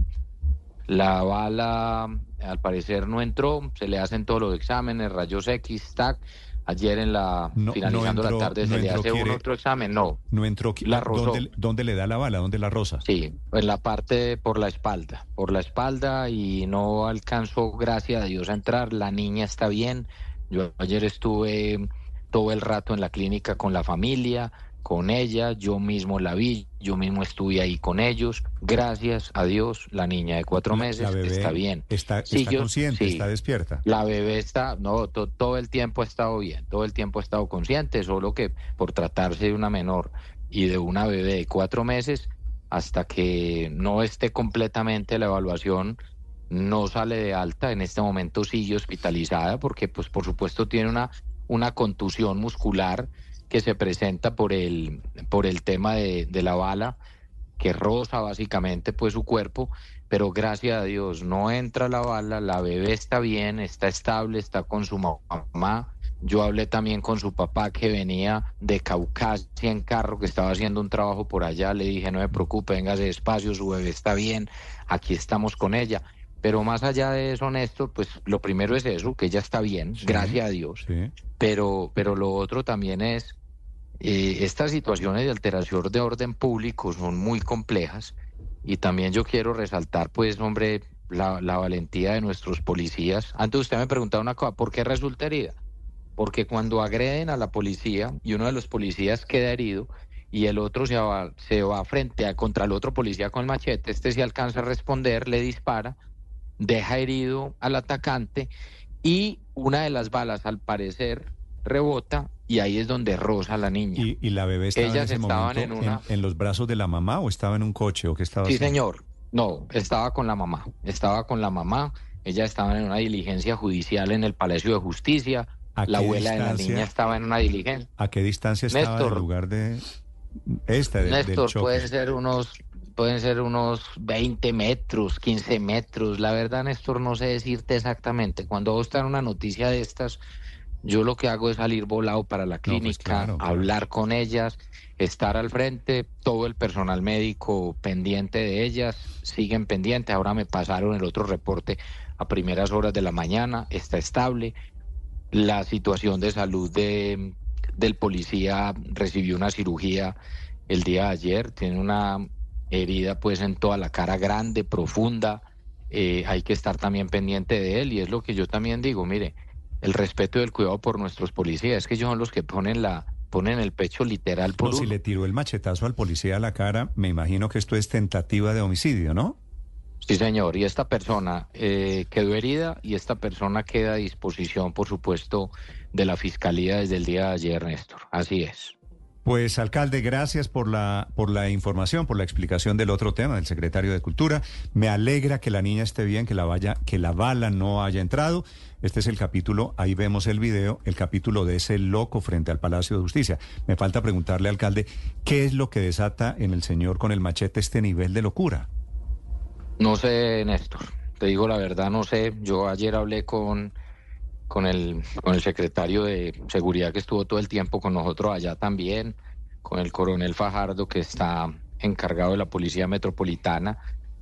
la bala al parecer no entró, se le hacen todos los exámenes, rayos X, TAC. Ayer en la finalizando la tarde se le hace un otro examen, no. No entró. La ¿Dónde, ¿Dónde, le da la bala? ¿Dónde la rosa? Sí, en la parte por la espalda, por la espalda y no alcanzó, gracias a Dios, a entrar. La niña está bien. Yo ayer estuve todo el rato en la clínica con la familia, con ella, yo mismo la vi, yo mismo estuve ahí con ellos. Gracias a Dios, la niña de cuatro meses está bien. Está, consciente, está despierta. La bebé está, no, todo el tiempo ha estado bien, todo el tiempo ha estado consciente, solo que por tratarse de una menor y de una bebé de cuatro meses, hasta que no esté completamente la evaluación, no sale de alta. En este momento sigue hospitalizada porque, pues, por supuesto, tiene una, una contusión muscular que se presenta por el, por el tema de, la bala que roza básicamente pues su cuerpo, pero gracias a Dios no entra la bala, la bebé está bien, está estable, está con su mamá. Yo hablé también con su papá que venía de Caucasia en carro, que estaba haciendo un trabajo por allá. Le dije, no me preocupe, véngase despacio, su bebé está bien, aquí estamos con ella. Pero más allá de eso, Néstor, pues lo primero es eso, que ella está bien, gracias a Dios. Pero, pero lo otro también es, eh, estas situaciones de alteración de orden público son muy complejas y también yo quiero resaltar, pues, hombre, la, la valentía de nuestros policías. Antes usted me preguntaba una cosa, ¿por qué resulta herida? Porque cuando agreden a la policía y uno de los policías queda herido, y el otro se va, se va frente a contra el otro policía con el machete, este se alcanza a responder, le dispara, deja herido al atacante y una de las balas al parecer rebota y ahí es donde roza la niña. ¿Y, la bebé estaba en ese momento en, los brazos de la mamá o estaba en un coche o qué estaba Sí, señor. No, estaba con la mamá. Estaba con la mamá. Ella estaba en una diligencia judicial en el Palacio de Justicia. La abuela de la niña estaba en una diligencia. ¿A qué distancia estaba del lugar de esta de, Néstor, puede ser unos pueden ser unos 20 metros, 15 metros. La verdad, Néstor, no sé decirte exactamente. Cuando vos en una noticia de estas, yo lo que hago es salir volado para la pues clínica, hablar con ellas, estar al frente, todo el personal médico pendiente de ellas, siguen pendientes. Ahora me pasaron el otro reporte a primeras horas de la mañana, está estable. La situación de salud de, del policía recibió una cirugía el día de ayer, tiene una herida pues en toda la cara grande, profunda, eh, hay que estar también pendiente de él y es lo que yo también digo, mire, el respeto y el cuidado por nuestros policías, es que ellos son los que ponen la ponen el pecho literal por Si le tiró el machetazo al policía a la cara, me imagino que esto es tentativa de homicidio, ¿no? Sí, señor, y esta persona eh, quedó herida y esta persona queda a disposición, por supuesto, de la Fiscalía desde el día de ayer, Néstor. Así es. Pues, alcalde, gracias por la, por la información, por la explicación del otro tema del secretario de Cultura. Me alegra que la niña esté bien, que la vaya, que la bala no haya entrado. Este es el capítulo, ahí vemos el video, el capítulo de ese loco frente al Palacio de Justicia. Me falta preguntarle, alcalde, ¿qué es lo que desata en el señor con el machete este nivel de locura? No sé, Néstor. Te digo la verdad, no sé. Yo ayer hablé con con el, con el secretario de seguridad que estuvo todo el tiempo con nosotros allá también, con el coronel Fajardo que está encargado de la Policía Metropolitana,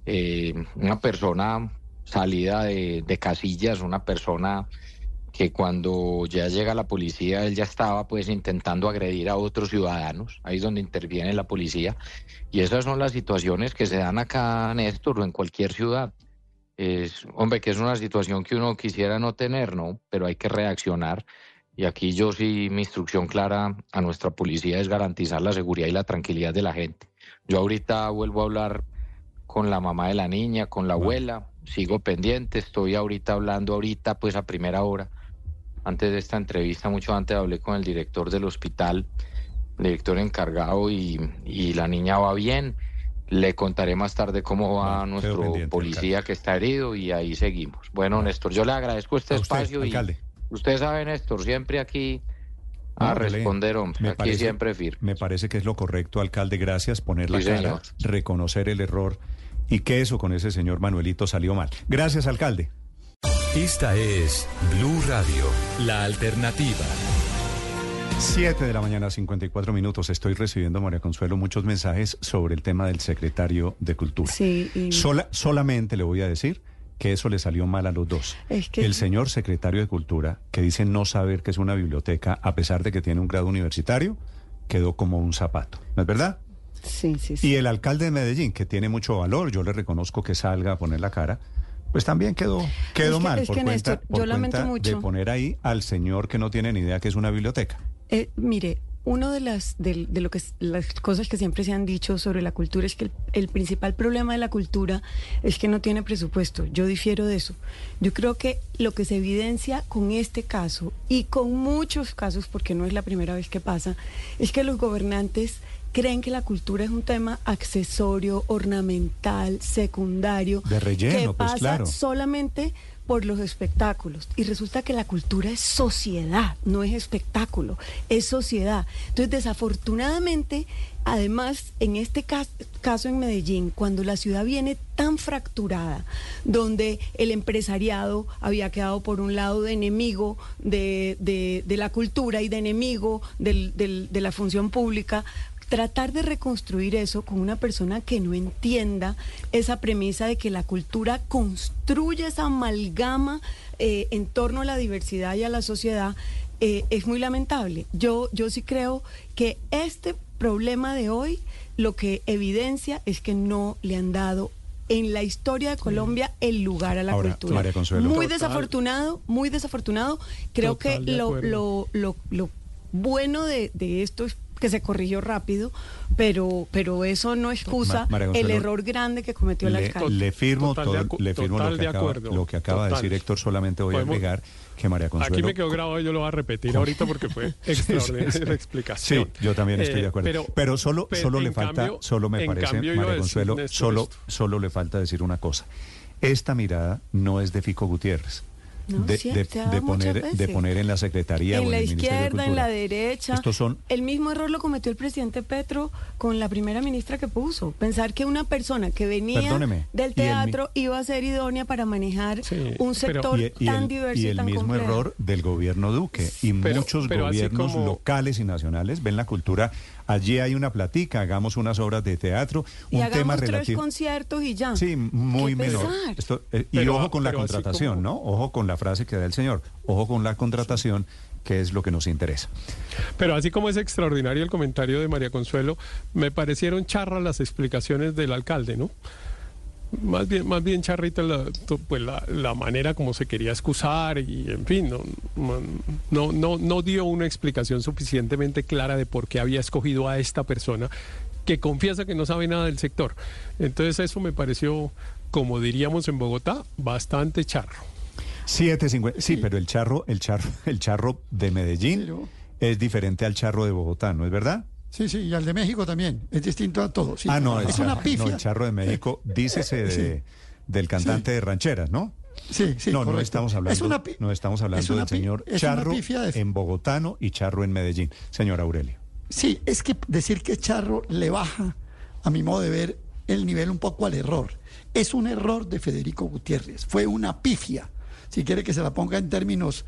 eh, una persona salida de, de, casillas, una persona que cuando ya llega la policía, él ya estaba pues intentando agredir a otros ciudadanos, ahí es donde interviene la policía, y esas son las situaciones que se dan acá, Néstor, o en cualquier ciudad es, hombre, que es una situación que uno quisiera no tener, ¿no? Pero hay que reaccionar. Y aquí yo sí, mi instrucción clara a nuestra policía es garantizar la seguridad y la tranquilidad de la gente. Yo ahorita vuelvo a hablar con la mamá de la niña, con la abuela, sigo pendiente, estoy ahorita hablando ahorita, pues a primera hora. Antes de esta entrevista, mucho antes hablé con el director del hospital, director encargado, y, y la niña va bien le contaré más tarde cómo va nuestro policía que está herido y ahí seguimos. Bueno, Néstor, yo le agradezco este espacio y usted sabe, Néstor, siempre aquí a responder, hombre, aquí siempre firme. Me parece que es lo correcto, alcalde, gracias, poner la cara, reconocer el error y que eso con ese señor Manuelito salió mal. Gracias, alcalde. Esta es Blue Radio, la alternativa. 7 de la mañana, 54 minutos. Estoy recibiendo, María Consuelo, muchos mensajes sobre el tema del secretario de Cultura. Sí. Sola, solamente le voy a decir que eso le salió mal a los dos. El señor secretario de Cultura, que dice no saber que es una biblioteca, a pesar de que tiene un grado universitario, quedó como un zapato. ¿No es verdad? Sí, sí, sí. Y el alcalde de Medellín, que tiene mucho valor, yo le reconozco que salga a poner la cara, pues también quedó, quedó mal por cuenta, de poner ahí al señor que no tiene ni idea que es una biblioteca. Eh, mire, uno de las de, lo que las cosas que siempre se han dicho sobre la cultura es que el, principal problema de la cultura es que no tiene presupuesto. Yo difiero de eso. Yo creo que lo que se evidencia con este caso y con muchos casos, porque no es la primera vez que pasa, es que los gobernantes creen que la cultura es un tema accesorio, ornamental, secundario, de relleno, que pues, pasa solamente por los espectáculos. Y resulta que la cultura es sociedad, no es espectáculo, es sociedad. Entonces, desafortunadamente, además, en este caso, en Medellín, cuando la ciudad viene tan fracturada, donde el empresariado había quedado por un lado de enemigo de, de, la cultura y de enemigo de la función pública, tratar de reconstruir eso con una persona que no entienda esa premisa de que la cultura construye esa amalgama eh, en torno a la diversidad y a la sociedad, eh, es muy lamentable. Yo, yo sí creo que este problema de hoy lo que evidencia es que no le han dado en la historia de Colombia el lugar a la cultura. Muy desafortunado, muy desafortunado. Creo que lo, lo, lo, lo, bueno de, de esto es que se corrigió rápido, pero, pero eso no excusa el error grande que cometió el alcalde. Le firmo, todo, le firmo lo, que acaba, lo que acaba, de decir Héctor, solamente voy a agregar que María Consuelo... Aquí me quedó grabado y yo lo voy a repetir ahorita porque fue extraordinaria la explicación. Sí, yo también estoy de acuerdo. Eh, pero, solo, solo le falta, solo me parece, María Consuelo, solo, solo le falta decir una cosa. Esta mirada no es de Fico Gutiérrez de, poner, de poner en la Secretaría en o la en izquierda, en la derecha. Estos son... El mismo error lo cometió el presidente Petro con la primera ministra que puso. Pensar que una persona que venía del teatro iba a ser idónea para manejar un sector tan diverso y, el mismo error del gobierno Duque. Y muchos gobiernos locales y nacionales ven la cultura Allí hay una platica, hagamos unas obras de teatro, un tema relativo. tres conciertos y ya. Sí, muy menor. Eh, y ojo con la contratación, ¿no? Ojo con la frase que da el señor. Ojo con la contratación que es lo que nos interesa. Pero así como es extraordinario el comentario de María Consuelo, me parecieron charras las explicaciones del alcalde, ¿no? Más bien, más bien charrita la, pues la, manera como se quería excusar y en fin, no, no, no, no dio una explicación suficientemente clara de por qué había escogido a esta persona que confiesa que no sabe nada del sector. Entonces eso me pareció, como diríamos en Bogotá, bastante charro. 7.50. Sí, pero el charro, el charro, el charro de Medellín es diferente al charro de Bogotá, ¿no es verdad? Sí, sí, y al de México también. Es distinto a todo. ah, no, es una pifia. No, el charro de México, dícese de, del cantante de rancheras, ¿no? Sí, sí. No, no estamos hablando, no estamos hablando del señor Charro en Bogotano y Charro en Medellín. Señor Aurelio. Sí, es que decir que Charro le baja, a mi modo de ver, el nivel un poco al error. Es un error de Federico Gutiérrez. Fue una pifia, si quiere que se la ponga en términos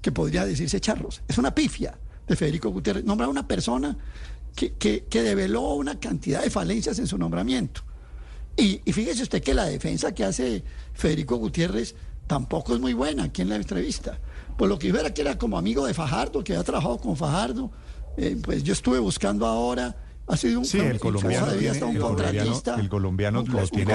que podría decirse charros. Es una pifia de Federico Gutiérrez. Nombra a una persona que, que, develó una cantidad de falencias en su nombramiento. Y, fíjese usted que la defensa que hace Federico Gutiérrez tampoco es muy buena aquí en la entrevista. Por lo que yo era que era como amigo de Fajardo, que había trabajado con Fajardo, eh, pues yo estuve buscando ahora, ha sido un, sí, el colombiano, un contratista, el colombiano, lo tiene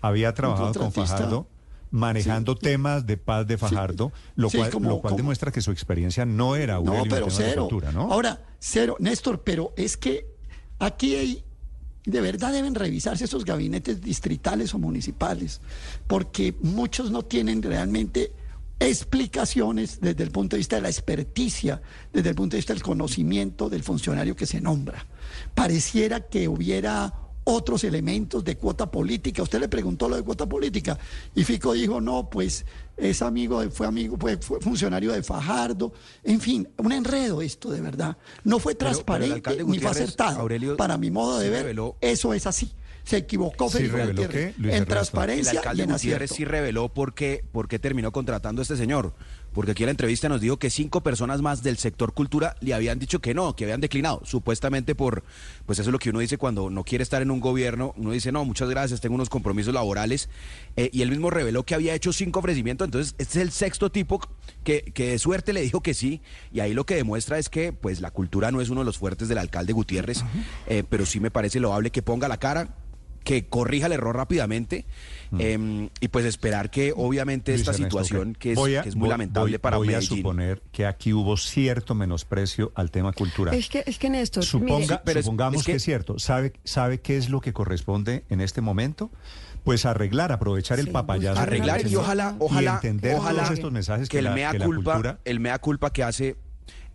había trabajado con Fajardo manejando temas de paz de Fajardo, lo, cual, lo cual demuestra que su experiencia no era una no, pero cero. ¿no? Ahora, cero, Néstor, pero es que aquí hay, de verdad deben revisarse esos gabinetes distritales o municipales, porque muchos no tienen realmente explicaciones desde el punto de vista de la experticia, desde el punto de vista del conocimiento del funcionario que se nombra. Pareciera que hubiera otros elementos de cuota política. Usted le preguntó lo de cuota política y Fico dijo, no, pues es amigo, fue amigo, fue, funcionario de Fajardo. En fin, un enredo esto de verdad. No fue transparente ni fue acertado. Para mi modo de ver, eso es así se equivocó Felipe reveló en transparencia el alcalde y en Gutiérrez sí reveló por qué, por qué terminó contratando a este señor porque aquí en la entrevista nos dijo que cinco personas más del sector cultura le habían dicho que no, que habían declinado, supuestamente por, pues eso es lo que uno dice cuando no quiere estar en un gobierno, uno dice, no, muchas gracias, tengo unos compromisos laborales, eh, y él mismo reveló que había hecho cinco ofrecimientos, entonces este es el sexto tipo que, que de suerte le dijo que sí, y ahí lo que demuestra es que pues la cultura no es uno de los fuertes del alcalde Gutiérrez, eh, pero sí me parece loable que ponga la cara, que corrija el error rápidamente mm. em, y pues esperar que obviamente esta situación que es, muy lamentable para voy Medellín. a suponer que aquí hubo cierto menosprecio al tema cultural. Es que, es que Néstor, Suponga, supongamos que, es cierto. ¿Sabe, ¿Sabe qué es lo que corresponde en este momento? Pues arreglar, aprovechar el papayazo. Arreglar y ojalá, ojalá, entender ojalá estos mensajes que, el mea culpa, el mea culpa que hace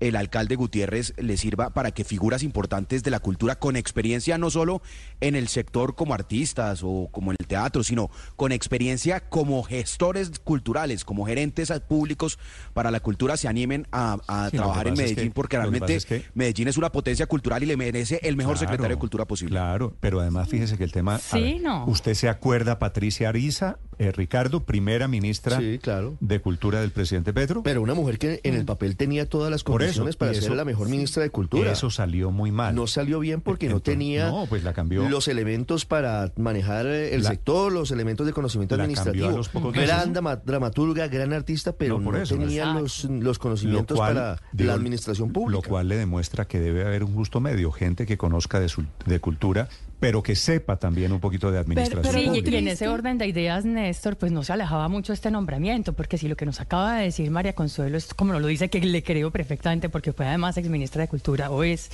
el alcalde Gutiérrez le sirva para que figuras importantes de la cultura con experiencia no solo en el sector como artistas o como en el teatro, sino con experiencia como gestores culturales, como gerentes públicos para la cultura se animen a, trabajar en Medellín porque realmente Medellín es una potencia cultural y le merece el mejor secretario de cultura posible. Claro, pero además fíjese que el tema... Sí, no. Usted se acuerda, Patricia Ariza, eh, Ricardo, primera ministra de Cultura del presidente Petro. Pero una mujer que en el papel tenía todas las condiciones para ser la mejor ministra de Cultura. Eso salió muy mal. No salió bien porque no tenía pues la cambió. los elementos para manejar eh, el sector, los elementos de conocimiento administrativo. gran dramaturga, gran artista, pero no, tenía los, los, conocimientos para la administración pública. Lo cual le demuestra que debe haber un justo medio, gente que conozca de, de cultura pero que sepa también un poquito de administración. sí, y en ese orden de ideas, Néstor, pues no se alejaba mucho este nombramiento, porque si lo que nos acaba de decir María Consuelo es como lo dice, que le creo perfectamente, porque fue además exministra de Cultura, o es,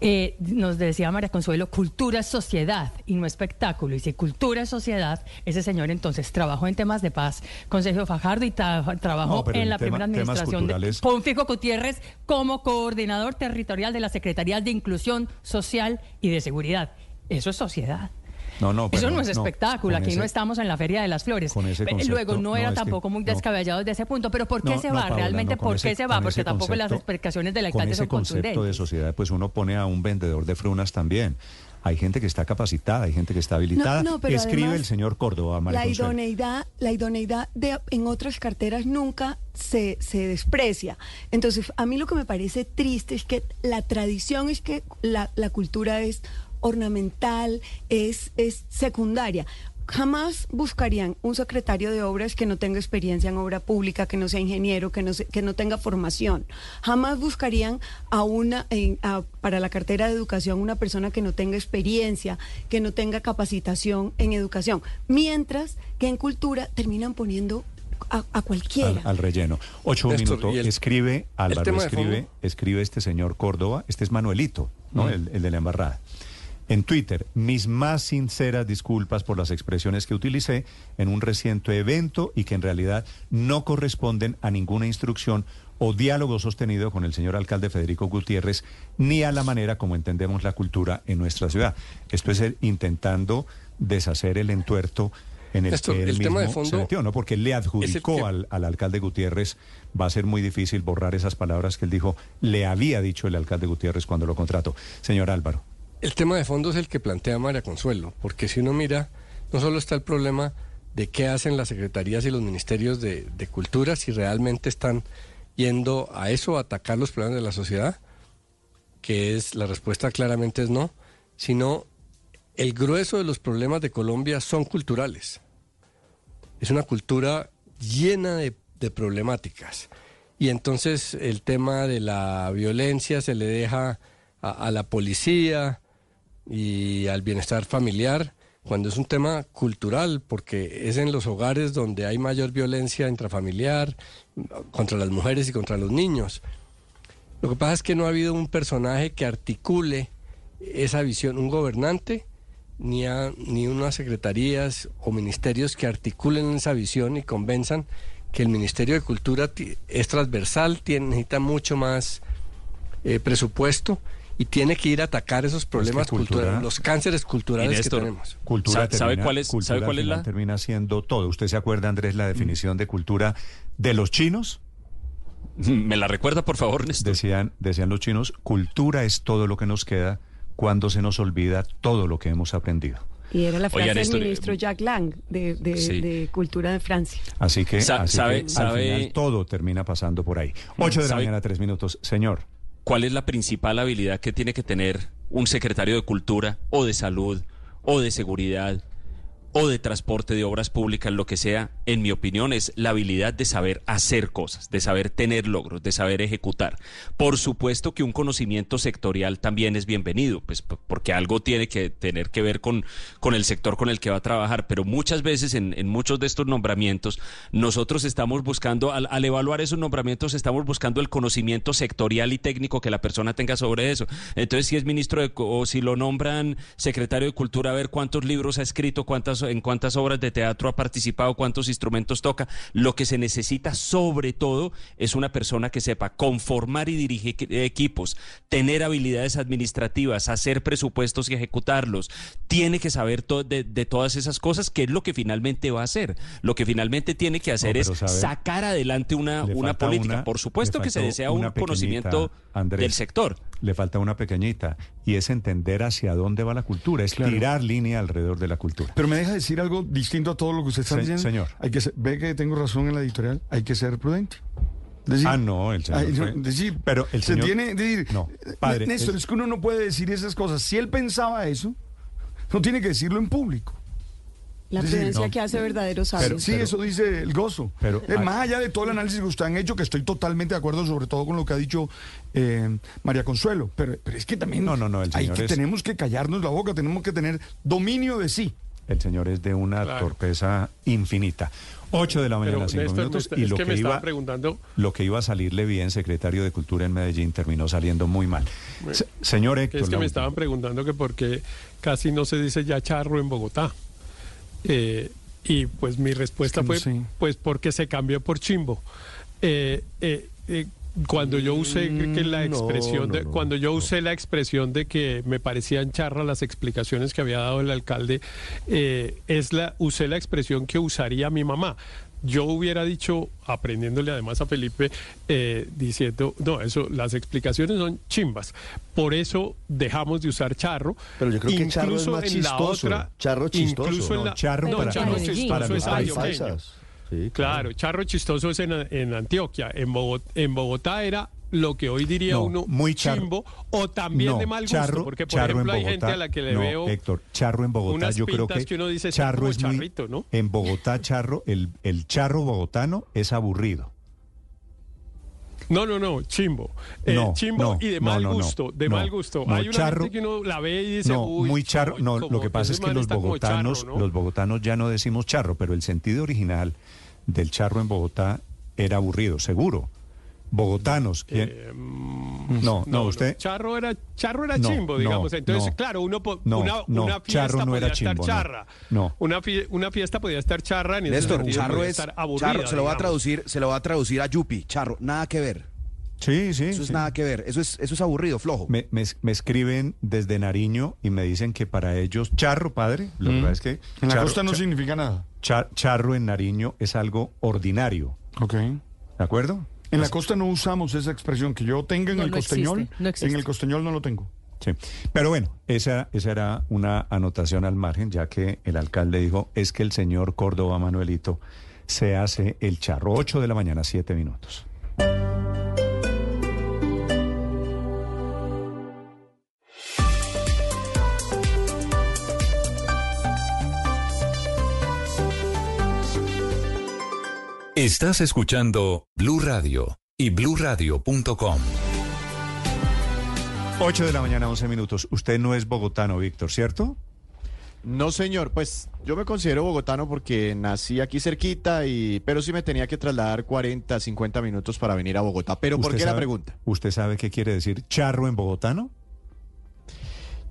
eh, nos decía María Consuelo, cultura es sociedad y no espectáculo. Y si cultura es sociedad, ese señor entonces trabajó en temas de paz con Sergio Fajardo y trabajó en la primera administración de Fico Gutiérrez como coordinador territorial de la Secretaría de Inclusión Social y de Seguridad. Eso es sociedad. No, no, Eso no es espectáculo, aquí no estamos en la Feria de las Flores. Luego no era tampoco muy descabellado desde ese punto, pero ¿por qué se va? Realmente, ¿por qué se va? Porque tampoco las explicaciones del alcalde son contundentes. concepto de sociedad, pues uno pone a un vendedor de frunas también. Hay gente que está capacitada, hay gente que está habilitada. Escribe el señor Córdoba. la idoneidad, la idoneidad de, en otras carteras nunca se, se desprecia. Entonces, a mí lo que me parece triste es que la tradición es que la, la cultura es ornamental, es, es secundaria jamás buscarían un secretario de obras que no tenga experiencia en obra pública, que no sea ingeniero, que no, que no tenga formación. Jamás buscarían a una, para la cartera de educación una persona que no tenga experiencia, que no tenga capacitación en educación. Mientras que en cultura terminan poniendo a, cualquiera. Al, relleno. Ocho minutos. escribe, Álvaro, escribe, escribe este señor Córdoba, este es Manuelito, ¿no? el de la embarrada. En Twitter, mis más sinceras disculpas por las expresiones que utilicé en un reciente evento y que en realidad no corresponden a ninguna instrucción o diálogo sostenido con el señor alcalde Federico Gutiérrez, ni a la manera como entendemos la cultura en nuestra ciudad. Esto es intentando deshacer el entuerto en el que él mismo se metió, ¿no? Porque le adjudicó al, al, alcalde Gutiérrez, va a ser muy difícil borrar esas palabras que él dijo, le había dicho el alcalde Gutiérrez cuando lo contrató. Señor Álvaro. El tema de fondo es el que plantea María Consuelo, porque si uno mira, no solo está el problema de qué hacen las secretarías y los ministerios de, cultura, si realmente están yendo a eso, a atacar los problemas de la sociedad, que es la respuesta claramente es no, sino el grueso de los problemas de Colombia son culturales. Es una cultura llena de, problemáticas. Y entonces el tema de la violencia se le deja a la policía, y al bienestar familiar, cuando es un tema cultural, porque es en los hogares donde hay mayor violencia intrafamiliar contra las mujeres y contra los niños. Lo que pasa es que no ha habido un personaje que articule esa visión, un gobernante, ni, ni unas secretarías o ministerios que articulen esa visión y convenzan que el Ministerio de Cultura es transversal, tiene, necesita mucho más eh, presupuesto y tiene que ir a atacar esos problemas culturales, los cánceres culturales que tenemos. Cultura ¿Sabe, cuál es, ¿sabe cuál es la? Termina siendo todo. ¿Usted se acuerda, Andrés, la definición de cultura de los chinos? ¿Me la recuerda, por favor, Néstor? Decían, decían los chinos, cultura es todo lo que nos queda cuando se nos olvida todo lo que hemos aprendido. Y era la frase del ministro Jacques Lang de, Cultura de Francia. Así que, sabe, sabe, todo termina pasando por ahí. Ocho de la mañana, tres minutos. Señor. ¿Cuál es la principal habilidad que tiene que tener un secretario de Cultura o de Salud o de Seguridad o de transporte, de obras públicas, lo que sea, en mi opinión, es la habilidad de saber hacer cosas, de saber tener logros, de saber ejecutar. Por supuesto que un conocimiento sectorial también es bienvenido, pues porque algo tiene que tener que ver con, con el sector con el que va a trabajar, pero muchas veces en, muchos de estos nombramientos nosotros estamos buscando, al, al, evaluar esos nombramientos, estamos buscando el conocimiento sectorial y técnico que la persona tenga sobre eso. Entonces, si es ministro de, o si lo nombran secretario de Cultura, a ver cuántos libros ha escrito, cuántas en cuántas obras de teatro ha participado, cuántos instrumentos toca. Lo que se necesita sobre todo es una persona que sepa conformar y dirigir equipos, tener habilidades administrativas, hacer presupuestos y ejecutarlos. Tiene que saber de, todas esas cosas, que es lo que finalmente va a hacer. Lo que finalmente tiene que hacer es sacar adelante una, una política. Por supuesto que se desea un conocimiento del sector. Le falta una pequeñita y es entender hacia dónde va la cultura, es tirar línea alrededor de la cultura. Pero me deja decir algo distinto a todo lo que usted está diciendo. Señor. Hay que ve que tengo razón en la editorial, hay que ser prudente. ah, no, el señor. decir, pero el señor. Se tiene, decir, no, padre. Néstor, es que uno no puede decir esas cosas. Si él pensaba eso, no tiene que decirlo en público. La prudencia que hace verdaderos sabios. sí, eso dice el gozo. Pero, más allá de todo el análisis que usted han hecho, que estoy totalmente de acuerdo, sobre todo con lo que ha dicho eh, María Consuelo. Pero, pero, es que también no, no, no, hay que, tenemos que callarnos la boca, tenemos que tener dominio de sí. El señor es de una torpeza infinita. 8 de la mañana, 5 minutos. y lo que, iba, preguntando... lo que iba a salirle bien, secretario de Cultura en Medellín, terminó saliendo muy mal. señor Héctor. Es que me estaban preguntando que por qué casi no se dice ya charro en Bogotá. Eh, y pues mi respuesta fue, pues porque se cambió por chimbo. Eh, eh, cuando yo usé que la mm, expresión de, cuando yo usé la expresión de que me parecían charras las explicaciones que había dado el alcalde es la usé la expresión que usaría mi mamá yo hubiera dicho, aprendiéndole además a Felipe, eh, diciendo, no, eso, las explicaciones son chimbas. Por eso dejamos de usar charro. Pero yo creo que charro es más chistoso. charro chistoso. Incluso en la, charro no, para, charro chistoso es antioqueño. Sí, claro. charro chistoso es en, en Antioquia. En Bogotá, en Bogotá era lo que hoy diría uno muy chimbo o también de mal gusto, porque por ejemplo hay gente a la que le veo Héctor, charro en Bogotá, yo creo que, uno dice charro es charrito, ¿no? En Bogotá charro, el, el charro bogotano es aburrido. No, no, no, chimbo. Eh, chimbo y de mal gusto, de mal gusto. Hay una charro, gente que uno la ve y dice, no, muy charro. No, lo que pasa es que los bogotanos, los bogotanos ya no decimos charro, pero el sentido original del charro en Bogotá era aburrido, seguro bogotanos. Eh, no, no, usted. Charro era, charro era chimbo, digamos. Entonces, claro, uno una, una, fiesta podía estar charra. No. Una, una fiesta podía estar charra. Ni Néstor, charro es. charro, se lo va a traducir, se lo va a traducir a Yupi. Charro, nada que ver. Sí, sí. Eso es nada que ver. Eso es, eso es aburrido, flojo. Me, me, escriben desde Nariño y me dicen que para ellos, charro, padre, lo que mm. es que. En la costa no significa nada. Charro en Nariño es algo ordinario. Ok. ¿De acuerdo? En la costa no usamos esa expresión que yo tenga en el costeñol. en el costeñol no lo tengo. Sí. Pero bueno, esa, esa era una anotación al margen, ya que el alcalde dijo, es que el señor Córdoba Manuelito se hace el charro. 8 de la mañana, 7 minutos. Estás escuchando Blue Radio y bluradio.com. 8 de la mañana, 11 minutos. Usted no es bogotano, Víctor, ¿cierto? No, señor. Pues yo me considero bogotano porque nací aquí cerquita, y pero sí me tenía que trasladar 40, 50 minutos para venir a Bogotá. Pero ¿por qué la pregunta? ¿Usted sabe qué quiere decir charro en bogotano?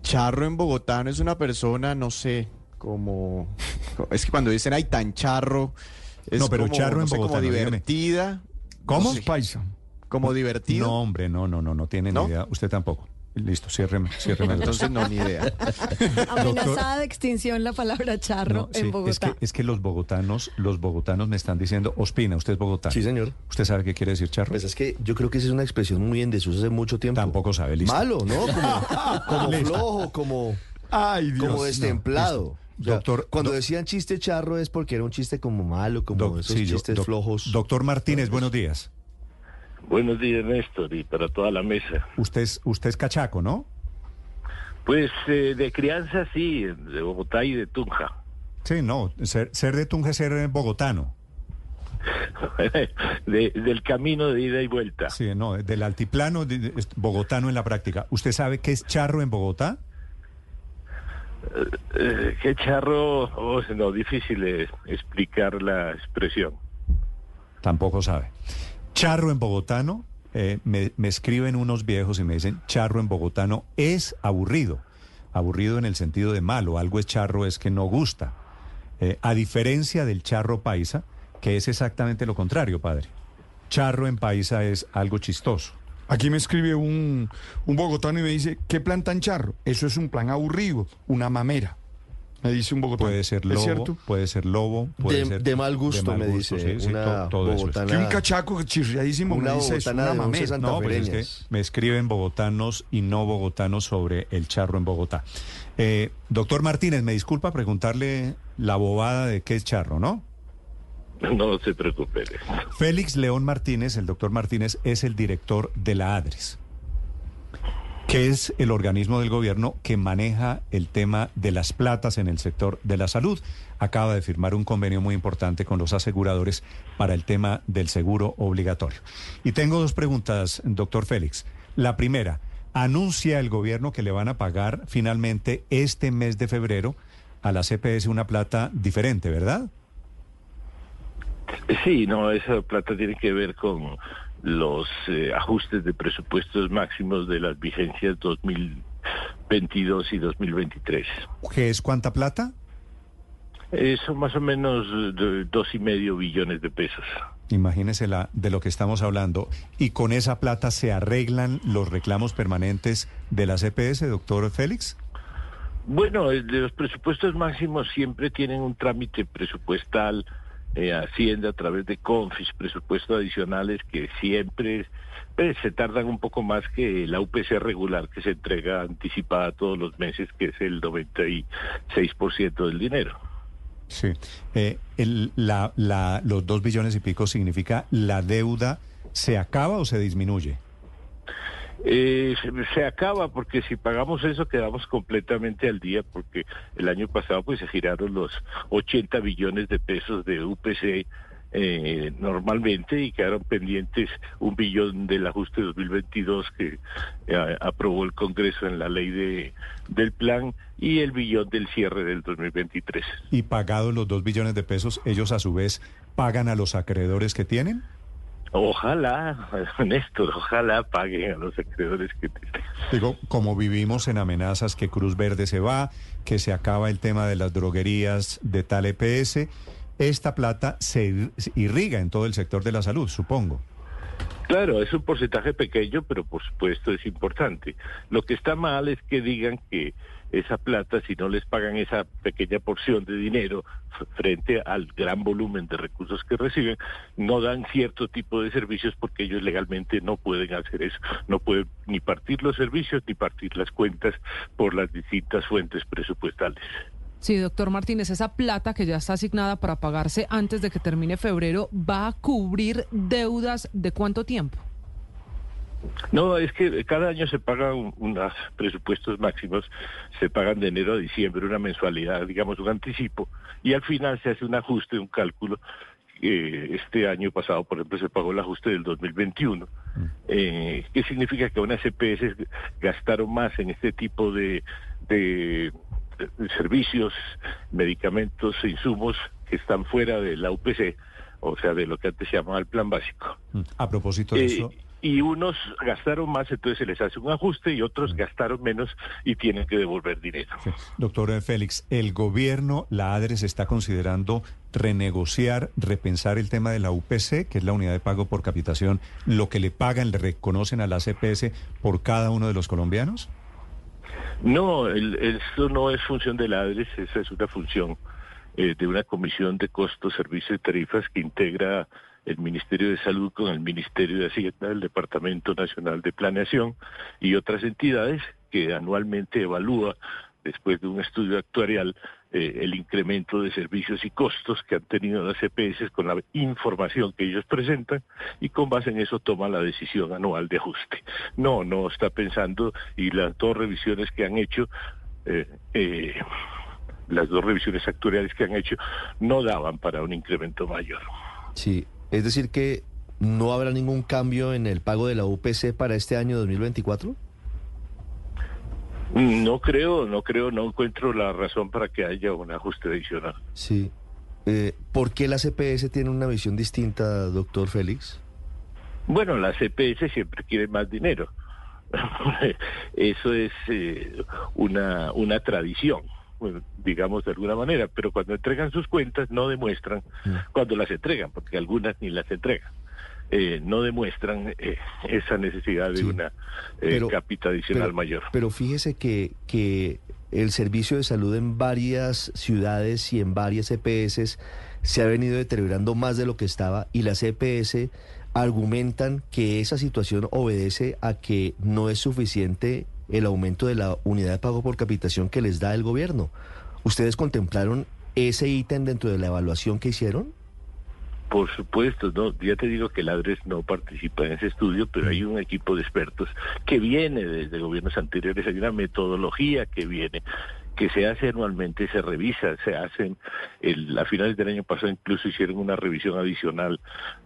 Charro en bogotano es una persona, no sé, como... Es que cuando dicen, ay, tan charro no, pero charro en Bogotá. Como divertida. ¿Cómo? paisa. Como divertido. No, hombre, no, no, no, no tiene ni idea. Usted tampoco. Listo, ciérreme, ciérreme. Entonces no, ni idea. Amenazada de extinción la palabra charro en Bogotá. Es que, es que los bogotanos, los bogotanos me están diciendo, Ospina, usted es bogotano. Sí, señor. ¿Usted sabe qué quiere decir charro? Pues es que yo creo que esa es una expresión muy en desuso hace mucho tiempo. Tampoco sabe, listo. Malo, ¿no? Como, flojo, como, Ay, Dios, como destemplado. Doctor, cuando decían chiste charro es porque era un chiste como malo, como esos chistes flojos. Doctor Martínez, buenos días. Buenos días, Néstor, y para toda la mesa. Usted es, usted es cachaco, ¿no? Pues eh, de crianza sí, de Bogotá y de Tunja. Sí, no, ser, ser de Tunja es ser bogotano. del camino de ida y vuelta. Sí, no, del altiplano bogotano en la práctica. ¿Usted sabe qué es charro en Bogotá? Eh, eh, ¿Qué charro? Oh, no, difícil es explicar la expresión. Tampoco sabe. Charro en bogotano, eh, me, me escriben unos viejos y me dicen, charro en bogotano es aburrido. Aburrido en el sentido de malo. Algo es charro es que no gusta. a diferencia del charro paisa, que es exactamente lo contrario, padre. Charro en paisa es algo chistoso. Aquí me escribe un, un bogotano y me dice, ¿qué plan tan charro? Eso es un plan aburrido, una mamera. Me dice un bogotano. Puede ser lobo, puede ser lobo, puede de, ser de mal gusto, me dice una bogotana, Que un cachaco chirriadísimo una me dice es una mamera. No, es que me escriben bogotanos y no bogotanos sobre el charro en Bogotá. Eh, doctor Martínez, me disculpa preguntarle la bobada de qué es charro, ¿no? No se preocupe. Félix León Martínez, el doctor Martínez, es el director de la ADRES, que es el organismo del gobierno que maneja el tema de las platas en el sector de la salud. Acaba de firmar un convenio muy importante con los aseguradores para el tema del seguro obligatorio. Y tengo dos preguntas, doctor Félix. La primera, anuncia el gobierno que le van a pagar finalmente este mes de febrero a la CPS una plata diferente, ¿verdad? Sí, no, esa plata tiene que ver con los eh, ajustes de presupuestos máximos de las vigencias 2022 y 2023. ¿Qué es cuánta plata? Eso más o menos dos y medio billones de pesos. Imagínese la, de lo que estamos hablando. ¿Y con esa plata se arreglan los reclamos permanentes de la CPS, doctor Félix? Bueno, los presupuestos máximos siempre tienen un trámite presupuestal eh, Hacienda a través de confis, presupuestos adicionales que siempre pues, se tardan un poco más que la UPC regular que se entrega anticipada todos los meses, que es el 96% del dinero. Sí. Eh, el, la, la, los dos billones y pico significa la deuda se acaba o se disminuye. Eh, se, acaba porque si pagamos eso quedamos completamente al día porque el año pasado pues se giraron los 80 billones de pesos de UPC eh, normalmente y quedaron pendientes un billón del ajuste 2022 que eh, aprobó el Congreso en la ley de del plan y el billón del cierre del 2023. Y pagados los dos billones de pesos, ellos a su vez pagan a los acreedores que tienen. Ojalá, Néstor, ojalá paguen a los acreedores que Digo, como vivimos en amenazas que Cruz Verde se va, que se acaba el tema de las droguerías de tal EPS, esta plata se irriga en todo el sector de la salud, supongo. Claro, es un porcentaje pequeño, pero por supuesto es importante. Lo que está mal es que digan que esa plata, si no les pagan esa pequeña porción de dinero frente al gran volumen de recursos que reciben, no dan cierto tipo de servicios porque ellos legalmente no pueden hacer eso. No pueden ni partir los servicios ni partir las cuentas por las distintas fuentes presupuestales. Sí, doctor Martínez, esa plata que ya está asignada para pagarse antes de que termine febrero va a cubrir deudas de cuánto tiempo? No, es que cada año se pagan unos presupuestos máximos, se pagan de enero a diciembre una mensualidad, digamos un anticipo, y al final se hace un ajuste, un cálculo. este año pasado, por ejemplo, se pagó el ajuste del 2021, eh, que significa que unas CPS gastaron más en este tipo de, de, servicios, medicamentos e insumos que están fuera de la UPC, o sea, de lo que antes se llamaba el plan básico. A propósito de eh, eso y unos gastaron más, entonces se les hace un ajuste y otros gastaron menos y tienen que devolver dinero. Doctor Félix, ¿el gobierno, la ADRES, está considerando renegociar, repensar el tema de la UPC, que es la unidad de pago por capitación, lo que le pagan, le reconocen a la CPS por cada uno de los colombianos? No, eso no es función de la ADRES, esa es una función eh, de una comisión de costos, servicios y tarifas que integra el Ministerio de Salud con el Ministerio de Hacienda, el Departamento Nacional de Planeación y otras entidades que anualmente evalúa después de un estudio actuarial eh, el incremento de servicios y costos que han tenido las EPS con la información que ellos presentan y con base en eso toma la decisión anual de ajuste. No, no está pensando y las dos revisiones que han hecho eh, eh, las dos revisiones actuariales que han hecho no daban para un incremento mayor. Sí, es decir que no habrá ningún cambio en el pago de la UPC para este año 2024. No creo, no creo, no encuentro la razón para que haya un ajuste adicional. Sí. Eh, ¿Por qué la CPS tiene una visión distinta, doctor Félix? Bueno, la CPS siempre quiere más dinero. Eso es eh, una, una tradición, digamos de alguna manera, pero cuando entregan sus cuentas no demuestran cuando las entregan, porque algunas ni las entregan. Eh, no demuestran eh, esa necesidad de una eh, capital adicional mayor. Pero fíjese que, que el servicio de salud en varias ciudades y en varias EPS se ha venido deteriorando más de lo que estaba y las EPS argumentan que esa situación obedece a que no es suficiente el aumento de la unidad de pago por capitación que les da el gobierno. ¿Ustedes contemplaron ese ítem dentro de la evaluación que hicieron? Por supuesto, no, ya te digo que el ADRES no participa en ese estudio, pero hay un equipo de expertos que viene desde gobiernos anteriores, hay una metodología que viene que se hace anualmente, se revisa, se hacen, el, a finales del año pasado incluso hicieron una revisión adicional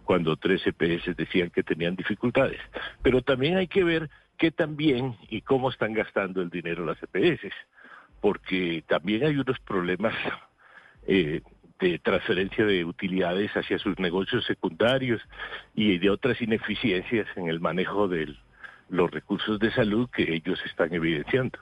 cuando tres EPS decían que tenían dificultades. Pero también hay que ver qué también y cómo están gastando el dinero las EPS, porque también hay unos problemas eh, de transferencia de utilidades hacia sus negocios secundarios y de otras ineficiencias en el manejo de los recursos de salud que ellos están evidenciando.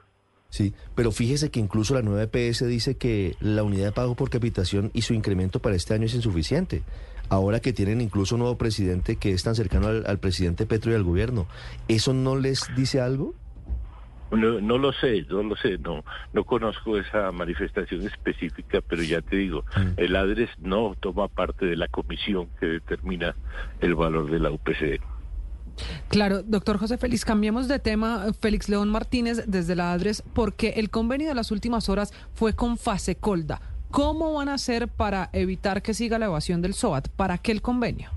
Sí, pero fíjese que incluso la nueva EPS dice que la unidad de pago por capitación y su incremento para este año es insuficiente. Ahora que tienen incluso un nuevo presidente que es tan cercano al, al presidente Petro y al gobierno, ¿eso no les dice algo? No, no lo sé, no lo sé, no, no conozco esa manifestación específica, pero ya te digo, mm. el ADRES no toma parte de la comisión que determina el valor de la UPC. Claro, doctor José Félix, cambiemos de tema. Félix León Martínez desde la ADRES, porque el convenio de las últimas horas fue con Fase Colda. ¿Cómo van a hacer para evitar que siga la evasión del SOAT? ¿Para qué el convenio?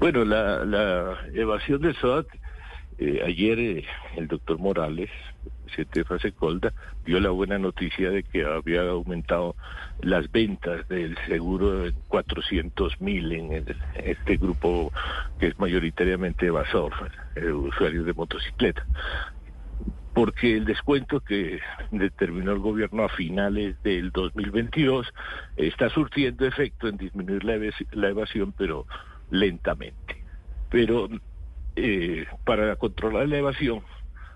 Bueno, la, evasión del SOAT eh, ayer eh, el doctor Morales, presidente de Fase Colda, dio la buena noticia de que había aumentado las ventas del seguro en 400 mil en este grupo que es mayoritariamente evasor, eh, usuarios de motocicleta. Porque el descuento que determinó el gobierno a finales del 2022 está surtiendo efecto en disminuir la evasión, pero lentamente. Pero eh, para controlar la evasión,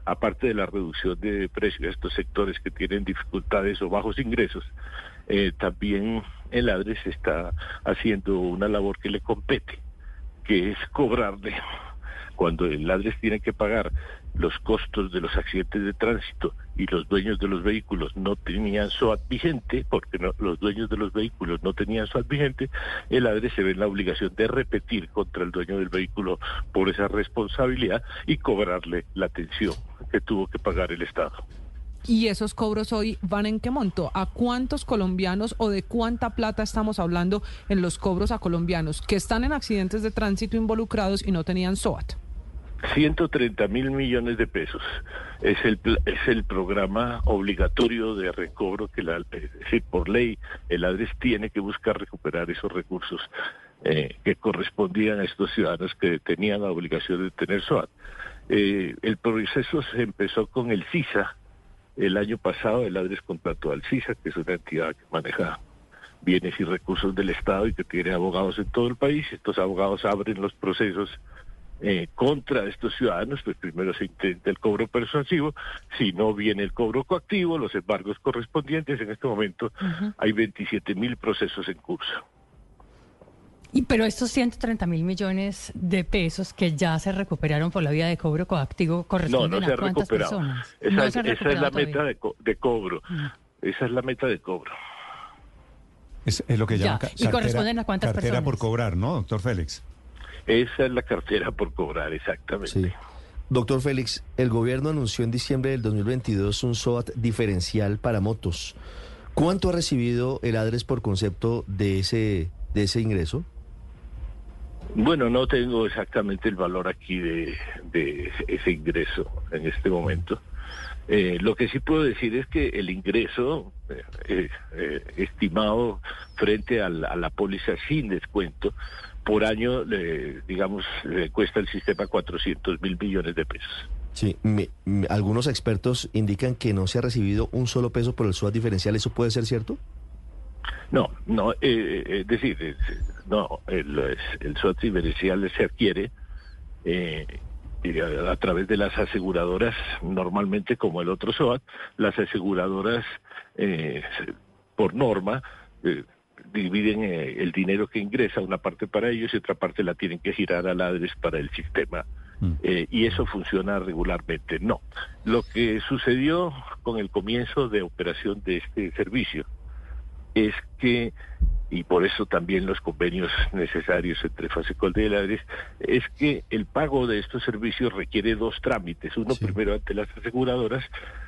aparte de la reducción de precios de estos sectores que tienen dificultades o bajos ingresos, eh, también el ADRES está haciendo una labor que le compete, que es cobrarle cuando el ADRES tiene que pagar los costos de los accidentes de tránsito y los dueños de los vehículos no tenían SOAT vigente, porque los dueños de los vehículos no tenían SOAT vigente, el ADRE se ve en la obligación de repetir contra el dueño del vehículo por esa responsabilidad y cobrarle la atención que tuvo que pagar el Estado. ¿Y esos cobros hoy van en qué monto? ¿A cuántos colombianos o de cuánta plata estamos hablando en los cobros a colombianos que están en accidentes de tránsito involucrados y no tenían SOAT? 130 mil millones de pesos es el es el programa obligatorio de recobro que la por ley el ADRES tiene que buscar recuperar esos recursos eh, que correspondían a estos ciudadanos que tenían la obligación de tener SOAT. Eh, el proceso se empezó con el CISA. El año pasado el ADRES contrató al CISA, que es una entidad que maneja bienes y recursos del Estado y que tiene abogados en todo el país. Estos abogados abren los procesos eh, contra estos ciudadanos, pues primero se intenta el cobro persuasivo, si no viene el cobro coactivo, los embargos correspondientes, en este momento hay 27 mil procesos en curso. Y pero estos 130 mil millones de pesos que ya se recuperaron por la vía de cobro coactivo corresponden no, no a cuántas personas? Esa, esa es la meta de, de cobro. Esa es la meta de cobro. Es, lo que llama ¿Y corresponden a cuántas cartera por cobrar, ¿no, doctor Félix? Esa es la cartera por cobrar, exactamente. Doctor Félix, el gobierno anunció en diciembre del 2022 un SOAT diferencial para motos. ¿Cuánto ha recibido el ADRES por concepto de ese, de ese ingreso? Bueno, no tengo exactamente el valor aquí de, ese ingreso en este momento. Eh, lo que sí puedo decir es que el ingreso eh, eh, estimado frente a la, póliza sin descuento, por año, digamos, le cuesta el sistema 400 mil millones de pesos. Sí, algunos expertos indican que no se ha recibido un solo peso por el SWAT diferencial. ¿Eso puede ser cierto? No, no, es decir, no, el, el SWAT diferencial se adquiere eh, a, través de las aseguradoras, normalmente como el otro SOAT, las aseguradoras eh, por norma eh, dividen eh, el dinero que ingresa, una parte para ellos y otra parte la tienen que girar a ladres para el sistema. Mm. y eso funciona regularmente. No. Lo que sucedió con el comienzo de operación de este servicio es que y por eso también los convenios necesarios entre Fasecol y Ladres, es que el pago de estos servicios requiere dos trámites, uno primero ante las aseguradoras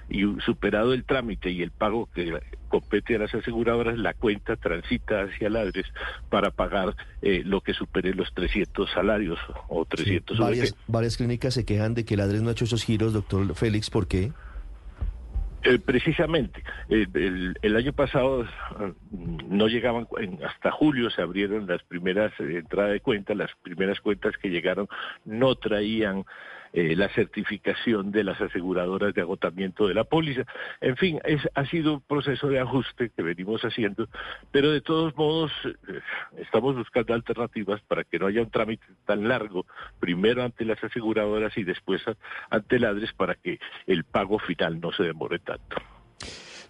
y superado el trámite y el pago que compete a las aseguradoras, la cuenta transita hacia Ladres para pagar eh, lo que supere los 300 salarios o 300 varias, varias clínicas se quejan de que Ladres no ha hecho esos giros, doctor Félix, ¿por qué? Eh, precisamente, el, año pasado mm, no llegaban, hasta julio se abrieron las primeras eh, entradas de cuentas, las primeras cuentas que llegaron no traían eh, la certificación de las aseguradoras de agotamiento de la póliza. En fin, es, ha sido un proceso de ajuste que venimos haciendo, pero de todos modos eh, estamos buscando alternativas para que no haya un trámite tan largo, primero ante las aseguradoras y después ante ladres para que el pago final no se demore tanto.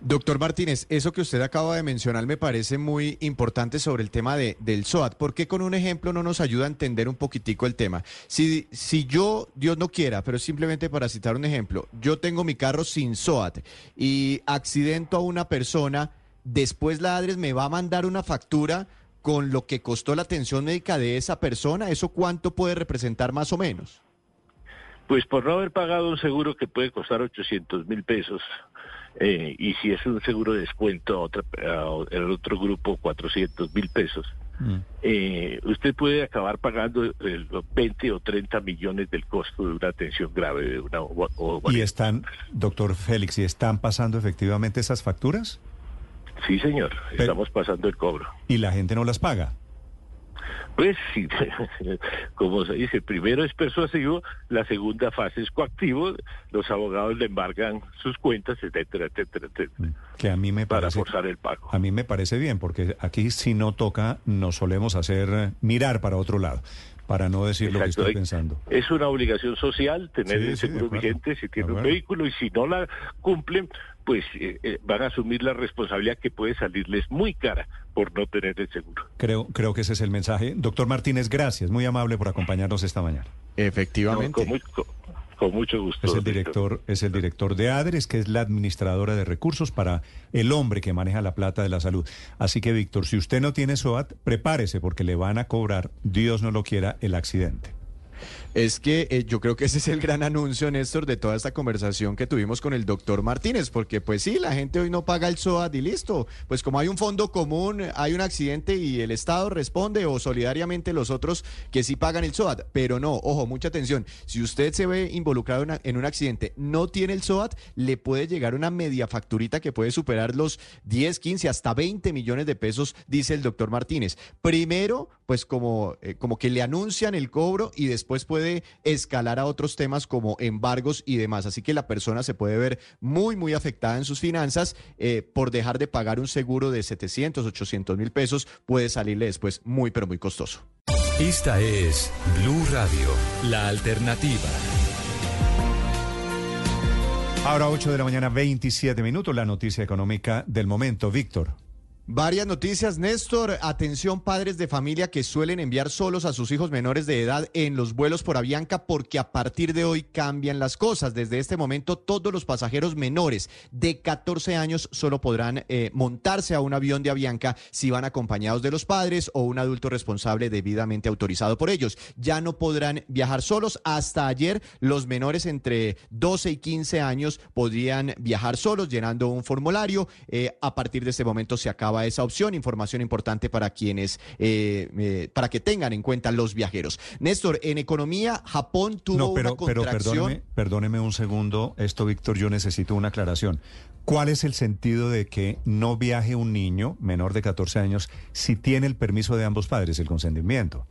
Doctor Martínez, eso que usted acaba de mencionar me parece muy importante sobre el tema de, del SOAT. ¿Por qué con un ejemplo no nos ayuda a entender un poquitico el tema? Si, si yo, Dios no quiera, pero simplemente para citar un ejemplo, yo tengo mi carro sin SOAT y accidento a una persona, después la ADRES me va a mandar una factura con lo que costó la atención médica de esa persona. ¿Eso cuánto puede representar más o menos? Pues por no haber pagado un seguro que puede costar 800 mil pesos, eh, y si es un seguro de descuento otra, el otro grupo 400 mil pesos, mm. eh, usted puede acabar pagando 20 eh, o 30 millones del costo de una atención grave de una ¿Y están, doctor Félix, y están pasando efectivamente esas facturas? Sí, señor, estamos pasando el cobro. ¿Y la gente no las paga? Pues sí, como se dice, primero es persuasivo, la segunda fase es coactivo, los abogados le embargan sus cuentas, etcétera, etcétera, etcétera. Que a mí me para forzar el pago. A mí me parece bien, porque aquí si no toca, nos solemos hacer mirar para otro lado para no decir lo que estoy pensando. Es una obligación social tener el seguro vigente si tiene un vehículo y si no la cumplen, pues eh, eh, van a asumir la responsabilidad que puede salirles muy cara por no tener el seguro. Creo, creo que ese es el mensaje. Doctor Martínez, gracias, muy amable por acompañarnos esta mañana. Efectivamente. Con mucho gusto. Es el director, es el director de ADRES, que es la administradora de recursos para el hombre que maneja la plata de la salud. Así que, Víctor, si usted no tiene SOAT, prepárese porque le van a cobrar, Dios no lo quiera, el accidente es que eh, yo creo que ese es el gran anuncio, Néstor, de toda esta conversación que tuvimos con el doctor Martínez, porque pues sí, la gente hoy no paga el SOAT y listo. Pues como hay un fondo común, hay un accidente y el Estado responde o solidariamente los otros que sí pagan el SOAT, pero no, ojo, mucha atención, si usted se ve involucrado en, un accidente, no tiene el SOAT, le puede llegar una media facturita que puede superar los 10, 15, hasta 20 millones de pesos, dice el doctor Martínez. Primero, pues como, eh, como que le anuncian el cobro y después puede escalar a otros temas como embargos y demás. Así que la persona se puede ver muy, muy afectada en sus finanzas eh, por dejar de pagar un seguro de 700, 800 mil pesos. Puede salirle después muy, pero muy costoso. Esta es Blue Radio, la alternativa. Ahora 8 de la mañana, 27 minutos, la noticia económica del momento. Víctor. Varias noticias, Néstor. Atención, padres de familia que suelen enviar solos a sus hijos menores de edad en los vuelos por Avianca, porque a partir de hoy cambian las cosas. Desde este momento, todos los pasajeros menores de 14 años solo podrán eh, montarse a un avión de Avianca si van acompañados de los padres o un adulto responsable debidamente autorizado por ellos. Ya no podrán viajar solos. Hasta ayer, los menores entre 12 y 15 años podrían viajar solos llenando un formulario. Eh, a partir de este momento se acaba esa opción. Información importante para quienes, eh, eh, para que tengan en cuenta los viajeros. Néstor, en economía, Japón tuvo no, pero, una contracción. Pero perdóneme, perdóneme un segundo. Esto, Víctor, yo necesito una aclaración. ¿Cuál es el sentido de que no viaje un niño menor de 14 años si tiene el permiso de ambos padres, el consentimiento?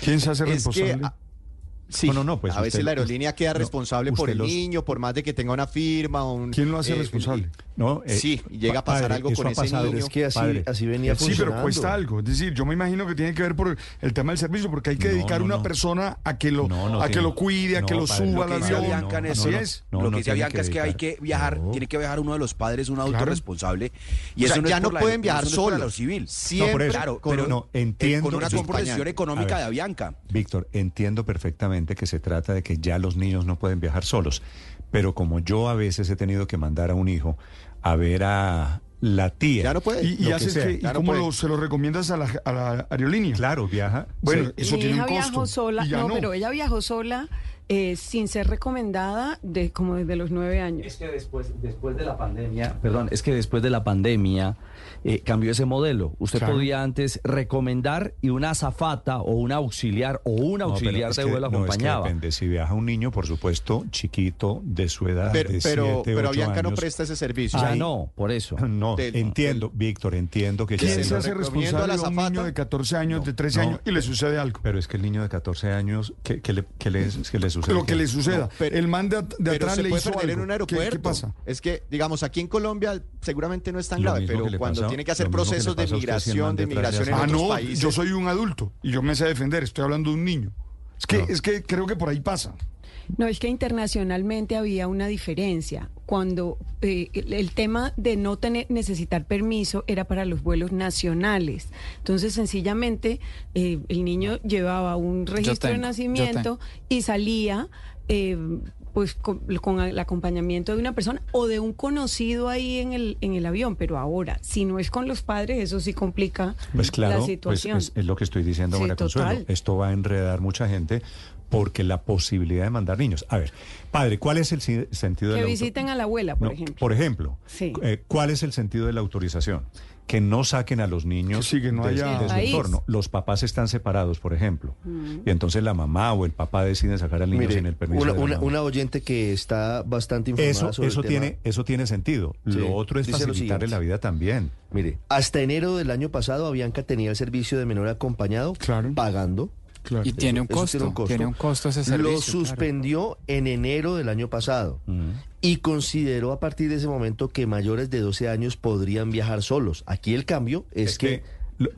¿Quién se hace responsable? Sí, no, no, pues a veces la aerolínea queda responsable por el niño, por más de que tenga una firma. Un, ¿Quién lo hace responsable? No, eh, sí, llega a pasar algo con ese niño. Es que así, así venía Sí, pero cuesta algo. Es decir, yo me imagino que tiene que ver por el tema del servicio, porque hay que dedicar una persona a que lo, a que lo cuide, a que lo suba al avión. Lo que dice Bianca es que hay que viajar, tiene que viajar uno de los padres, un adulto responsable. Y eso ya no pueden viajar solo. lo civil. Siempre, claro, pero no, entiendo. Con una comprensión económica de Bianca. Víctor, entiendo perfectamente que se trata de que ya los niños no pueden viajar solos. Pero como yo a veces he tenido que mandar a un hijo a ver a la tía. Ya no puede. ¿Y, y, cómo se lo recomiendas a la, aerolínea? Claro, viaja. Bueno, eso tiene un costo. Viajó sola, no, pero ella viajó sola eh, sin ser recomendada de como desde los nueve años. Es que después, después de la pandemia, perdón, es que después de la pandemia eh, cambió ese modelo. Usted podía antes recomendar y una azafata o un auxiliar o un auxiliar de vuelo acompañaba. depende. Si viaja un niño, por supuesto, chiquito de su edad. Pero, de pero, siete, pero Bianca no presta ese servicio. Ya no, por eso. No, entiendo, Víctor, entiendo que... ¿Quién se hace responsable a un niño de 14 años, de 13 años y le sucede algo? Pero es que el niño de 14 años, ¿qué, le, le, Lo que le suceda. el man de, atrás le hizo algo. en un aeropuerto. ¿Qué, pasa? Es que, digamos, aquí en Colombia seguramente no es tan grave, pero cuando tiene que hacer procesos de migración, de migración en ah, otros no, países. Yo soy un adulto y yo me sé defender, estoy hablando de un niño. Es que, es que creo que por ahí pasa. No, es que internacionalmente había una diferencia. Cuando eh, el, tema de no tener, necesitar permiso era para los vuelos nacionales. Entonces, sencillamente, eh, el niño llevaba un registro de nacimiento y salía. Eh, pues con, el acompañamiento de una persona o de un conocido ahí en el, en el avión, pero ahora, si no es con los padres, eso sí complica pues claro, la pues situación. es, lo que estoy diciendo, María Consuelo. Esto va a enredar mucha gente porque la posibilidad de mandar niños. A ver, padre, ¿cuál es el sentido de la Que visiten a la abuela, por ejemplo. Por ejemplo, eh, ¿cuál es el sentido de la autorización? que no saquen a los niños sí, no de, su entorno. Los papás están separados, por ejemplo, mm. y entonces la mamá o el papá deciden sacar al niño sin el permiso. Una, de la una, oyente que está bastante informada eso, sobre eso el tiene, tema. Eso tiene sentido. Lo otro es facilitarle la vida también. Mire, hasta enero del año pasado, Avianca tenía el servicio de menor acompañado pagando. Y tiene, un costo, tiene un costo, ese servicio. Lo suspendió en enero del año pasado y consideró a partir de ese momento que mayores de 12 años podrían viajar solos. Aquí el cambio es, que,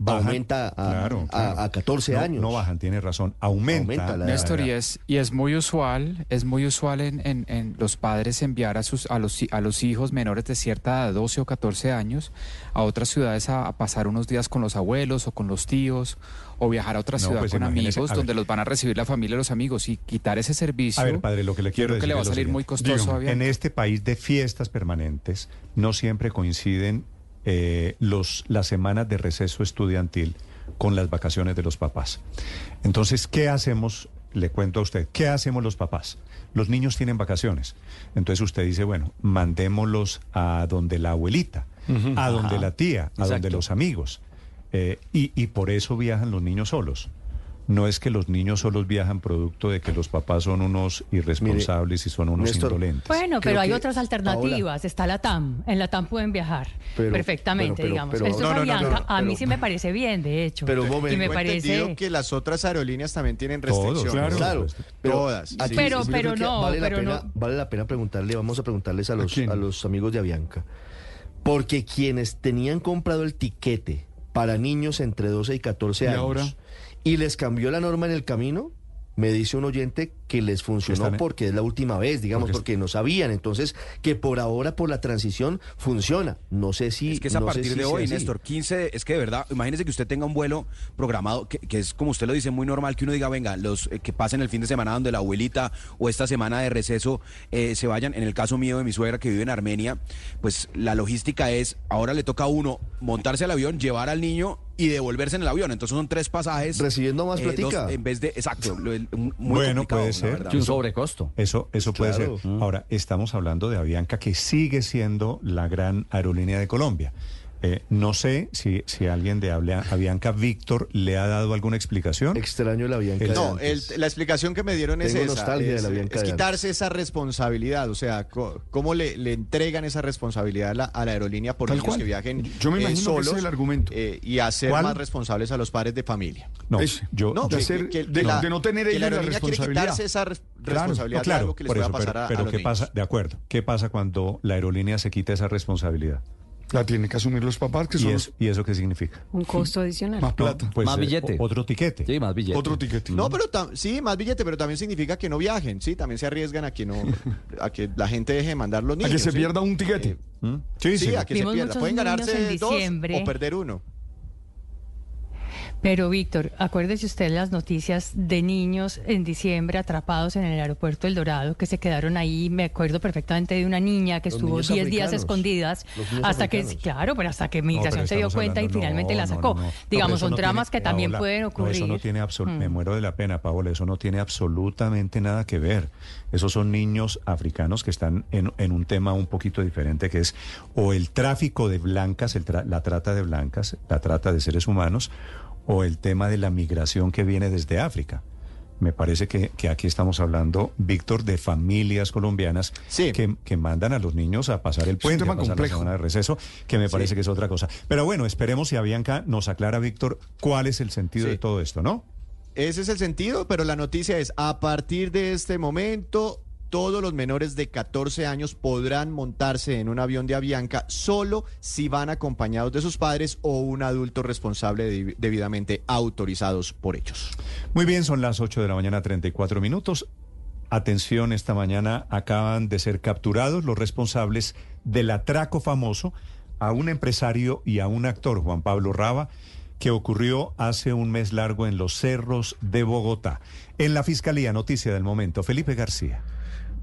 aumenta a, 14 años. No bajan, tiene razón. Aumenta. Néstor, y es, y es muy usual, es muy usual en, en, los padres enviar a, sus, a, los, a los hijos menores de cierta edad, 12 o 14 años, a otras ciudades a, pasar unos días con los abuelos o con los tíos o viajar a otra ciudad pues con amigos donde los van a recibir la familia y los amigos y quitar ese servicio. A ver, padre, lo que le quiero creo que le va a salir muy costoso. en este país de fiestas permanentes no siempre coinciden eh, los, las semanas de receso estudiantil con las vacaciones de los papás. Entonces, ¿qué hacemos? Le cuento a usted, ¿qué hacemos los papás? Los niños tienen vacaciones. Entonces usted dice, bueno, mandémoslos a donde la abuelita, a donde la tía, a donde los amigos. Eh, y, y por eso viajan los niños solos no es que los niños solos viajan producto de que los papás son unos irresponsables y son unos indolentes. Bueno, pero hay otras alternativas. Está la TAM. En la TAM pueden viajar perfectamente, digamos. Esto a mí sí me parece bien, de hecho. Pero y me parece que las otras aerolíneas también tienen restricciones. claro, Todas. Pero, pero no, vale pero la pena, no. Vale la pena preguntarle, vamos a preguntarles a los, ¿A, los amigos de Avianca. Porque quienes tenían comprado el tiquete para niños entre 12 y 14 años. y les cambió la norma en el camino, me dice un oyente que les funcionó porque es la última vez, digamos, porque, no sabían. Entonces, que por ahora, por la transición, funciona. No sé si. Es que es a partir de hoy, Néstor. 15, es que de verdad, imagínese que usted tenga un vuelo programado, que, es como usted lo dice, muy normal que uno diga, venga, los eh, que pasen el fin de semana donde la abuelita o esta semana de receso eh, se vayan. En el caso mío de mi suegra que vive en Armenia, pues la logística es, ahora le toca a uno montarse al avión, llevar al niño y devolverse en el avión. Entonces son tres pasajes. Recibiendo más eh, en vez de, exacto, muy bueno, puede ser. un sobrecosto. Eso, eso puede ser. Ahora, estamos hablando de Avianca, que sigue siendo la gran aerolínea de Colombia. Eh, no sé si, si alguien de Avianca, Víctor, le ha dado alguna explicación. Extraño la Avianca. no, la explicación que me dieron es esa. Es, de la es quitarse esa responsabilidad. O sea, ¿cómo le, le entregan esa responsabilidad a la, aerolínea por niños que viajen Yo me imagino solos que es el argumento. Eh, y hacer más responsables a los padres de familia? No, yo, de, no tener ellos la, la responsabilidad. quitarse esa responsabilidad claro, algo que les pueda pasar pero, a, pero ¿qué pasa? De acuerdo. ¿Qué pasa cuando la aerolínea se quita esa responsabilidad? La tienen que asumir los papás, que son. ¿Y, eso, ¿Y eso qué significa? Un costo adicional. Más plata. Pues, más eh, billete. otro tiquete. Sí, más billete. Otro tiquete. No, pero sí, más billete, pero también significa que no viajen, sí, también se arriesgan a que no, a que la gente deje de mandar los niños. A que se pierda un tiquete. Eh, ¿Mm? Sí, sí, a que se pierda. Pueden ganarse dos o perder uno. Pero Víctor, acuérdese usted las noticias de niños en diciembre atrapados en el aeropuerto El Dorado que se quedaron ahí. Me acuerdo perfectamente de una niña que estuvo 10 días escondidas hasta que, claro, pero hasta que migración se dio cuenta y finalmente la sacó. Digamos, son tramas que también pueden ocurrir. eso no tiene me mm. muero de la pena, Paola, eso no tiene absolutamente nada que ver. Esos son niños africanos que están en, un tema un poquito diferente que es o el tráfico de blancas, la trata de blancas, la trata de seres humanos o el tema de la migración que viene desde África. Me parece que, aquí estamos hablando, Víctor, de familias colombianas que, que, mandan a los niños a pasar el puente, a pasar la semana de receso, que me parece que es otra cosa. Pero bueno, esperemos si Avianca nos aclara, Víctor, cuál es el sentido de todo esto, ¿no? Ese es el sentido, pero la noticia es, a partir de este momento, todos los menores de 14 años podrán montarse en un avión de Avianca solo si van acompañados de sus padres o un adulto responsable debidamente autorizados por ellos. Muy bien, son las 8 de la mañana 34 minutos. Atención, esta mañana acaban de ser capturados los responsables del atraco famoso a un empresario y a un actor, Juan Pablo Raba, que ocurrió hace un mes largo en los cerros de Bogotá. En la Fiscalía, noticia del momento, Felipe García.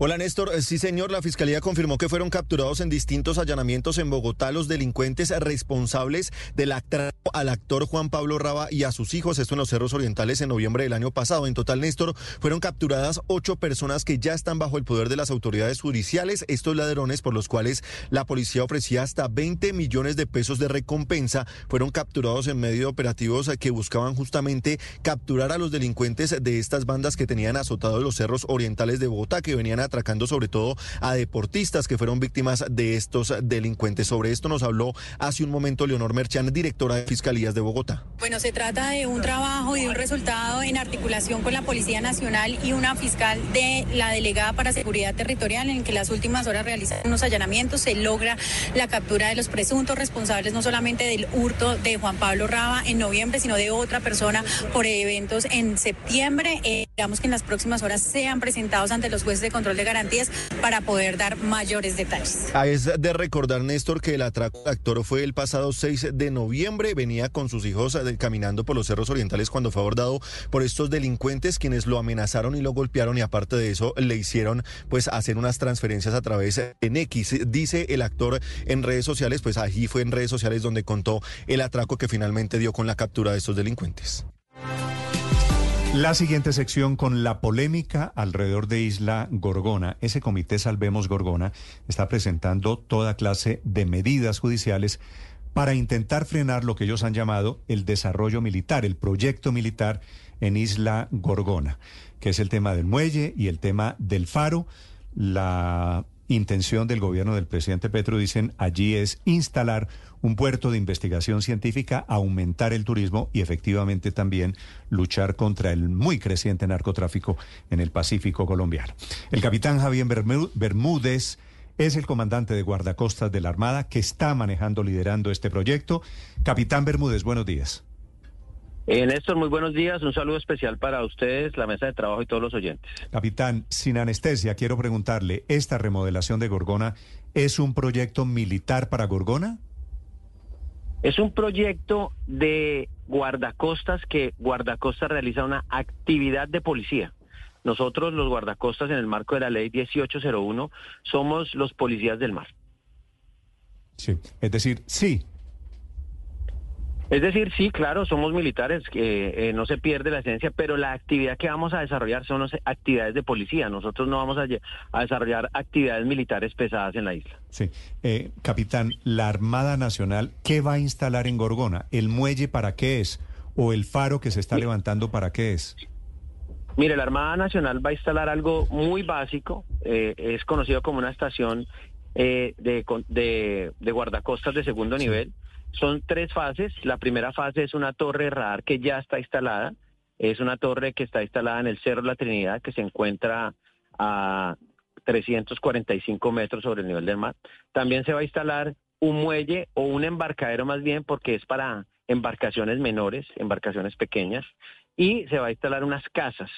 Hola Néstor, eh, sí señor, la Fiscalía confirmó que fueron capturados en distintos allanamientos en Bogotá los delincuentes responsables del atraco al actor Juan Pablo Raba y a sus hijos, esto en los Cerros Orientales en noviembre del año pasado. En total, Néstor, fueron capturadas ocho personas que ya están bajo el poder de las autoridades judiciales, estos ladrones por los cuales la policía ofrecía hasta 20 millones de pesos de recompensa, fueron capturados en medio de operativos que buscaban justamente capturar a los delincuentes de estas bandas que tenían azotados los Cerros Orientales de Bogotá, que venían a atracando sobre todo a deportistas que fueron víctimas de estos delincuentes. Sobre esto nos habló hace un momento Leonor Merchan, directora de Fiscalías de Bogotá. Bueno, se trata de un trabajo y un resultado en articulación con la Policía Nacional y una fiscal de la Delegada para Seguridad Territorial en que las últimas horas realizan unos allanamientos. Se logra la captura de los presuntos responsables no solamente del hurto de Juan Pablo Raba en noviembre, sino de otra persona por eventos en septiembre. Eh, que en las próximas horas sean presentados ante los jueces de control de garantías para poder dar mayores detalles. Ah, es de recordar, Néstor, que el atraco del actor fue el pasado 6 de noviembre. Venía con sus hijos eh, caminando por los cerros orientales cuando fue abordado por estos delincuentes quienes lo amenazaron y lo golpearon y aparte de eso le hicieron pues hacer unas transferencias a través de X. Dice el actor en redes sociales, pues allí fue en redes sociales donde contó el atraco que finalmente dio con la captura de estos delincuentes. La siguiente sección con la polémica alrededor de Isla Gorgona. Ese comité Salvemos Gorgona está presentando toda clase de medidas judiciales para intentar frenar lo que ellos han llamado el desarrollo militar, el proyecto militar en Isla Gorgona, que es el tema del muelle y el tema del faro. La intención del gobierno del presidente Petro, dicen, allí es instalar un puerto de investigación científica, aumentar el turismo y efectivamente también luchar contra el muy creciente narcotráfico en el Pacífico colombiano. El capitán Javier Bermúdez es el comandante de guardacostas de la Armada que está manejando, liderando este proyecto. Capitán Bermúdez, buenos días. Eh, Néstor, muy buenos días. Un saludo especial para ustedes, la mesa de trabajo y todos los oyentes. Capitán, sin anestesia, quiero preguntarle, ¿esta remodelación de Gorgona es un proyecto militar para Gorgona? Es un proyecto de guardacostas que guardacostas realiza una actividad de policía. Nosotros los guardacostas en el marco de la ley 1801 somos los policías del mar. Sí, es decir, sí, Es decir, sí, claro, somos militares, que eh, no se pierde la esencia, pero la actividad que vamos a desarrollar son actividades de policía. Nosotros no vamos a, desarrollar actividades militares pesadas en la isla. Sí. Eh, capitán, la Armada Nacional, ¿qué va a instalar en Gorgona? ¿El muelle para qué es? ¿O el faro que se está levantando para qué es? Mire, la Armada Nacional va a instalar algo muy básico, eh, es conocido como una estación de, de, guardacostas de segundo nivel son tres fases. La primera fase es una torre radar que ya está instalada. Es una torre que está instalada en el Cerro la Trinidad, que se encuentra a 345 metros sobre el nivel del mar. También se va a instalar un muelle o un embarcadero más bien, porque es para embarcaciones menores, embarcaciones pequeñas. Y se va a instalar unas casas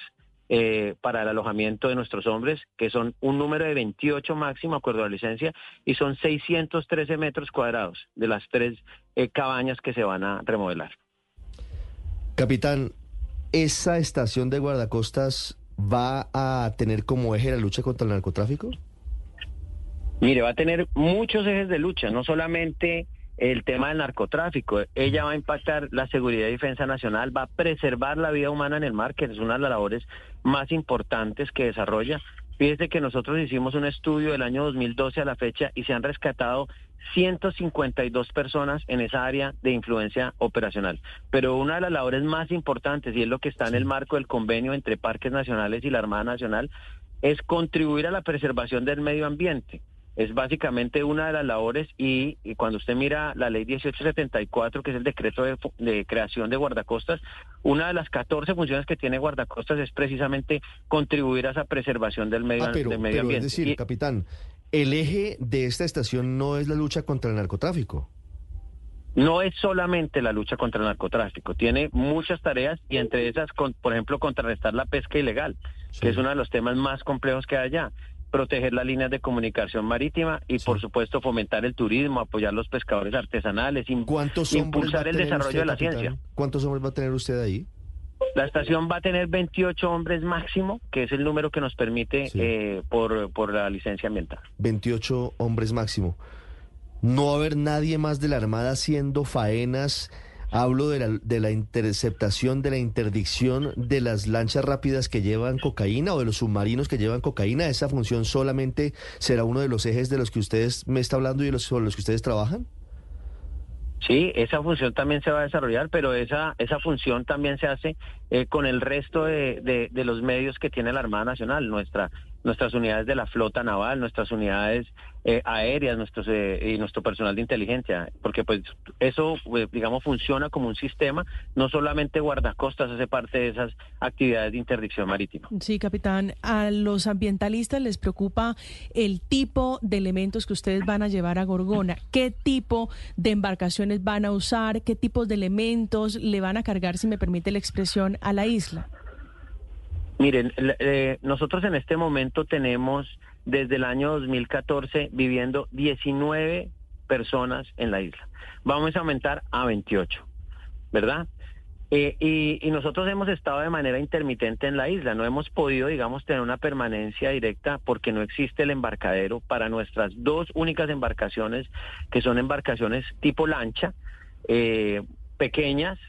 eh, para el alojamiento de nuestros hombres, que son un número de 28 máximo, acuerdo a la licencia, y son 613 metros cuadrados de las tres eh, cabañas que se van a remodelar. Capitán, ¿esa estación de guardacostas va a tener como eje la lucha contra el narcotráfico? Mire, va a tener muchos ejes de lucha, no solamente el tema del narcotráfico. Ella va a impactar la seguridad y defensa nacional, va a preservar la vida humana en el mar, que es una de las labores más importantes que desarrolla. Fíjese que nosotros hicimos un estudio del año 2012 a la fecha y se han rescatado 152 personas en esa área de influencia operacional. Pero una de las labores más importantes, y es lo que está en el marco del convenio entre Parques Nacionales y la Armada Nacional, es contribuir a la preservación del medio ambiente es básicamente una de las labores y, cuando usted mira la ley 1874, que es el decreto de, creación de guardacostas, una de las 14 funciones que tiene guardacostas es precisamente contribuir a esa preservación del medio, ah, del medio ambiente. Es decir, capitán, el eje de esta estación no es la lucha contra el narcotráfico. No es solamente la lucha contra el narcotráfico, tiene muchas tareas y entre esas, por ejemplo, contrarrestar la pesca ilegal, que es uno de los temas más complejos que hay allá proteger las líneas de comunicación marítima y, por supuesto, fomentar el turismo, apoyar los pescadores artesanales, impulsar el desarrollo de la ciencia. ¿Cuántos hombres va a tener usted ahí? La estación va a tener 28 hombres máximo, que es el número que nos permite eh, por, por la licencia ambiental. 28 hombres máximo. ¿No va a haber nadie más de la Armada haciendo faenas Hablo de la, de la interceptación, de la interdicción de las lanchas rápidas que llevan cocaína o de los submarinos que llevan cocaína. ¿Esa función solamente será uno de los ejes de los que ustedes me está hablando y de los, sobre los que ustedes trabajan? Sí, esa función también se va a desarrollar, pero esa, esa función también se hace eh, con el resto de, de, de, los medios que tiene la Armada Nacional. Nuestra nuestras unidades de la flota naval, nuestras unidades eh, aéreas, nuestros eh, y nuestro personal de inteligencia, porque pues eso, eh, digamos, funciona como un sistema, no solamente guardacostas hace parte de esas actividades de interdicción marítima. Sí, capitán, a los ambientalistas les preocupa el tipo de elementos que ustedes van a llevar a Gorgona, qué tipo de embarcaciones van a usar, qué tipos de elementos le van a cargar, si me permite la expresión, a la isla. Miren, eh, nosotros en este momento tenemos desde el año 2014 viviendo 19 personas en la isla. Vamos a aumentar a 28, ¿verdad? Eh, y, nosotros hemos estado de manera intermitente en la isla, no hemos podido, digamos, tener una permanencia directa porque no existe el embarcadero para nuestras dos únicas embarcaciones, que son embarcaciones tipo lancha, eh, pequeñas,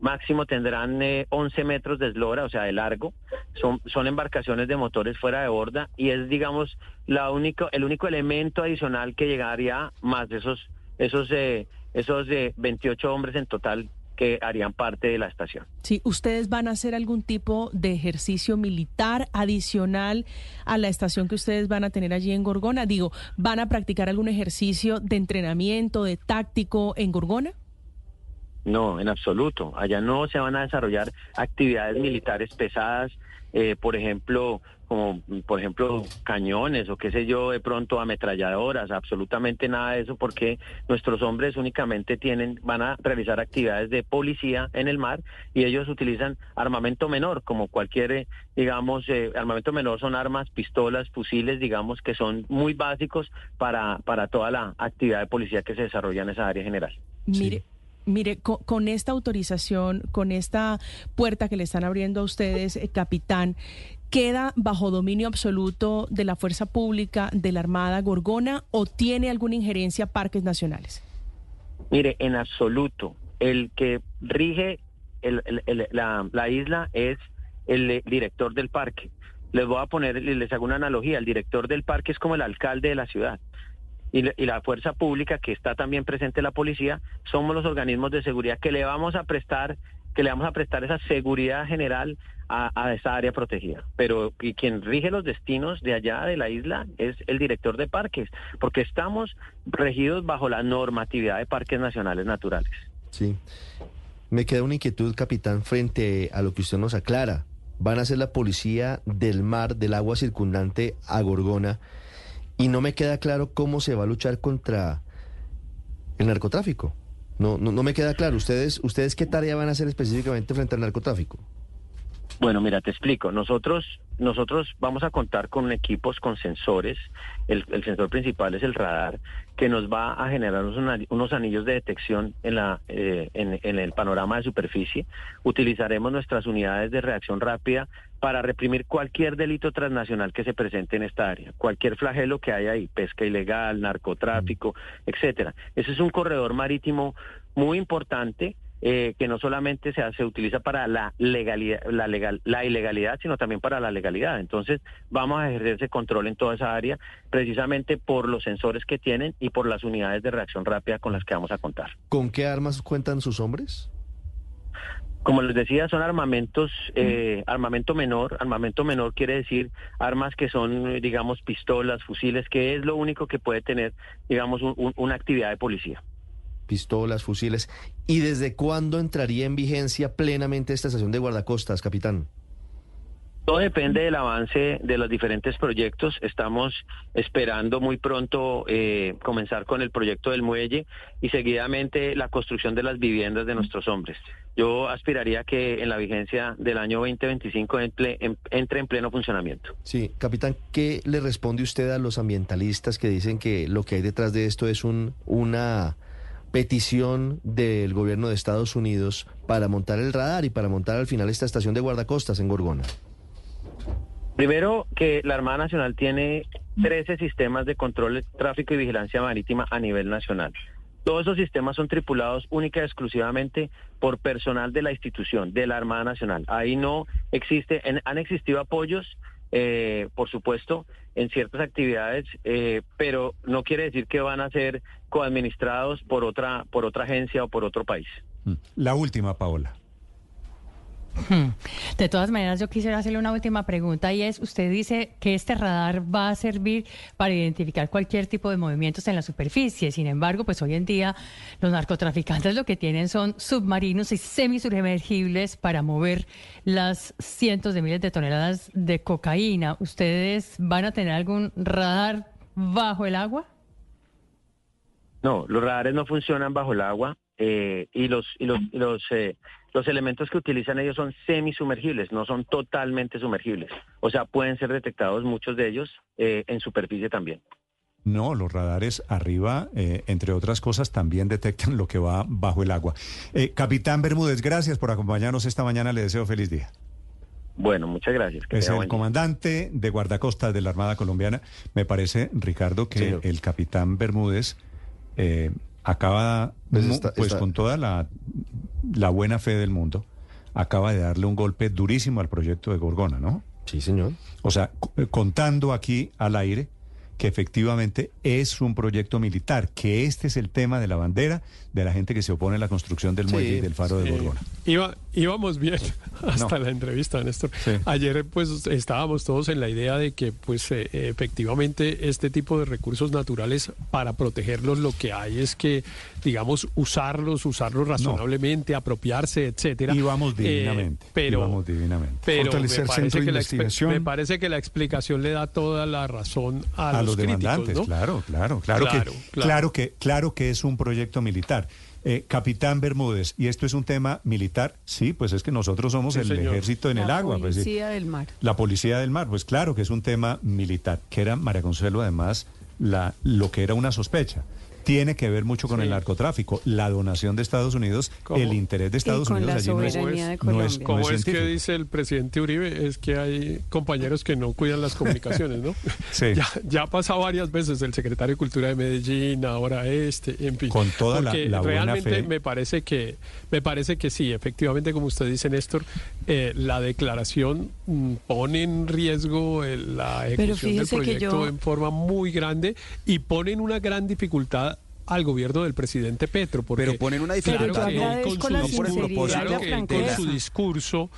máximo tendrán 11 eh, metros de eslora, o sea, de largo. Son, son embarcaciones de motores fuera de borda y es, digamos, la único, el único elemento adicional que llegaría más de esos, esos, eh, esos 28 eh, hombres en total que harían parte de la estación. Sí, ¿ustedes van a hacer algún tipo de ejercicio militar adicional a la estación que ustedes van a tener allí en Gorgona? Digo, ¿van a practicar algún ejercicio de entrenamiento, de táctico en Gorgona? No, en absoluto. Allá no se van a desarrollar actividades militares pesadas, eh, por ejemplo, como por ejemplo cañones o qué sé yo, de pronto ametralladoras, absolutamente nada de eso, porque nuestros hombres únicamente tienen, van a realizar actividades de policía en el mar y ellos utilizan armamento menor, como cualquier, eh, digamos, eh, armamento menor son armas, pistolas, fusiles, digamos, que son muy básicos para, para toda la actividad de policía que se desarrolla en esa área general. Mire. Mire, con, esta autorización, con esta puerta que le están abriendo a ustedes, eh, capitán, ¿queda bajo dominio absoluto de la fuerza pública de la Armada Gorgona o tiene alguna injerencia parques nacionales? Mire, en absoluto. el que rige la, la isla es el director del parque. Les voy a poner, les hago una analogía, el director del parque es como el alcalde de la ciudad. Y, la fuerza pública, que está también presente la policía, somos los organismos de seguridad que le vamos a prestar que le vamos a prestar esa seguridad general a, esa área protegida. Pero y quien rige los destinos de allá de la isla es el director de parques, porque estamos regidos bajo la normatividad de parques nacionales naturales. Sí. Me queda una inquietud, capitán, frente a lo que usted nos aclara van a ser la policía del mar, del agua circundante a Gorgona, y no me queda claro cómo se va a luchar contra el narcotráfico. No, no, no me queda claro. ¿Ustedes, ¿Ustedes qué tarea van a hacer específicamente frente al narcotráfico? Bueno, mira, te explico. Nosotros, nosotros vamos a contar con equipos con sensores. El, sensor principal es el radar, que nos va a generar unos, anillos de detección en, la, eh, en, el panorama de superficie. Utilizaremos nuestras unidades de reacción rápida para reprimir cualquier delito transnacional que se presente en esta área, cualquier flagelo que haya ahí, pesca ilegal, narcotráfico, etcétera. Ese es un corredor marítimo muy importante eh, que no solamente se, se utiliza para la legalidad, la legal, la ilegalidad, sino también para la legalidad. Entonces, vamos a ejercer ese control en toda esa área, precisamente por los sensores que tienen y por las unidades de reacción rápida con las que vamos a contar. ¿Con qué armas cuentan sus hombres? Como les decía, son armamentos, eh, armamento menor. Armamento menor quiere decir armas que son, digamos, pistolas, fusiles, que es lo único que puede tener, digamos, una actividad de policía pistolas, fusiles. ¿Y desde cuándo entraría en vigencia plenamente esta estación de guardacostas, capitán? Todo depende del avance de los diferentes proyectos. Estamos esperando muy pronto eh, comenzar con el proyecto del muelle y seguidamente la construcción de las viviendas de nuestros hombres. Yo aspiraría que en la vigencia del año 2025 entre en pleno funcionamiento. Sí, capitán, ¿qué le responde usted a los ambientalistas que dicen que lo que hay detrás de esto es un, una petición del gobierno de Estados Unidos para montar el radar y para montar al final esta estación de guardacostas en Gorgona? Primero, que la Armada Nacional tiene 13 sistemas de control de tráfico y vigilancia marítima a nivel nacional. Todos esos sistemas son tripulados única y exclusivamente por personal de la institución, de la Armada Nacional. Ahí no existe, han existido apoyos eh, por supuesto, en ciertas actividades, eh, pero no quiere decir que van a ser coadministrados por otra, por otra agencia o por otro país. Mm. La última, Paola. Hmm. De todas maneras, yo quisiera hacerle una última pregunta y es, usted dice que este radar va a servir para identificar cualquier tipo de movimientos en la superficie. Sin embargo, pues hoy en día los narcotraficantes lo que tienen son submarinos y semisumergibles para mover las cientos de miles de toneladas de cocaína. ¿Ustedes van a tener algún radar bajo el agua? No, los radares no funcionan bajo el agua eh, y los, y los, los eh, los elementos que utilizan ellos son semisumergibles, no son totalmente sumergibles. O sea, pueden ser detectados muchos de ellos eh, en superficie también. No, los radares arriba, eh, entre otras cosas, también detectan lo que va bajo el agua. Eh, Capitán Bermúdez, gracias por acompañarnos esta mañana. Le deseo feliz día. Bueno, muchas gracias. es el comandante de guardacostas de la Armada Colombiana. Me parece, Ricardo, que el capitán Bermúdez acaba, pues, pues con toda la la buena fe del mundo, acaba de darle un golpe durísimo al proyecto de Gorgona, ¿no? Sí, señor. O sea, eh, contando aquí al aire que efectivamente es un proyecto militar, que este es el tema de la bandera de la gente que se opone a la construcción del muelle y del faro de Gorgona. Iba, íbamos bien hasta la entrevista, Néstor. Ayer pues estábamos todos en la idea de que pues eh, efectivamente este tipo de recursos naturales para protegerlos lo que hay es que digamos usarlos, usarlos razonablemente, apropiarse, etcétera. Íbamos eh, divinamente. pero, divinamente. Pero me parece, que la, me parece que la explicación le da toda la razón a, los, demandantes, claro, claro, claro, que, claro que claro que es un proyecto militar. Eh, Capitán Bermúdez, ¿y esto es un tema militar? Sí, pues es que nosotros somos el ejército en el agua. La pues, policía del mar. La policía del mar, pues claro que es un tema militar, que era, María Consuelo, además, la, lo que era una sospecha. Tiene que ver mucho con el narcotráfico, la donación de Estados Unidos, el interés de Estados Unidos allí no es, no es, ¿Cómo es, que dice el presidente Uribe? Es que hay compañeros que no cuidan las comunicaciones, ¿no? Sí. Ya, ya ha pasado varias veces el secretario de Cultura de Medellín, ahora este, en fin. Con toda la, la buena realmente fe. me parece que me parece que sí, efectivamente, como usted dice, Néstor, eh, la declaración mm, pone en riesgo eh, la ejecución del proyecto yo... en forma muy grande y pone en una gran dificultad al gobierno del presidente Petro. Porque, pero ponen una dificultad claro que con, no su, por el propósito claro que él con su discurso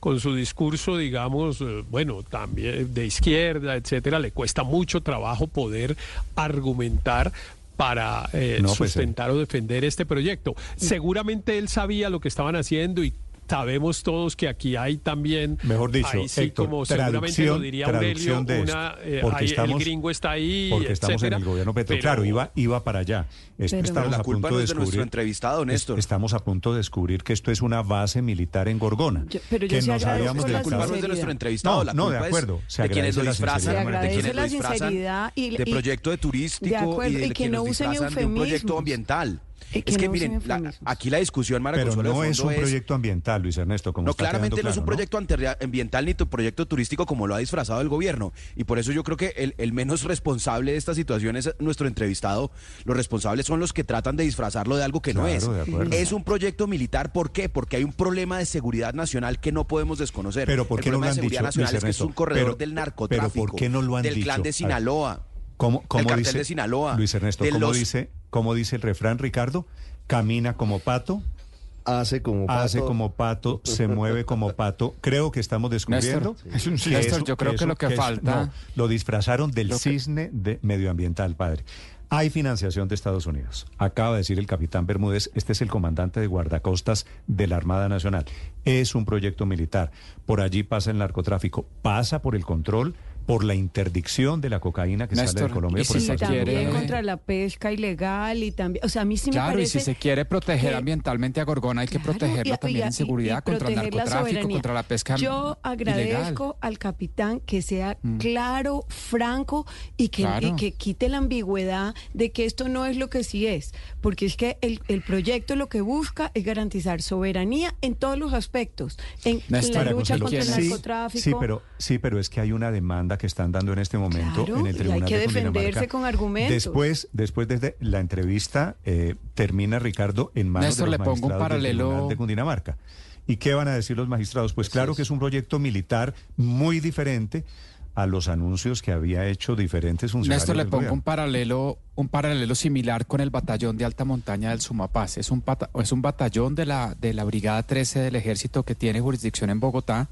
con su discurso, digamos, eh, bueno, también de izquierda, etcétera, le cuesta mucho trabajo poder argumentar para eh, No, pues, sustentar o defender este proyecto. Seguramente él sabía lo que estaban haciendo y sabemos todos que aquí hay también, Mejor dicho, ahí sí, Héctor, como seguramente lo traducción- diría Aurelio, de una, esto, eh, porque ahí estamos- el gringo está ahí, Porque estamos etcétera, en el gobierno Petro. pero- claro, iba, iba para allá. Esto Pero- estamos Pero la a culpa punto no de es de nuestro descubrir. entrevistado, Néstor. es- estamos a punto de descubrir que esto es una base militar en Gorgona. Yo- pero yo que sí no la culpa no es de nuestro entrevistado, No, la no, culpa de es acuerdo, se de quienes lo disfrazan, de quienes lo la disfrazan sinceridad y- de proyecto de turístico De acuerdo, y de que quienes no usen de un proyecto ambiental. Que Es que no miren, la- aquí la discusión, Mara Pero Consuelo, no de es fondo un proyecto ambiental, Luis Ernesto, como No, está claramente no es un proyecto ambiental ni tu proyecto turístico como lo ha disfrazado el gobierno. Y por eso yo creo que el, el menos responsable de esta situación es nuestro entrevistado. Los responsables son los que tratan de disfrazarlo de algo que no es. de. Es un proyecto militar, ¿por qué? Porque hay un problema de seguridad nacional que no podemos desconocer. Pero ¿por el qué no problema lo de han seguridad dicho, nacional Luis es que es un corredor Pero- del pero narcotráfico. ¿por qué no lo han del dicho? clan de Sinaloa. ¿Cómo, cómo del cartel dice, de Sinaloa. Luis Ernesto, de ¿cómo, los- dice, ¿cómo dice el refrán, Ricardo? Camina como pato. Hace como pato. Hace como pato, se mueve como pato. Creo que estamos descubriendo. Néstor, Es un sí. Néstor, yo creo que eso- lo que falta- no, lo disfrazaron del Lo que- cisne de medioambiental, padre. Hay financiación de Estados Unidos. Acaba de decir el capitán Bermúdez, este es el comandante de guardacostas de la Armada Nacional. Es un proyecto militar. Por allí pasa el narcotráfico, pasa por el control, por la interdicción de la cocaína que sale Néstor, de Colombia. y por si el se quiere- contra la pesca ilegal y también, o sea, a mí sí me Claro, y si se quiere proteger que- ambientalmente a Gorgona, hay que y- también y- en seguridad y contra el la narcotráfico, contra la pesca Yo agradezco ilegal. al capitán que sea Mm. claro, franco y que, Claro. y que quite la ambigüedad de que esto no es lo que sí es. Porque es que el, el proyecto lo que busca es garantizar soberanía en todos los aspectos. En Néstor, la lucha contra el sí, narcotráfico. Sí, pero, sí, pero es que hay una demanda que están dando en este momento Claro, en el y hay Tribunal que de defenderse con argumentos. Después, después de la entrevista, eh, termina Ricardo en manos Néstor, de le los pongo un magistrados del Tribunal de Cundinamarca. ¿Y qué van a decir los magistrados? Pues claro que es un proyecto militar muy diferente a los anuncios que había hecho diferentes funcionarios. Néstor, le pongo un paralelo, un paralelo similar con el batallón de alta montaña del Sumapaz. Es un, pata- es un batallón de la, de la Brigada 13 del Ejército que tiene jurisdicción en Bogotá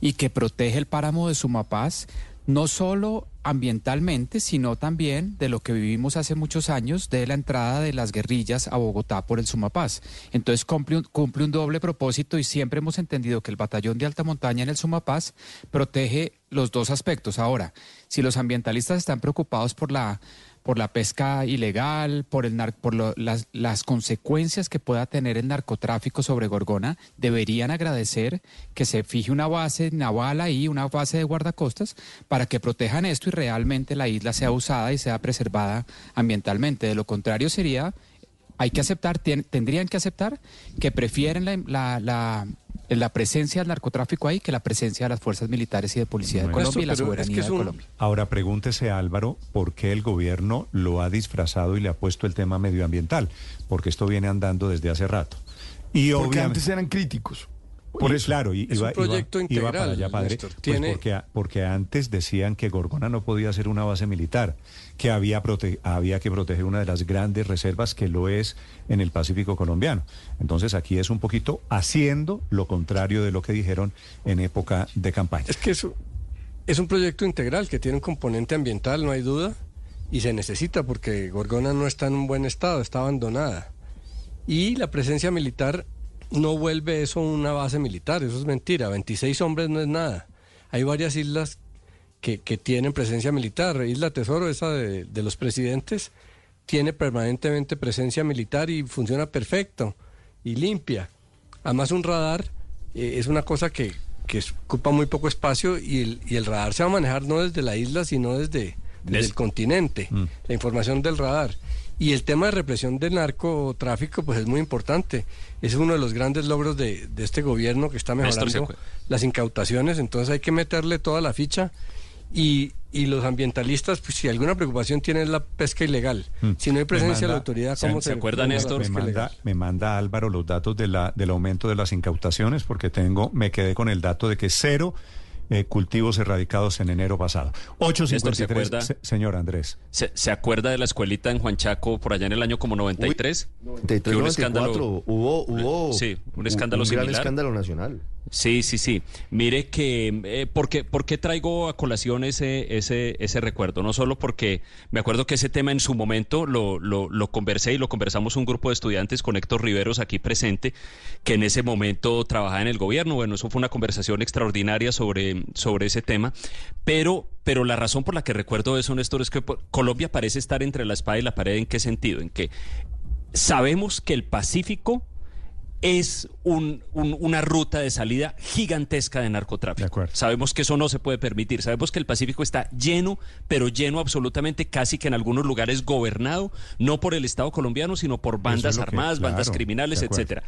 y que protege el páramo de Sumapaz, no solo ambientalmente, sino también de lo que vivimos hace muchos años, de la entrada de las guerrillas a Bogotá por el Sumapaz. Entonces cumple un, cumple un doble propósito y siempre hemos entendido que el batallón de alta montaña en el Sumapaz protege los dos aspectos. Ahora, si los ambientalistas están preocupados por la por la pesca ilegal, por el nar- por lo- las, las consecuencias que pueda tener el narcotráfico sobre Gorgona, deberían agradecer que se fije una base naval ahí, una base de guardacostas, para que protejan esto y realmente la isla sea usada y sea preservada ambientalmente. De lo contrario sería, hay que aceptar, tendrían que aceptar que prefieren la, la, la- la presencia del narcotráfico ahí que la presencia de las fuerzas militares y de policía de. Colombia y la es soberanía que es de Colombia. Ahora pregúntese, Álvaro, por qué el gobierno lo ha disfrazado y le ha puesto el tema medioambiental, porque esto viene andando desde hace rato. Y Porque obviamente antes eran críticos. Por eso, claro, y Es un iba, proyecto iba- iba integral, para allá, padre, Néstor. pues Tiene- porque, porque antes decían que Gorgona no podía ser una base militar, que había, había que proteger una de las grandes reservas que lo es en el Pacífico colombiano. Entonces aquí es un poquito haciendo lo contrario de lo que dijeron en época de campaña. Es que es, un- es un proyecto integral que tiene un componente ambiental, no hay duda, y se necesita porque Gorgona no está en un buen estado, está abandonada. Y la presencia militar no vuelve eso una base militar, eso es mentira, 26 hombres no es nada. Hay varias islas que, que tienen presencia militar, Isla Tesoro, esa de, de los presidentes, tiene permanentemente presencia militar y funciona perfecto y limpia. Además un radar eh, es una cosa que, que ocupa muy poco espacio y el, y el radar se va a manejar no desde la isla, sino desde del continente, mm. la información del radar. Y el tema de represión del narcotráfico, pues es muy importante. Es uno de los grandes logros de, este gobierno que está mejorando las incautaciones. Entonces hay que meterle toda la ficha. Y, los ambientalistas, pues si alguna preocupación tienen la pesca ilegal. Mm. Si no hay presencia de la autoridad, ¿cómo se, se acuerda, Néstor? Me manda, me manda, Álvaro los datos de la, del aumento de las incautaciones, porque tengo, me quedé con el dato de que cero eh, cultivos erradicados en enero pasado. 853, ¿se señor Andrés. ¿se, acuerda de la escuelita en Juan Chaco por allá en el año como 93? Uy, un escándalo. Hubo, hubo sí, un escándalo un gran escándalo nacional. Sí, sí, sí. Mire que, eh, ¿por, qué, ¿por, qué, traigo a colación ese, ese, ese recuerdo? No solo porque me acuerdo que ese tema en su momento lo, lo, lo, conversé y lo conversamos un grupo de estudiantes con Héctor Riveros aquí presente, que en ese momento trabajaba en el gobierno. Bueno, eso fue una conversación extraordinaria sobre, sobre ese tema, pero, pero la razón por la que recuerdo eso, Néstor, es que Colombia parece estar entre la espada y la pared. ¿En qué sentido? En que sabemos que el Pacífico es una ruta de salida gigantesca de narcotráfico. Sabemos que eso no se puede permitir. Sabemos que el Pacífico está lleno, pero lleno absolutamente, casi que en algunos lugares gobernado, no por el Estado colombiano, sino por bandas armadas, bandas criminales, etcétera.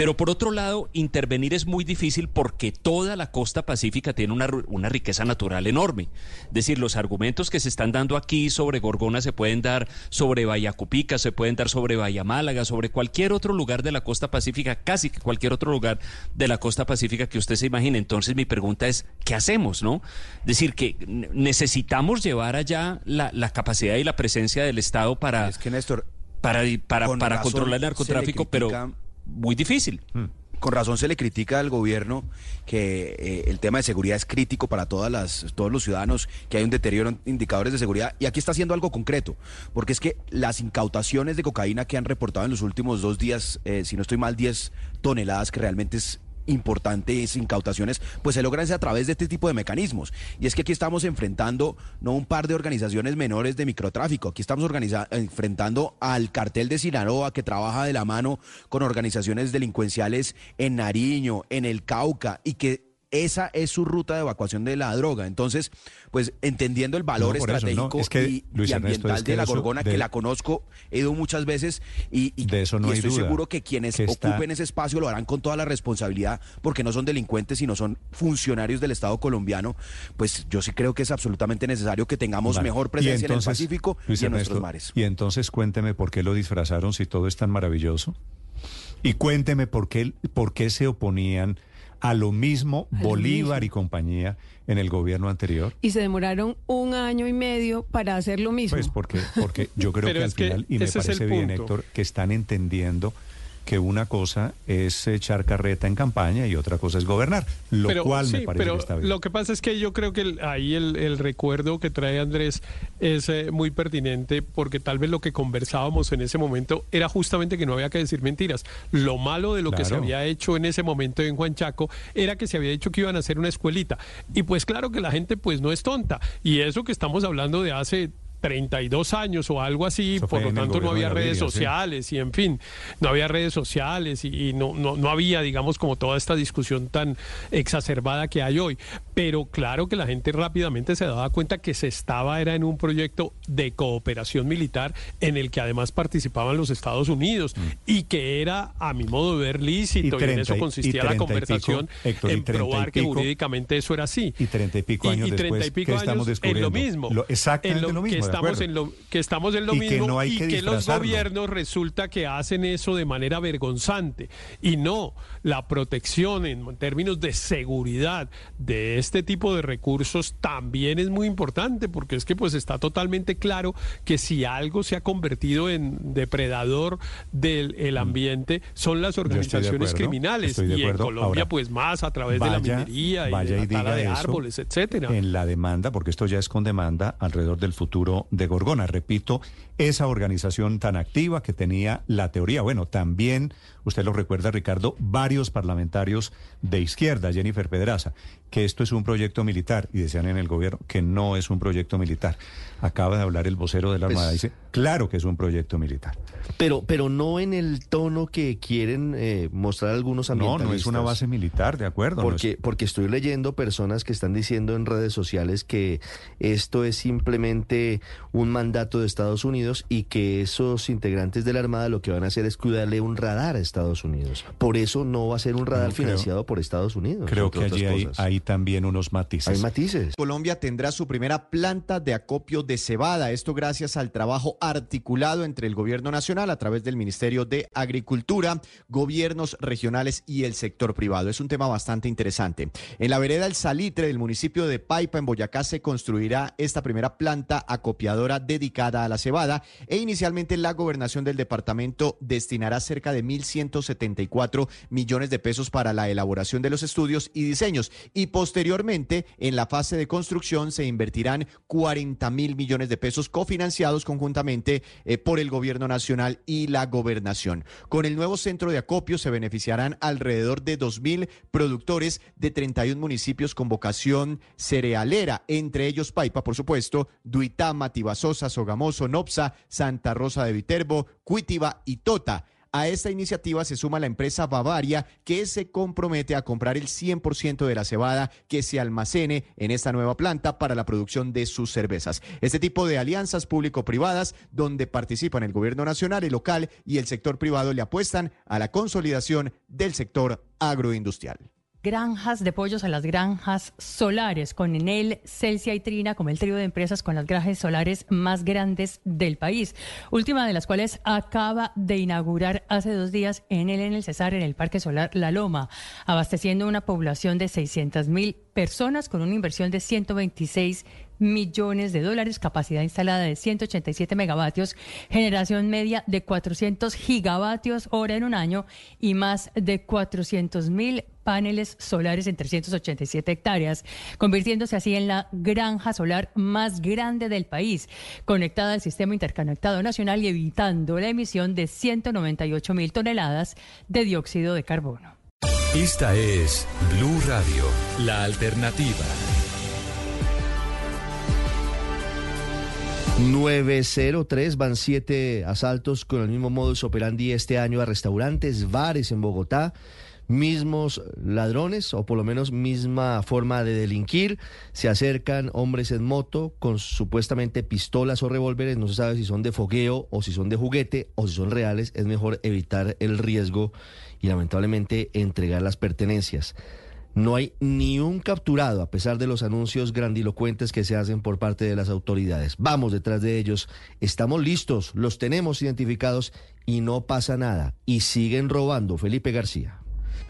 Pero por otro lado, intervenir es muy difícil porque toda la costa pacífica tiene una, una, riqueza natural enorme. Es decir, los argumentos que se están dando aquí sobre Gorgona se pueden dar sobre Bahía Cupica, se pueden dar sobre Bahía Málaga, sobre cualquier otro lugar de la costa pacífica, casi cualquier otro lugar de la costa pacífica que usted se imagine. Entonces mi pregunta es, ¿qué hacemos? no? Es decir, que necesitamos llevar allá la, la capacidad y la presencia del Estado para... Es que Néstor... Para, para, para controlar el narcotráfico, pero muy difícil. Hmm. Con razón se le critica al gobierno que eh, el tema de seguridad es crítico para todas las, todos los ciudadanos, que hay un deterioro en indicadores de seguridad. Y aquí está haciendo algo concreto, porque es que las incautaciones de cocaína que han reportado en los últimos dos días, eh, si no estoy mal, 10 toneladas, que realmente es importantes incautaciones, pues se logran a través de este tipo de mecanismos. Y es que aquí estamos enfrentando no un par de organizaciones menores de microtráfico, aquí estamos enfrentando al cartel de Sinaloa que trabaja de la mano con organizaciones delincuenciales en Nariño, en el Cauca y que esa es su ruta de evacuación de la droga. Entonces, pues entendiendo el valor estratégico y, ambiental de la Gorgona, que la conozco, he ido muchas veces y, estoy seguro que quienes ocupen ese espacio lo harán con toda la responsabilidad, porque no son delincuentes, sino son funcionarios del Estado colombiano. Pues yo sí creo que es absolutamente necesario que tengamos mejor presencia en el Pacífico y en nuestros mares. Y entonces cuénteme por qué lo disfrazaron si todo es tan maravilloso. Y cuénteme por qué, por qué se oponían a lo mismo Bolívar y compañía en el gobierno anterior. Y se demoraron un año y medio para hacer lo mismo. Pues porque, porque yo creo que al final, y me parece bien, Héctor, que están entendiendo que una cosa es echar carreta en campaña y otra cosa es gobernar, lo cual me parece pero que está bien. Lo que pasa es que yo creo que ahí el, recuerdo que trae Andrés es eh, muy pertinente porque tal vez lo que conversábamos en ese momento era justamente que no había que decir mentiras. Lo malo de lo que se había hecho en ese momento en Juan Chaco era que se había dicho que iban a hacer una escuelita. Y pues claro que la gente pues no es tonta. Y eso que estamos hablando de hace 32 años o algo así, por lo tanto no había redes sociales y en fin, no había redes sociales y, no, no, no, había, digamos, como toda esta discusión tan exacerbada que hay hoy. Pero claro que la gente rápidamente se daba cuenta que se estaba, era en un proyecto de cooperación militar en el que además participaban los Estados Unidos mm. y que era, a mi modo de ver, lícito y, en eso consistía la conversación en probar que jurídicamente eso era así. Y treinta y pico años después, estamos descubriendo? En lo mismo. exactamente lo mismo estamos en lo que estamos en lo mismo y que los gobiernos resulta que hacen eso de manera vergonzante. Y no la protección en términos de seguridad de este tipo de recursos también es muy importante porque es que pues está totalmente claro que si algo se ha convertido en depredador del mm. ambiente son las organizaciones criminales. y en Colombia pues más a través de la minería y de la tala de árboles, etcétera. En la demanda, porque esto ya es con demanda alrededor del futuro de Gorgona. Repito, esa organización tan activa que tenía la teoría. Bueno, también, usted lo recuerda, Ricardo, varios parlamentarios de izquierda, Jennifer Pedraza. que esto es un proyecto militar y decían en el gobierno que no es un proyecto militar. Acaba de hablar el vocero de la Armada, pues dice, claro que es un proyecto militar. Pero, pero no en el tono que quieren eh, mostrar algunos ambientalistas. No, no es una base militar, de acuerdo. Porque, porque estoy leyendo personas que están diciendo en redes sociales que esto es simplemente un mandato de Estados Unidos y que esos integrantes de la Armada lo que van a hacer es cuidarle un radar a Estados Unidos. Por eso no va a ser un radar financiado por Estados Unidos. Creo que allí hay, también unos matices. Hay matices. Colombia tendrá su primera planta de acopio de cebada. Esto gracias al trabajo articulado entre el gobierno nacional a través del Ministerio de Agricultura, gobiernos regionales y el sector privado. Es un tema bastante interesante. En la vereda El Salitre del municipio de Paipa, en Boyacá, se construirá esta primera planta acopiadora dedicada a la cebada e inicialmente la gobernación del departamento destinará cerca de 1.174 millones de pesos para la elaboración de los estudios y diseños y posteriormente en la fase de construcción se invertirán 40 mil millones de pesos cofinanciados conjuntamente eh, por el gobierno nacional y la gobernación. Con el nuevo centro de acopio se beneficiarán alrededor de 2.000 productores de 31 municipios con vocación cerealera, entre ellos Paipa, por supuesto, Duitama, Tibasosa, Sogamoso, Nopsa, Santa Rosa de Viterbo, Cuitiba y Tota. A esta iniciativa se suma la empresa Bavaria, que se compromete a comprar el 100% de la cebada que se almacene en esta nueva planta para la producción de sus cervezas. Este tipo de alianzas público-privadas, donde participan el gobierno nacional y local y el sector privado, le apuestan a la consolidación del sector agroindustrial granjas de pollos a las granjas solares, con Enel, Celsia y Trina como el trío de empresas con las granjas solares más grandes del país. Última de las cuales acaba de inaugurar hace dos días Enel en el Cesar, en el Parque Solar La Loma, abasteciendo una población de 600 mil personas con una inversión de 126 millones de dólares, capacidad instalada de 187 megavatios, generación media de 400 gigavatios hora en un año y más de 400 mil paneles solares en 387 hectáreas, convirtiéndose así en la granja solar más grande del país, conectada al sistema interconectado nacional y evitando la emisión de 198 mil toneladas de dióxido de carbono. Esta es Blue Radio, la alternativa. 903 van siete asaltos con el mismo modus operandi este año a restaurantes, bares en Bogotá mismos ladrones o por lo menos misma forma de delinquir. Se acercan hombres en moto con supuestamente pistolas o revólveres, no se sabe si son de fogueo o si son de juguete o si son reales. Es mejor evitar el riesgo y lamentablemente entregar las pertenencias. No hay ni un capturado a pesar de los anuncios grandilocuentes que se hacen por parte de las autoridades. Vamos detrás de ellos, estamos listos, los tenemos identificados y no pasa nada. Y siguen robando. Felipe García.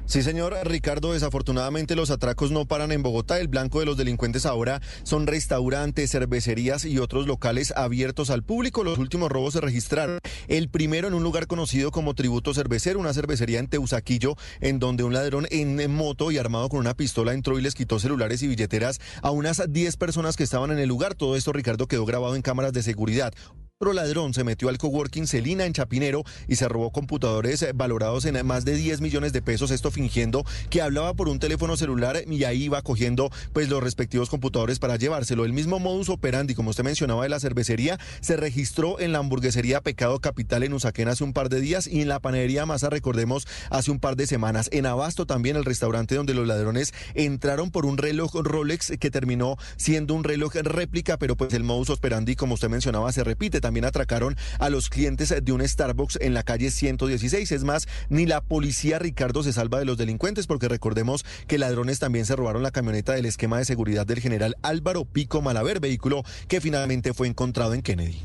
Sí, señor Ricardo, desafortunadamente los atracos no paran en Bogotá. El blanco de los delincuentes ahora son restaurantes, cervecerías y otros locales abiertos al público. Los últimos robos se registraron. El primero en un lugar conocido como Tributo Cervecero, una cervecería en Teusaquillo, en donde un ladrón en moto y armado con una pistola entró y les quitó celulares y billeteras a unas 10 personas que estaban en el lugar. Todo esto, Ricardo, quedó grabado en cámaras de seguridad. Otro ladrón se metió al coworking Celina en Chapinero y se robó computadores valorados en más de 10 millones de pesos, esto fingiendo que hablaba por un teléfono celular y ahí iba cogiendo pues los respectivos computadores para llevárselo. El mismo modus operandi, como usted mencionaba, de la cervecería se registró en la hamburguesería Pecado Capital en Usaquén hace un par de días y en la panadería Masa, recordemos, hace un par de semanas. En Abasto también el restaurante donde los ladrones entraron por un reloj Rolex que terminó siendo un reloj réplica, pero pues el modus operandi, como usted mencionaba, se repite también atracaron a los clientes de un Starbucks en la calle 116. Es más, ni la policía Ricardo se salva de los delincuentes porque recordemos que ladrones también se robaron la camioneta del esquema de seguridad del general Álvaro Pico Malaver, vehículo que finalmente fue encontrado en Kennedy.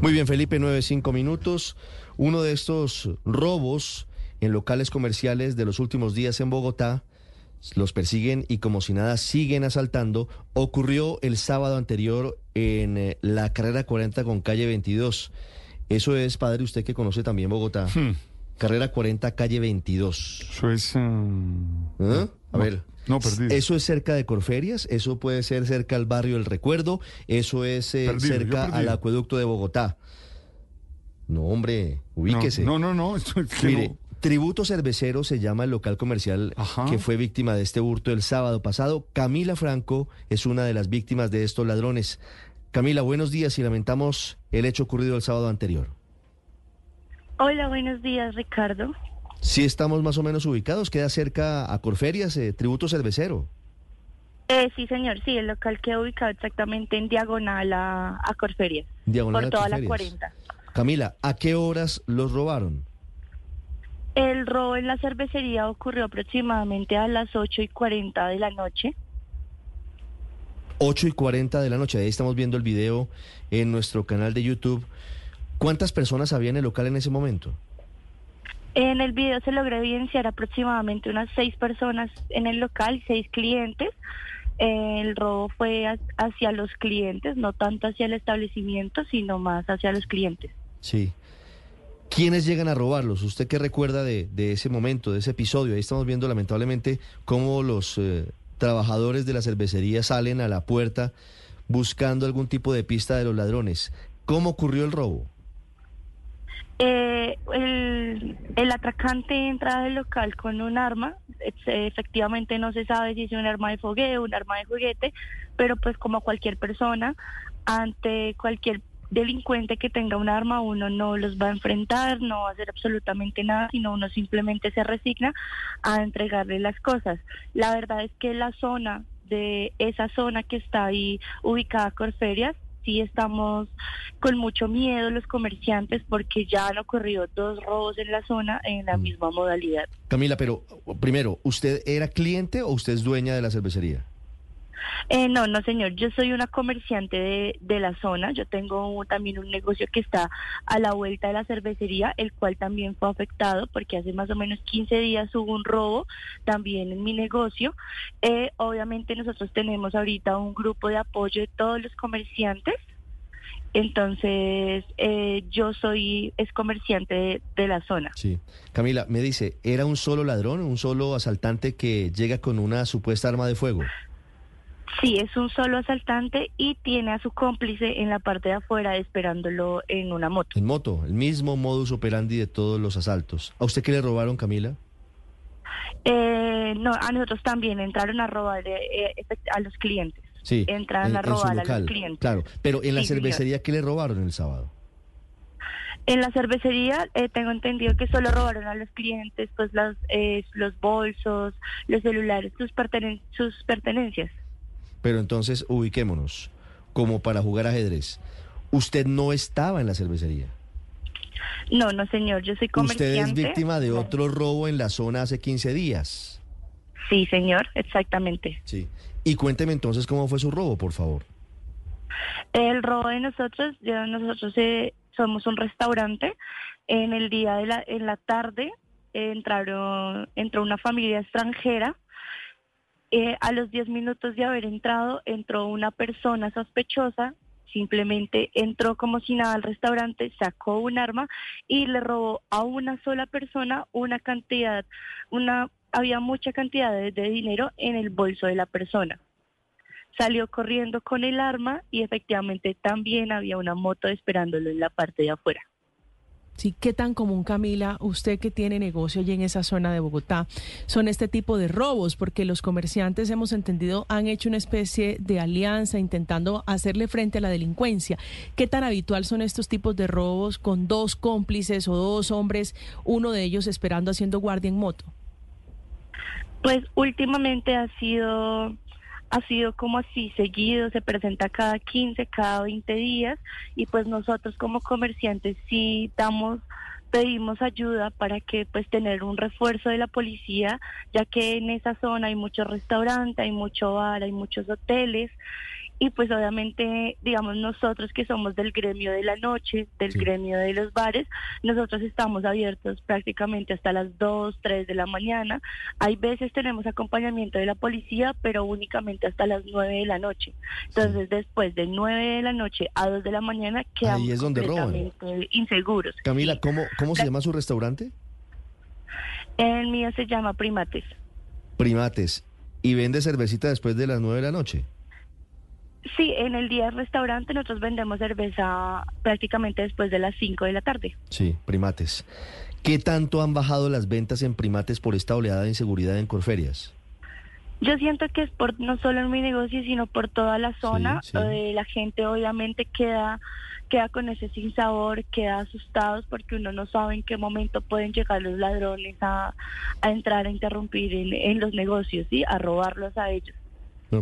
Muy bien, Felipe, nueve, cinco minutos. Uno de estos robos en locales comerciales de los últimos días en Bogotá los persiguen y como si nada siguen asaltando. Ocurrió el sábado anterior en eh, la carrera 40 con calle 22. Eso es, padre, usted que conoce también Bogotá. Hmm. Carrera 40, calle 22. Eso es... Um, ¿Ah? A ver. No, perdido. Eso es cerca de Corferias, eso puede ser cerca al barrio El Recuerdo, eso es eh, cerca al acueducto de Bogotá. No, hombre, ubíquese. No, no, no, Mire, Tributo Cervecero se llama el local comercial que fue víctima de este hurto el sábado pasado. Camila Franco es una de las víctimas de estos ladrones. Camila, buenos días y lamentamos el hecho ocurrido el sábado anterior. Hola, buenos días, Ricardo. Sí, estamos más o menos ubicados. Queda cerca a Corferias, eh, Tributo Cervecero. Eh, sí, señor, sí, el local queda ubicado exactamente en diagonal a, Corferias. Diagonal por toda la 40. Camila, ¿a qué horas los robaron? El robo en la cervecería ocurrió aproximadamente a las 8 y 40 de la noche. 8 y 40 de la noche, ahí estamos viendo el video en nuestro canal de YouTube. ¿Cuántas personas había en el local en ese momento? En el video se logró evidenciar aproximadamente unas seis personas en el local, seis clientes. El robo fue hacia los clientes, no tanto hacia el establecimiento, sino más hacia los clientes. Sí. ¿Quiénes llegan a robarlos? ¿Usted qué recuerda de, ese momento, de ese episodio? Ahí estamos viendo lamentablemente cómo los eh, trabajadores de la cervecería salen a la puerta buscando algún tipo de pista de los ladrones. ¿Cómo ocurrió el robo? Eh, el, el, atracante entra al local con un arma, efectivamente no se sabe si es un arma de fogueo, un arma de juguete, pero pues como cualquier persona, ante cualquier delincuente que tenga un arma, uno no los va a enfrentar, no va a hacer absolutamente nada, sino uno simplemente se resigna a entregarle las cosas. La verdad es que la zona de esa zona que está ahí ubicada Corferias sí estamos con mucho miedo los comerciantes porque ya han ocurrido dos robos en la zona en la mm. misma modalidad. Camila, pero primero, ¿usted era cliente o usted es dueña de la cervecería? Eh, no, no, señor. Yo soy una comerciante de, la zona. Yo tengo también un negocio que está a la vuelta de la cervecería, el cual también fue afectado porque hace más o menos 15 días hubo un robo también en mi negocio. Eh, obviamente nosotros tenemos ahorita un grupo de apoyo de todos los comerciantes. Entonces, eh, yo soy es comerciante de, de, la zona. Sí. Camila, me dice, ¿era un solo ladrón, un solo asaltante que llega con una supuesta arma de fuego? Sí, es un solo asaltante y tiene a su cómplice en la parte de afuera esperándolo en una moto. En moto, el mismo modus operandi de todos los asaltos. ¿A usted qué le robaron, Camila? Eh, no, a nosotros también entraron a robar eh, a los clientes. Sí, entraron a robar a los clientes. Claro, pero en la cervecería, ¿qué le robaron el sábado? En la cervecería eh, tengo entendido que solo robaron a los clientes pues las, los bolsos, los celulares, sus, sus pertenencias. Pero entonces ubiquémonos, como para jugar ajedrez. Usted no estaba en la cervecería. No, no, señor, yo soy comerciante. Usted es víctima de otro robo en la zona hace 15 días. Sí, señor, exactamente. Sí. Y cuénteme entonces cómo fue su robo, por favor. El robo de nosotros, ya nosotros eh, somos un restaurante. En el día de la, en la tarde entraron, entró una familia extranjera eh, a los 10 minutos de haber entrado, entró una persona sospechosa, simplemente entró como si nada al restaurante, sacó un arma y le robó a una sola persona una cantidad, una había mucha cantidad de dinero en el bolso de la persona. Salió corriendo con el arma y efectivamente también había una moto esperándolo en la parte de afuera. Sí, ¿qué tan común, Camila, usted que tiene negocio allí en esa zona de Bogotá, son este tipo de robos? Porque los comerciantes, hemos entendido, han hecho una especie de alianza intentando hacerle frente a la delincuencia. ¿Qué tan habitual son estos tipos de robos con dos cómplices o dos hombres, uno de ellos esperando haciendo guardia en moto? Pues últimamente ha sido ha sido como así seguido, se presenta cada 15, cada 20 días y pues nosotros como comerciantes sí damos pedimos ayuda para que pues tener un refuerzo de la policía, ya que en esa zona hay muchos restaurantes, hay mucho bar, hay muchos hoteles y pues obviamente, digamos, nosotros que somos del gremio de la noche, del gremio de los bares, nosotros estamos abiertos prácticamente hasta las 2, 3 de la mañana. Hay veces tenemos acompañamiento de la policía, pero únicamente hasta las 9 de la noche. Entonces, después de 9 de la noche a 2 de la mañana, quedamos Ahí es donde completamente inseguros. Camila, ¿cómo, cómo se llama su restaurante? El mío se llama Primates. Primates. ¿Y vende cervecita después de las 9 de la noche? Sí, en el día del restaurante nosotros vendemos cerveza prácticamente después de las 5 de la tarde. Sí, primates. ¿Qué tanto han bajado las ventas en primates por esta oleada de inseguridad en Corferias? Yo siento que es por no solo en mi negocio, sino por toda la zona. Eh, la gente obviamente queda queda con ese sinsabor, queda asustados porque uno no sabe en qué momento pueden llegar los ladrones a, entrar a interrumpir en, los negocios, ¿sí? a robarlos a ellos.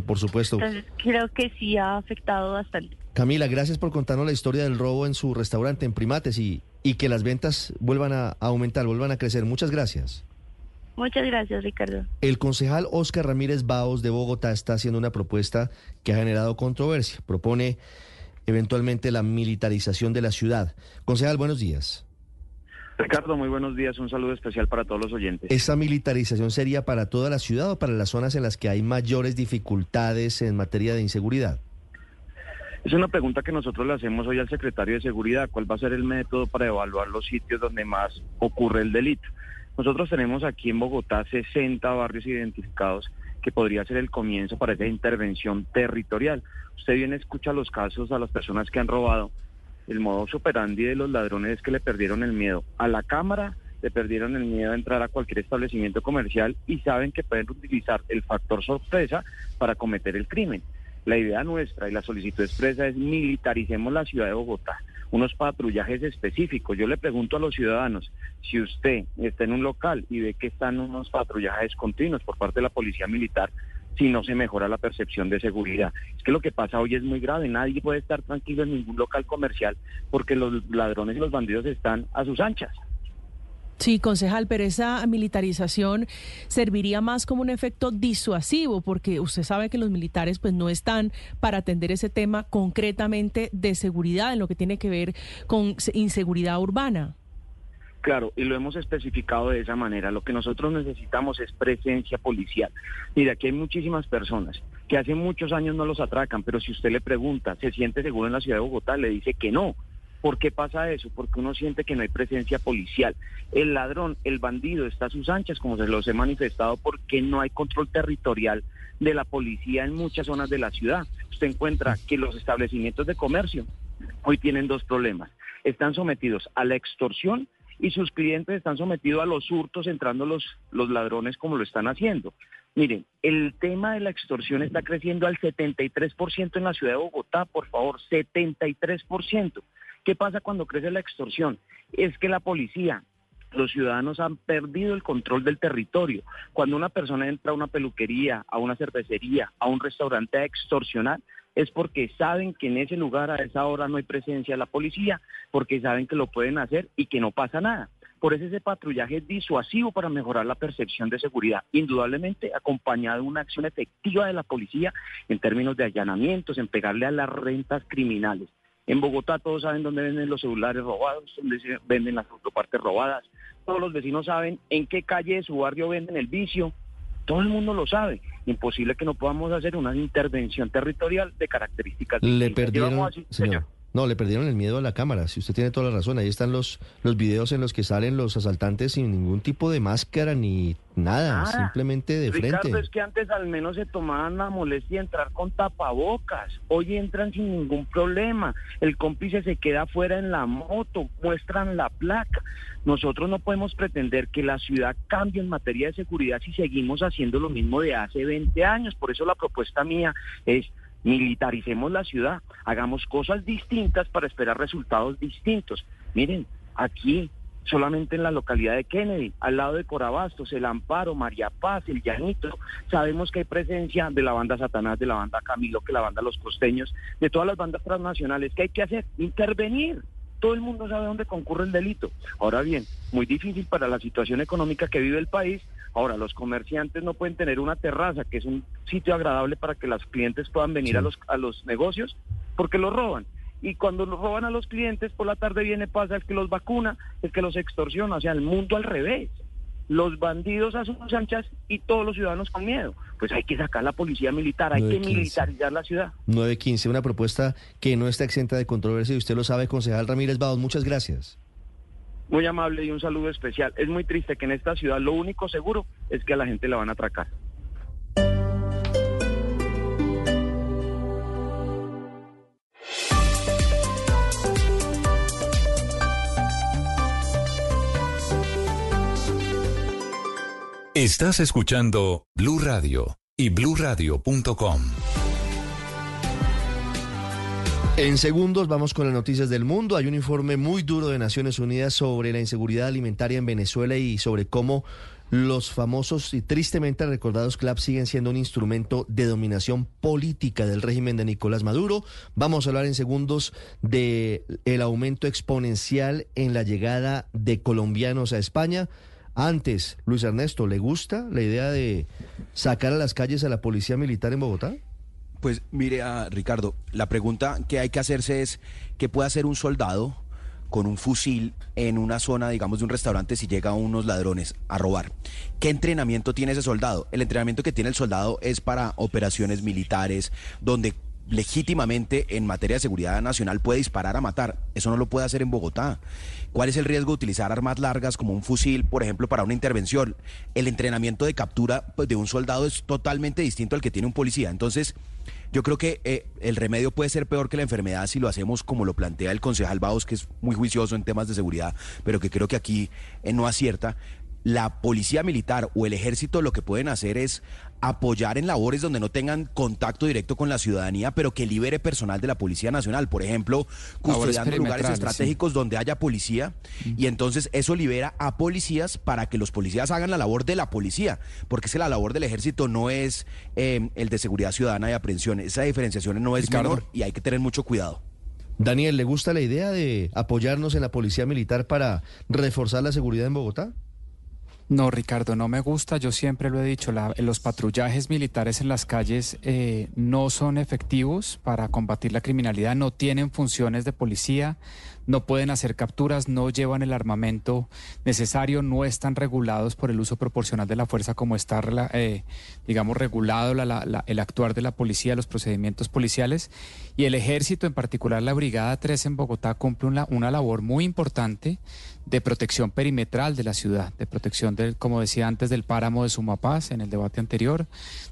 Por supuesto. Entonces creo que sí ha afectado bastante. Camila, gracias por contarnos la historia del robo en su restaurante en Primates y, y que las ventas vuelvan a aumentar, vuelvan a crecer. Muchas gracias. Muchas gracias, Ricardo. El concejal Oscar Ramírez Baos de Bogotá está haciendo una propuesta que ha generado controversia. Propone eventualmente la militarización de la ciudad. Concejal, buenos días. Ricardo, muy buenos días. Un saludo especial para todos los oyentes. ¿Esa militarización sería para toda la ciudad o para las zonas en las que hay mayores dificultades en materia de inseguridad? Es una pregunta que nosotros le hacemos hoy al secretario de Seguridad. ¿Cuál va a ser el método para evaluar los sitios donde más ocurre el delito? Nosotros tenemos aquí en Bogotá 60 barrios identificados que podría ser el comienzo para esa intervención territorial. Usted viene, escucha los casos a las personas que han robado. El modo operandi de los ladrones es que le perdieron el miedo a la cámara, le perdieron el miedo a entrar a cualquier establecimiento comercial y saben que pueden utilizar el factor sorpresa para cometer el crimen. La idea nuestra y la solicitud expresa es militaricemos la ciudad de Bogotá unos patrullajes específicos. Yo le pregunto a los ciudadanos, si usted está en un local y ve que están unos patrullajes continuos por parte de la policía militar, si no se mejora la percepción de seguridad. Es que lo que pasa hoy es muy grave, nadie puede estar tranquilo en ningún local comercial porque los ladrones y los bandidos están a sus anchas. Sí, concejal, pero esa militarización serviría más como un efecto disuasivo, porque usted sabe que los militares pues no están para atender ese tema concretamente de seguridad, en lo que tiene que ver con inseguridad urbana. Claro, y lo hemos especificado de esa manera. Lo que nosotros necesitamos es presencia policial. Mira, aquí hay muchísimas personas que hace muchos años no los atracan, pero si usted le pregunta, ¿se siente seguro en la ciudad de Bogotá? Le dice que no ¿Por qué pasa eso? Porque uno siente que no hay presencia policial. El ladrón, el bandido está a sus anchas, como se los he manifestado, porque no hay control territorial de la policía en muchas zonas de la ciudad. Usted encuentra que los establecimientos de comercio hoy tienen dos problemas. Están sometidos a la extorsión y sus clientes están sometidos a los hurtos entrando los, los ladrones como lo están haciendo. Miren, el tema de la extorsión está creciendo al 73% en la ciudad de Bogotá, por favor, 73%. ¿Qué pasa cuando crece la extorsión? Es que la policía, los ciudadanos han perdido el control del territorio. Cuando una persona entra a una peluquería, a una cervecería, a un restaurante a extorsionar, es porque saben que en ese lugar a esa hora no hay presencia de la policía, porque saben que lo pueden hacer y que no pasa nada. Por eso ese patrullaje es disuasivo para mejorar la percepción de seguridad, indudablemente acompañado de una acción efectiva de la policía en términos de allanamientos, en pegarle a las rentas criminales. En Bogotá todos saben dónde venden los celulares robados, dónde venden las autopartes robadas. Todos los vecinos saben en qué calle de su barrio venden el vicio. Todo el mundo lo sabe. Imposible que no podamos hacer una intervención territorial de características. Le perdieron, señor. No, le perdieron el miedo a la cámara, si usted tiene toda la razón. Ahí están los, los videos en los que salen los asaltantes sin ningún tipo de máscara ni nada, simplemente de Ricardo, frente. es que antes al menos se tomaban la molestia de entrar con tapabocas. Hoy entran sin ningún problema. El cómplice se queda fuera en la moto, muestran la placa. Nosotros no podemos pretender que la ciudad cambie en materia de seguridad si seguimos haciendo lo mismo de hace 20 años. Por eso la propuesta mía es militaricemos la ciudad, hagamos cosas distintas para esperar resultados distintos. Miren, aquí solamente en la localidad de Kennedy, al lado de Corabastos, el Amparo, María Paz, el Llanito, sabemos que hay presencia de la banda Satanás, de la banda Camilo, que la banda Los Costeños, de todas las bandas transnacionales. ¿Qué hay que hacer? Intervenir. Todo el mundo sabe dónde concurre el delito. Ahora bien, muy difícil para la situación económica que vive el país Ahora, los comerciantes no pueden tener una terraza, que es un sitio agradable para que los clientes puedan venir a, los, a los negocios, porque los roban. Y cuando los roban a los clientes, por la tarde viene, pasa el que los vacuna, el que los extorsiona, o sea, el mundo al revés. Los bandidos a sus anchas y todos los ciudadanos con miedo. Pues hay que sacar la policía militar, hay que militarizar la ciudad. 915, una propuesta que no está exenta de controversia y usted lo sabe, concejal Ramírez Bados. Muchas gracias muy amable y un saludo especial. Es muy triste que en esta ciudad lo único seguro es que a la gente la van a atracar. Estás escuchando Blue Radio y bluradio.com. En segundos vamos con las noticias del mundo. Hay un informe muy duro de Naciones Unidas sobre la inseguridad alimentaria en Venezuela y sobre cómo los famosos y tristemente recordados clubs siguen siendo un instrumento de dominación política del régimen de Nicolás Maduro. Vamos a hablar en segundos de el aumento exponencial en la llegada de colombianos a España. Antes, Luis Ernesto, ¿le gusta la idea de sacar a las calles a la policía militar en Bogotá? Pues mire, a Ricardo, la pregunta que hay que hacerse es, ¿qué puede hacer un soldado con un fusil en una zona, digamos, de un restaurante si llega unos ladrones a robar. ¿Qué entrenamiento tiene ese soldado? El entrenamiento que tiene el soldado es para operaciones militares, donde legítimamente en materia de seguridad nacional puede disparar a matar. Eso no lo puede hacer en Bogotá. ¿Cuál es el riesgo de utilizar armas largas como un fusil, por ejemplo, para una intervención? El entrenamiento de captura pues, de un soldado es totalmente distinto al que tiene un policía. Entonces, yo creo que eh, el remedio puede ser peor que la enfermedad si lo hacemos como lo plantea el concejal Baos, que es muy juicioso en temas de seguridad, pero que creo que aquí eh, no acierta la policía militar o el ejército lo que pueden hacer es apoyar en labores donde no tengan contacto directo con la ciudadanía, pero que libere personal de la Policía Nacional. Por ejemplo, custodiando lugares estratégicos donde haya policía. Y entonces eso libera a policías para que los policías hagan la labor de la policía. Porque es que la labor del ejército no es eh, el de seguridad ciudadana y aprehensión. Esa diferenciación no es menor y hay que tener mucho cuidado. Daniel, ¿le gusta la idea de apoyarnos en la policía militar para reforzar la seguridad en Bogotá? No, Ricardo, no me gusta. Yo siempre lo he dicho, los patrullajes militares en las calles eh, no son efectivos para combatir la criminalidad, no tienen funciones de policía, no pueden hacer capturas, no llevan el armamento necesario, no están regulados por el uso proporcional de la fuerza como está, eh, digamos, regulado el actuar de la policía, los procedimientos policiales. Y el ejército, en particular la Brigada 3 en Bogotá, cumple una labor muy importante de protección perimetral de la ciudad, de protección, del, como decía antes, del páramo de Sumapaz en el debate anterior,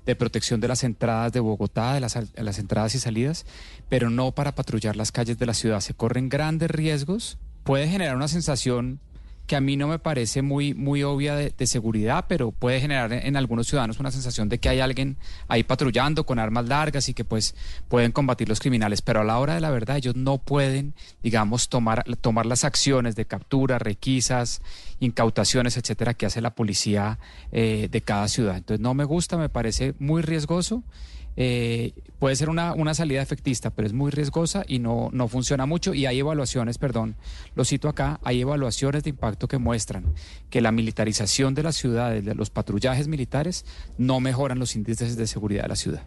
de protección de las entradas de Bogotá, de las, las entradas y salidas, pero no para patrullar las calles de la ciudad. Se corren grandes riesgos, puede generar una sensación que a mí no me parece muy, muy obvia de, seguridad, pero puede generar en, algunos ciudadanos una sensación de que hay alguien ahí patrullando con armas largas y que pues pueden combatir los criminales. Pero a la hora de la verdad ellos no pueden, digamos, tomar, tomar las acciones de captura, requisas, incautaciones, etcétera, que hace la policía eh, de cada ciudad. Entonces no me gusta, me parece muy riesgoso eh, puede ser una, una, salida efectista, pero es muy riesgosa y no, no funciona mucho. Y hay evaluaciones, perdón, lo cito acá, hay evaluaciones de impacto que muestran que la militarización de las ciudades, de los patrullajes militares, no mejoran los índices de seguridad de la ciudad.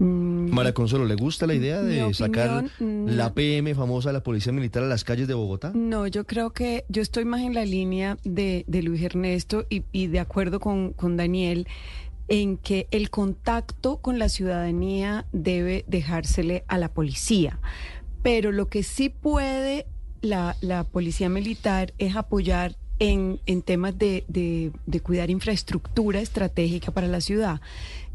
Mm, Mara Consuelo, ¿le gusta la idea de sacar la PM famosa, la Policía Militar, a las calles de Bogotá? No, yo creo que yo estoy más en la línea de, de Luis Ernesto y, y de acuerdo con, con Daniel en que el contacto con la ciudadanía debe dejársele a la policía. Pero lo que sí puede la, policía militar es apoyar en, temas de, de, cuidar infraestructura estratégica para la ciudad.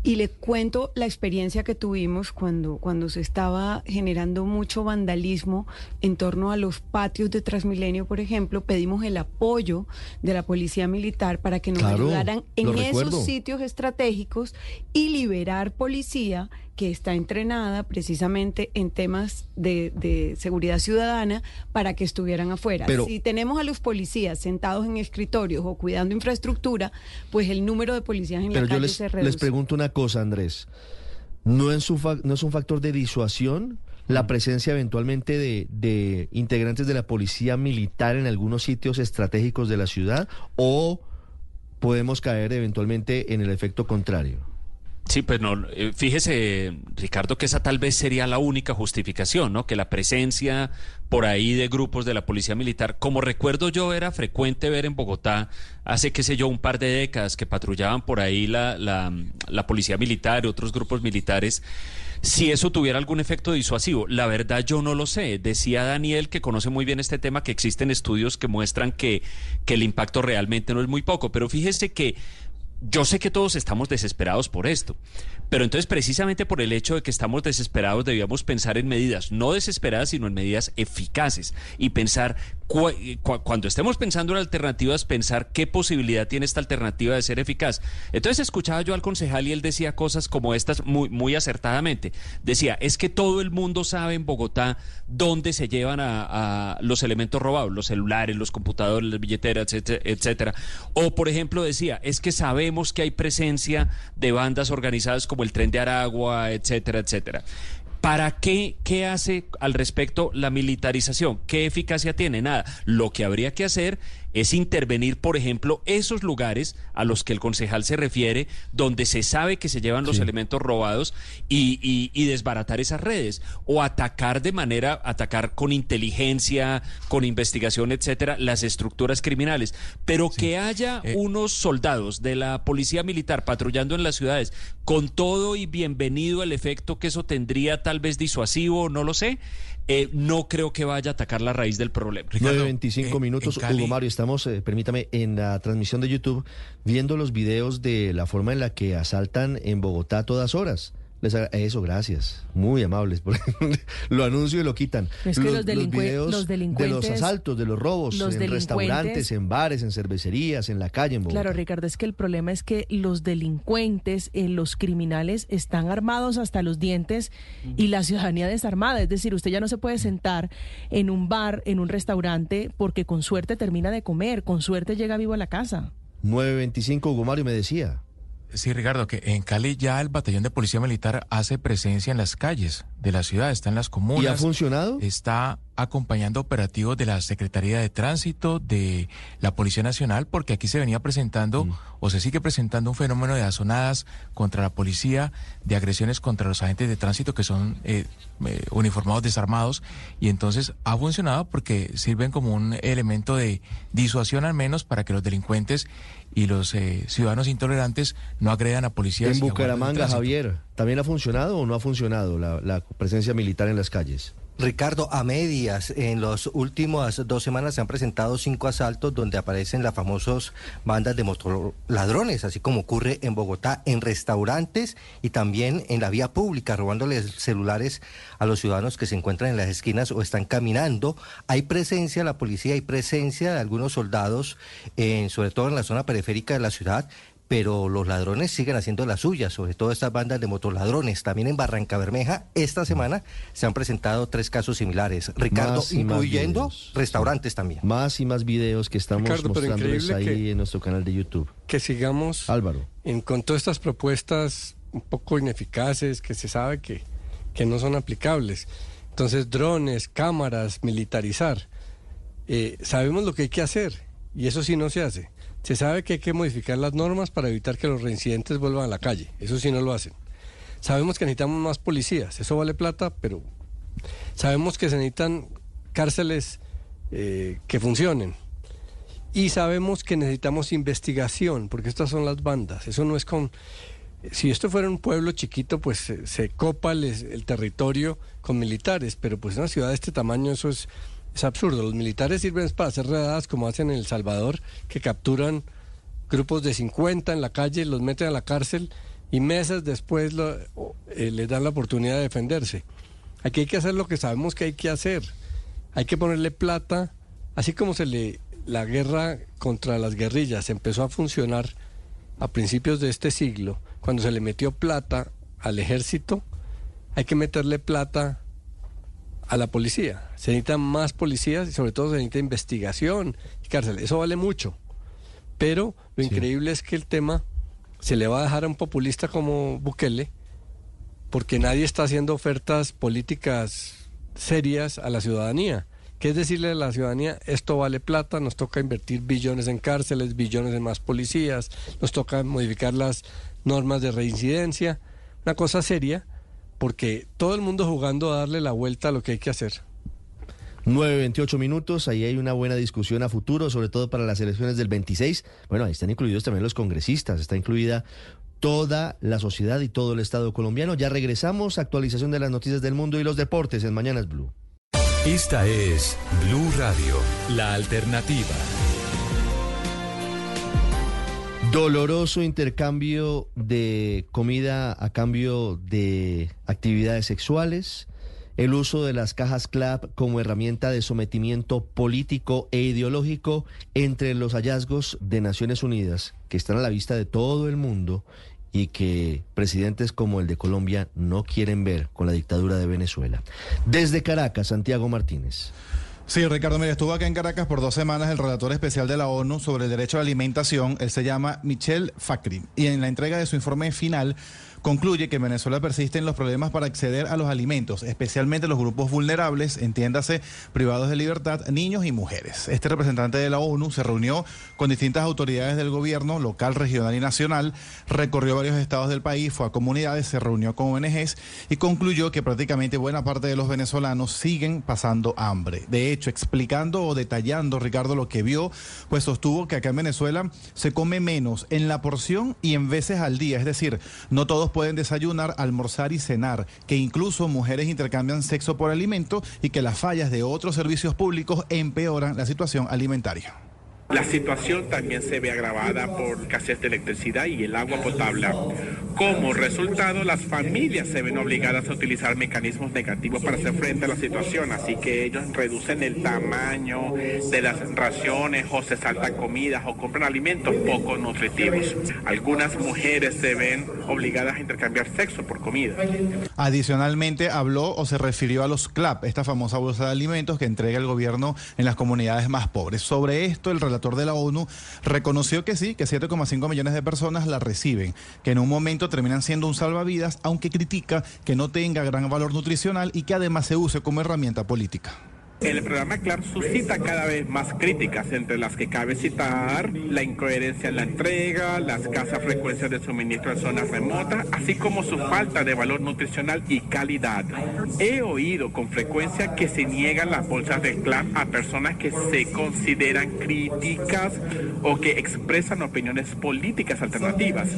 Y le cuento la experiencia que tuvimos cuando, cuando se estaba generando mucho vandalismo en torno a los patios de Transmilenio, por ejemplo, pedimos el apoyo de la Policía Militar para que nos ayudaran en esos sitios estratégicos y liberar policía que está entrenada precisamente en temas de, seguridad ciudadana para que estuvieran afuera. si tenemos a los policías sentados en escritorios o cuidando infraestructura, pues el número de policías en la calle se reduce. Les pregunto una cosa, Andrés. ¿No es un, no es un factor de disuasión la mm. presencia eventualmente de, de integrantes de la policía militar en algunos sitios estratégicos de la ciudad? ¿O podemos caer eventualmente en el efecto contrario? Sí, pues no, eh, fíjese, Ricardo, que esa tal vez sería la única justificación, ¿no? Que la presencia por ahí de grupos de la policía militar, como recuerdo yo, era frecuente ver en Bogotá hace, qué sé yo, un par de décadas que patrullaban por ahí la, la, la policía militar y otros grupos militares si eso tuviera algún efecto disuasivo. La verdad yo no lo sé. Decía Daniel, que conoce muy bien este tema, que existen estudios que muestran que, que el impacto realmente no es muy poco. Pero fíjese que yo sé que todos estamos desesperados por esto, pero entonces precisamente por el hecho de que estamos desesperados debíamos pensar en medidas no desesperadas, sino en medidas eficaces y pensar, cuando estemos pensando en alternativas, pensar qué posibilidad tiene esta alternativa de ser eficaz. Entonces escuchaba yo al concejal y él decía cosas como estas muy, muy acertadamente. Decía, es que todo el mundo sabe en Bogotá dónde se llevan a, los elementos robados, los celulares, los computadores, las billeteras, etcétera, etcétera. O por ejemplo decía, es que sabemos que hay presencia de bandas organizadas el Tren de Aragua, etcétera, etcétera. ¿Para qué? ¿Qué hace al respecto la militarización? ¿Qué eficacia tiene? Nada. Lo que habría que hacer es intervenir, por ejemplo, esos lugares a los que el concejal se refiere, donde se sabe que se llevan los elementos robados y, desbaratar esas redes o atacar de manera, atacar con inteligencia, con investigación, etcétera, las estructuras criminales. Pero que haya eh. unos soldados de la policía militar patrullando en las ciudades con todo y bienvenido el efecto que eso tendría, tal vez disuasivo, no lo sé eh, no creo que vaya a atacar la raíz del problema. 9.25 minutos. Hugo Mario, estamos, eh, permítame, en la transmisión de YouTube viendo los videos de la forma en la que asaltan en Bogotá a todas horas. Eso, gracias. Muy amables. lo anuncio y lo quitan. Es que los, delincuentes, de los asaltos, de los robos, en restaurantes, en bares, en cervecerías, en la calle, en Bogotá. Claro, Ricardo, es que el problema es que los delincuentes, eh, los criminales están armados hasta los dientes y la ciudadanía desarmada. Es decir, usted ya no se puede sentar en un bar, en un restaurante, porque con suerte termina de comer, con suerte llega vivo a la casa. 925, Hugo Mario me decía. Sí, Ricardo, que en Cali ya el batallón de policía militar hace presencia en las calles de la ciudad, está en las comunas. ¿Y ha funcionado? Está acompañando operativos de la Secretaría de Tránsito, de la Policía Nacional, porque aquí se venía presentando mm. o se sigue presentando un fenómeno de azonadas contra la policía, de agresiones contra los agentes de tránsito que son eh, eh, uniformados desarmados, y entonces ha funcionado porque sirven como un elemento de disuasión al menos para que los delincuentes y los eh, ciudadanos intolerantes no agredan a policías. En Bucaramanga, Javier, ¿también ha funcionado o no ha funcionado la presencia militar en las calles? Ricardo, a medias, en las últimas dos semanas se han presentado cinco asaltos donde aparecen las famosas bandas de ladrones, así como ocurre en Bogotá, en restaurantes y también en la vía pública, robándoles celulares a los ciudadanos que se encuentran en las esquinas o están caminando. Hay presencia de la policía, hay presencia de algunos soldados, sobre todo en la zona periférica de la ciudad, pero los ladrones siguen haciendo las suyas, sobre todo estas bandas de motoladrones. También en Barranca Bermeja, esta semana se han presentado tres casos similares, Ricardo, incluyendo restaurantes también. Más y más videos que estamos mostrándoles ahí en nuestro canal de YouTube. Que sigamos Álvaro. En, con todas estas propuestas un poco ineficaces que se sabe que, que no son aplicables. Entonces, drones, cámaras, militarizar. Eh, sabemos lo que hay que hacer y eso sí no se hace. Se sabe que hay que modificar las normas para evitar que los reincidentes vuelvan a la calle. Eso sí no lo hacen. Sabemos que necesitamos más policías. Eso vale plata, pero sabemos que se necesitan cárceles eh, que funcionen. Y sabemos que necesitamos investigación, porque estas son las bandas. Eso no es con... Si esto fuera un pueblo chiquito, pues se, copa el, territorio con militares, pero pues una ciudad de este tamaño eso es es absurdo. Los militares sirven para hacer redadas como hacen en El Salvador, que capturan grupos de 50 en la calle, los meten a la cárcel y meses después eh, les dan la oportunidad de defenderse. Aquí hay que hacer lo que sabemos que hay que hacer. Hay que ponerle plata, así como se le la guerra contra las guerrillas empezó a funcionar a principios de este siglo, cuando se le metió plata al ejército, hay que meterle plata a la policía. Se necesitan más policías y sobre todo se necesita investigación y cárcel. Eso vale mucho. Pero lo increíble es que el tema se le va a dejar a un populista como Bukele porque nadie está haciendo ofertas políticas serias a la ciudadanía. ¿Qué es decirle a la ciudadanía? Esto vale plata, nos toca invertir billones en cárceles, billones en más policías, nos toca modificar las normas de reincidencia. Una cosa seria porque todo el mundo jugando a darle la vuelta a lo que hay que hacer. 9.28 minutos, ahí hay una buena discusión a futuro, sobre todo para las elecciones del 26. Bueno, ahí están incluidos también los congresistas, está incluida toda la sociedad y todo el Estado colombiano. Ya regresamos, actualización de las noticias del mundo y los deportes en Mañanas Blue. Esta es Blue Radio, la alternativa. Doloroso intercambio de comida a cambio de actividades sexuales, el uso de las cajas CLAP como herramienta de sometimiento político e ideológico entre los hallazgos de Naciones Unidas que están a la vista de todo el mundo y que presidentes como el de Colombia no quieren ver con la dictadura de Venezuela. Desde Caracas, Santiago Martínez. Sí, Ricardo, mire, estuvo acá en Caracas por dos semanas el relator especial de la ONU sobre el derecho a la alimentación. Él se llama Michel Fakri. Y en la entrega de su informe final concluye que en Venezuela persisten los problemas para acceder a los alimentos, especialmente los grupos vulnerables, entiéndase, privados de libertad, niños y mujeres. Este representante de la ONU se reunió con distintas autoridades del gobierno local, regional y nacional, recorrió varios estados del país, fue a comunidades, se reunió con ONGs y concluyó que prácticamente buena parte de los venezolanos siguen pasando hambre. De hecho, explicando o detallando, Ricardo, lo que vio, pues sostuvo que acá en Venezuela se come menos en la porción y en veces al día, es decir, no todos pueden desayunar, almorzar y cenar, que incluso mujeres intercambian sexo por alimento y que las fallas de otros servicios públicos empeoran la situación alimentaria. La situación también se ve agravada por escasez de electricidad y el agua potable. Como resultado, las familias se ven obligadas a utilizar mecanismos negativos para hacer frente a la situación, así que ellos reducen el tamaño de las raciones o se saltan comidas o compran alimentos poco nutritivos. Algunas mujeres se ven obligadas a intercambiar sexo por comida. Adicionalmente, habló o se refirió a los CLAP, esta famosa bolsa de alimentos que entrega el gobierno en las comunidades más pobres. Sobre esto, el relator de la ONU reconoció que sí, que 7,5 millones de personas la reciben, que en un momento terminan siendo un salvavidas, aunque critica que no tenga gran valor nutricional y que además se use como herramienta política. El programa CLAP suscita cada vez más críticas, entre las que cabe citar la incoherencia en la entrega, la escasa frecuencia de suministro en zonas remotas, así como su falta de valor nutricional y calidad. He oído con frecuencia que se niegan las bolsas de CLAP a personas que se consideran críticas o que expresan opiniones políticas alternativas.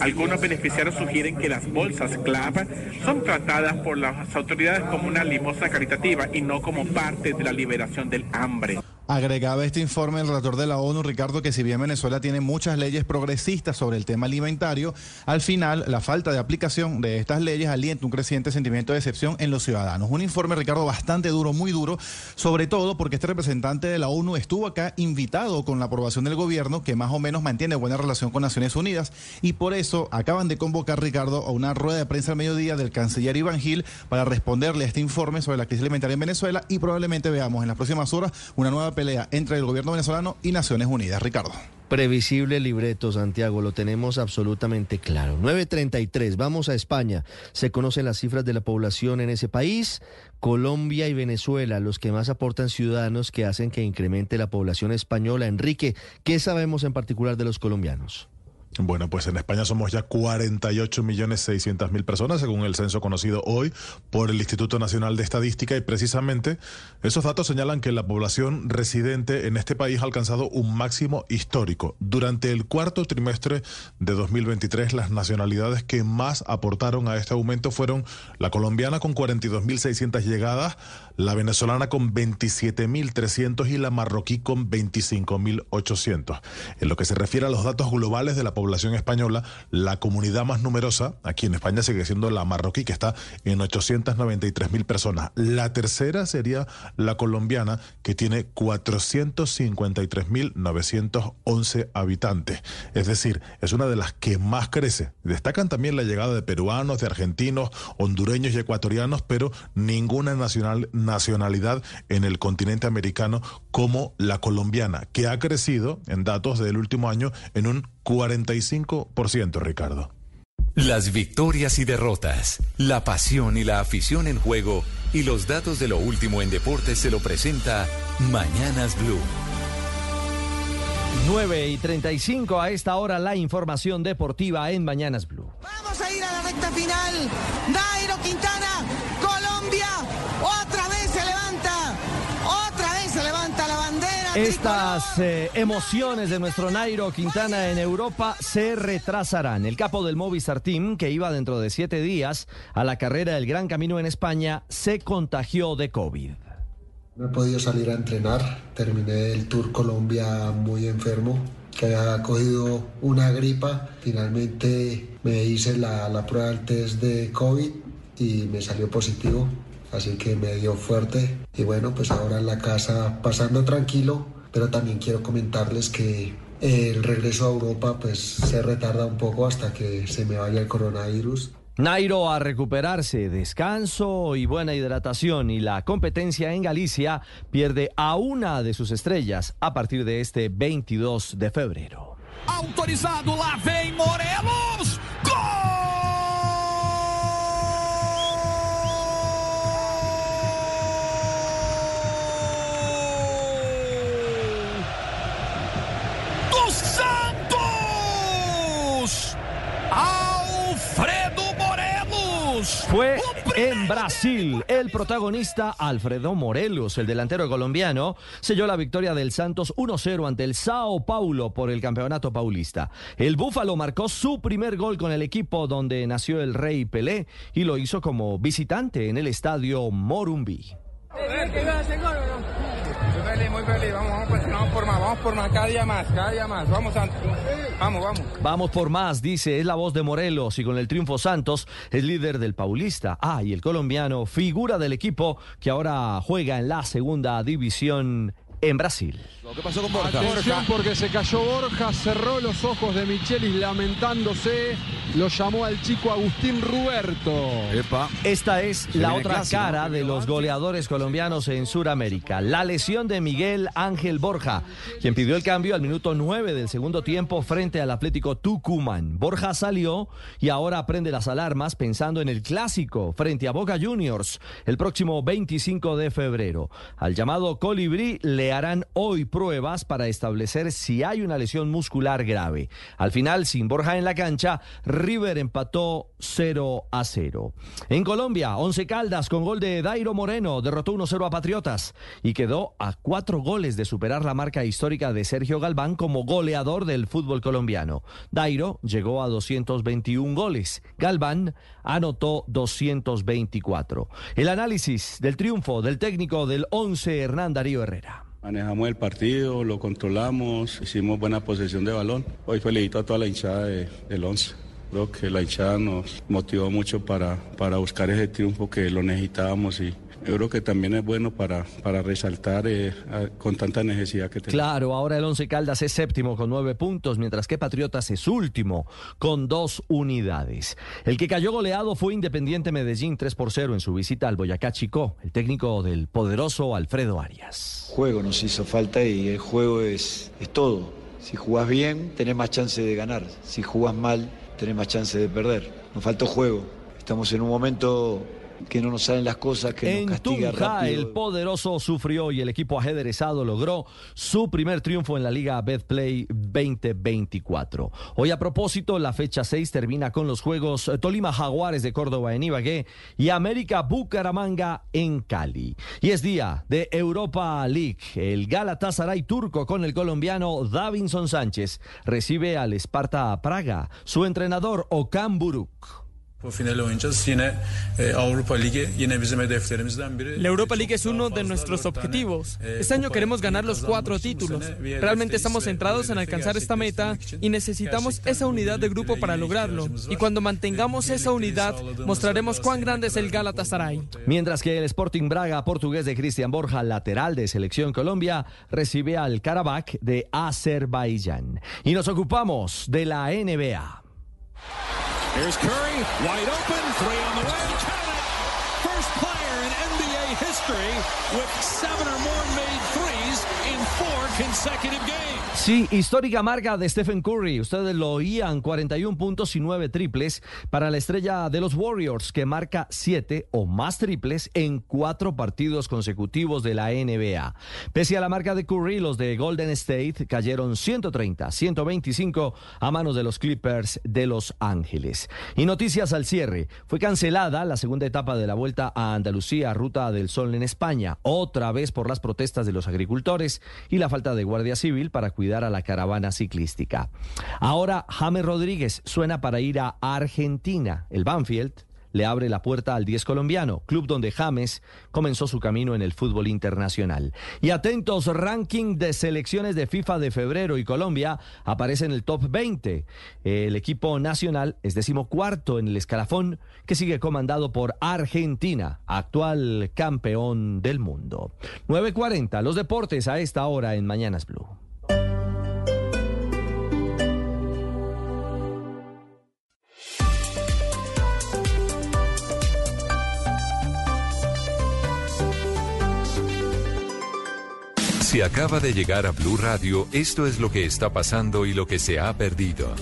Algunos beneficiarios sugieren que las bolsas CLAP son tratadas por las autoridades como una limosna caritativa y no como parte de la liberación del hambre. Agregaba este informe el relator de la ONU, Ricardo, que si bien Venezuela tiene muchas leyes progresistas sobre el tema alimentario, al final la falta de aplicación de estas leyes alienta un creciente sentimiento de decepción en los ciudadanos. Un informe, Ricardo, bastante duro, muy duro, sobre todo porque este representante de la ONU estuvo acá invitado con la aprobación del gobierno, que más o menos mantiene buena relación con Naciones Unidas, y por eso acaban de convocar, Ricardo, a una rueda de prensa al mediodía del canciller Iván Gil para responderle a este informe sobre la crisis alimentaria en Venezuela y probablemente veamos en las próximas horas una nueva pelea entre el gobierno venezolano y Naciones Unidas. Ricardo. Previsible libreto, Santiago, lo tenemos absolutamente claro. 933, vamos a España. Se conocen las cifras de la población en ese país. Colombia y Venezuela, los que más aportan ciudadanos que hacen que incremente la población española. Enrique, ¿qué sabemos en particular de los colombianos? Bueno, pues en España somos ya 48 millones 600 mil personas, según el censo conocido hoy por el Instituto Nacional de Estadística, y precisamente esos datos señalan que la población residente en este país ha alcanzado un máximo histórico. Durante el cuarto trimestre de 2023, las nacionalidades que más aportaron a este aumento fueron la colombiana con 42.600 llegadas, la venezolana con 27.300 y la marroquí con 25.800. En lo que se refiere a los datos globales de la población española, la comunidad más numerosa aquí en España sigue siendo la marroquí, que está en 893.000 personas. La tercera sería la colombiana, que tiene 453.911 habitantes. Es decir, es una de las que más crece. Destacan también la llegada de peruanos, de argentinos, hondureños y ecuatorianos, pero ninguna nacional nacionalidad en el continente americano como la colombiana, que ha crecido en datos del último año en un 45%, Ricardo. Las victorias y derrotas, la pasión y la afición en juego y los datos de lo último en deportes se lo presenta Mañanas Blue. 9 y 35 a esta hora la información deportiva en Mañanas Blue. Vamos a ir a la recta final. Dairo Quintana, Estas eh, emociones de nuestro Nairo Quintana en Europa se retrasarán. El capo del Movistar Team, que iba dentro de siete días a la carrera del Gran Camino en España, se contagió de COVID. No he podido salir a entrenar, terminé el Tour Colombia muy enfermo que había cogido una gripa. Finalmente me hice la, la prueba del test de COVID y me salió positivo. Así que me dio fuerte. Y bueno, pues ahora en la casa pasando tranquilo. Pero también quiero comentarles que el regreso a Europa pues se retarda un poco hasta que se me vaya el coronavirus. Nairo a recuperarse, descanso y buena hidratación y la competencia en Galicia pierde a una de sus estrellas a partir de este 22 de febrero. Autorizado, lá vem Morelos! Fue en Brasil. El protagonista Alfredo Morelos, el delantero colombiano, selló la victoria del Santos 1-0 ante el Sao Paulo por el campeonato paulista. El Búfalo marcó su primer gol con el equipo donde nació el Rey Pelé y lo hizo como visitante en el estadio Morumbi. Feliz, muy feliz. Vamos, vamos, vamos por más, vamos por más, cada día más, cada día más. Vamos, Santos. Vamos, vamos. Vamos por más, dice, es la voz de Morelos y con el triunfo Santos es líder del Paulista. Ah, y el colombiano, figura del equipo que ahora juega en la segunda división en Brasil. ¿Qué pasó con Borja? Atención porque se cayó Borja, cerró los ojos de Michelis lamentándose, lo llamó al chico Agustín Ruberto. Esta es la otra cara de los goleadores colombianos en Sudamérica. La lesión de Miguel Ángel Borja, quien pidió el cambio al minuto 9 del segundo tiempo frente al Atlético Tucumán. Borja salió y ahora prende las alarmas pensando en el clásico frente a Boca Juniors el próximo 25 de febrero. Al llamado Colibrí le harán hoy pruebas para establecer si hay una lesión muscular grave. Al final, sin Borja en la cancha, River empató 0 a 0. En Colombia, Once Caldas con gol de Dairo Moreno derrotó 1-0 a Patriotas y quedó a cuatro goles de superar la marca histórica de Sergio Galván como goleador del fútbol colombiano. Dairo llegó a 221 goles. Galván anotó 224. El análisis del triunfo del técnico del Once, Hernán Darío Herrera. Manejamos el partido, lo controlamos, hicimos buena posesión de balón. Hoy felicito a toda la hinchada de- del 11. Creo que la hinchada nos motivó mucho para, para buscar ese triunfo que lo necesitábamos y yo creo que también es bueno para, para resaltar eh, a- con tanta necesidad que tenemos. Claro, ahora el Once Caldas es séptimo con nueve puntos, mientras que Patriotas es último con dos unidades. El que cayó goleado fue Independiente Medellín 3 por 0 en su visita al Boyacá Chicó, el técnico del poderoso Alfredo Arias. Juego nos hizo falta y el juego es, es todo. Si jugás bien, tenés más chance de ganar. Si jugás mal, tenés más chance de perder. Nos faltó juego. Estamos en un momento que no nos salen las cosas, que En nos castiga Tunja, rápido. el poderoso sufrió y el equipo ajedrezado logró su primer triunfo en la Liga Betplay 2024. Hoy a propósito, la fecha 6 termina con los juegos Tolima Jaguares de Córdoba en Ibagué y América Bucaramanga en Cali. Y es día de Europa League. El Galatasaray turco con el colombiano Davinson Sánchez recibe al Sparta Praga. Su entrenador Okan Buruk. E. La Europa League es uno de nuestros objetivos. Este año queremos ganar los cuatro títulos. Realmente estamos centrados en alcanzar esta meta y necesitamos esa unidad de grupo para lograrlo. Y cuando mantengamos esa unidad, mostraremos cuán grande es el Galatasaray. Mientras que el Sporting Braga portugués de Cristian Borja, lateral de Selección Colombia, recibe al Karabakh de Azerbaiyán. Y nos ocupamos de la NBA. Here's Curry, wide open, three on the way. Count it. First player in NBA history with seven or more made threes in four consecutive games. Sí, histórica marca de Stephen Curry. Ustedes lo oían, 41 puntos y 9 triples para la estrella de los Warriors, que marca 7 o más triples en cuatro partidos consecutivos de la NBA. Pese a la marca de Curry, los de Golden State cayeron 130, 125 a manos de los Clippers de Los Ángeles. Y noticias al cierre. Fue cancelada la segunda etapa de la vuelta a Andalucía, Ruta del Sol en España, otra vez por las protestas de los agricultores y la falta de guardia civil para cuidar a la caravana ciclística. Ahora James Rodríguez suena para ir a Argentina. El Banfield le abre la puerta al 10 colombiano, club donde James comenzó su camino en el fútbol internacional. Y atentos, ranking de selecciones de FIFA de febrero y Colombia aparece en el top 20. El equipo nacional es decimocuarto en el escalafón que sigue comandado por Argentina, actual campeón del mundo. 9.40, los deportes a esta hora en Mañanas Blue. Si acaba de llegar a Blue Radio, esto es lo que está pasando y lo que se ha perdido.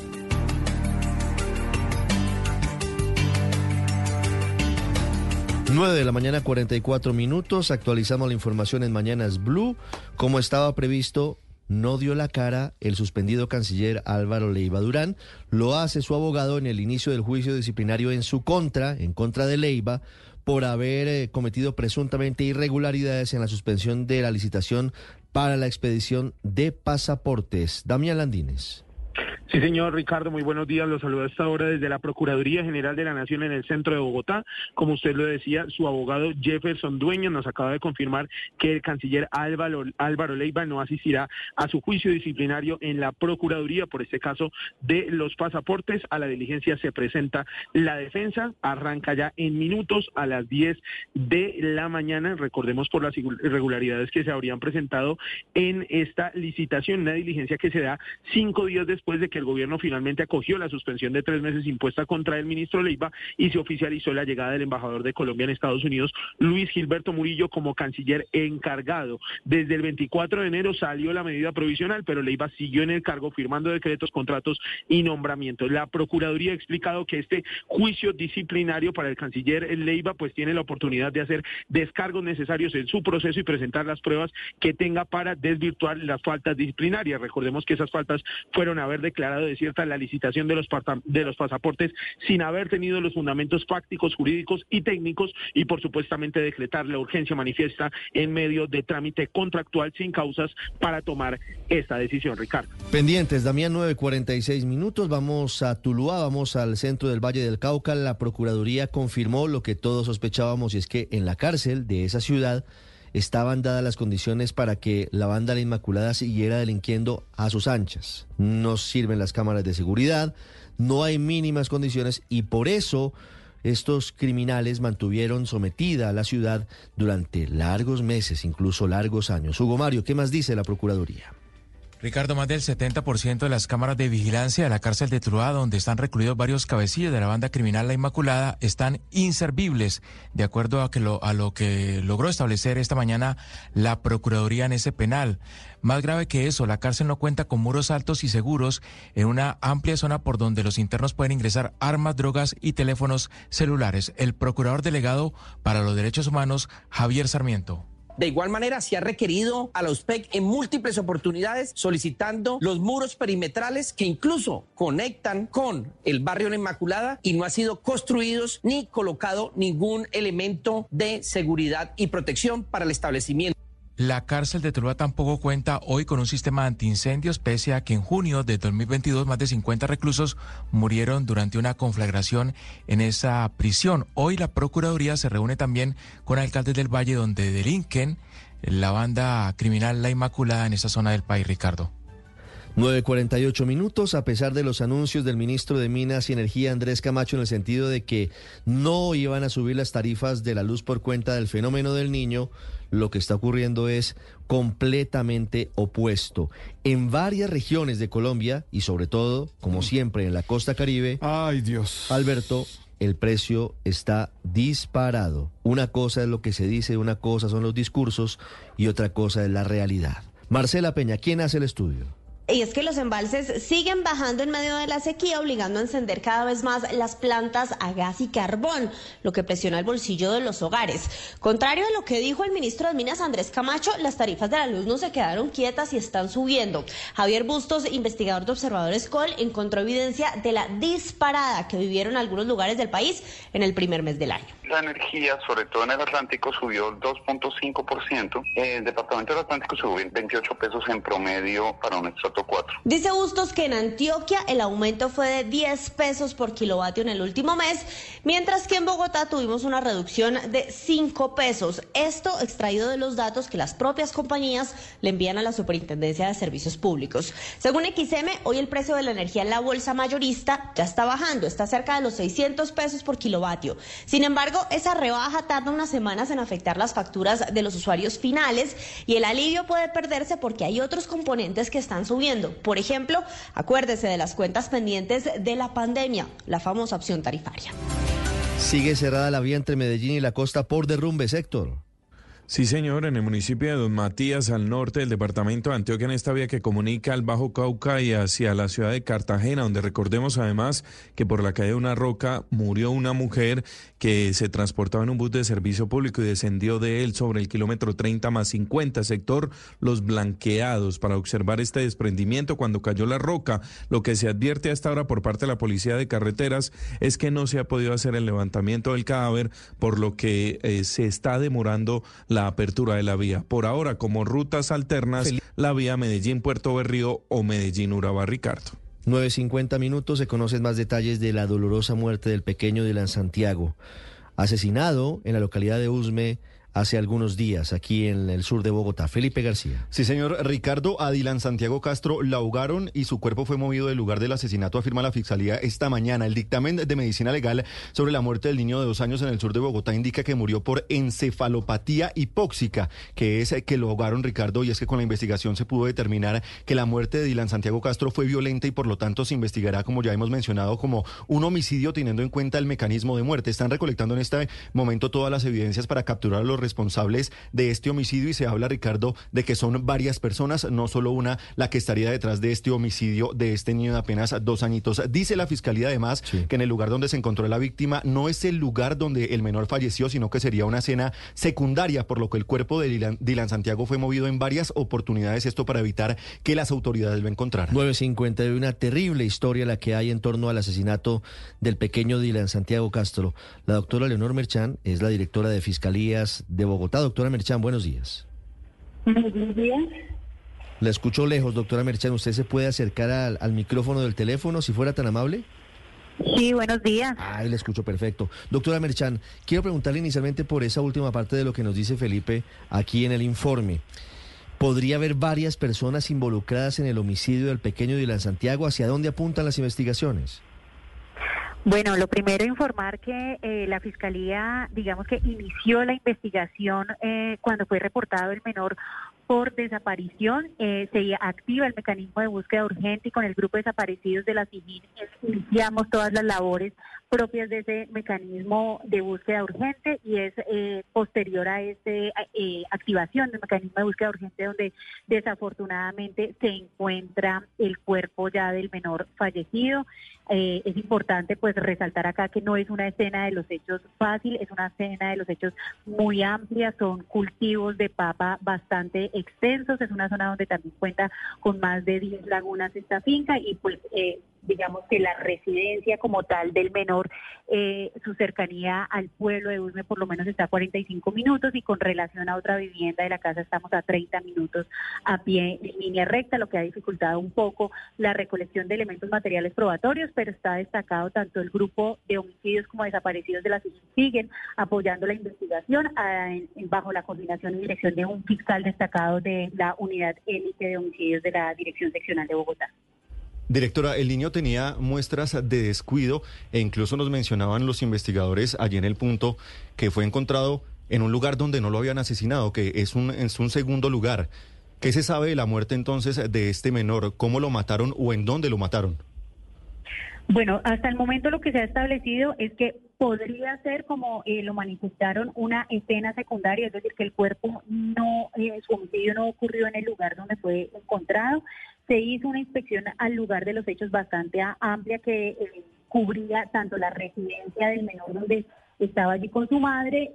Nueve de la mañana, 44 minutos. Actualizamos la información en Mañanas Blue. Como estaba previsto, no dio la cara el suspendido canciller Álvaro Leiva Durán. Lo hace su abogado en el inicio del juicio disciplinario en su contra, en contra de Leiva, por haber eh, cometido presuntamente irregularidades en la suspensión de la licitación para la expedición de pasaportes. Damián Landines. Sí, señor Ricardo, muy buenos días. Los saludo a esta hora desde la Procuraduría General de la Nación en el centro de Bogotá. Como usted lo decía, su abogado Jefferson Dueño nos acaba de confirmar que el canciller Álvaro, Álvaro Leiva no asistirá a su juicio disciplinario en la Procuraduría por este caso de los pasaportes. A la diligencia se presenta la defensa. Arranca ya en minutos a las 10 de la mañana. Recordemos por las irregularidades que se habrían presentado en esta licitación, una diligencia que se da cinco días después de que el gobierno finalmente acogió la suspensión de tres meses impuesta contra el ministro Leiva y se oficializó la llegada del embajador de Colombia en Estados Unidos, Luis Gilberto Murillo, como canciller encargado. Desde el 24 de enero salió la medida provisional, pero Leiva siguió en el cargo firmando decretos, contratos y nombramientos. La Procuraduría ha explicado que este juicio disciplinario para el canciller Leiva pues tiene la oportunidad de hacer descargos necesarios en su proceso y presentar las pruebas que tenga para desvirtuar las faltas disciplinarias. Recordemos que esas faltas fueron a haber declarado de cierta la licitación de los, de los pasaportes sin haber tenido los fundamentos fácticos, jurídicos y técnicos y por supuestamente decretar la urgencia manifiesta en medio de trámite contractual sin causas para tomar esta decisión, Ricardo. Pendientes, Damián, 9.46 minutos. Vamos a Tuluá, vamos al centro del Valle del Cauca. La Procuraduría confirmó lo que todos sospechábamos y es que en la cárcel de esa ciudad estaban dadas las condiciones para que la banda La Inmaculada siguiera delinquiendo a sus anchas. No sirven las cámaras de seguridad, no hay mínimas condiciones y por eso estos criminales mantuvieron sometida a la ciudad durante largos meses, incluso largos años. Hugo Mario, ¿qué más dice la Procuraduría? Ricardo, más del 70% de las cámaras de vigilancia de la cárcel de Truá, donde están recluidos varios cabecillos de la banda criminal La Inmaculada, están inservibles, de acuerdo a, lo, a lo que logró establecer esta mañana la Procuraduría en ese penal. Más grave que eso, la cárcel no cuenta con muros altos y seguros en una amplia zona por donde los internos pueden ingresar armas, drogas y teléfonos celulares. El procurador delegado para los derechos humanos, Javier Sarmiento. De igual manera, se ha requerido a la USPEC en múltiples oportunidades solicitando los muros perimetrales que incluso conectan con el barrio La Inmaculada y no ha sido construidos ni colocado ningún elemento de seguridad y protección para el establecimiento. La cárcel de Tuluá tampoco cuenta hoy con un sistema antiincendios, pese a que en junio de 2022 más de 50 reclusos murieron durante una conflagración en esa prisión. Hoy la Procuraduría se reúne también con alcaldes del Valle donde delinquen la banda criminal La Inmaculada en esa zona del país, Ricardo. 9.48 minutos, a pesar de los anuncios del ministro de Minas y Energía Andrés Camacho en el sentido de que no iban a subir las tarifas de la luz por cuenta del fenómeno del niño, lo que está ocurriendo es completamente opuesto. En varias regiones de Colombia y sobre todo, como siempre, en la costa caribe, ay Dios, Alberto, el precio está disparado. Una cosa es lo que se dice, una cosa son los discursos y otra cosa es la realidad. Marcela Peña, ¿quién hace el estudio? Y es que los embalses siguen bajando en medio de la sequía, obligando a encender cada vez más las plantas a gas y carbón, lo que presiona el bolsillo de los hogares. Contrario a lo que dijo el ministro de Minas Andrés Camacho, las tarifas de la luz no se quedaron quietas y están subiendo. Javier Bustos, investigador de Observadores Col, encontró evidencia de la disparada que vivieron algunos lugares del país en el primer mes del año. La energía, sobre todo en el Atlántico, subió 2.5%. El departamento del Atlántico subió 28 pesos en promedio para un estrato 4. Dice Bustos que en Antioquia el aumento fue de 10 pesos por kilovatio en el último mes, mientras que en Bogotá tuvimos una reducción de 5 pesos. Esto extraído de los datos que las propias compañías le envían a la Superintendencia de Servicios Públicos. Según XM, hoy el precio de la energía en la bolsa mayorista ya está bajando, está cerca de los 600 pesos por kilovatio. Sin embargo, esa rebaja tarda unas semanas en afectar las facturas de los usuarios finales y el alivio puede perderse porque hay otros componentes que están subiendo. Por ejemplo, acuérdese de las cuentas pendientes de la pandemia, la famosa opción tarifaria. Sigue cerrada la vía entre Medellín y la costa por derrumbes, Héctor. Sí, señor, en el municipio de Don Matías, al norte del departamento de Antioquia, en esta vía que comunica al Bajo Cauca y hacia la ciudad de Cartagena, donde recordemos además que por la caída de una roca murió una mujer que se transportaba en un bus de servicio público y descendió de él sobre el kilómetro 30 más 50, sector Los Blanqueados, para observar este desprendimiento cuando cayó la roca. Lo que se advierte hasta ahora por parte de la Policía de Carreteras es que no se ha podido hacer el levantamiento del cadáver, por lo que eh, se está demorando la apertura de la vía. Por ahora, como rutas alternas, la vía Medellín-Puerto Berrío o Medellín-Urabá, Ricardo. 9.50 minutos se conocen más detalles de la dolorosa muerte del pequeño Dylan Santiago, asesinado en la localidad de Usme hace algunos días aquí en el sur de Bogotá. Felipe García. Sí, señor Ricardo Adilan Santiago Castro la ahogaron y su cuerpo fue movido del lugar del asesinato, afirma la Fiscalía esta mañana. El dictamen de medicina legal sobre la muerte del niño de dos años en el sur de Bogotá indica que murió por encefalopatía hipóxica, que es que lo ahogaron Ricardo y es que con la investigación se pudo determinar que la muerte de Dylan Santiago Castro fue violenta y por lo tanto se investigará, como ya hemos mencionado, como un homicidio teniendo en cuenta el mecanismo de muerte. Están recolectando en este momento todas las evidencias para capturar a los responsables de este homicidio y se habla, Ricardo, de que son varias personas, no solo una, la que estaría detrás de este homicidio de este niño de apenas dos añitos. Dice la fiscalía además que en el lugar donde se encontró la víctima no es el lugar donde el menor falleció, sino que sería una escena secundaria, por lo que el cuerpo de Dylan, Dylan Santiago fue movido en varias oportunidades, esto para evitar que las autoridades lo encontraran. 9.50 de una terrible historia la que hay en torno al asesinato del pequeño Dylan Santiago Castro. La doctora Leonor Merchán es la directora de Fiscalías de Bogotá. Doctora Merchán, buenos días. Buenos días. La escucho lejos, doctora Merchán. ¿Usted se puede acercar al, al micrófono del teléfono si fuera tan amable? Sí, buenos días. Ay, le escucho perfecto. Doctora Merchán, quiero preguntarle inicialmente por esa última parte de lo que nos dice Felipe aquí en el informe. ¿Podría haber varias personas involucradas en el homicidio del pequeño Dylan Santiago? ¿Hacia dónde apuntan las investigaciones? Bueno, lo primero informar que eh, la fiscalía, digamos que inició la investigación eh, cuando fue reportado el menor por desaparición. Eh, se activa el mecanismo de búsqueda urgente y con el grupo de desaparecidos de la CIGIN iniciamos todas las labores propias de ese mecanismo de búsqueda urgente y es eh, posterior a esta eh, activación del mecanismo de búsqueda urgente donde desafortunadamente se encuentra el cuerpo ya del menor fallecido. Eh, es importante pues resaltar acá que no es una escena de los hechos fácil, es una escena de los hechos muy amplia, son cultivos de papa bastante extensos, es una zona donde también cuenta con más de 10 lagunas esta finca y pues eh, digamos que la residencia como tal del menor, eh, su cercanía al pueblo de Usme por lo menos está a 45 minutos y con relación a otra vivienda de la casa estamos a 30 minutos a pie en línea recta, lo que ha dificultado un poco la recolección de elementos materiales probatorios, pero está destacado tanto el grupo de homicidios como desaparecidos de la siguen apoyando la investigación bajo la coordinación y dirección de un fiscal destacado de la unidad élite de homicidios de la Dirección Seccional de Bogotá. Directora, el niño tenía muestras de descuido e incluso nos mencionaban los investigadores allí en el punto que fue encontrado en un lugar donde no lo habían asesinado, que es un, es un segundo lugar. ¿Qué se sabe de la muerte entonces de este menor? ¿Cómo lo mataron o en dónde lo mataron? Bueno, hasta el momento lo que se ha establecido es que podría ser, como eh, lo manifestaron, una escena secundaria, es decir, que el cuerpo no, eh, su homicidio no ocurrió en el lugar donde fue encontrado. Se hizo una inspección al lugar de los hechos bastante amplia que eh, cubría tanto la residencia del menor donde estaba allí con su madre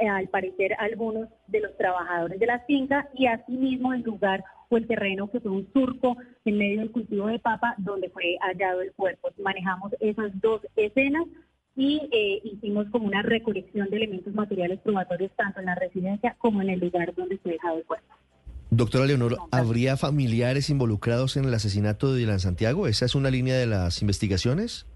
y al parecer algunos de los trabajadores de la finca y asimismo el lugar o el terreno que fue un surco en medio del cultivo de papa donde fue hallado el cuerpo. Manejamos esas dos escenas y eh, hicimos como una recolección de elementos materiales probatorios tanto en la residencia como en el lugar donde se dejado el cuerpo. Doctora Leonor, ¿habría familiares involucrados en el asesinato de Dylan Santiago? ¿Esa es una línea de las investigaciones?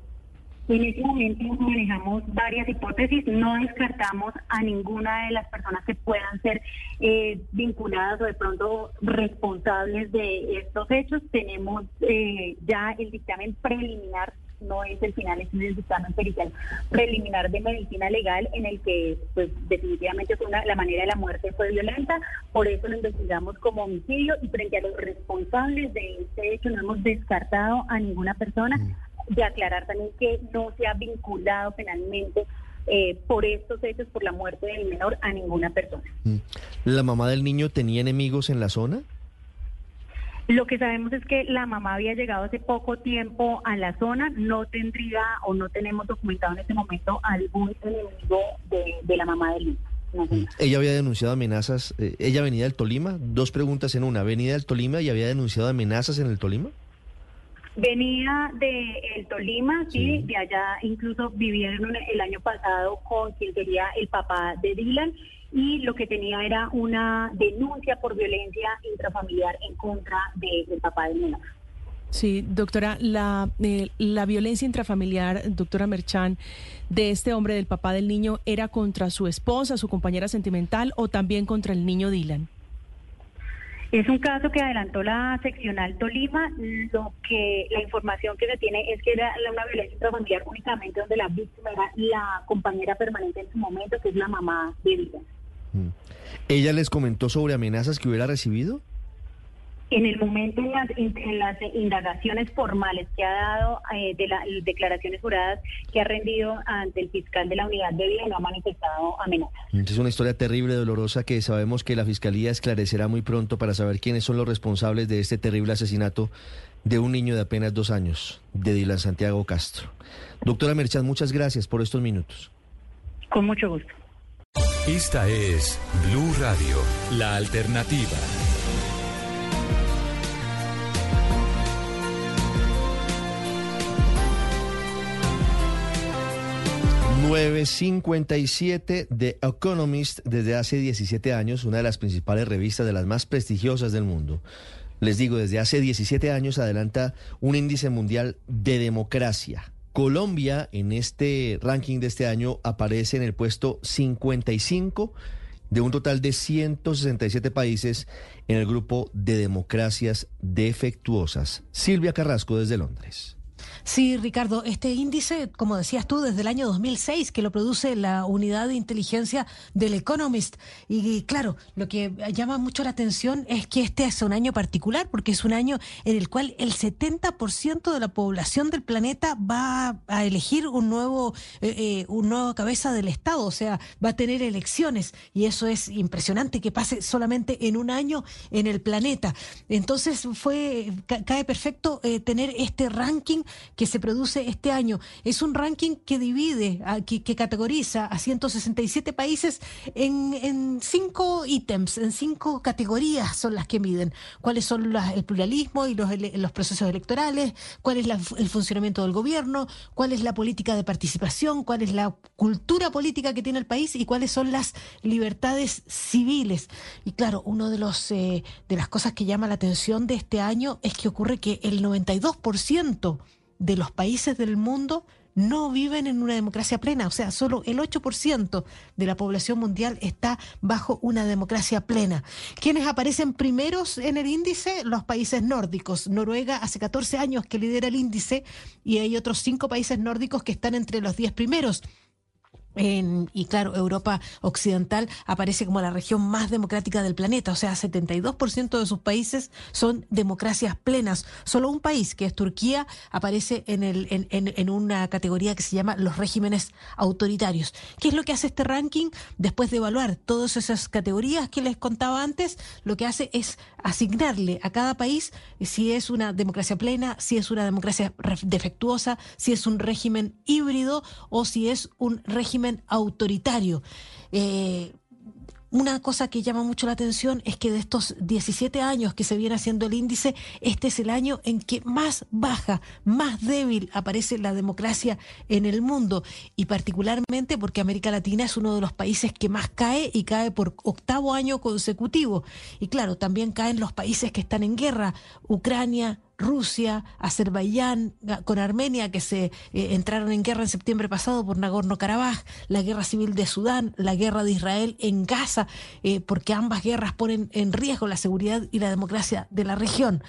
En este momento manejamos varias hipótesis, no descartamos a ninguna de las personas que puedan ser eh, vinculadas o de pronto responsables de estos hechos. Tenemos eh, ya el dictamen preliminar no es el final, es el dictamen pericial preliminar de medicina legal en el que pues definitivamente fue una, la manera de la muerte fue violenta, por eso lo investigamos como homicidio y frente a los responsables de este hecho no hemos descartado a ninguna persona, de aclarar también que no se ha vinculado penalmente eh, por estos hechos, por la muerte del menor, a ninguna persona. Mm. ¿La mamá del niño tenía enemigos en la zona? Lo que sabemos es que la mamá había llegado hace poco tiempo a la zona, no tendría o no tenemos documentado en este momento algún enemigo de, la mamá del niño. Ella había denunciado amenazas, eh, ella venía del Tolima, dos preguntas en una, venía del Tolima y había denunciado amenazas en el Tolima. Venía de el Tolima, sí, de allá incluso vivieron el año pasado con quien sería el papá de Dylan y lo que tenía era una denuncia por violencia intrafamiliar en contra del papá del menor. Sí, doctora, la, eh, la violencia intrafamiliar, doctora Merchan, de este hombre, del papá del niño, ¿era contra su esposa, su compañera sentimental o también contra el niño Dylan? Es un caso que adelantó la seccional Tolima. Lo que la información que se tiene es que era una violencia intrafamiliar únicamente donde la víctima era la compañera permanente en su momento, que es la mamá de Dylan. Mm. ¿Ella les comentó sobre amenazas que hubiera recibido? En el momento en las, indagaciones formales que ha dado eh, de las declaraciones juradas que ha rendido ante el fiscal de la unidad de vida no ha manifestado amenazas. Es una historia terrible, dolorosa, que sabemos que la fiscalía esclarecerá muy pronto para saber quiénes son los responsables de este terrible asesinato de un niño de apenas dos años, de Dylan Santiago Castro. Doctora Merchan, muchas gracias por estos minutos. Con mucho gusto. Esta es Blue Radio, la alternativa. 957 de Economist desde hace 17 años, una de las principales revistas de las más prestigiosas del mundo. Les digo, desde hace 17 años adelanta un índice mundial de democracia. Colombia en este ranking de este año aparece en el puesto 55 de un total de 167 países en el grupo de democracias defectuosas. Silvia Carrasco desde Londres. Sí, Ricardo, este índice, como decías tú, desde el año 2006, que lo produce la unidad de inteligencia del Economist. Y claro, lo que llama mucho la atención es que este es un año particular, porque es un año en el cual el 70% de la población del planeta va a elegir un nuevo, eh, eh, un nuevo cabeza del Estado, o sea, va a tener elecciones. Y eso es impresionante que pase solamente en un año en el planeta. Entonces fue, cae perfecto eh, tener este ranking que se produce este año. Es un ranking que divide, que, categoriza a 167 países en, cinco ítems, en cinco categorías son las que miden. ¿Cuáles son el pluralismo y los, procesos electorales? ¿Cuál es el funcionamiento del gobierno? ¿Cuál es la política de participación? ¿Cuál es la cultura política que tiene el país? ¿Y cuáles son las libertades civiles? Y claro, uno de los eh, de las cosas que llama la atención de este año es que ocurre que el 92% de los países del mundo no viven en una democracia plena, o sea, solo el 8% de la población mundial está bajo una democracia plena. ¿Quiénes aparecen primeros en el índice? Los países nórdicos. Noruega hace 14 años que lidera el índice y hay otros cinco países nórdicos que están entre los 10 primeros y claro, Europa Occidental aparece como la región más democrática del planeta, o sea, 72% de sus países son democracias plenas. Solo un país, que es Turquía, aparece en, el, en, en, una categoría que se llama los regímenes autoritarios. ¿Qué es lo que hace este ranking? Después de evaluar todas esas categorías que les contaba antes, lo que hace es asignarle a cada país si es una democracia plena, si es una democracia defectuosa, si es un régimen híbrido o si es un autoritario. Eh, una cosa que llama mucho la atención es que de estos 17 años que se viene haciendo el índice, este es el año en que más baja, más débil aparece la democracia en el mundo y particularmente porque América Latina es uno de los países que más cae y cae por octavo año consecutivo. Y claro, también caen los países que están en guerra, Ucrania, Rusia, Azerbaiyán, con Armenia, que se eh, entraron en guerra en septiembre pasado por Nagorno-Karabaj, la guerra civil de Sudán, la guerra de Israel en Gaza, eh, porque ambas guerras ponen en riesgo la seguridad y la democracia de la región.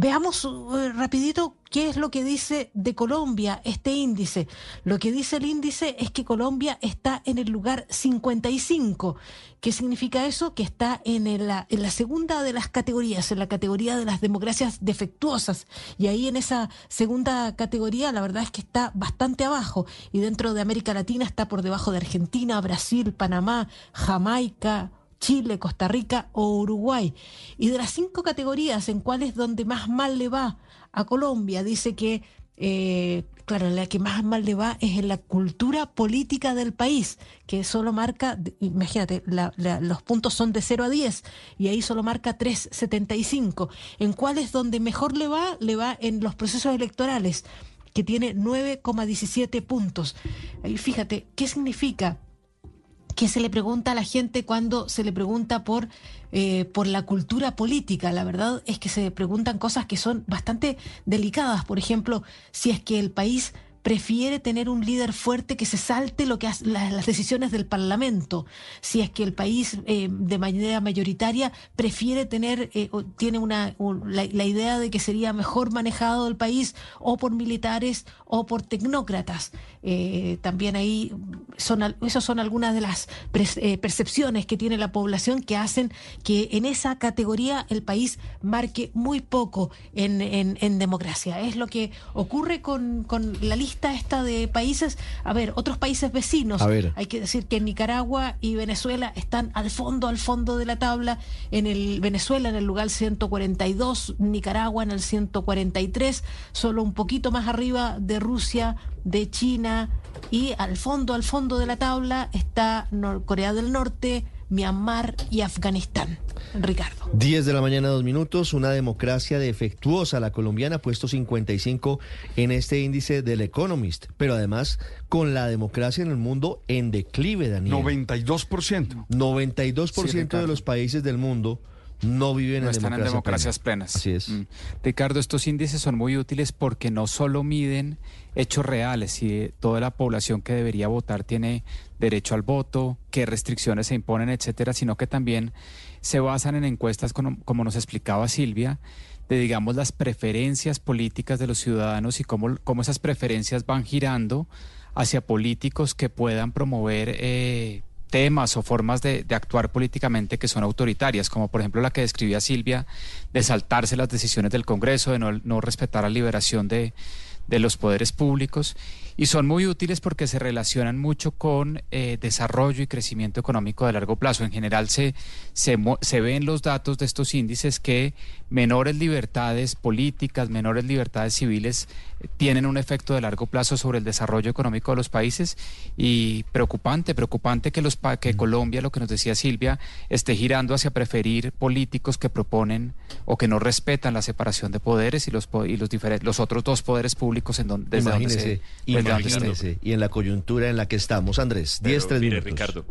Veamos eh, rapidito qué es lo que dice de Colombia este índice. Lo que dice el índice es que Colombia está en el lugar 55. ¿Qué significa eso? Que está en la, en la segunda de las categorías, en la categoría de las democracias defectuosas. Y ahí en esa segunda categoría la verdad es que está bastante abajo. Y dentro de América Latina está por debajo de Argentina, Brasil, Panamá, Jamaica, Chile, Costa Rica o Uruguay. Y de las cinco categorías en cuáles donde más mal le va a Colombia, dice que, eh, claro, la que más mal le va es en la cultura política del país, que solo marca, imagínate, los puntos son de 0 a 10 y ahí solo marca 3,75. En cuáles donde mejor le va, le va en los procesos electorales, que tiene 9,17 puntos. Ahí fíjate, ¿qué significa? Que se le pregunta a la gente cuando se le pregunta por, eh, por la cultura política. La verdad es que se preguntan cosas que son bastante delicadas. Por ejemplo, si es que el país prefiere tener un líder fuerte que se salte lo que hace, las, decisiones del Parlamento. Si es que el país eh, de manera mayoritaria prefiere tener, eh, tiene una, la, idea de que sería mejor manejado el país o por militares o por tecnócratas. Eh, también ahí son, esas son algunas de las percepciones que tiene la población que hacen que en esa categoría el país marque muy poco en, en, democracia. Es lo que ocurre con, con la lista esta de países, a ver, otros países vecinos, hay que decir que Nicaragua y Venezuela están al fondo, al fondo de la tabla, en el Venezuela en el lugar 142, Nicaragua en el 143, solo un poquito más arriba de Rusia, de China y al fondo, al fondo de la tabla está Corea del Norte, Myanmar y Afganistán. Ricardo. 10 de la mañana, dos minutos. Una democracia defectuosa. La colombiana puesto 55 en este índice del Economist. Pero además, con la democracia en el mundo en declive, Daniel. 92%. 92% de los países del mundo no viven no en, están en democracias plenas. Así es. Mm. Ricardo, estos índices son muy útiles porque no solo miden hechos reales y toda la población que debería votar tiene derecho al voto, qué restricciones se imponen, etcétera, sino que también se basan en encuestas como, nos explicaba Silvia de digamos las preferencias políticas de los ciudadanos y cómo, cómo esas preferencias van girando hacia políticos que puedan promover eh, temas o formas de, actuar políticamente que son autoritarias, como por ejemplo la que describía Silvia, de saltarse las decisiones del Congreso, de no, no respetar la liberación de, de los poderes públicos y son muy útiles porque se relacionan mucho con eh, desarrollo y crecimiento económico de largo plazo. En general se, se, se ven los datos de estos índices que menores libertades políticas, menores libertades civiles tienen un efecto de largo plazo sobre el desarrollo económico de los países y preocupante, preocupante que, los, que Colombia, lo que nos decía Silvia, esté girando hacia preferir políticos que proponen o que no respetan la separación de poderes y los, y los, los otros dos poderes públicos en donde, desde donde se... Imagínese, y en la coyuntura en la que estamos, Andrés. 10, 3 mire, Ricardo,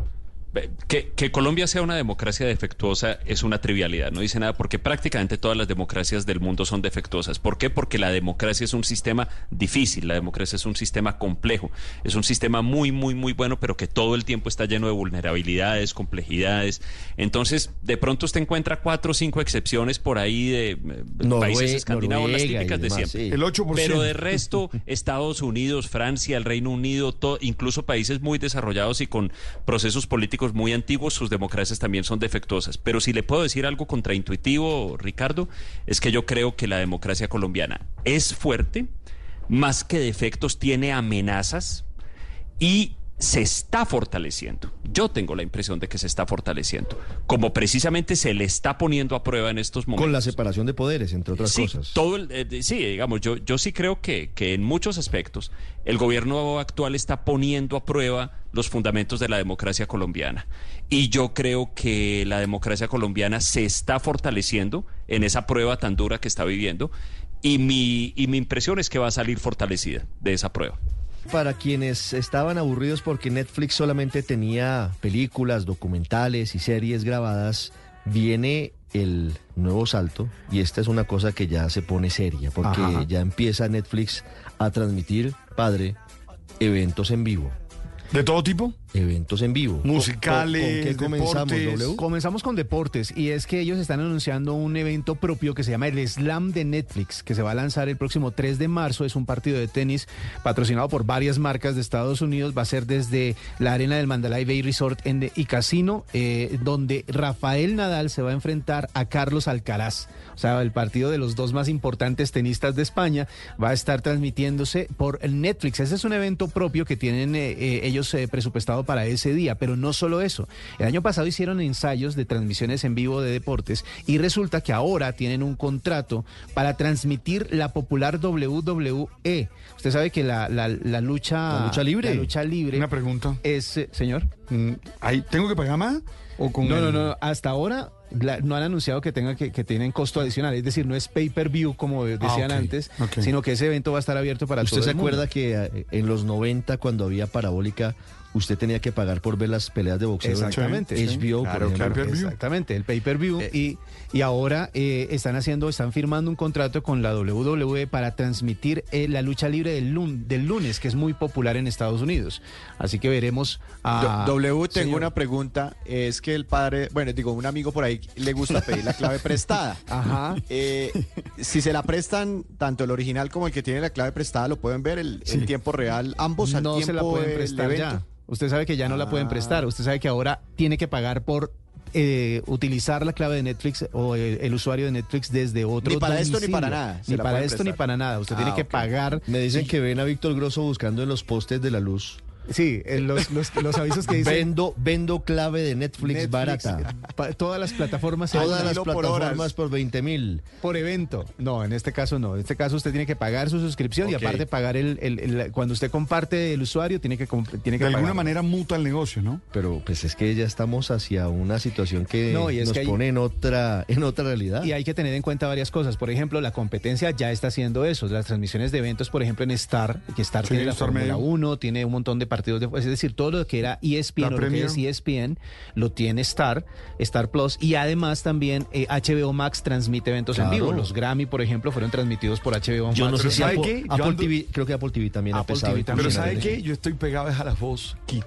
que, Colombia sea una democracia defectuosa es una trivialidad, no dice nada, porque prácticamente todas las democracias del mundo son defectuosas. ¿Por qué? Porque la democracia es un sistema difícil, la democracia es un sistema complejo, es un sistema muy, muy, muy bueno, pero que todo el tiempo está lleno de vulnerabilidades, complejidades. Entonces, de pronto usted encuentra cuatro o cinco excepciones por ahí de eh, países escandinavos, las típicas de siempre. El 8%. Pero de resto, Estados Unidos, Francia, el Reino Unido, incluso países muy desarrollados y con procesos políticos muy antiguos, sus democracias también son defectuosas. Pero si le puedo decir algo contraintuitivo, Ricardo, es que yo creo que la democracia colombiana es fuerte, más que defectos tiene amenazas y se está fortaleciendo. Yo tengo la impresión de que se está fortaleciendo, como precisamente se le está poniendo a prueba en estos momentos. Con la separación de poderes, entre otras sí, cosas. Todo el, eh, sí, digamos, yo, yo sí creo que, que en muchos aspectos el gobierno actual está poniendo a prueba los fundamentos de la democracia colombiana. Y yo creo que la democracia colombiana se está fortaleciendo en esa prueba tan dura que está viviendo. Y mi, y mi impresión es que va a salir fortalecida de esa prueba para quienes estaban aburridos porque Netflix solamente tenía películas, documentales y series grabadas, viene el nuevo salto y esta es una cosa que ya se pone seria porque ya empieza Netflix a transmitir, padre, eventos en vivo. ¿De todo tipo? Eventos en vivo. Musicales. ¿Con, qué comenzamos, deportes? Comenzamos con deportes y es que ellos están anunciando un evento propio que se llama el Slam de Netflix, que se va a lanzar el próximo 3 de marzo. Es un partido de tenis patrocinado por varias marcas de Estados Unidos. Va a ser desde la arena del Mandalay Bay Resort y Casino, eh, donde Rafael Nadal se va a enfrentar a Carlos Alcaraz. O sea, el partido de los dos más importantes tenistas de España va a estar transmitiéndose por Netflix. Ese es un evento propio que tienen eh, eh, ellos para ese día, pero no solo eso. El año pasado hicieron ensayos de transmisiones en vivo de deportes y resulta que ahora tienen un contrato para transmitir la popular WWE. Usted sabe que la, la, lucha, la lucha libre. La lucha libre. Una pregunta. Es, eh, señor. Mm, ¿Ahí tengo que pagar más? ¿O con no, no, no. Hasta ahora no han anunciado que tenga que, que, tienen costo adicional, es decir, no es pay per view como Ah, decían antes, sino que ese evento va a estar abierto para ¿Usted todo se el mundo. acuerda que eh, en los 90 cuando había parabólica usted tenía que pagar por ver las peleas de boxeo? Exactamente. HBO, Claro, por claro, exactamente, el pay per view y, y ahora eh, están haciendo, están firmando un contrato con la WWE para transmitir eh, la lucha libre del, lun- del lunes, que es muy popular en Estados Unidos. Así que veremos a W, tengo señor. una pregunta. Es que el padre, bueno, digo, un amigo por ahí le gusta pedir la clave prestada. Ajá. Eh, si se la prestan, tanto el original como el que tiene la clave prestada, lo pueden ver el, en tiempo real, ambos al no tiempo se la pueden del prestar evento. ya. Usted sabe que ya no la pueden Ah. prestar. Usted sabe que ahora tiene que pagar por eh, utilizar la clave de Netflix o el, el usuario de Netflix desde otro Ni para esto ni para nada, Ni para esto ni para nada. Usted Ah, tiene que pagar. Me dicen que ven a Víctor Grosso buscando en los postes de la luz. Sí, en los, los, los avisos que dicen. Vendo, vendo clave de Netflix, Netflix, barata. pa- todas las plataformas. Todas las por plataformas horas. por 20 mil. Por evento. No, en este caso no. En este caso usted tiene que pagar su suscripción y aparte pagar el, el- el- Cuando usted comparte el usuario, tiene que, tiene que De alguna manera muta el negocio, ¿no? Pero pues es que ya estamos hacia una situación que No, y es nos que hay- pone en otra, en otra realidad. Y hay que tener en cuenta varias cosas. Por ejemplo, la competencia ya está haciendo eso. Las transmisiones de eventos, por ejemplo, en Star, que Star Sí, tiene la Star Fórmula Medio. 1, tiene un montón de partidos de... Es decir, todo lo que era ESPN o lo que es ESPN, lo tiene Star, Star Plus. Y además también eh, HBO Max transmite eventos en vivo. Los Grammy, por ejemplo, fueron transmitidos por HBO Yo Max. no sé si ¿sabe Apple, qué? Yo Apple ando- TV, creo que Apple TV también ha. TV también. Pero ¿sabe qué? Yo estoy pegado a la voz, Kit.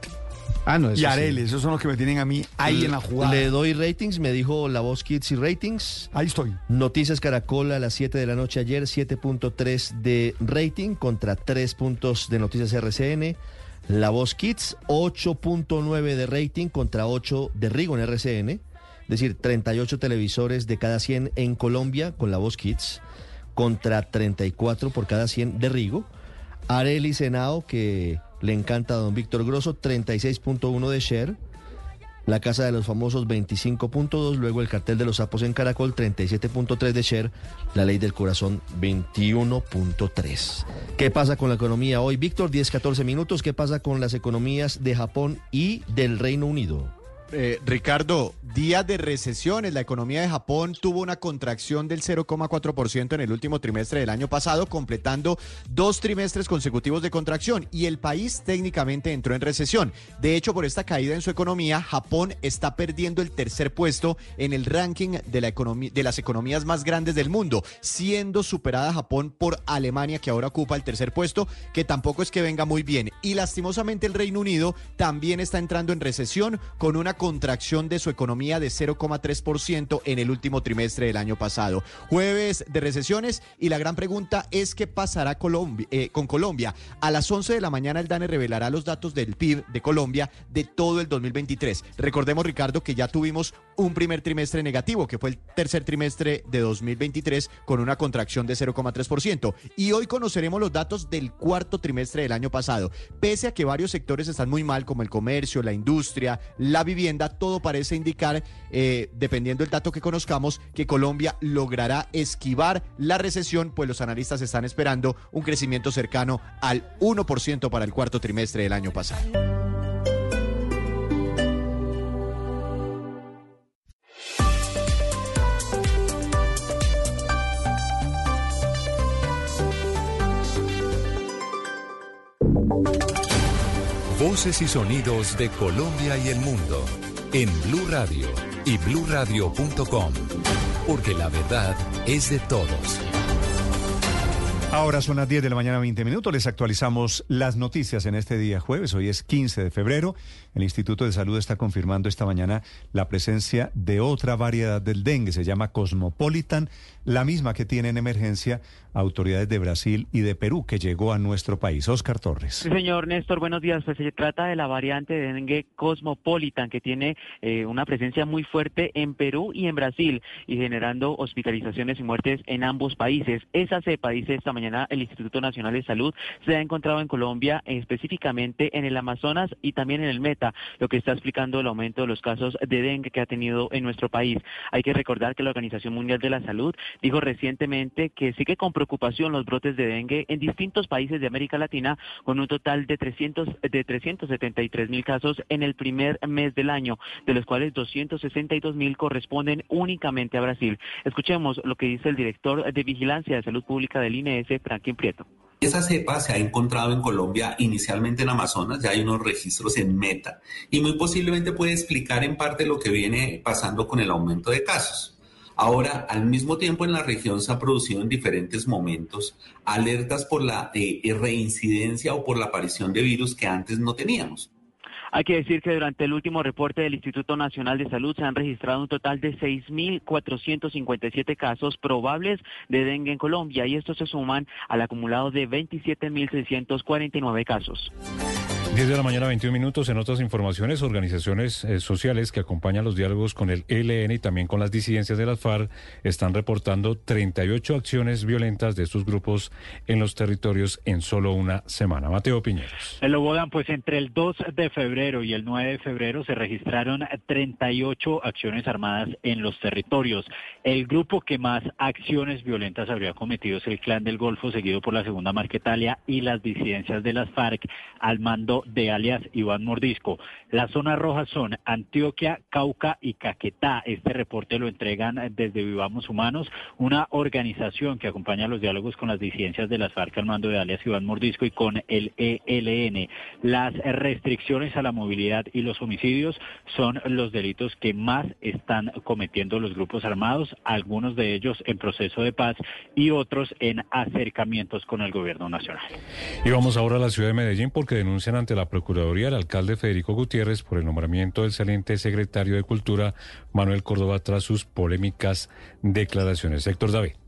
Ah, no, eso Y sí. Arely, esos son los que me tienen a mí ahí en la jugada. Le doy ratings, me dijo La Voz Kids y ratings. Ahí estoy. Noticias Caracol a las 7 de la noche ayer, 7.3 de rating contra 3 puntos de Noticias RCN. La Voz Kids, 8.9 de rating contra 8 de Rigo en RCN. Es decir, 38 televisores de cada 100 en Colombia con La Voz Kids contra 34 por cada 100 de Rigo. Areli Senao, que le encanta a don Víctor Grosso, 36.1 de share. La Casa de los Famosos 25.2, luego el Cartel de los Sapos en Caracol 37.3 de share, La Ley del Corazón 21.3. ¿Qué pasa con la economía hoy? Víctor, 10-14 minutos. ¿Qué pasa con las economías de Japón y del Reino Unido? Eh, Ricardo, días de recesiones. La economía de Japón tuvo una contracción del 0,4% en el último trimestre del año pasado, completando dos trimestres consecutivos de contracción. Y el país técnicamente entró en recesión. De hecho, por esta caída en su economía, Japón está perdiendo el tercer puesto en el ranking de, la economía, de las economías más grandes del mundo, siendo superada Japón por Alemania, que ahora ocupa el tercer puesto, que tampoco es que venga muy bien. Y lastimosamente el Reino Unido también está entrando en recesión con una contracción de su economía de 0,3% en el último trimestre del año pasado. Jueves de recesiones y la gran pregunta es qué pasará eh, con Colombia. A las 11 de la mañana el DANE revelará los datos del PIB de Colombia de todo el 2023. Recordemos, Ricardo, que ya tuvimos un primer trimestre negativo, que fue el tercer trimestre de 2023 con una contracción de 0,3%. Y hoy conoceremos los datos del cuarto trimestre del año pasado. Pese a que varios sectores están muy mal, como el comercio, la industria, la vivienda, todo parece indicar, eh, dependiendo del dato que conozcamos, que Colombia logrará esquivar la recesión, pues los analistas están esperando un crecimiento cercano al 1% para el cuarto trimestre del año pasado. Voces y sonidos de Colombia y el mundo en Blue Radio y bluradio.com, porque la verdad es de todos. Ahora son las 10 de la mañana, 20 minutos. Les actualizamos las noticias en este día jueves. Hoy es 15 de febrero. El Instituto de Salud está confirmando esta mañana la presencia de otra variedad del dengue. Se llama Cosmopolitan, la misma que tiene en emergencia autoridades de Brasil y de Perú, que llegó a nuestro país. Oscar Torres. Sí, señor Néstor, buenos días. Pues se trata de la variante de dengue Cosmopolitan, que tiene eh, una presencia muy fuerte en Perú y en Brasil, y generando hospitalizaciones y muertes en ambos países. Esa cepa, dice esta mañana el Instituto Nacional de Salud, se ha encontrado en Colombia, específicamente en el Amazonas y también en el Lo que está explicando el aumento de los casos de dengue que ha tenido en nuestro país. Hay que recordar que la Organización Mundial de la Salud dijo recientemente que sigue con preocupación los brotes de dengue en distintos países de América Latina, con un total de 300 de 373 mil casos en el primer mes del año, de los cuales 262 mil corresponden únicamente a Brasil. Escuchemos lo que dice el director de Vigilancia de Salud Pública del INS, Franklin Prieto. Esa cepa se ha encontrado en Colombia inicialmente en Amazonas, ya hay unos registros en Meta y muy posiblemente puede explicar en parte lo que viene pasando con el aumento de casos. Ahora, al mismo tiempo en la región se ha producido en diferentes momentos alertas por la eh, reincidencia o por la aparición de virus que antes no teníamos. Hay que decir que durante el último reporte del Instituto Nacional de Salud se han registrado un total de 6.457 casos probables de dengue en Colombia y estos se suman al acumulado de 27.649 casos. 10 de la mañana, 21 minutos. En otras informaciones, organizaciones eh, sociales que acompañan los diálogos con el ELN y también con las disidencias de las FARC están reportando 38 acciones violentas de estos grupos en los territorios en solo una semana. Mateo Piñeros. El Lobodan, pues entre el 2 de febrero y el 9 de febrero se registraron 38 acciones armadas en los territorios. El grupo que más acciones violentas habría cometido es el Clan del Golfo, seguido por la Segunda Marquetalia y las disidencias de las FARC al mando de alias Iván Mordisco. Las zonas rojas son Antioquia, Cauca y Caquetá. Este reporte lo entregan desde Vivamos Humanos, una organización que acompaña los diálogos con las disidencias de las FARC al mando de alias Iván Mordisco y con el ELN. Las restricciones a la movilidad y los homicidios son los delitos que más están cometiendo los grupos armados, algunos de ellos en proceso de paz y otros en acercamientos con el gobierno nacional. Y vamos ahora a la ciudad de Medellín porque denuncian ante la Procuraduría al alcalde Federico Gutiérrez por el nombramiento del saliente secretario de Cultura Manuel Córdoba tras sus polémicas declaraciones. Héctor David.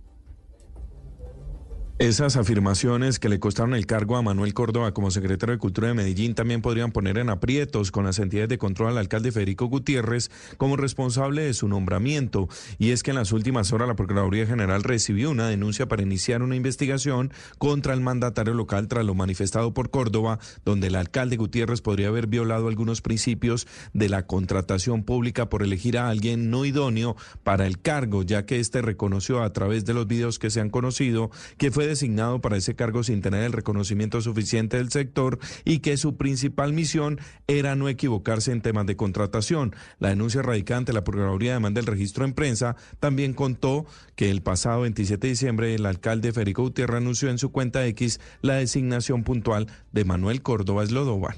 Esas afirmaciones que le costaron el cargo a Manuel Córdoba como secretario de Cultura de Medellín también podrían poner en aprietos con las entidades de control al alcalde Federico Gutiérrez como responsable de su nombramiento. Y es que en las últimas horas la Procuraduría General recibió una denuncia para iniciar una investigación contra el mandatario local tras lo manifestado por Córdoba, donde el alcalde Gutiérrez podría haber violado algunos principios de la contratación pública por elegir a alguien no idóneo para el cargo, ya que este reconoció a través de los videos que se han conocido que fue designado para ese cargo sin tener el reconocimiento suficiente del sector y que su principal misión era no equivocarse en temas de contratación. La denuncia radicada ante la Procuraduría demanda el registro en prensa también contó que el pasado 27 de diciembre el alcalde Federico Gutiérrez anunció en su cuenta X la designación puntual de Manuel Córdoba Eslodovan.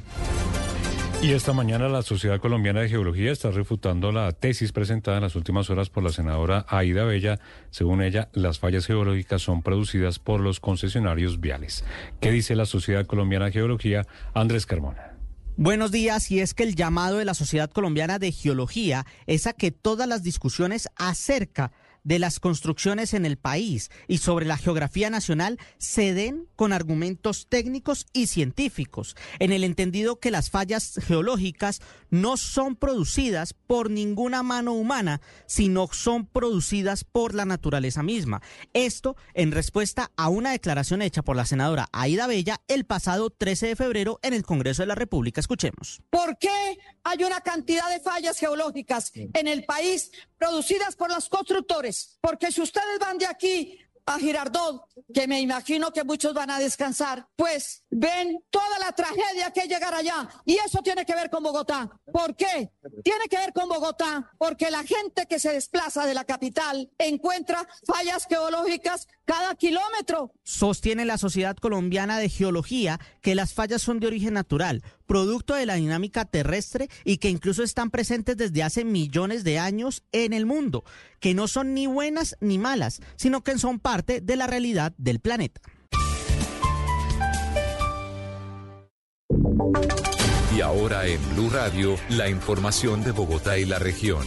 Y esta mañana la Sociedad Colombiana de Geología está refutando la tesis presentada en las últimas horas por la senadora Aida Bella. Según ella, las fallas geológicas son producidas por los concesionarios viales. ¿Qué dice la Sociedad Colombiana de Geología? Andrés Carmona. Buenos días, y es que el llamado de la Sociedad Colombiana de Geología es a que todas las discusiones acerca de las construcciones en el país y sobre la geografía nacional se den con argumentos técnicos y científicos, en el entendido que las fallas geológicas no son producidas por ninguna mano humana, sino son producidas por la naturaleza misma. Esto en respuesta a una declaración hecha por la senadora Aida Bella el pasado 13 de febrero en el Congreso de la República. Escuchemos. ¿Por qué hay una cantidad de fallas geológicas en el país producidas por los constructores? Porque si ustedes van de aquí a Girardot, que me imagino que muchos van a descansar, pues ven toda la tragedia que es llegar allá. Y eso tiene que ver con Bogotá. ¿Por qué? Tiene que ver con Bogotá, porque la gente que se desplaza de la capital encuentra fallas geológicas cada kilómetro. Sostiene la Sociedad Colombiana de Geología que las fallas son de origen natural, producto de la dinámica terrestre y que incluso están presentes desde hace millones de años en el mundo, que no son ni buenas ni malas, sino que son parte de la realidad del planeta. Y ahora en Blue Radio, la información de Bogotá y la región.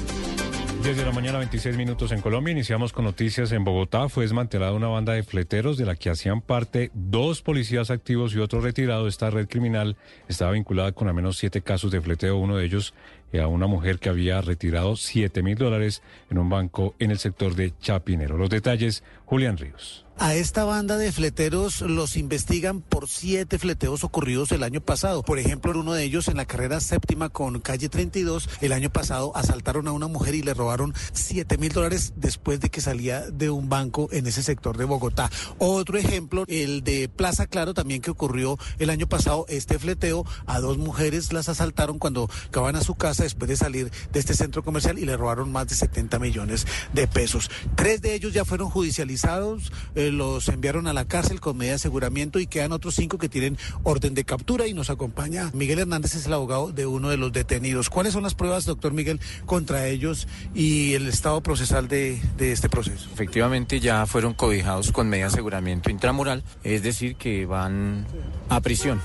Desde la mañana 26 minutos en Colombia, iniciamos con noticias en Bogotá. Fue desmantelada una banda de fleteros de la que hacían parte dos policías activos y otro retirado. Esta red criminal estaba vinculada con al menos siete casos de fleteo, uno de ellos a una mujer que había retirado 7 mil dólares en un banco en el sector de Chapinero. Los detalles, Julián Ríos. A esta banda de fleteros los investigan por siete fleteos ocurridos el año pasado. Por ejemplo, en uno de ellos, en la carrera séptima con calle 32, el año pasado asaltaron a una mujer y le robaron 7 mil dólares después de que salía de un banco en ese sector de Bogotá. Otro ejemplo, el de Plaza Claro, también que ocurrió el año pasado, este fleteo, a dos mujeres las asaltaron cuando acaban a su casa después de salir de este centro comercial y le robaron más de 70 millones de pesos. Tres de ellos ya fueron judicializados. Eh, los enviaron a la cárcel con medida de aseguramiento y quedan otros cinco que tienen orden de captura y nos acompaña Miguel Hernández, es el abogado de uno de los detenidos. ¿Cuáles son las pruebas, doctor Miguel, contra ellos y el estado procesal de, este proceso? Efectivamente ya fueron cobijados con medida de aseguramiento intramural, es decir, que van a prisión.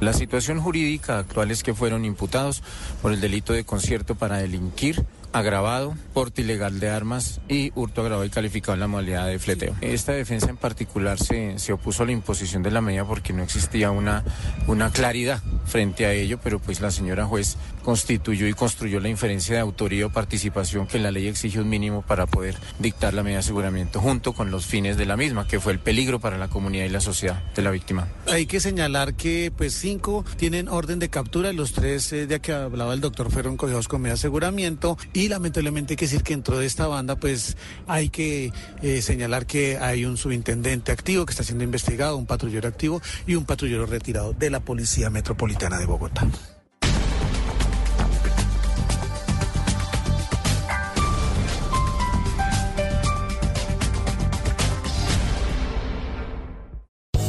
La situación jurídica actual es que fueron imputados por el delito de concierto para delinquir agravado, porte ilegal de armas y hurto agravado y calificado en la modalidad de fleteo. Esta defensa en particular se, se opuso a la imposición de la medida porque no existía una, una claridad frente a ello, pero pues la señora juez constituyó y construyó la inferencia de autoría o participación que la ley exige un mínimo para poder dictar la medida de aseguramiento junto con los fines de la misma, que fue el peligro para la comunidad y la sociedad de la víctima. Hay que señalar que pues cinco tienen orden de captura y los tres eh, de que hablaba el doctor fueron cogidos con medida de aseguramiento y lamentablemente hay que decir que dentro de esta banda pues hay que eh, señalar que hay un subintendente activo que está siendo investigado, un patrullero activo y un patrullero retirado de la Policía Metropolitana de Bogotá.